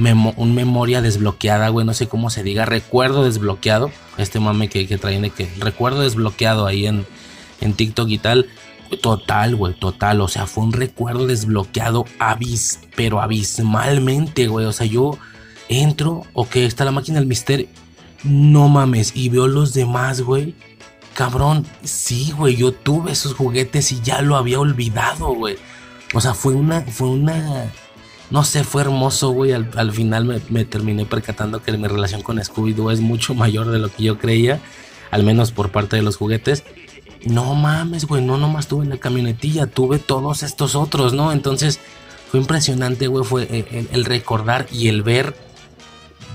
memoria desbloqueada, güey. No sé cómo se diga, recuerdo desbloqueado. Este mame que, que traen de que recuerdo desbloqueado ahí en, en TikTok y tal. Total, güey, total. O sea, fue un recuerdo desbloqueado abis, pero abismalmente, güey. O sea, yo entro, ok, está la máquina del misterio. No mames, y veo los demás, güey. Cabrón, sí, güey, yo tuve esos juguetes y ya lo había olvidado, güey. O sea, fue una, fue una, no sé, fue hermoso, güey. Al, final me, me, terminé percatando que mi relación con Scooby-Doo es mucho mayor de lo que yo creía, al menos por parte de los juguetes no mames, güey, no nomás tuve la camionetilla, tuve todos estos otros, ¿no? Entonces fue impresionante, güey, fue eh, el, recordar y el ver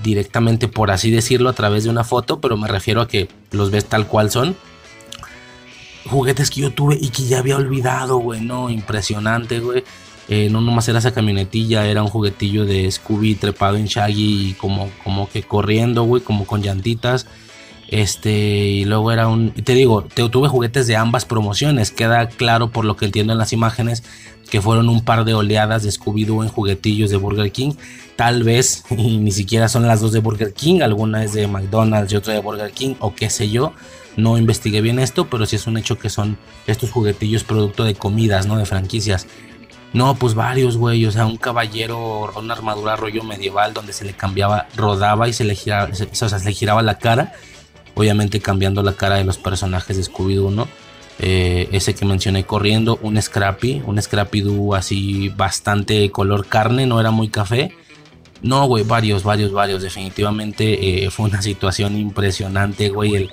directamente, por así decirlo, a través de una foto, pero me refiero a que los ves tal cual son. Juguetes que yo tuve y que ya había olvidado, güey, no, impresionante, güey. Eh, no nomás era esa camionetilla, era un juguetillo de Scooby trepado en Shaggy y como, como que corriendo, güey, como con llantitas. Este, y luego era un. Te digo, te, tuve juguetes de ambas promociones. Queda claro por lo que entiendo en las imágenes que fueron un par de oleadas de Scooby-Doo en juguetillos de Burger King. Tal vez, y ni siquiera son las dos de Burger King, alguna es de McDonald's y otra de Burger King, o qué sé yo. No investigué bien esto, pero sí es un hecho que son estos juguetillos producto de comidas, ¿no? De franquicias. No, pues varios, güey. O sea, un caballero, una armadura rollo medieval donde se le cambiaba, rodaba y se le giraba, o sea, se le giraba la cara obviamente cambiando la cara de los personajes de Scooby-Doo. Eh, ese que mencioné corriendo, un Scrappy, un Scrappy-Doo así bastante color carne, no era muy café. No, güey, varios, varios, varios. Definitivamente eh, fue una situación impresionante, güey.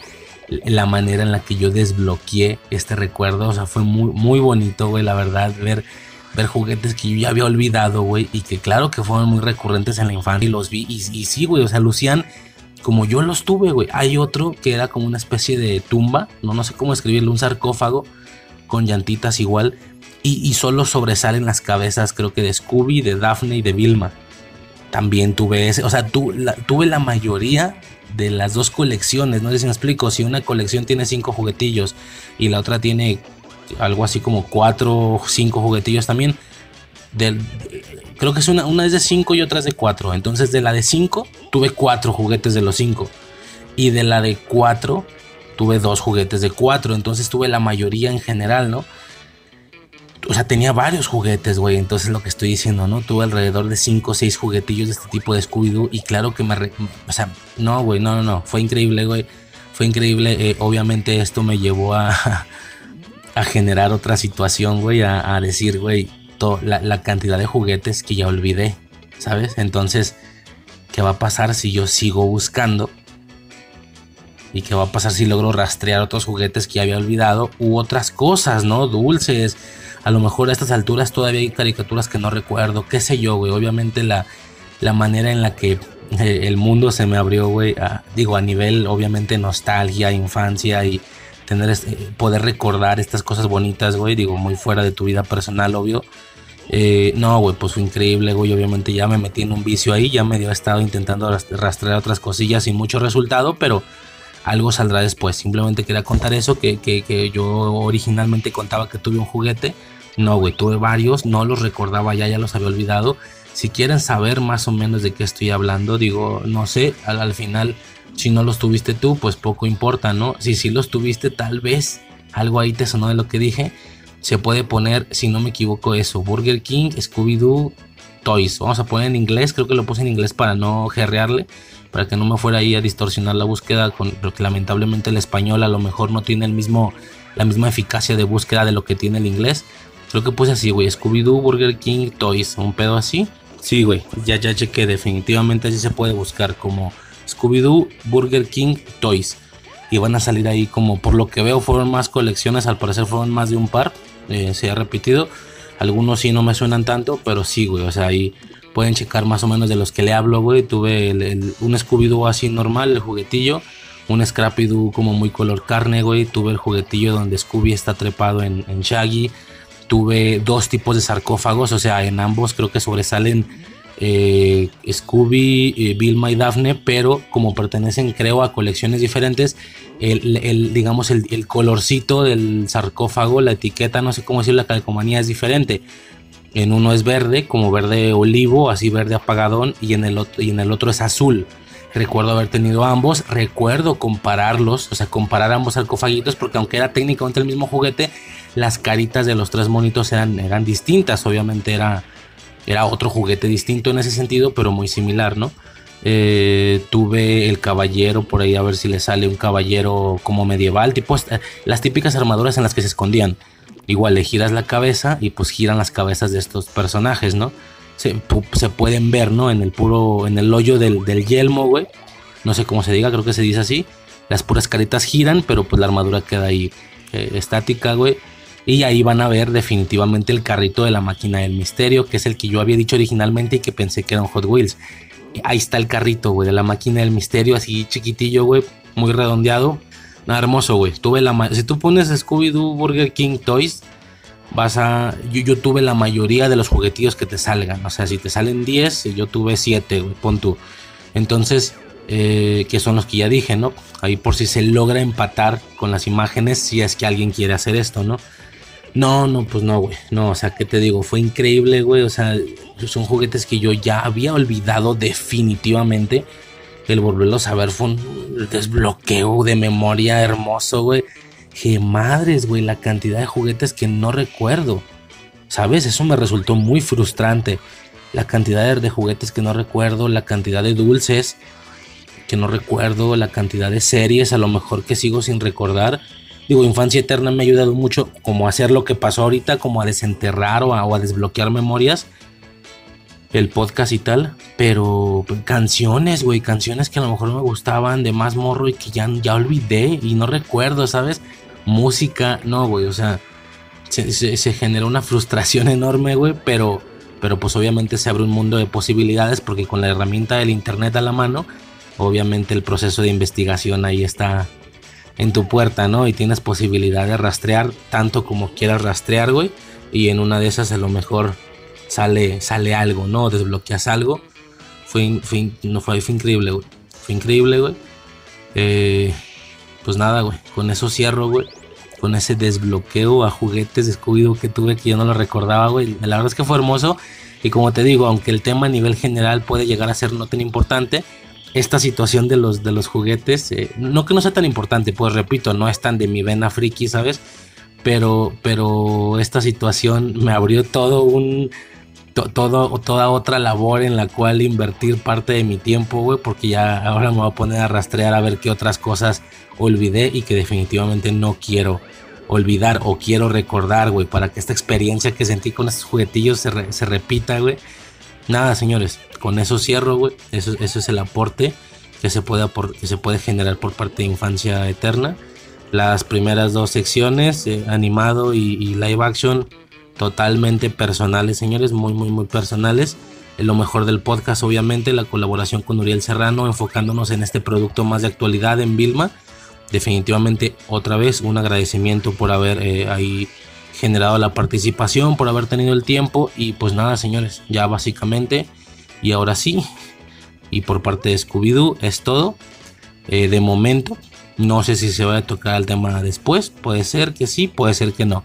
la manera en la que yo desbloqueé este recuerdo, o sea, fue muy, muy bonito, güey, la verdad, ver, ver juguetes que yo ya había olvidado, güey, y que claro que fueron muy recurrentes en la infancia y los vi. Y, sí, güey, o sea, Lucian como yo los tuve, güey. Hay otro que era como una especie de tumba, no, no sé cómo escribirlo, un sarcófago con llantitas igual. Y, solo sobresalen las cabezas, creo que de Scooby, de Daphne y de Vilma. También tuve ese, o sea, tuve la mayoría de las dos colecciones, no sé si me explico, si una colección tiene cinco juguetillos y la otra tiene algo así como cuatro o cinco juguetillos también, del, creo que es una, una es de 5 y otra es de 4. Entonces de la de 5 tuve 4 juguetes de los 5. Y de la de 4 tuve 2 juguetes de 4. Entonces tuve la mayoría en general, ¿no? O sea, tenía varios juguetes, güey. Entonces lo que estoy diciendo, ¿no? Tuve alrededor de 5 o 6 juguetillos de este tipo de Scooby-Doo. Y claro que me... o sea, no, güey, no, no, no. Fue increíble, güey. Fue increíble. Eh, obviamente esto me llevó a, a generar otra situación, güey. A, a decir, güey, la, cantidad de juguetes que ya olvidé, ¿sabes? Entonces, ¿qué va a pasar si yo sigo buscando? ¿Y qué va a pasar si logro rastrear otros juguetes que ya había olvidado? U otras cosas, ¿no? Dulces. A lo mejor a estas alturas todavía hay caricaturas que no recuerdo. ¿Qué sé yo, güey? Obviamente la, la manera en la que eh, el mundo se me abrió, güey. digo, a nivel, obviamente, nostalgia, infancia y tener, este, poder recordar estas cosas bonitas, güey. Digo, muy fuera de tu vida personal, obvio Eh, no, güey, pues fue increíble, güey. Obviamente ya me metí en un vicio ahí, ya medio he estado intentando rastrear otras cosillas sin mucho resultado, pero algo saldrá después. Simplemente quería contar eso, que, que, yo originalmente contaba que tuve un juguete. No, güey, tuve varios, no los recordaba ya, ya los había olvidado. Si quieren saber más o menos de qué estoy hablando, digo, no sé, al, al final, si no los tuviste tú, pues poco importa, ¿no? Si sí los tuviste, tal vez algo ahí te sonó de lo que dije. Se puede poner, si no me equivoco, eso: Burger King, Scooby-Doo, Toys. Vamos a poner en inglés, creo que lo puse en inglés para no gerrearle, para que no me fuera ahí a distorsionar la búsqueda, con, porque lamentablemente el español a lo mejor no tiene el mismo, la misma eficacia de búsqueda de lo que tiene el inglés. Creo que puse así, güey: Scooby-Doo, Burger King, Toys. Un pedo así. Sí, güey, ya, ya chequé, definitivamente así se puede buscar como Scooby-Doo, Burger King, Toys y van a salir ahí como por lo que veo fueron más colecciones, al parecer fueron más de un par, eh, se ha repetido. Algunos sí no me suenan tanto, pero sí, güey, o sea, ahí pueden checar más o menos de los que le hablo, güey. Tuve un Scooby-Doo así normal, el juguetillo, un Scrappy-Doo como muy color carne, güey. Tuve el juguetillo donde Scooby está trepado en, en Shaggy. Tuve dos tipos de sarcófagos, o sea, en ambos creo que sobresalen eh, Scooby, eh, Vilma y Daphne, pero como pertenecen creo a colecciones diferentes, el, digamos el, colorcito del sarcófago, la etiqueta, no sé cómo decir, la calcomanía es diferente. En uno es verde, como verde olivo, así verde apagadón, y en el otro, y en el otro es azul. Recuerdo haber tenido ambos, recuerdo compararlos, o sea, comparar ambos sarcófagitos, porque aunque era técnicamente el mismo juguete, las caritas de los tres monitos eran, eran distintas, obviamente era era otro juguete distinto en ese sentido, pero muy similar, ¿no? Eh, tuve el caballero por ahí a ver si le sale un caballero como medieval, tipo las típicas armaduras en las que se escondían. Igual le giras la cabeza y pues giran las cabezas de estos personajes, ¿no? Se, pueden ver, ¿no? En el puro, en el hoyo del, yelmo, güey. No sé cómo se diga, creo que se dice así. Las puras caritas giran, pero pues la armadura queda ahí eh, estática, güey. Y ahí van a ver definitivamente el carrito de la máquina del misterio, que es el que yo había dicho originalmente y que pensé que era un Hot Wheels. Ahí está el carrito, güey, de la máquina del misterio, así chiquitillo, güey, muy redondeado. Nada, hermoso, güey. Tuve la si tú pones Scooby-Doo Burger King Toys, vas a. Yo, tuve la mayoría de los juguetillos que te salgan. O sea, si te salen 10, yo tuve 7, güey, pon tú. Entonces, eh, que son los que ya dije, ¿no? Ahí por si se logra empatar con las imágenes, si es que alguien quiere hacer esto, ¿no? No, no, pues no, güey. No, o sea, ¿qué te digo? Fue increíble, güey. O sea, son juguetes que yo ya había olvidado definitivamente. El volverlos a ver fue un desbloqueo de memoria hermoso, güey. Que madres, güey, la cantidad de juguetes que no recuerdo. ¿Sabes? Eso me resultó muy frustrante. La cantidad de juguetes que no recuerdo, la cantidad de dulces que no recuerdo, la cantidad de series a lo mejor que sigo sin recordar digo, Infancia Eterna me ha ayudado mucho como a hacer lo que pasó ahorita, como a desenterrar o a, desbloquear memorias, el podcast y tal, pero canciones, güey, canciones que a lo mejor me gustaban de más morro y que ya, ya olvidé y no recuerdo, ¿sabes? Música, no, güey, o sea, se, se, generó una frustración enorme, güey, pero, pero pues obviamente se abre un mundo de posibilidades porque con la herramienta del internet a la mano, obviamente el proceso de investigación ahí está en tu puerta, ¿no? Y tienes posibilidad de rastrear tanto como quieras rastrear, güey. Y en una de esas a lo mejor sale, sale algo, ¿no? Desbloqueas algo. Fue, no, fue, fue increíble, güey. Fue increíble, güey. Eh, pues nada, güey. Con eso cierro, güey. Con ese desbloqueo a juguetes de que tuve que yo no lo recordaba, güey. La verdad es que fue hermoso. Y como te digo, aunque el tema a nivel general puede llegar a ser no tan importante, esta situación de los, de los juguetes, eh, no que no sea tan importante, pues repito, no es tan de mi vena friki, ¿sabes? Pero, pero esta situación me abrió todo un, todo, toda otra labor en la cual invertir parte de mi tiempo, güey, porque ya ahora me voy a poner a rastrear a ver qué otras cosas olvidé y que definitivamente no quiero olvidar o quiero recordar, güey, para que esta experiencia que sentí con estos juguetillos se, se repita, güey. Nada, señores, con eso cierro, güey. Eso, es el aporte que se, puede que se puede generar por parte de Infancia Eterna. Las primeras dos secciones, eh, animado y, live action, totalmente personales, señores, muy, muy, muy personales. Lo mejor del podcast, obviamente, la colaboración con Uriel Serrano, enfocándonos en este producto más de actualidad en Vilma. Definitivamente, otra vez, un agradecimiento por haber eh, ahí generado la participación, por haber tenido el tiempo y pues nada señores, ya básicamente y ahora sí, y por parte de Scooby-Doo es todo. Eh, de momento, no sé si se va a tocar el tema después, puede ser que sí, puede ser que no.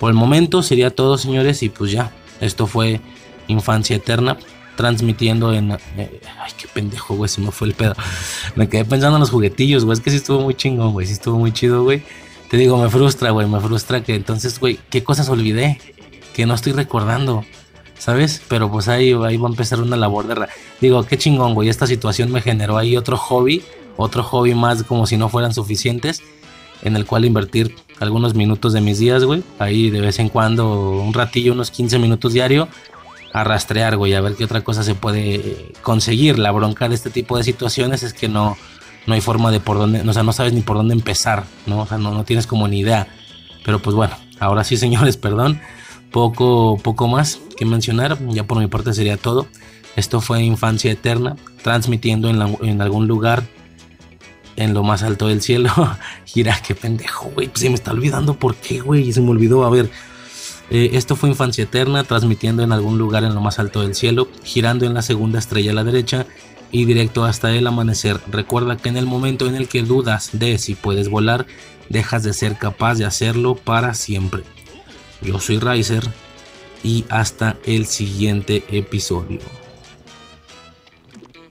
Por el momento sería todo señores y pues ya, esto fue Infancia Eterna transmitiendo en... Eh, ay, qué pendejo, güey, se me fue el pedo. Me quedé pensando en los juguetillos, güey, es que sí estuvo muy chingón, güey, sí estuvo muy chido, güey. Te digo, me frustra, güey, me frustra que entonces, güey, ¿qué cosas olvidé? Que no estoy recordando, ¿sabes? Pero pues ahí, ahí va a empezar una labor de... Digo, qué chingón, güey, esta situación me generó ahí otro hobby, otro hobby más como si no fueran suficientes, en el cual invertir algunos minutos de mis días, güey. Ahí de vez en cuando, un ratillo, unos 15 minutos diario, a rastrear, güey, a ver qué otra cosa se puede conseguir. La bronca de este tipo de situaciones es que no, no hay forma de por dónde, o sea, no sabes ni por dónde empezar, ¿no? O sea, no, no tienes como ni idea. Pero pues bueno, ahora sí, señores, perdón. Poco, poco más que mencionar. Ya por mi parte sería todo. Esto fue Infancia Eterna, transmitiendo en, en algún lugar en lo más alto del cielo. Gira, qué pendejo, güey. Pues se me está olvidando por qué, güey. Se me olvidó. A ver, eh, esto fue Infancia Eterna, transmitiendo en algún lugar en lo más alto del cielo, girando en la segunda estrella a la derecha y directo hasta el amanecer. Recuerda que en el momento en el que dudas de si puedes volar, dejas de ser capaz de hacerlo para siempre. Yo soy Riser y hasta el siguiente episodio.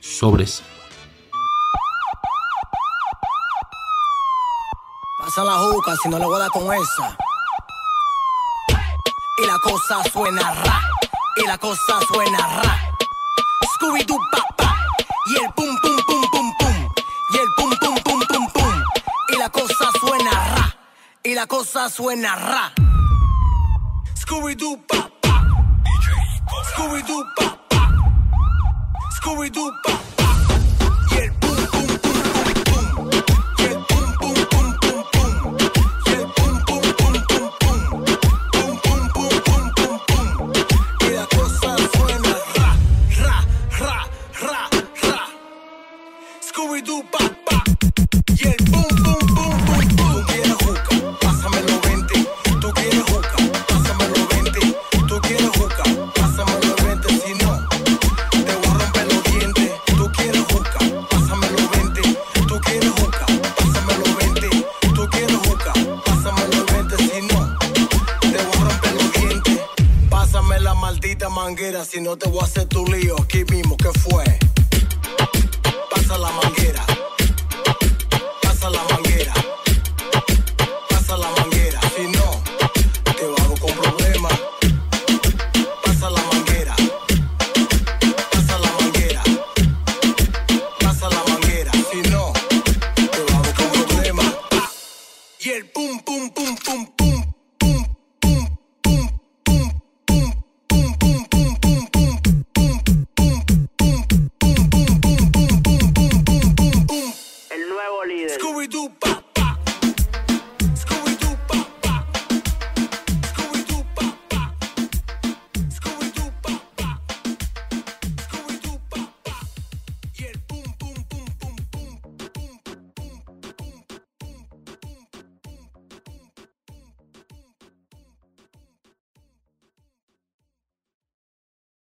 Sobres. Pasa la juca si no le voy a dar con esa y la cosa suena ra, y la cosa suena ra. Scooby-Doo y el pum pum pum pum pum, y el pum pum pum pum pum, y la cosa suena ra, y la cosa suena ra. Scooby-Doo pa Scooby-Doo pa. Scooby-Doo pa te voy a hacer tu lío aquí mismo, ¿qué fue?